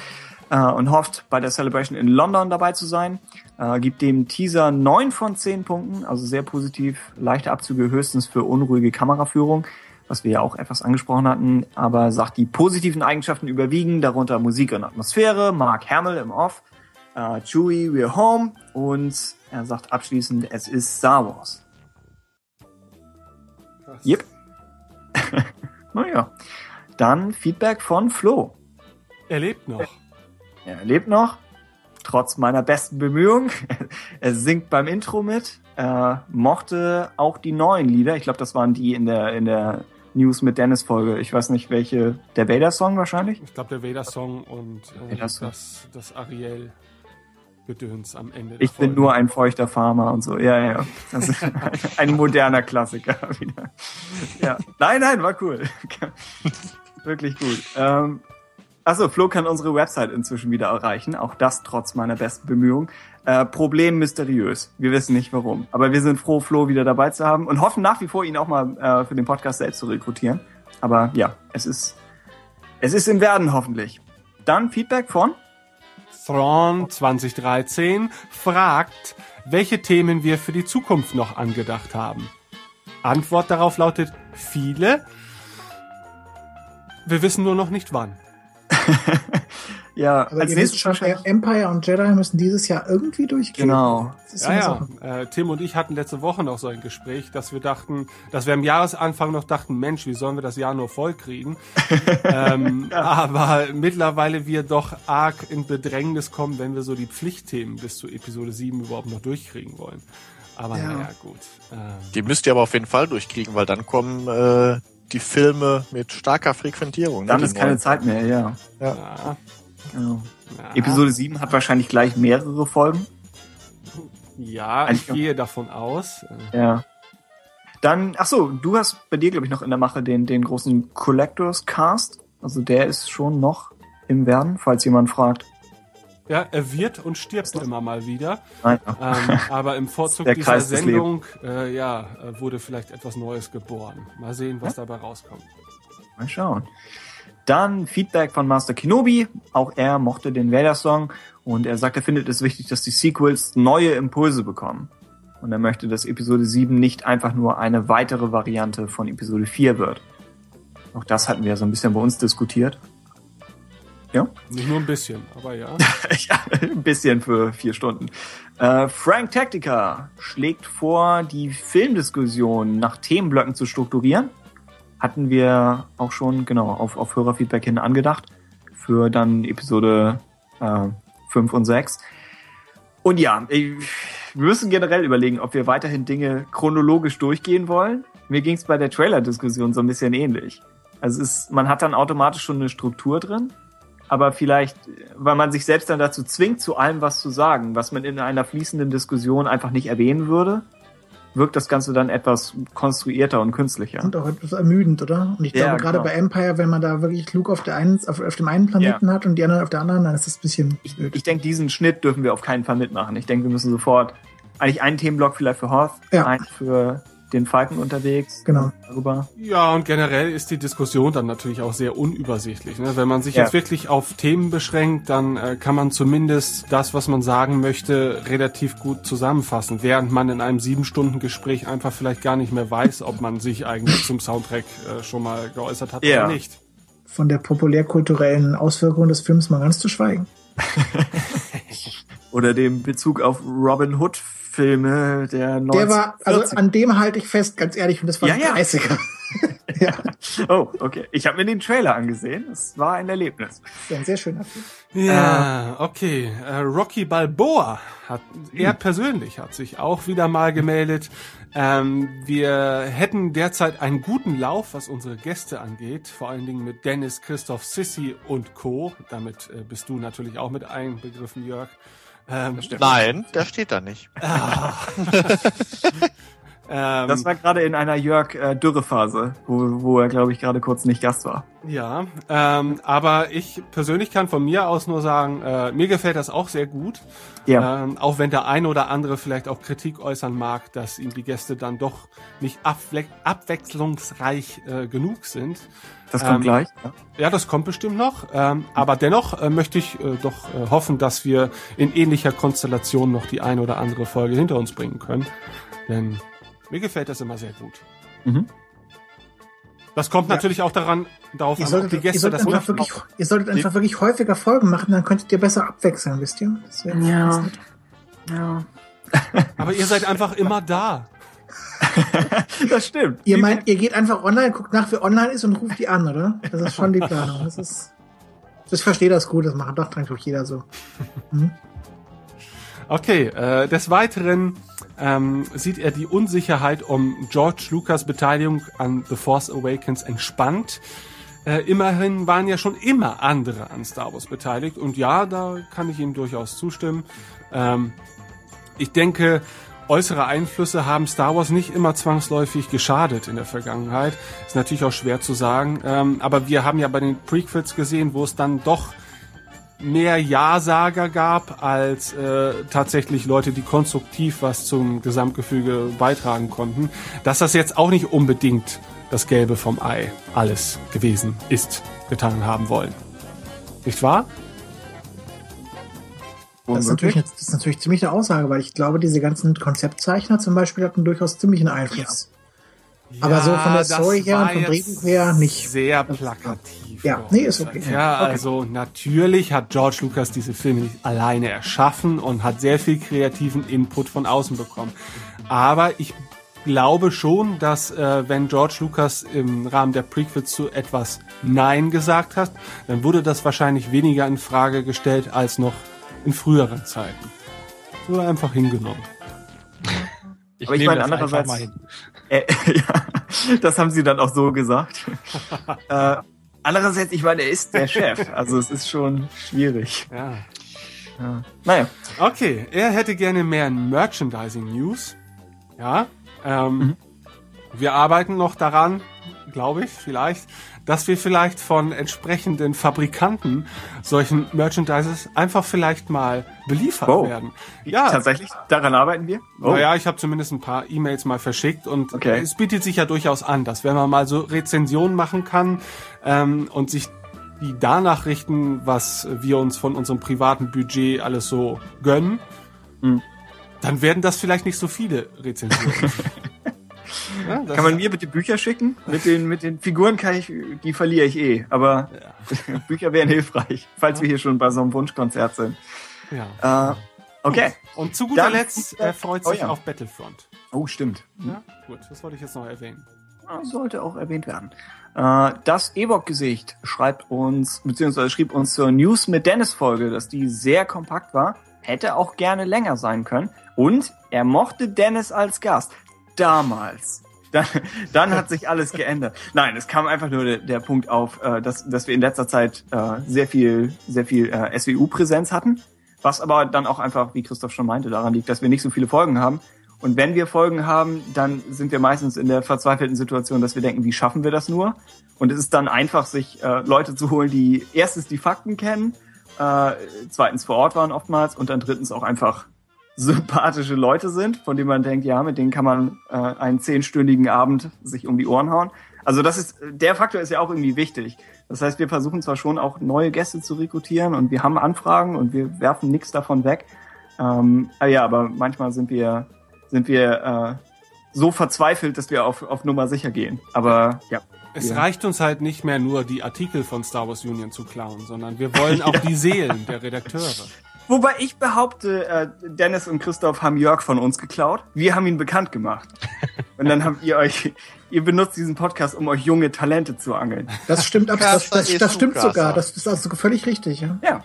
E: äh, und hofft, bei der Celebration in London dabei zu sein. Äh, gibt dem Teaser 9 von 10 Punkten, also sehr positiv. Leichte Abzüge höchstens für unruhige Kameraführung, was wir ja auch etwas angesprochen hatten, aber sagt, die positiven Eigenschaften überwiegen, darunter Musik und Atmosphäre, Mark Hamill im Off, äh, Chewie, We're Home und er sagt abschließend, es ist Star Wars. Yep. naja. Dann Feedback von Flo.
A: Er lebt noch.
E: Er lebt noch, trotz meiner besten Bemühungen. er singt beim Intro mit. Er mochte auch die neuen Lieder. Ich glaube, das waren die in der, in der News mit Dennis Folge. Ich weiß nicht, welche. Der Vader-Song wahrscheinlich?
A: Ich glaube, der Vader-Song und äh,
E: Vader-Song.
A: das, das Ariel-Gedöns am Ende.
E: Ich bin nur ein feuchter Farmer und so. Ja, ja. Das ist ein moderner Klassiker wieder. Ja. Nein, nein, war cool. Wirklich gut. Ähm, Achso, Flo kann unsere Website inzwischen wieder erreichen. Auch das trotz meiner besten Bemühungen. Äh, Problem mysteriös. Wir wissen nicht warum. Aber wir sind froh, Flo wieder dabei zu haben und hoffen nach wie vor, ihn auch mal äh, für den Podcast selbst zu rekrutieren. Aber ja, es ist, es ist im Werden hoffentlich. Dann Feedback von?
A: Thrawn 2013 fragt, welche Themen wir für die Zukunft noch angedacht haben. Antwort darauf lautet viele. Wir wissen nur noch nicht wann.
E: Ja,
G: Aber
E: als nächstes
G: wisst schon. Empire und Jedi müssen dieses Jahr irgendwie durchgehen.
E: Genau.
A: Ja, ja. Äh, Tim und ich hatten letzte Woche noch so ein Gespräch, dass wir dachten, dass wir am Jahresanfang noch dachten, Mensch, wie sollen wir das Jahr nur voll kriegen? ähm, Aber mittlerweile wir doch arg in Bedrängnis kommen, wenn wir so die Pflichtthemen bis zu Episode 7 überhaupt noch durchkriegen wollen. Aber
G: Ja.
A: naja, gut. Ähm,
F: Die müsst ihr aber auf jeden Fall durchkriegen, weil dann kommen äh, die Filme mit starker Frequentierung. ne,
E: Dann
F: die
E: ist keine. Zeit mehr, ja.
A: ja,
E: Genau.
A: ja.
E: Episode 7 hat wahrscheinlich gleich mehrere Folgen.
A: Ja, ich
E: Eigentlich-
A: gehe davon aus.
E: Ja. Dann, ach so, du hast bei dir, glaube ich, noch in der Mache den, den großen Collectors Cast. Also der ist schon noch im Werden, falls jemand fragt.
A: Ja, er wird und stirbt immer mal wieder.
E: Nein.
A: Ähm, aber im Vorzug
E: Der
A: dieser Sendung äh, ja, äh, wurde vielleicht etwas Neues geboren. Mal sehen, was dabei rauskommt.
E: Mal schauen. Dann Feedback von Master Kenobi. Auch er mochte den Vader-Song und er sagt, er findet es wichtig, dass die Sequels neue Impulse bekommen. Und er möchte, dass Episode 7 nicht einfach nur eine weitere Variante von Episode 4 wird. Auch das hatten wir so ein bisschen bei uns diskutiert. Ja?
A: Nicht nur ein bisschen, aber ja.
E: ja, ein bisschen für vier Stunden. Äh, Frank Tactica schlägt vor, die Filmdiskussion nach Themenblöcken zu strukturieren. Hatten wir auch schon, genau, auf, auf Hörerfeedback hin angedacht. Für dann Episode äh, 5 und 6. Und ja, ich, wir müssen generell überlegen, ob wir weiterhin Dinge chronologisch durchgehen wollen. Mir ging es bei der Trailer-Diskussion so ein bisschen ähnlich. Also es ist, man hat dann automatisch schon eine Struktur drin, aber vielleicht, weil man sich selbst dann dazu zwingt, zu allem was zu sagen, was man in einer fließenden Diskussion einfach nicht erwähnen würde, wirkt das Ganze dann etwas konstruierter und künstlicher.
G: Und auch etwas ermüdend, oder? Und ich
E: Ja,
G: glaube, gerade
E: genau.
G: bei Empire, wenn man da wirklich Luke auf, der einen, auf, auf dem einen Planeten hat und die anderen auf der anderen, dann ist das ein bisschen blöd.
E: Ich denke, diesen Schnitt dürfen wir auf keinen Fall mitmachen. Ich denke, wir müssen sofort eigentlich einen Themenblock vielleicht für Hoth,
G: Ja.
E: einen für den Falken unterwegs.
G: Genau.
E: Darüber.
A: Ja, und generell ist die Diskussion dann natürlich auch sehr unübersichtlich. Ne? Wenn man sich
E: Ja.
A: jetzt wirklich auf Themen beschränkt, dann äh, kann man zumindest das, was man sagen möchte, relativ gut zusammenfassen, während man in einem sieben Stunden Gespräch einfach vielleicht gar nicht mehr weiß, ob man sich eigentlich zum Soundtrack äh, schon mal geäußert hat
E: Ja.
A: oder nicht.
G: Von der populärkulturellen Auswirkung des Films mal ganz zu schweigen.
E: Oder dem Bezug auf Robin Hood Filme der 90
G: Der war, also an dem halte ich fest, ganz ehrlich, und das war
E: Ja,
G: ein
E: ja.
G: 30er. ja,
E: Oh, okay. Ich habe mir den Trailer angesehen. Es war ein Erlebnis.
G: ist ein sehr schöner Film.
A: Ja, okay. Äh, Rocky Balboa hat, er
E: Hm.
A: persönlich hat sich auch wieder mal gemeldet. Ähm, wir hätten derzeit einen guten Lauf, was unsere Gäste angeht, vor allen Dingen mit Dennis, Christoph, Sissi und Co. Damit äh, bist du natürlich auch mit einbegriffen, Jörg. Ähm,
F: Nein, der steht da nicht.
A: ähm,
E: Das war gerade in einer Jörg äh, Dürrephase, wo, wo er, glaube ich, gerade kurz nicht Gast war.
A: Ja, ähm, aber ich persönlich kann von mir aus nur sagen, äh, mir gefällt das auch sehr gut.
E: Ja.
A: Ähm, auch wenn der ein oder andere vielleicht auch Kritik äußern mag, dass ihm die Gäste dann doch nicht abwe abwechslungsreich äh, genug sind.
E: Das kommt
A: ähm,
E: gleich. Ja.
A: Ja, das kommt bestimmt noch. Ähm, aber dennoch äh, möchte ich äh, doch äh, hoffen, dass wir in ähnlicher Konstellation noch die eine oder andere Folge hinter uns bringen können. Denn mir gefällt das immer sehr gut.
E: Mhm.
A: Das kommt natürlich auch daran, darauf
G: Ihr
A: an, ob
G: solltet,
A: die
G: ihr
A: Gäste
G: solltet,
A: das
G: einfach wirklich, ihr solltet einfach wirklich häufiger Folgen machen, dann könntet ihr besser abwechseln, wisst ihr? Das wäre
E: Ja. ja.
A: Aber ihr seid einfach immer da.
E: Das stimmt.
G: Ihr meint, ihr geht einfach online, guckt nach, wer online ist und ruft die an, oder? Das ist schon die Planung. Das ist, ich verstehe das gut, das machen doch eigentlich jeder so.
A: Okay, äh, des Weiteren ähm, sieht er die Unsicherheit um George Lucas Beteiligung an The Force Awakens entspannt. Äh, immerhin waren ja schon immer andere an Star Wars beteiligt und ja, da kann ich ihm durchaus zustimmen. Ähm, ich denke, äußere Einflüsse haben Star Wars nicht immer zwangsläufig geschadet in der Vergangenheit. Ist natürlich auch schwer zu sagen, ähm, aber wir haben ja bei den Prequels gesehen, wo es dann doch mehr Ja-Sager gab als äh, tatsächlich Leute, die konstruktiv was zum Gesamtgefüge beitragen konnten, dass das jetzt auch nicht unbedingt das Gelbe vom Ei alles gewesen ist, getan haben wollen. Nicht wahr?
G: Das ist, natürlich, das ist natürlich ziemlich eine Aussage, weil ich glaube, diese ganzen Konzeptzeichner zum Beispiel hatten durchaus ziemlichen Einfluss. Aber so von der Story her und vom Drehbuch her nicht.
A: Sehr plakativ.
G: Ja, nee, ist okay.
A: Ja,
G: Okay.
A: also natürlich hat George Lucas diese Filme nicht alleine erschaffen und hat sehr viel kreativen Input von außen bekommen. Aber ich glaube schon, dass äh, wenn George Lucas im Rahmen der Prequels zu etwas Nein gesagt hat, dann wurde das wahrscheinlich weniger in Frage gestellt als noch in früheren Zeiten. Wurde einfach hingenommen.
C: Ich
E: Aber ich meine, andererseits-
C: mal hin.
E: Äh, ja, das haben sie dann auch so gesagt. äh, andererseits, ich meine, er ist der Chef. Also es ist schon schwierig.
A: Ja.
E: Ja. Naja,
A: Okay, er hätte gerne mehr Merchandising-News. Ja. Ähm, Wir arbeiten noch daran, glaube ich, vielleicht, dass wir vielleicht von entsprechenden Fabrikanten solchen Merchandises einfach vielleicht mal beliefert
E: Oh.
A: werden. Ja,
E: tatsächlich, daran arbeiten wir. Oh.
A: naja, ich habe zumindest ein paar E-Mails mal verschickt und
E: Okay.
A: es bietet sich ja durchaus an, dass wenn man mal so Rezensionen machen kann ähm, und sich die danach richten, was wir uns von unserem privaten Budget alles so gönnen,
E: Hm.
A: dann werden das vielleicht nicht so viele Rezensionen. ja,
E: Kann man mir bitte Bücher schicken? Mit den, mit den Figuren kann ich, die verliere ich eh. Aber Bücher wären hilfreich, falls wir hier schon bei so einem Wunschkonzert sind.
A: ja.
E: Äh, okay.
A: Und zu guter
E: Dann-
A: Letzt er freut
E: Oh
A: sich
E: ja.
A: auf Battlefront.
E: Oh, stimmt.
A: Ja, gut, das wollte ich jetzt noch erwähnen.
E: Ja, Sollte auch erwähnt werden. Äh, das Ewok-Gesicht schreibt uns, beziehungsweise schrieb uns zur News mit Dennis-Folge, dass die sehr kompakt war. Hätte auch gerne länger sein können. Und er mochte Dennis als Gast. Damals. Dann, dann hat sich alles geändert. Nein, es kam einfach nur der, der Punkt auf, äh, dass, dass wir in letzter Zeit äh, sehr viel, sehr viel äh, SWU-Präsenz hatten. Was aber dann auch einfach, wie Christoph schon meinte, daran liegt, dass wir nicht so viele Folgen haben. Und wenn wir Folgen haben, dann sind wir meistens in der verzweifelten Situation, dass wir denken, wie schaffen wir das nur? Und es ist dann einfach, sich äh, Leute zu holen, die erstens die Fakten kennen, äh, zweitens vor Ort waren oftmals und dann drittens auch einfach sympathische Leute sind, von denen man denkt, ja, mit denen kann man äh, einen zehnstündigen Abend sich um die Ohren hauen. Also das ist, der Faktor ist ja auch irgendwie wichtig. Das heißt, wir versuchen zwar schon auch neue Gäste zu rekrutieren und wir haben Anfragen und wir werfen nichts davon weg. Ähm, ah ja, aber manchmal sind wir, sind wir äh, so verzweifelt, dass wir auf, auf Nummer sicher gehen. Aber ja.
A: Es
E: Ja.
A: reicht uns halt nicht mehr nur, die Artikel von Star Wars Union zu klauen, sondern wir wollen auch die Seelen der Redakteure.
E: Wobei ich behaupte, äh, Dennis und Christoph haben Jörg von uns geklaut. Wir haben ihn bekannt gemacht. Und dann habt ihr euch, ihr benutzt diesen Podcast, um euch junge Talente zu angeln.
G: Das stimmt ab, das, das, das
F: ist
G: stimmt sogar. Das ist also völlig richtig, ja.
E: Ja.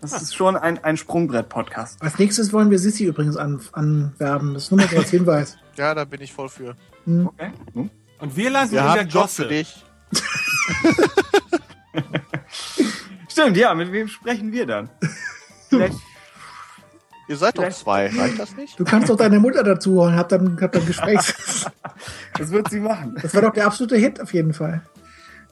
E: Das ist schon ein, ein Sprungbrett-Podcast.
G: Als nächstes wollen wir Sissy übrigens an, anwerben. Das ist nur mal so als Hinweis.
F: Ja, da bin ich voll für.
E: Okay. Hm.
A: Und wir landen
F: Wir
A: in der
F: einen Job
A: Gosse.
F: für dich.
E: Stimmt, ja, mit wem sprechen wir dann? Vielleicht,
F: Ihr seid doch zwei, reicht das nicht?
G: Du kannst doch deine Mutter dazu holen, hab dann, hab dann Gesprächs.
E: das wird sie machen.
G: Das war doch der absolute Hit auf jeden Fall.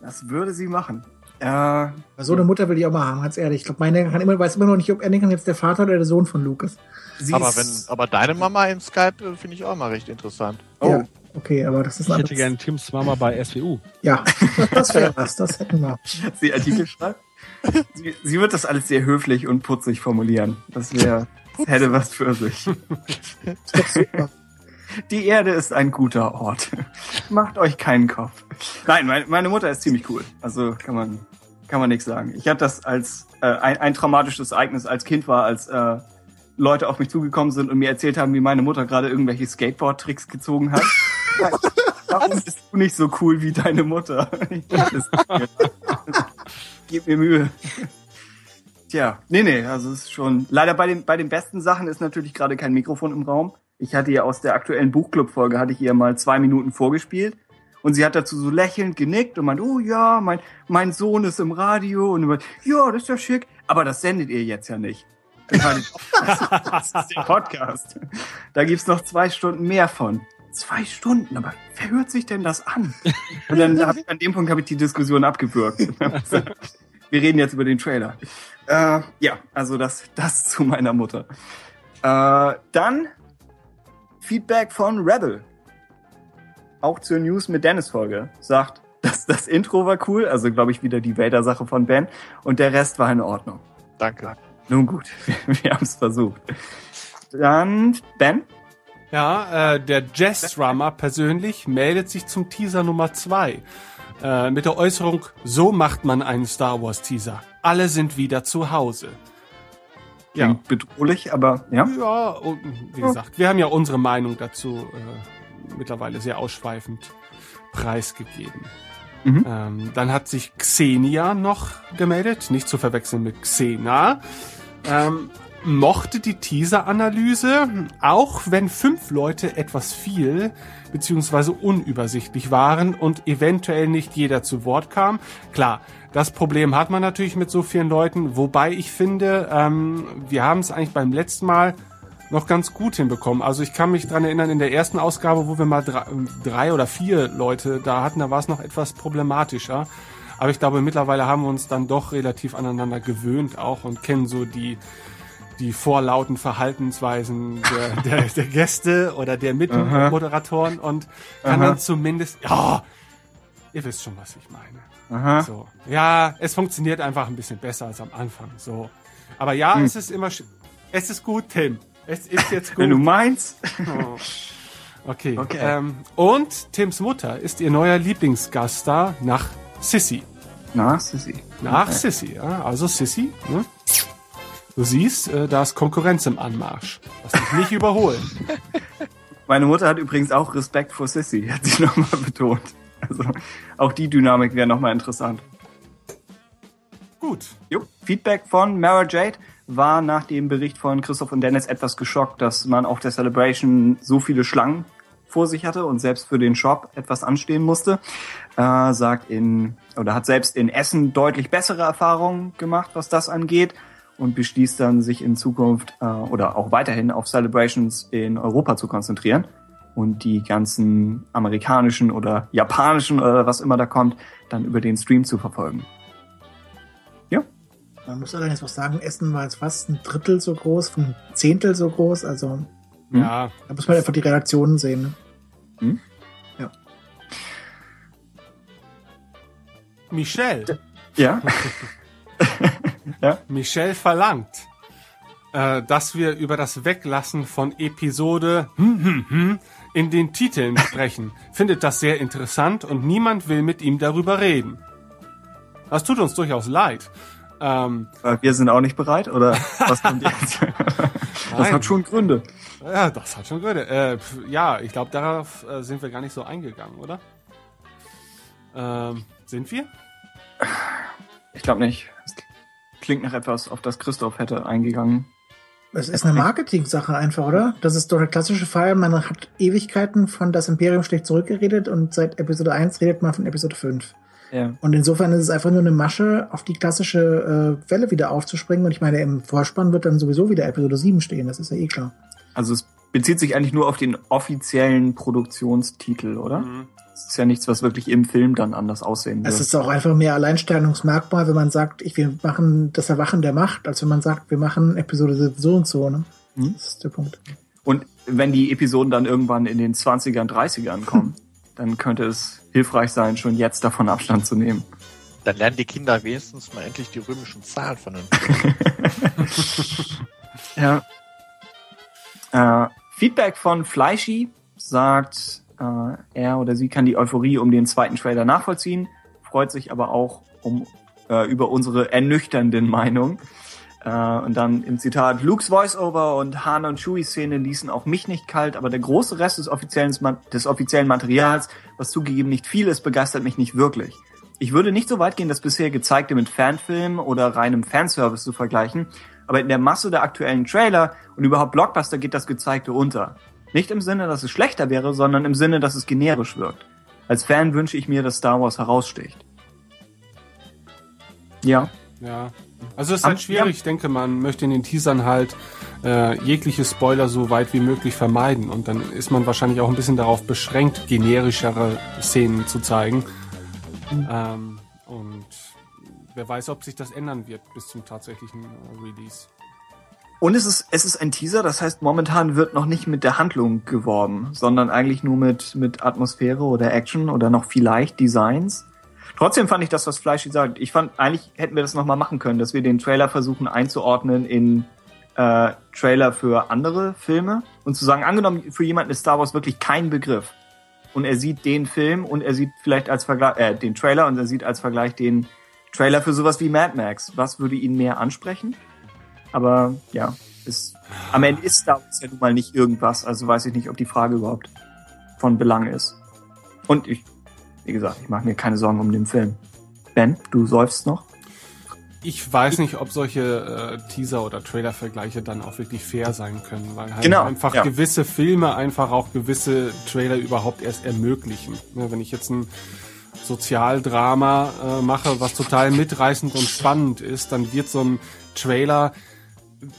E: Das würde sie machen. Äh,
G: So eine Mutter will ich auch mal haben, ganz ehrlich. Ich glaube, meine kann immer, weiß immer noch nicht, ob Anakin jetzt der Vater oder der Sohn von Luke ist.
E: sie
F: Aber
E: ist-
F: wenn, aber deine Mama im Skype äh, finde ich auch mal recht interessant.
E: Oh,
G: Ja, okay, aber das ist
C: Ich
G: ein
C: hätte gerne Tims Mama bei SWU.
G: Ja, das wäre was, das hätten wir.
E: sie Artikel schreibt. Sie, sie wird das alles sehr höflich und putzig formulieren. Das wäre, das hätte was für sich.
G: Ist.
E: Die Erde ist ein guter Ort. Macht euch keinen Kopf. Nein, meine, meine Mutter ist ziemlich cool. Also kann man, kann man nichts sagen. Ich hatte das als äh, ein, ein traumatisches Ereignis als Kind war, als äh, Leute auf mich zugekommen sind und mir erzählt haben, wie meine Mutter gerade irgendwelche Skateboard-Tricks gezogen hat. Warum bist du nicht so cool wie deine Mutter? Es. Gib mir Mühe. Tja, nee, nee, also es ist schon. Leider bei den, bei den besten Sachen ist natürlich gerade kein Mikrofon im Raum. Ich hatte ihr aus der aktuellen Buchclub-Folge, hatte ich ihr mal zwei Minuten vorgespielt. Und sie hat dazu so lächelnd genickt und meint, oh ja, mein, mein Sohn ist im Radio. Und meint, ja, das ist ja schick. Aber das sendet ihr jetzt ja nicht. Das ist der Podcast. Da gibt's noch zwei Stunden mehr von. Zwei Stunden, aber wer hört sich denn das an? Und dann hab ich, an dem Punkt habe ich die Diskussion abgewürgt. Wir reden jetzt über den Trailer. Äh, ja, also das, das zu meiner Mutter. Äh, dann Feedback von Rebel. Auch zur News mit Dennis Folge. Sagt, dass das Intro war cool, also glaube ich wieder die Vader-Sache von Ben. Und der Rest war in Ordnung.
F: Danke.
E: Nun gut, wir haben es versucht. Dann Ben.
A: Ja, äh, der Jazz-Drummer persönlich meldet sich zum Teaser Nummer zwei äh, mit der Äußerung, so macht man einen Star Wars Teaser. Alle sind wieder zu Hause. Ja,
E: Klingt bedrohlich, aber ja.
A: ja, und wie gesagt, wir haben ja unsere Meinung dazu äh, mittlerweile sehr ausschweifend preisgegeben.
E: Mhm.
A: Ähm, dann hat sich Xenia noch gemeldet, nicht zu verwechseln mit Xena. Ähm, mochte die Teaser-Analyse, auch wenn fünf Leute etwas viel beziehungsweise unübersichtlich waren und eventuell nicht jeder zu Wort kam. Klar, das Problem hat man natürlich mit so vielen Leuten, wobei ich finde, ähm, wir haben es eigentlich beim letzten Mal noch ganz gut hinbekommen. Also ich kann mich dran erinnern, in der ersten Ausgabe, wo wir mal drei, drei oder vier Leute da hatten, da war es noch etwas problematischer. Aber ich glaube, mittlerweile haben wir uns dann doch relativ aneinander gewöhnt auch und kennen so die, die vorlauten Verhaltensweisen der, der, der Gäste oder der Mitmoderatoren und kann
E: Aha.
A: dann zumindest, ja, ihr wisst schon, was ich meine.
E: Aha.
A: So. Ja, es funktioniert einfach ein bisschen besser als am Anfang. So. Aber ja,
E: Hm.
A: es ist immer, es ist gut, Tim. Es ist jetzt gut.
E: Wenn du meinst.
A: Oh. Okay.
E: Okay.
A: Ähm, und Tims Mutter ist ihr neuer Lieblingsgaststar nach Sissy.
E: Na, Sissi.
A: Nach
E: Okay.
A: Sissy, ja. Also Sissy, ne? Du siehst, äh, da ist Konkurrenz im Anmarsch. Lass dich nicht überholen.
E: Meine Mutter hat übrigens auch Respekt vor Sissy, hat sie nochmal betont. Also auch die Dynamik wäre nochmal interessant.
A: Gut.
E: Jo. Feedback von Mara Jade war nach dem Bericht von Christoph und Dennis etwas geschockt, dass man auf der Celebration so viele Schlangen vor sich hatte und selbst für den Shop etwas anstehen musste. Äh, sagt in oder hat selbst in Essen deutlich bessere Erfahrungen gemacht, was das angeht und beschließt dann, sich in Zukunft äh, oder auch weiterhin auf Celebrations in Europa zu konzentrieren und die ganzen amerikanischen oder japanischen oder was immer da kommt, dann über den Stream zu verfolgen. Ja,
G: Man muss allerdings auch sagen, Essen war jetzt fast ein Drittel so groß, ein Zehntel so groß. Also
E: Hm?
A: Ja,
G: da muss man einfach die Redaktionen sehen. Ne?
A: Michelle.
E: Ja.
A: Michelle verlangt, äh, dass wir über das Weglassen von Episode hm, hm, hm in den Titeln sprechen. Findet das sehr interessant und niemand will mit ihm darüber reden. Das tut uns durchaus leid. Ähm,
E: Äh, Wir sind auch nicht bereit, oder was kommt jetzt? das
A: Nein.
E: hat schon Gründe.
A: ja, das hat schon Gründe. Äh, pf, ja, ich glaube, darauf äh, sind wir gar nicht so eingegangen, oder? Ähm, sind wir?
E: Ich glaube nicht. Klingt nach etwas, auf das Christoph hätte eingegangen.
G: Es ist eine Marketing-Sache einfach, oder? Das ist doch der klassische Fall. Man hat Ewigkeiten von das Imperium schlecht zurückgeredet und seit Episode 1 redet man von Episode 5.
E: Ja.
G: Und insofern ist es einfach nur eine Masche, auf die klassische äh, Welle wieder aufzuspringen. Und ich meine, im Vorspann wird dann sowieso wieder Episode 7 stehen, das ist ja eh klar.
E: Also es bezieht sich eigentlich nur auf den offiziellen Produktionstitel, oder?
A: Mhm.
E: Es ist ja nichts, was wirklich im Film dann anders aussehen
G: Es
E: wird.
G: ist auch einfach mehr Alleinstellungsmerkmal, wenn man sagt, ich, wir machen das Erwachen der Macht, als wenn man sagt, wir machen Episode so und so. Ne?
E: Mhm.
G: Das ist der Punkt.
E: Und wenn die Episoden dann irgendwann in den 20ern, 30ern kommen, dann könnte es hilfreich sein, schon jetzt davon Abstand zu nehmen.
F: Dann lernen die Kinder wenigstens mal endlich die römischen Zahlen vernünftig.
E: Ja. Äh, Feedback von Fleischi sagt, äh, er oder sie kann die Euphorie um den zweiten Trailer nachvollziehen, freut sich aber auch um äh, über unsere ernüchternden Meinungen. Äh, und dann im Zitat, Lukes Voiceover und Han und Chewie-Szene ließen auch mich nicht kalt, aber der große Rest des offiziellen, des offiziellen Materials, was zugegeben nicht viel ist, begeistert mich nicht wirklich. Ich würde nicht so weit gehen, das bisher gezeigte mit Fanfilmen oder reinem Fanservice zu vergleichen, aber in der Masse der aktuellen Trailer und überhaupt Blockbuster geht das Gezeigte unter. Nicht im Sinne, dass es schlechter wäre, sondern im Sinne, dass es generisch wirkt. Als Fan wünsche ich mir, dass Star Wars heraussticht. Ja.
A: Ja. Also es ist
E: Am-
A: halt schwierig. Ich denke, man möchte in den Teasern halt äh, jegliche Spoiler so weit wie möglich vermeiden. Und dann ist man wahrscheinlich auch ein bisschen darauf beschränkt, generischere Szenen zu zeigen. Ähm, und wer weiß, ob sich das ändern wird bis zum tatsächlichen äh, Release.
E: Und es ist, es ist ein Teaser, das heißt, momentan wird noch nicht mit der Handlung geworben, sondern eigentlich nur mit, mit Atmosphäre oder Action oder noch vielleicht Designs. Trotzdem fand ich das, was Fleischi sagt. Ich fand, eigentlich hätten wir das nochmal machen können, dass wir den Trailer versuchen einzuordnen in äh, Trailer für andere Filme und zu sagen, angenommen, für jemanden ist Star Wars wirklich kein Begriff. Und er sieht den Film und er sieht vielleicht als Vergleich, äh, den Trailer und er sieht als Vergleich den Trailer für sowas wie Mad Max. Was würde ihn mehr ansprechen? Aber ja, ist, am Ende ist Star Wars ja nun mal nicht irgendwas. Also weiß ich nicht, ob die Frage überhaupt von Belang ist. Und ich, wie gesagt, ich mache mir keine Sorgen um den Film. Ben, du seufst noch?
A: Ich weiß nicht, ob solche äh, Teaser- oder Trailer-Vergleiche dann auch wirklich fair sein können, weil halt
E: Genau,
A: einfach
E: ja.
A: gewisse Filme einfach auch gewisse Trailer überhaupt erst ermöglichen. Ne, wenn ich jetzt ein Sozialdrama äh, mache, was total mitreißend und spannend ist, dann wird so ein Trailer,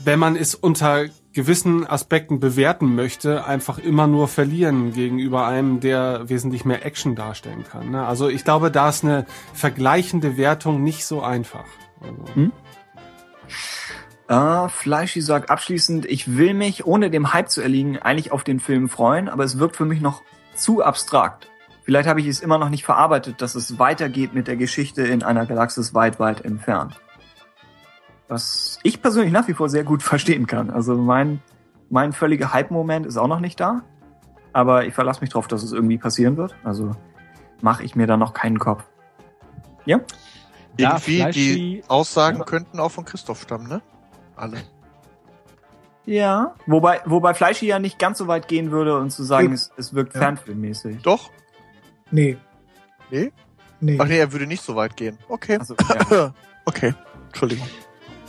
A: wenn man es unter gewissen Aspekten bewerten möchte, einfach immer nur verlieren gegenüber einem, der wesentlich mehr Action darstellen kann. Ne? Also ich glaube, da ist eine vergleichende Wertung nicht so einfach. Also,
E: Äh, Fleischi sagt abschließend, ich will mich, ohne dem Hype zu erliegen, eigentlich auf den Film freuen, aber es wirkt für mich noch zu abstrakt. Vielleicht habe ich es immer noch nicht verarbeitet, dass es weitergeht mit der Geschichte in einer Galaxis weit, weit entfernt. Was ich persönlich nach wie vor sehr gut verstehen kann. Also mein, mein völliger Hype-Moment ist auch noch nicht da. Aber ich verlasse mich drauf, dass es irgendwie passieren wird. Also mache ich mir da noch keinen Kopf. Ja?
C: Ja,
F: Irgendwie, die Aussagen
E: Ja.
F: könnten auch von Christoph stammen, ne? Alle.
E: Ja. Wobei, wobei Fleischi ja nicht ganz so weit gehen würde und zu sagen,
G: Nee.
E: es, es wirkt
G: Ja.
E: fanfilmmäßig.
F: Doch?
G: Nee.
F: Nee?
G: Nee.
F: Ach nee, er würde nicht so weit gehen. Okay.
E: Also, ja.
F: Okay. Entschuldigung.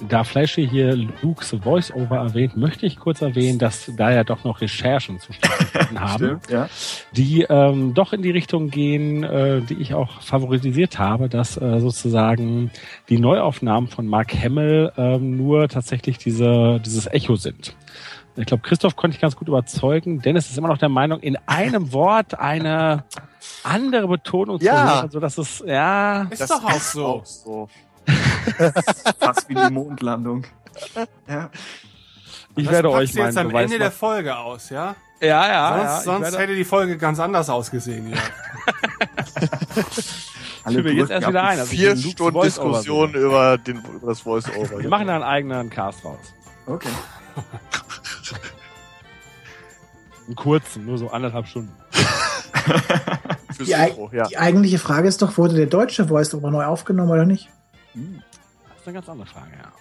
C: Da Fleischi hier Lukes Voice-Over erwähnt, möchte ich kurz erwähnen, dass da ja doch noch Recherchen zustande haben,
E: Stimmt, ja.
C: die ähm, doch in die Richtung gehen, äh, die ich auch favorisiert habe, dass äh, sozusagen die Neuaufnahmen von Mark Hamill ähm, nur tatsächlich diese, dieses Echo sind. Ich glaube, Christoph konnte ich ganz gut überzeugen. Dennis ist immer noch der Meinung, in einem Wort eine andere Betonung
F: Ja.
C: zu hören, so dass es ja
A: ist doch auch so.
F: so.
E: Fast wie die Mondlandung. Ja.
C: Ich
A: Das
C: werde euch
A: du jetzt
C: meinen
A: am
C: Beweis
A: Ende der. Folge aus, ja?
C: Ja, ja,
A: sonst
C: ja.
A: sonst
C: werde-
A: hätte die Folge ganz anders ausgesehen, ja.
E: Alle
C: Führe jetzt erst wieder ein. Also
F: Vier Stunden Diskussion über, den, über das Voice-Over.
C: Wir machen da einen eigenen Cast raus.
E: Okay.
C: Einen kurzen, nur so anderthalb Stunden.
G: Die,
F: Intro, ja.
G: die eigentliche Frage ist doch, wurde der deutsche Voice-Over neu aufgenommen oder nicht?
C: Das ist eine ganz andere Frage, ja.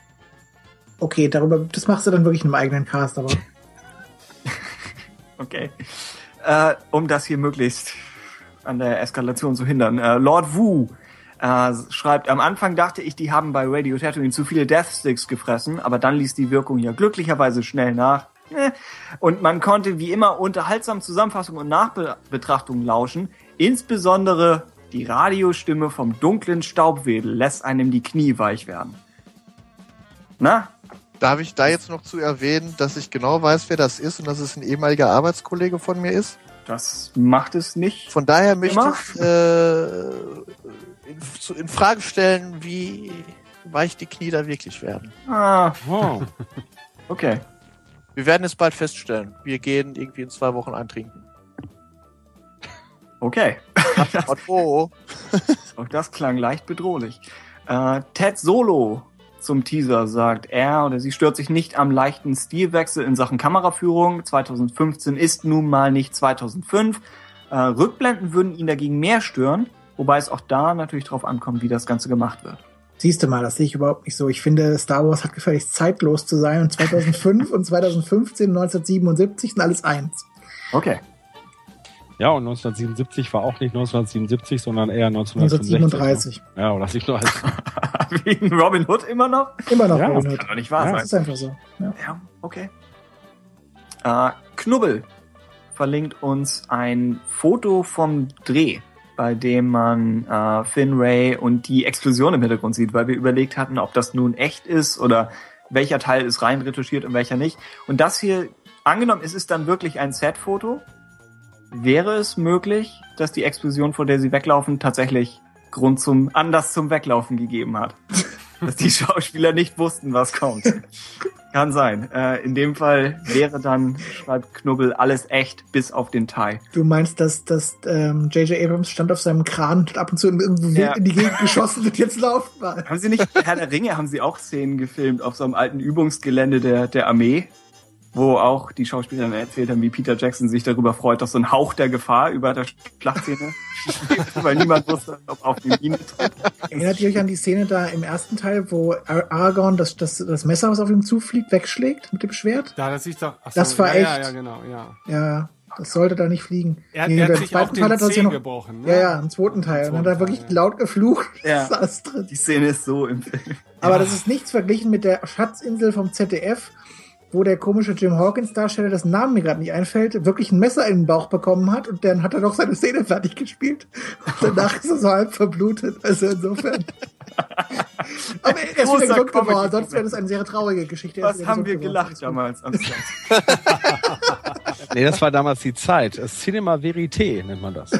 G: Okay, darüber, das machst du dann wirklich in einem eigenen Cast, aber
E: Okay. Äh, um das hier möglichst an der Eskalation zu hindern. Äh, Lord Wu äh, schreibt, am Anfang dachte ich, die haben bei Radio Tatooine zu viele Death Sticks gefressen, aber dann ließ die Wirkung ja glücklicherweise schnell nach. Äh, Und man konnte wie immer unterhaltsam Zusammenfassung und Nachbetrachtung lauschen. Insbesondere die Radiostimme vom dunklen Staubwedel lässt einem die Knie weich werden. Na,
F: Darf ich da jetzt noch zu erwähnen, dass ich genau weiß, wer das ist und dass es ein ehemaliger Arbeitskollege von mir ist?
E: das macht es nicht.
F: Von daher möchte
E: Immer?
F: ich äh, in, zu- in Frage stellen, wie weich die Knie da wirklich werden.
E: Ah,
C: Oh.
E: okay.
F: Wir werden es bald feststellen. Wir gehen irgendwie in zwei Wochen eintrinken.
E: Okay.
F: Otto,
E: Auch das klang leicht bedrohlich. Äh, Ted Solo zum Teaser sagt, er oder sie stört sich nicht am leichten Stilwechsel in Sachen Kameraführung. 2015 ist nun mal nicht 2005. Äh, Rückblenden würden ihn dagegen mehr stören, wobei es auch da natürlich drauf ankommt, wie das Ganze gemacht wird.
G: siehst du mal, das sehe ich überhaupt nicht so. Ich finde, Star Wars hat gefälligst zeitlos zu sein und 2005 und 2015, 1977 sind alles eins.
E: Okay.
C: Ja, und 1977 war auch nicht 1977, sondern eher 1965.
G: 1937.
C: Ne? Ja, oder 37.
E: Wegen Robin Hood immer noch?
G: Immer noch
C: Ja,
G: Robin
E: Kann
G: Hood.
E: doch nicht wahr
C: Ja,
G: Das
E: sein.
G: ist einfach so. Ja.
E: Ja, okay. Äh, Knubbel verlinkt uns ein Foto vom Dreh, bei dem man äh, Finn Ray und die Explosion im Hintergrund sieht, weil wir überlegt hatten, ob das nun echt ist oder welcher Teil ist rein retuschiert und welcher nicht. Und das hier, angenommen, es ist dann wirklich ein Set-Foto, wäre es möglich, dass die Explosion, vor der sie weglaufen, tatsächlich Grund zum Anlass zum Weglaufen gegeben hat. dass die Schauspieler nicht wussten, was kommt. Kann sein. Äh, in dem Fall wäre dann, schreibt Knubbel, alles echt, bis auf den Thai.
G: Du meinst, dass, dass ähm, J.J. Abrams stand auf seinem Kran und ab und zu irgendwo
E: Ja.
G: in die Gegend geschossen wird, jetzt laufen mal.
E: Haben Sie nicht, Herr der Ringe, haben Sie auch Szenen gefilmt auf so einem alten Übungsgelände der, der Armee, wo auch die Schauspieler dann erzählt haben, wie Peter Jackson sich darüber freut, dass so ein Hauch der Gefahr über der Schlachtszene schwebt, weil niemand wusste, ob auf die Mine tritt.
G: Erinnert ihr euch an die Szene da im ersten Teil, wo Ar- Aragorn das, das, das Messer, was auf ihm zufliegt, wegschlägt mit dem Schwert?
A: Da, das ist doch. ach
G: Das war
A: ja, Ja,
G: echt.
A: ja, genau, ja.
G: Ja, das sollte da nicht fliegen.
A: Er,
G: Nee,
A: er hat sich auch
G: zweiten Teil
A: den
G: hat er sich
A: Zeh
G: ja noch,
A: gebrochen. Ne?
G: ja, ja, im zweiten Teil. Und dann hat er
A: zweiten
G: wirklich
A: Teil, ja.
G: laut geflucht.
E: Ja. Die Szene ist so im Film.
G: Aber das ist nichts verglichen mit der Schatzinsel vom ZDF, wo der komische Jim Hawkins Darsteller, dessen Namen mir gerade nicht einfällt, wirklich ein Messer in den Bauch bekommen hat und dann hat er noch seine Szene fertig gespielt. Und danach ist er so halb verblutet. Also insofern. Aber er ist wieder gesund geworden, sonst wäre das eine sehr traurige Geschichte.
E: Was haben wir
G: geworden.
E: gelacht damals am Set?
C: nee, das war damals die Zeit. Cinema Verité nennt man das.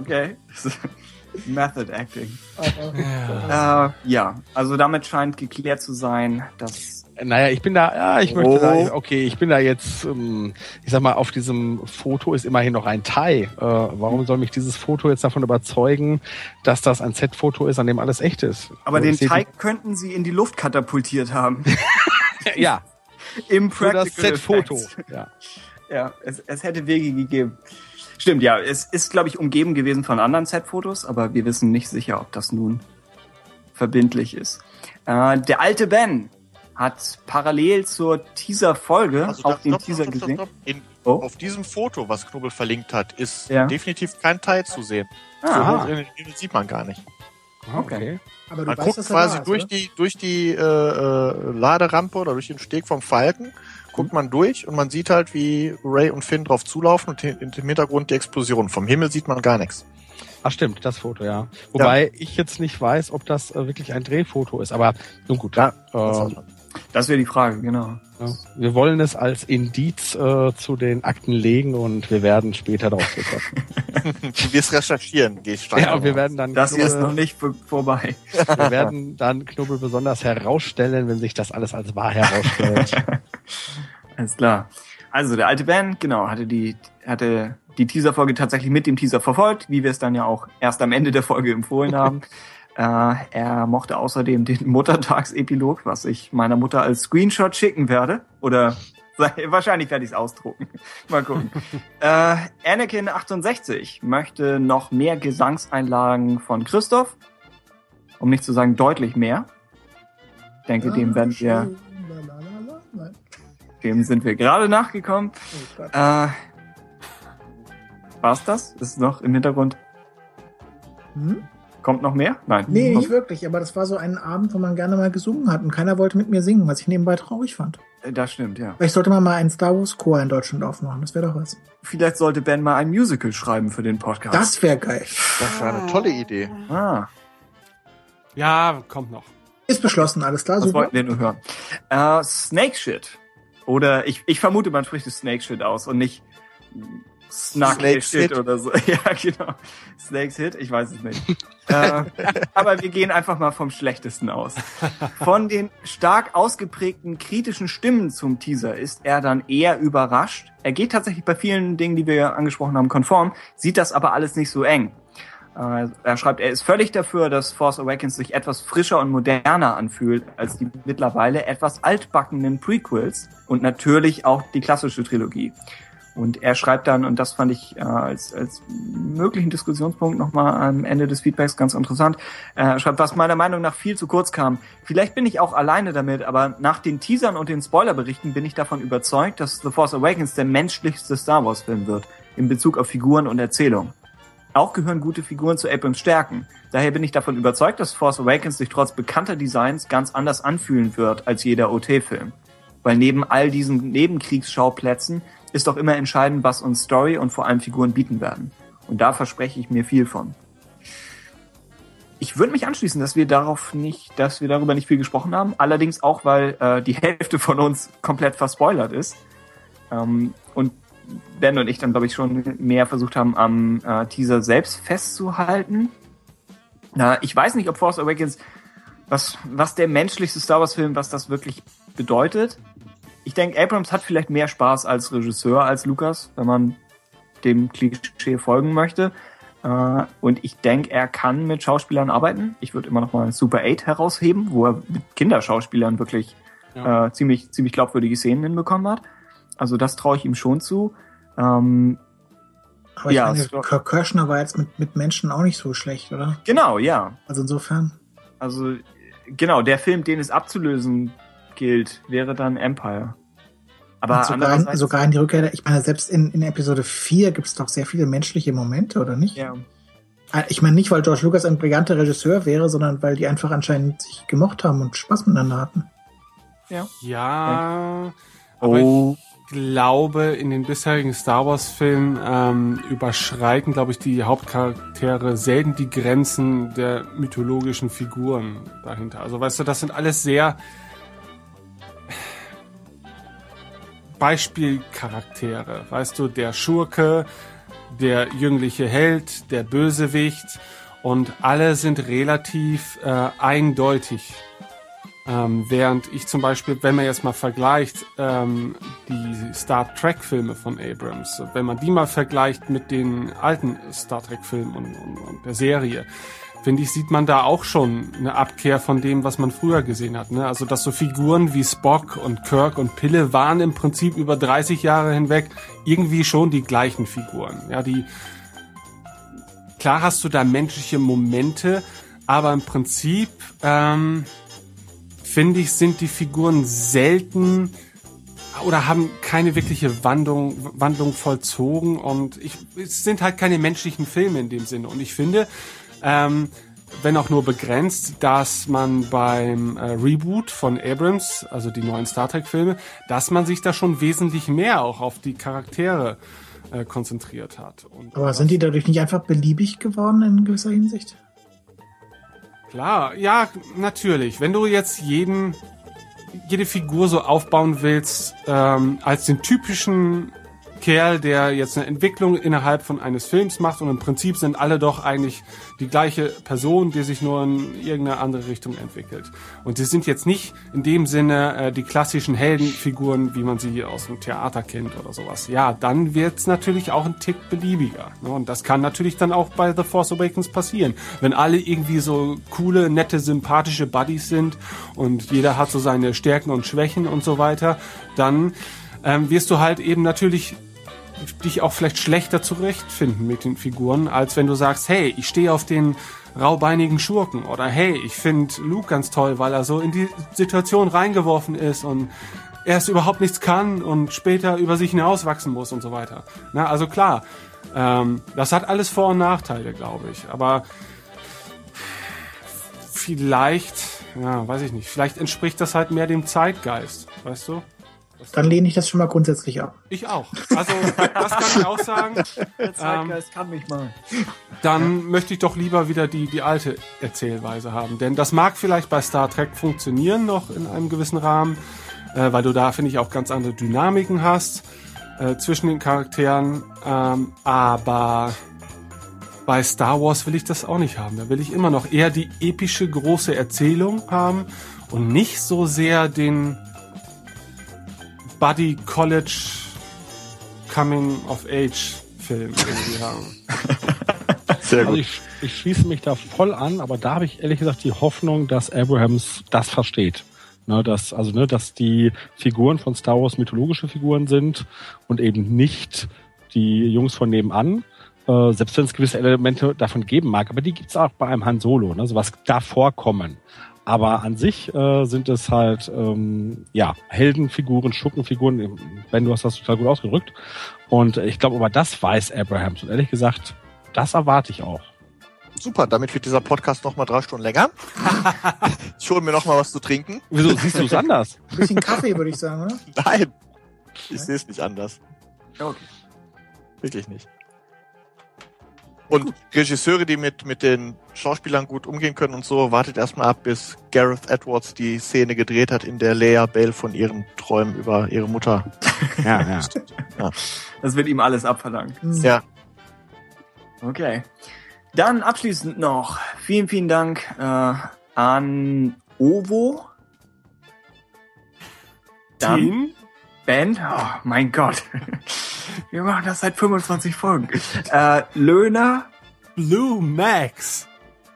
E: Okay. Method Acting. Äh, ja, also damit scheint geklärt zu sein, dass
C: Naja, ich bin da, ja, ich möchte
F: Oh.
C: da, okay, ich bin da jetzt, ähm, ich sag mal, auf diesem Foto ist immerhin noch ein Thai. Äh, warum soll mich dieses Foto jetzt davon überzeugen, dass das ein Z-Foto ist, an dem alles echt ist?
E: Aber
C: Also
E: den Teig könnten sie in die Luft katapultiert haben.
C: Ja,
E: Im
C: für das
E: Practical
C: Z-Foto. Ja.
E: Ja, es, es hätte Wege gegeben. Stimmt, ja, es ist, glaube ich, umgeben gewesen von anderen Z-Fotos, aber wir wissen nicht sicher, ob das nun verbindlich ist. Äh, der alte Ben hat parallel zur Teaser-Folge
F: Also
E: auch den
F: stopp,
E: Teaser
F: stopp,
E: gesehen.
F: stopp. In,
E: Oh.
F: Auf diesem Foto, was Knubbel verlinkt hat, ist
E: Ja.
F: definitiv kein Teil zu sehen. So
E: Ah,
F: hoch in den Himmel sieht man gar nicht.
C: Okay.
G: aber du
F: Man
G: weißt,
F: guckt quasi
G: da ist,
F: durch die, durch die äh, äh, Laderampe oder durch den Steg vom Falken, guckt man durch und man sieht halt, wie Ray und Finn drauf zulaufen und im Hintergrund die Explosion. Vom Himmel sieht man gar nichts.
C: Ach stimmt, das Foto, ja. Wobei ich jetzt nicht weiß, ob das äh, wirklich ein Drehfoto ist. Aber nun gut.
F: Ja,
C: äh,
E: Das wäre die Frage, genau.
C: Ja. Wir wollen es als Indiz äh, zu den Akten legen und wir werden später darauf zurückkommen.
F: Du wirst recherchieren, gehe ich stark
C: ja, wir werden dann
E: Das hier ist
C: Knubbel,
E: noch nicht vor- vorbei.
C: wir werden dann Knubbel besonders herausstellen, wenn sich das alles als wahr herausstellt.
E: Alles klar. Also der alte Ben, genau, hatte die hatte die Teaser-Folge tatsächlich mit dem Teaser verfolgt, wie wir es dann ja auch erst am Ende der Folge empfohlen haben. äh, er mochte außerdem den Muttertagsepilog, was ich meiner Mutter als Screenshot schicken werde. Oder wahrscheinlich werde ich es ausdrucken. Mal gucken. äh, Anakin 68 möchte noch mehr Gesangseinlagen von Christoph. Um nicht zu sagen deutlich mehr. Ich denke, dem werden wir dem sind wir gerade nachgekommen.
G: Oh.
E: Äh, war's das? Ist noch im Hintergrund?
G: Hm?
E: Kommt noch mehr? Nein.
G: Nee, nicht wirklich, aber das war so ein Abend, wo man gerne mal gesungen hat und keiner wollte mit mir singen, was ich nebenbei traurig fand.
E: Äh, Das stimmt, ja.
G: Vielleicht sollte man mal einen Star Wars Chor in Deutschland aufmachen, das wäre doch was.
E: Vielleicht sollte Ben mal ein Musical schreiben für den Podcast.
G: Das wäre geil.
F: Das war eine tolle Idee.
E: Ah,
A: Ja, kommt noch.
G: Ist beschlossen, alles klar,
E: das
G: super.
E: wollten wir nur hören. Äh, Snake Shit. Oder ich, ich vermute, man spricht es Snake Shit aus und nicht
F: Snake's
E: Shit
F: Hit.
E: oder so. Ja, genau. Snakes Hit, ich weiß es nicht. äh, aber wir gehen einfach mal vom Schlechtesten aus. Von den stark ausgeprägten kritischen Stimmen zum Teaser ist er dann eher überrascht. Er geht tatsächlich bei vielen Dingen, die wir angesprochen haben, konform, sieht das aber alles nicht so eng. Äh, Er schreibt, er ist völlig dafür, dass Force Awakens sich etwas frischer und moderner anfühlt als die mittlerweile etwas altbackenen Prequels und natürlich auch die klassische Trilogie. Und er schreibt dann, und das fand ich äh, als, als möglichen Diskussionspunkt nochmal am Ende des Feedbacks ganz interessant, äh, schreibt, was meiner Meinung nach viel zu kurz kam. Vielleicht bin ich auch alleine damit, aber nach den Teasern und den Spoilerberichten bin ich davon überzeugt, dass The Force Awakens der menschlichste Star Wars Film wird, in Bezug auf Figuren und Erzählung. Auch gehören gute Figuren zu Abrams Stärken. Daher bin ich davon überzeugt, dass Force Awakens sich trotz bekannter Designs ganz anders anfühlen wird als jeder OT-Film. Weil neben all diesen Nebenkriegsschauplätzen ist doch immer entscheidend, was uns Story und vor allem Figuren bieten werden. Und da verspreche ich mir viel von. Ich würde mich anschließen, dass wir darauf nicht, dass wir darüber nicht viel gesprochen haben. Allerdings auch, weil äh, die Hälfte von uns komplett verspoilert ist. Ähm, und Ben und ich dann, glaube ich, schon mehr versucht haben, am äh, Teaser selbst festzuhalten. Na, ich weiß nicht, ob Force Awakens, was, was der menschlichste Star Wars-Film, was das wirklich bedeutet. Ich denke, Abrams hat vielleicht mehr Spaß als Regisseur als Lucas, wenn man dem Klischee folgen möchte. Äh, und ich denke, er kann mit Schauspielern arbeiten. Ich würde immer noch mal Super 8 herausheben, wo er mit Kinderschauspielern wirklich
A: Ja.
E: äh, ziemlich, ziemlich glaubwürdige Szenen hinbekommen hat. Also das traue ich ihm schon zu. Ähm,
G: Aber ich
E: Ja,
G: meine, Kirk Kirschner war jetzt mit, mit Menschen auch nicht so schlecht, oder?
E: genau, ja.
G: Also insofern.
E: Also genau, der Film, den es abzulösen gilt, wäre dann Empire. Aber
G: sogar, in, sogar in die Rückkehr, ich meine, selbst in, in Episode 4 gibt es doch sehr viele menschliche Momente, oder nicht?
E: ja,
G: Äh, Ich meine nicht, weil George Lucas ein brillanter Regisseur wäre, sondern weil die einfach anscheinend sich gemocht haben und Spaß miteinander hatten.
A: Ja, aber
E: oh,
A: ich glaube, in den bisherigen Star Wars-Filmen ähm, überschreiten, glaube ich, die Hauptcharaktere selten die Grenzen der mythologischen Figuren dahinter. Also weißt du, das sind alles sehr Beispielcharaktere. Weißt du, der Schurke, der jüngliche Held, der Bösewicht und alle sind relativ äh, eindeutig. Ähm, während ich zum Beispiel, wenn man jetzt mal vergleicht, ähm, die Star Trek-Filme von Abrams, wenn man die mal vergleicht mit den alten Star Trek-Filmen und, und, und der Serie, finde ich, sieht man da auch schon eine Abkehr von dem, was man früher gesehen hat. Ne? Also, dass so Figuren wie Spock und Kirk und Pille waren im Prinzip über 30 Jahre hinweg irgendwie schon die gleichen Figuren. Ja, die, klar hast du da menschliche Momente, aber im Prinzip, ähm, finde ich, sind die Figuren selten oder haben keine wirkliche Wandlung, Wandlung vollzogen und ich, es sind halt keine menschlichen Filme in dem Sinne. Und ich finde, ähm, wenn auch nur begrenzt, dass man beim äh, Reboot von Abrams, also die neuen Star Trek Filme, dass man sich da schon wesentlich mehr auch auf die Charaktere äh, konzentriert hat. Und
G: Aber sind die dadurch nicht einfach beliebig geworden in gewisser Hinsicht?
A: Klar, ja, natürlich. Wenn du jetzt jeden, jede Figur so aufbauen willst, ähm, als den typischen Kerl, der jetzt eine Entwicklung innerhalb von eines Films macht und im Prinzip sind alle doch eigentlich die gleiche Person, die sich nur in irgendeine andere Richtung entwickelt. Und sie sind jetzt nicht in dem Sinne äh, die klassischen Heldenfiguren, wie man sie aus dem Theater kennt oder sowas. Ja, dann wird's natürlich auch ein Tick beliebiger. Ne? Und das kann natürlich dann auch bei The Force Awakens passieren. Wenn alle irgendwie so coole, nette, sympathische Buddies sind und jeder hat so seine Stärken und Schwächen und so weiter, dann ähm, wirst du halt eben natürlich dich auch vielleicht schlechter zurechtfinden mit den Figuren, als wenn du sagst, hey, ich stehe auf den raubeinigen Schurken oder hey, ich finde Luke ganz toll, weil er so in die Situation reingeworfen ist und erst überhaupt nichts kann und später über sich hinauswachsen muss und so weiter. Na, also klar, ähm, das hat alles Vor- und Nachteile, glaube ich. Aber vielleicht, ja, weiß ich nicht, vielleicht entspricht das halt mehr dem Zeitgeist, weißt du?
G: Dann lehne ich das schon mal grundsätzlich ab.
A: Ich auch. Also das kann ich auch sagen.
E: Der Zeitgeist kann mich mal.
A: Dann möchte ich doch lieber wieder die, die alte Erzählweise haben. Denn das mag vielleicht bei Star Trek funktionieren noch in einem gewissen Rahmen, äh, weil du da, finde ich, auch ganz andere Dynamiken hast äh, zwischen den Charakteren. Ähm, aber bei Star Wars will ich das auch nicht haben. Da will ich immer noch eher die epische große Erzählung haben und nicht so sehr den Buddy College Coming of Age Film irgendwie haben.
F: Sehr
C: Also
F: gut.
C: ich, ich schließe mich da voll an, aber da habe ich ehrlich gesagt die Hoffnung, dass Abrahams das versteht. Ne, dass, also, ne, dass die Figuren von Star Wars mythologische Figuren sind und eben nicht die Jungs von nebenan. Äh, selbst wenn es gewisse Elemente davon geben mag, aber die gibt's auch bei einem Han Solo, ne, so was da vorkommen. Aber an sich äh, sind es halt ähm, ja Heldenfiguren, Schurkenfiguren. Ben, du hast das total gut ausgedrückt. Und ich glaube, aber das weiß Abrahams. Und ehrlich gesagt, das erwarte ich auch.
F: Super, damit wird dieser Podcast noch mal drei Stunden länger. ich hole mir noch mal was zu trinken.
C: Wieso siehst du es anders?
G: Ein bisschen Kaffee, würde ich sagen, oder?
F: Nein, ich sehe es nicht anders.
E: Okay.
F: Wirklich nicht. Und Regisseure, die mit, mit den Schauspielern gut umgehen können und so, wartet erstmal ab, bis Gareth Edwards die Szene gedreht hat, in der Leia Bell von ihren Träumen über ihre Mutter.
C: Ja, ja.
E: Das wird ihm alles abverlangt.
G: Hm.
F: Ja,
E: Okay. Dann abschließend noch vielen, vielen Dank äh, an Ovo. Dann
A: Tin?
E: Ben. Oh mein Gott. Wir machen das seit 25 Folgen. Äh, Löhner,
A: Blue Max.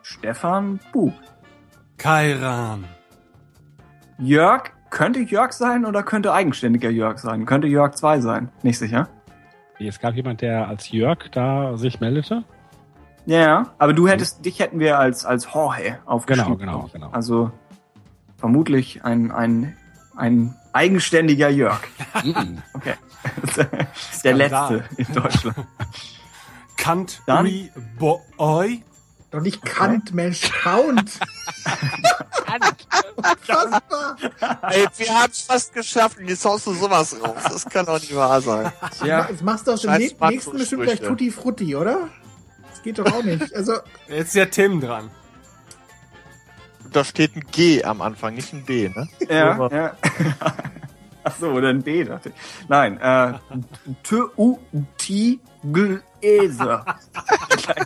E: Stefan Bub.
A: Kairan.
E: Jörg, könnte Jörg sein oder könnte eigenständiger Jörg sein? Könnte Jörg 2 sein? Nicht sicher?
C: Es gab jemand, der als Jörg da sich meldete.
E: Ja, aber du hättest, dich hätten wir als, als Jorge aufgeschrieben.
C: Genau, genau, genau.
E: Also vermutlich ein, ein, ein eigenständiger Jörg.
C: Mhm.
E: Okay. Der letzte in Deutschland.
A: Country Boy.
G: Doch nicht Kant, Mensch, Count. Unfassbar.
F: ey, wir haben es fast geschafft und jetzt haust du sowas raus. Das kann doch nicht wahr sein.
E: Ja,
G: Jetzt machst du aus dem nächsten bestimmt gleich. Tutti Frutti, oder? Das geht doch auch nicht. Also,
A: Jetzt ist ja Tim dran.
F: Da steht ein G am Anfang, nicht ein B, ne?
E: ja, ja. Ach so, oder ein D, dachte ich. Nein, äh, T, U, T, G. Gleichen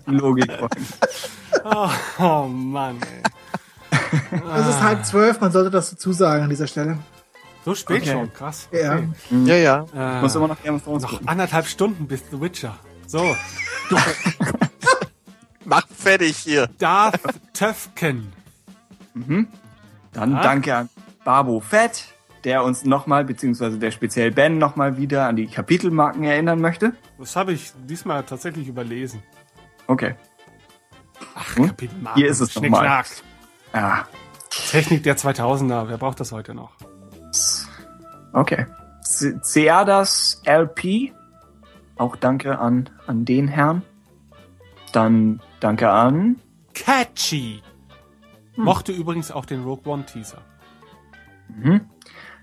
E: Logik.
A: Oh, oh Mann, ey.
G: es ist halb zwölf, man sollte das dazu sagen an dieser Stelle.
A: So spät
E: Okay.
A: schon, krass.
G: Ja.
A: Okay.
F: Ja, ja.
A: Äh,
E: Muss immer noch Game of Thrones
A: noch
E: gucken.
A: anderthalb Stunden bis The Witcher. So,
F: Mach fertig hier.
A: Darth Töfken.
E: Dann
A: Ah.
E: danke an Babo Fett, der uns nochmal, beziehungsweise der speziell Ben nochmal wieder an die Kapitelmarken erinnern möchte.
A: Das habe ich diesmal tatsächlich überlesen.
E: Okay.
A: Ach,
E: Hm?
A: Kapitelmarken.
E: Hier ist es nochmal.
A: Schnickschnack.
E: Ah,
A: Technik der 2000er. Wer braucht das heute noch?
E: okay. Ceadas LP. Auch danke an, an den Herrn. Dann danke an.
A: Catchy. Mochte übrigens auch den Rogue One Teaser.
E: Mhm.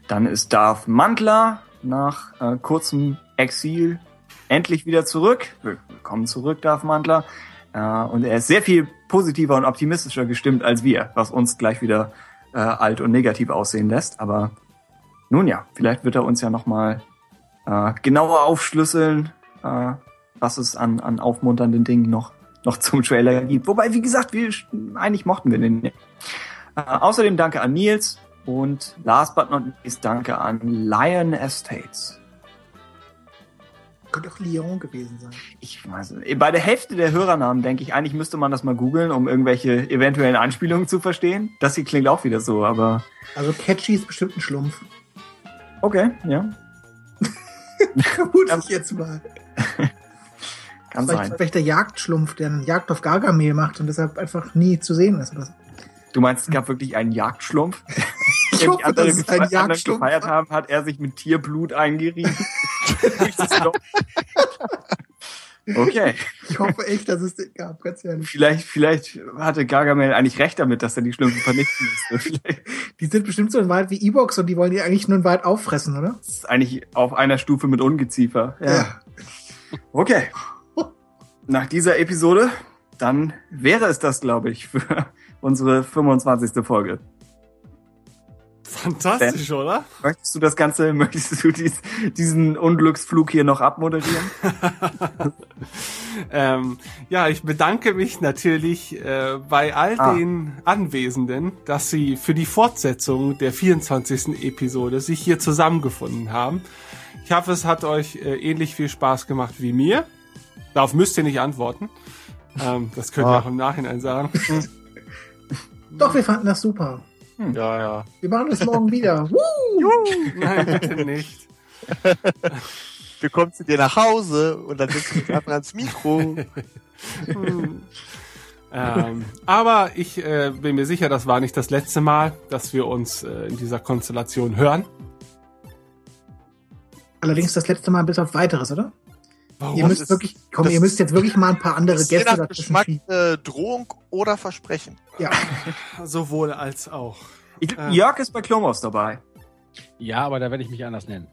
E: Dann ist Darth Mantler nach äh, kurzem Exil endlich wieder zurück. Willkommen zurück, Darth Mantler. Äh, und er ist sehr viel positiver und optimistischer gestimmt als wir, was uns gleich wieder äh, alt und negativ aussehen lässt. Aber nun ja, vielleicht wird er uns ja nochmal äh, genauer aufschlüsseln, äh, was es an, an aufmunternden Dingen noch, noch zum Trailer gibt. Wobei, wie gesagt, wir eigentlich mochten wir den. Äh, außerdem danke an Nils und last but not least danke an Lion Estates.
G: Könnte auch Lyon gewesen sein.
E: Ich weiß nicht. Bei der Hälfte der Hörernamen denke ich, eigentlich müsste man das mal googeln, um irgendwelche eventuellen Anspielungen zu verstehen. Das hier klingt auch wieder so, aber
G: Also catchy ist bestimmt ein Schlumpf.
E: okay, ja,
G: Vermute ich jetzt mal.
E: kann
G: Vielleicht,
E: sein.
G: vielleicht der Jagdschlumpf, der eine Jagd auf Gargamel macht und deshalb einfach nie zu sehen ist. Oder so.
E: Du meinst, es gab wirklich einen Jagdschlumpf?
G: Ich hoffe,
E: andere
G: dass es ein
E: gefeiert- anderen
G: Jagdschlumpf
E: gefeiert haben, hat er sich mit Tierblut eingerieben. Das okay.
G: Ich hoffe echt, dass es den gab, ganz ehrlich.
E: Vielleicht, vielleicht hatte Gargamel eigentlich recht damit, dass er die Schlümpfe vernichten müsste.
G: Die sind bestimmt so Wald wie E-Box und die wollen die eigentlich nur Wald auffressen, oder?
E: ist es eigentlich auf einer Stufe mit Ungeziefer. Okay. Nach dieser Episode, dann wäre es das, glaube ich, für unsere 25. Folge.
A: Fantastisch, oder?
E: Möchtest du das Ganze, möchtest du dies, diesen Unglücksflug hier noch abmoderieren?
A: Ähm, ja, ich bedanke mich natürlich äh, bei all
E: Ah.
A: den Anwesenden, dass sie für die Fortsetzung der 24. Episode sich hier zusammengefunden haben. Ich hoffe, es hat euch äh, ähnlich viel Spaß gemacht wie mir. Darauf müsst ihr nicht antworten. Ähm, das könnt ihr
C: Ah.
A: auch im Nachhinein sagen.
G: Doch, wir fanden das super.
F: Ja, ja.
G: Wir machen das morgen wieder. Woo!
A: Nein, bitte nicht.
F: Wir kommen zu dir nach Hause und dann setzen wir uns einfach ans Mikro.
A: ähm, aber ich äh, bin mir sicher, das war nicht das letzte Mal, dass wir uns äh, in dieser Konstellation hören.
G: Allerdings das letzte Mal bis auf weiteres, oder?
A: Warum?
G: ihr müsst
F: ist-
G: wirklich, komm, ihr müsst jetzt wirklich mal ein paar andere
F: ist
G: Gäste dazwischen
F: Geschmack äh, Drohung oder Versprechen.
G: Ja,
A: Sowohl als auch.
E: Ich,
A: Ah.
E: Jörg ist bei Klomos dabei.
C: Ja, aber da werde ich mich anders nennen.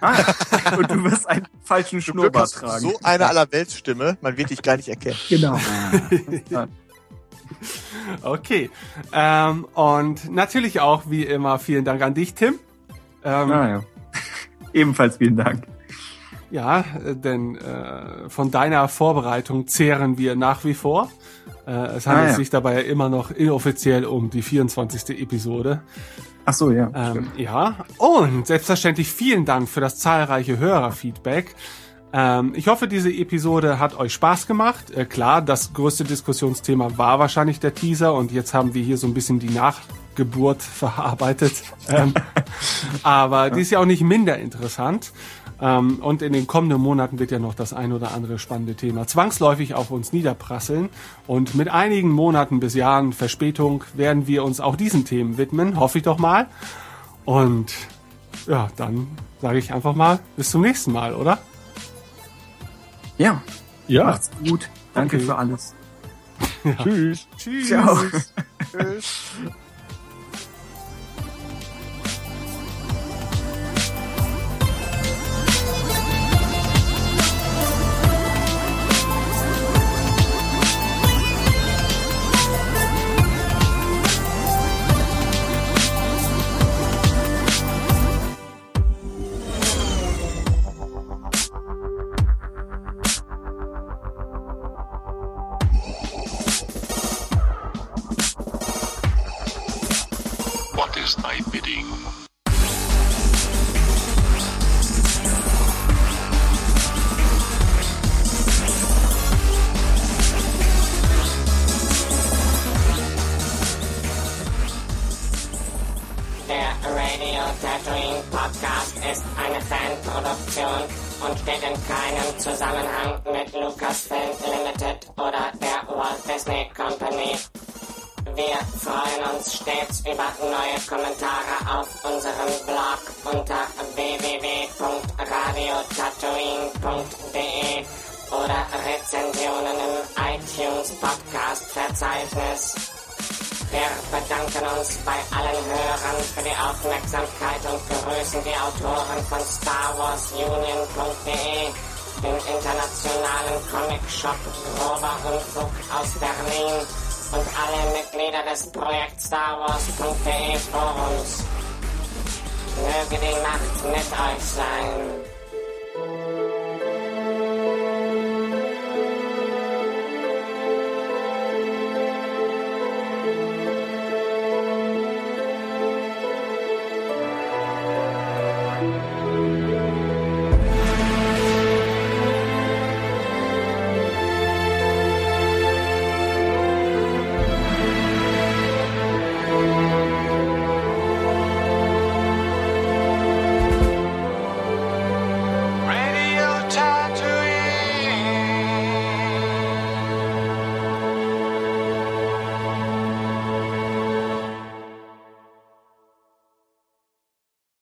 E: Ah, und du wirst einen falschen Schnurrbart tragen.
F: so eine Allerweltsstimme, man wird dich gar nicht erkennen.
G: genau.
A: Okay. Ähm, und natürlich auch, wie immer, vielen Dank an dich, Tim. Ähm,
E: Ah, ja. Ebenfalls vielen Dank.
A: Ja, äh, denn äh, von deiner Vorbereitung zehren wir nach wie vor. Äh, es handelt
E: Ah, ja.
A: sich dabei immer noch inoffiziell um die 24. Episode.
E: Ach so, ja.
A: Ähm, ja, und selbstverständlich vielen Dank für das zahlreiche Hörerfeedback. Ähm, ich hoffe, diese Episode hat euch Spaß gemacht. Äh, klar, das größte Diskussionsthema war wahrscheinlich der Teaser und jetzt haben wir hier so ein bisschen die Nachgeburt verarbeitet. Ähm, aber die ist ja auch nicht minder interessant. Ähm, und in den kommenden Monaten wird ja noch das ein oder andere spannende Thema zwangsläufig auf uns niederprasseln. Und mit einigen Monaten bis Jahren Verspätung werden wir uns auch diesen Themen widmen, hoffe ich doch mal. Und ja, dann sage ich einfach mal bis zum nächsten Mal, oder?
E: Ja,
C: Ja,
E: macht's gut. Danke
A: Okay.
E: für alles.
C: tschüss.
A: Tschüss.
E: Ciao.
F: Tschüss.
H: aus Berlin, und alle Mitglieder des Projekt Star Wars.de Forums. Möge die Macht mit euch sein.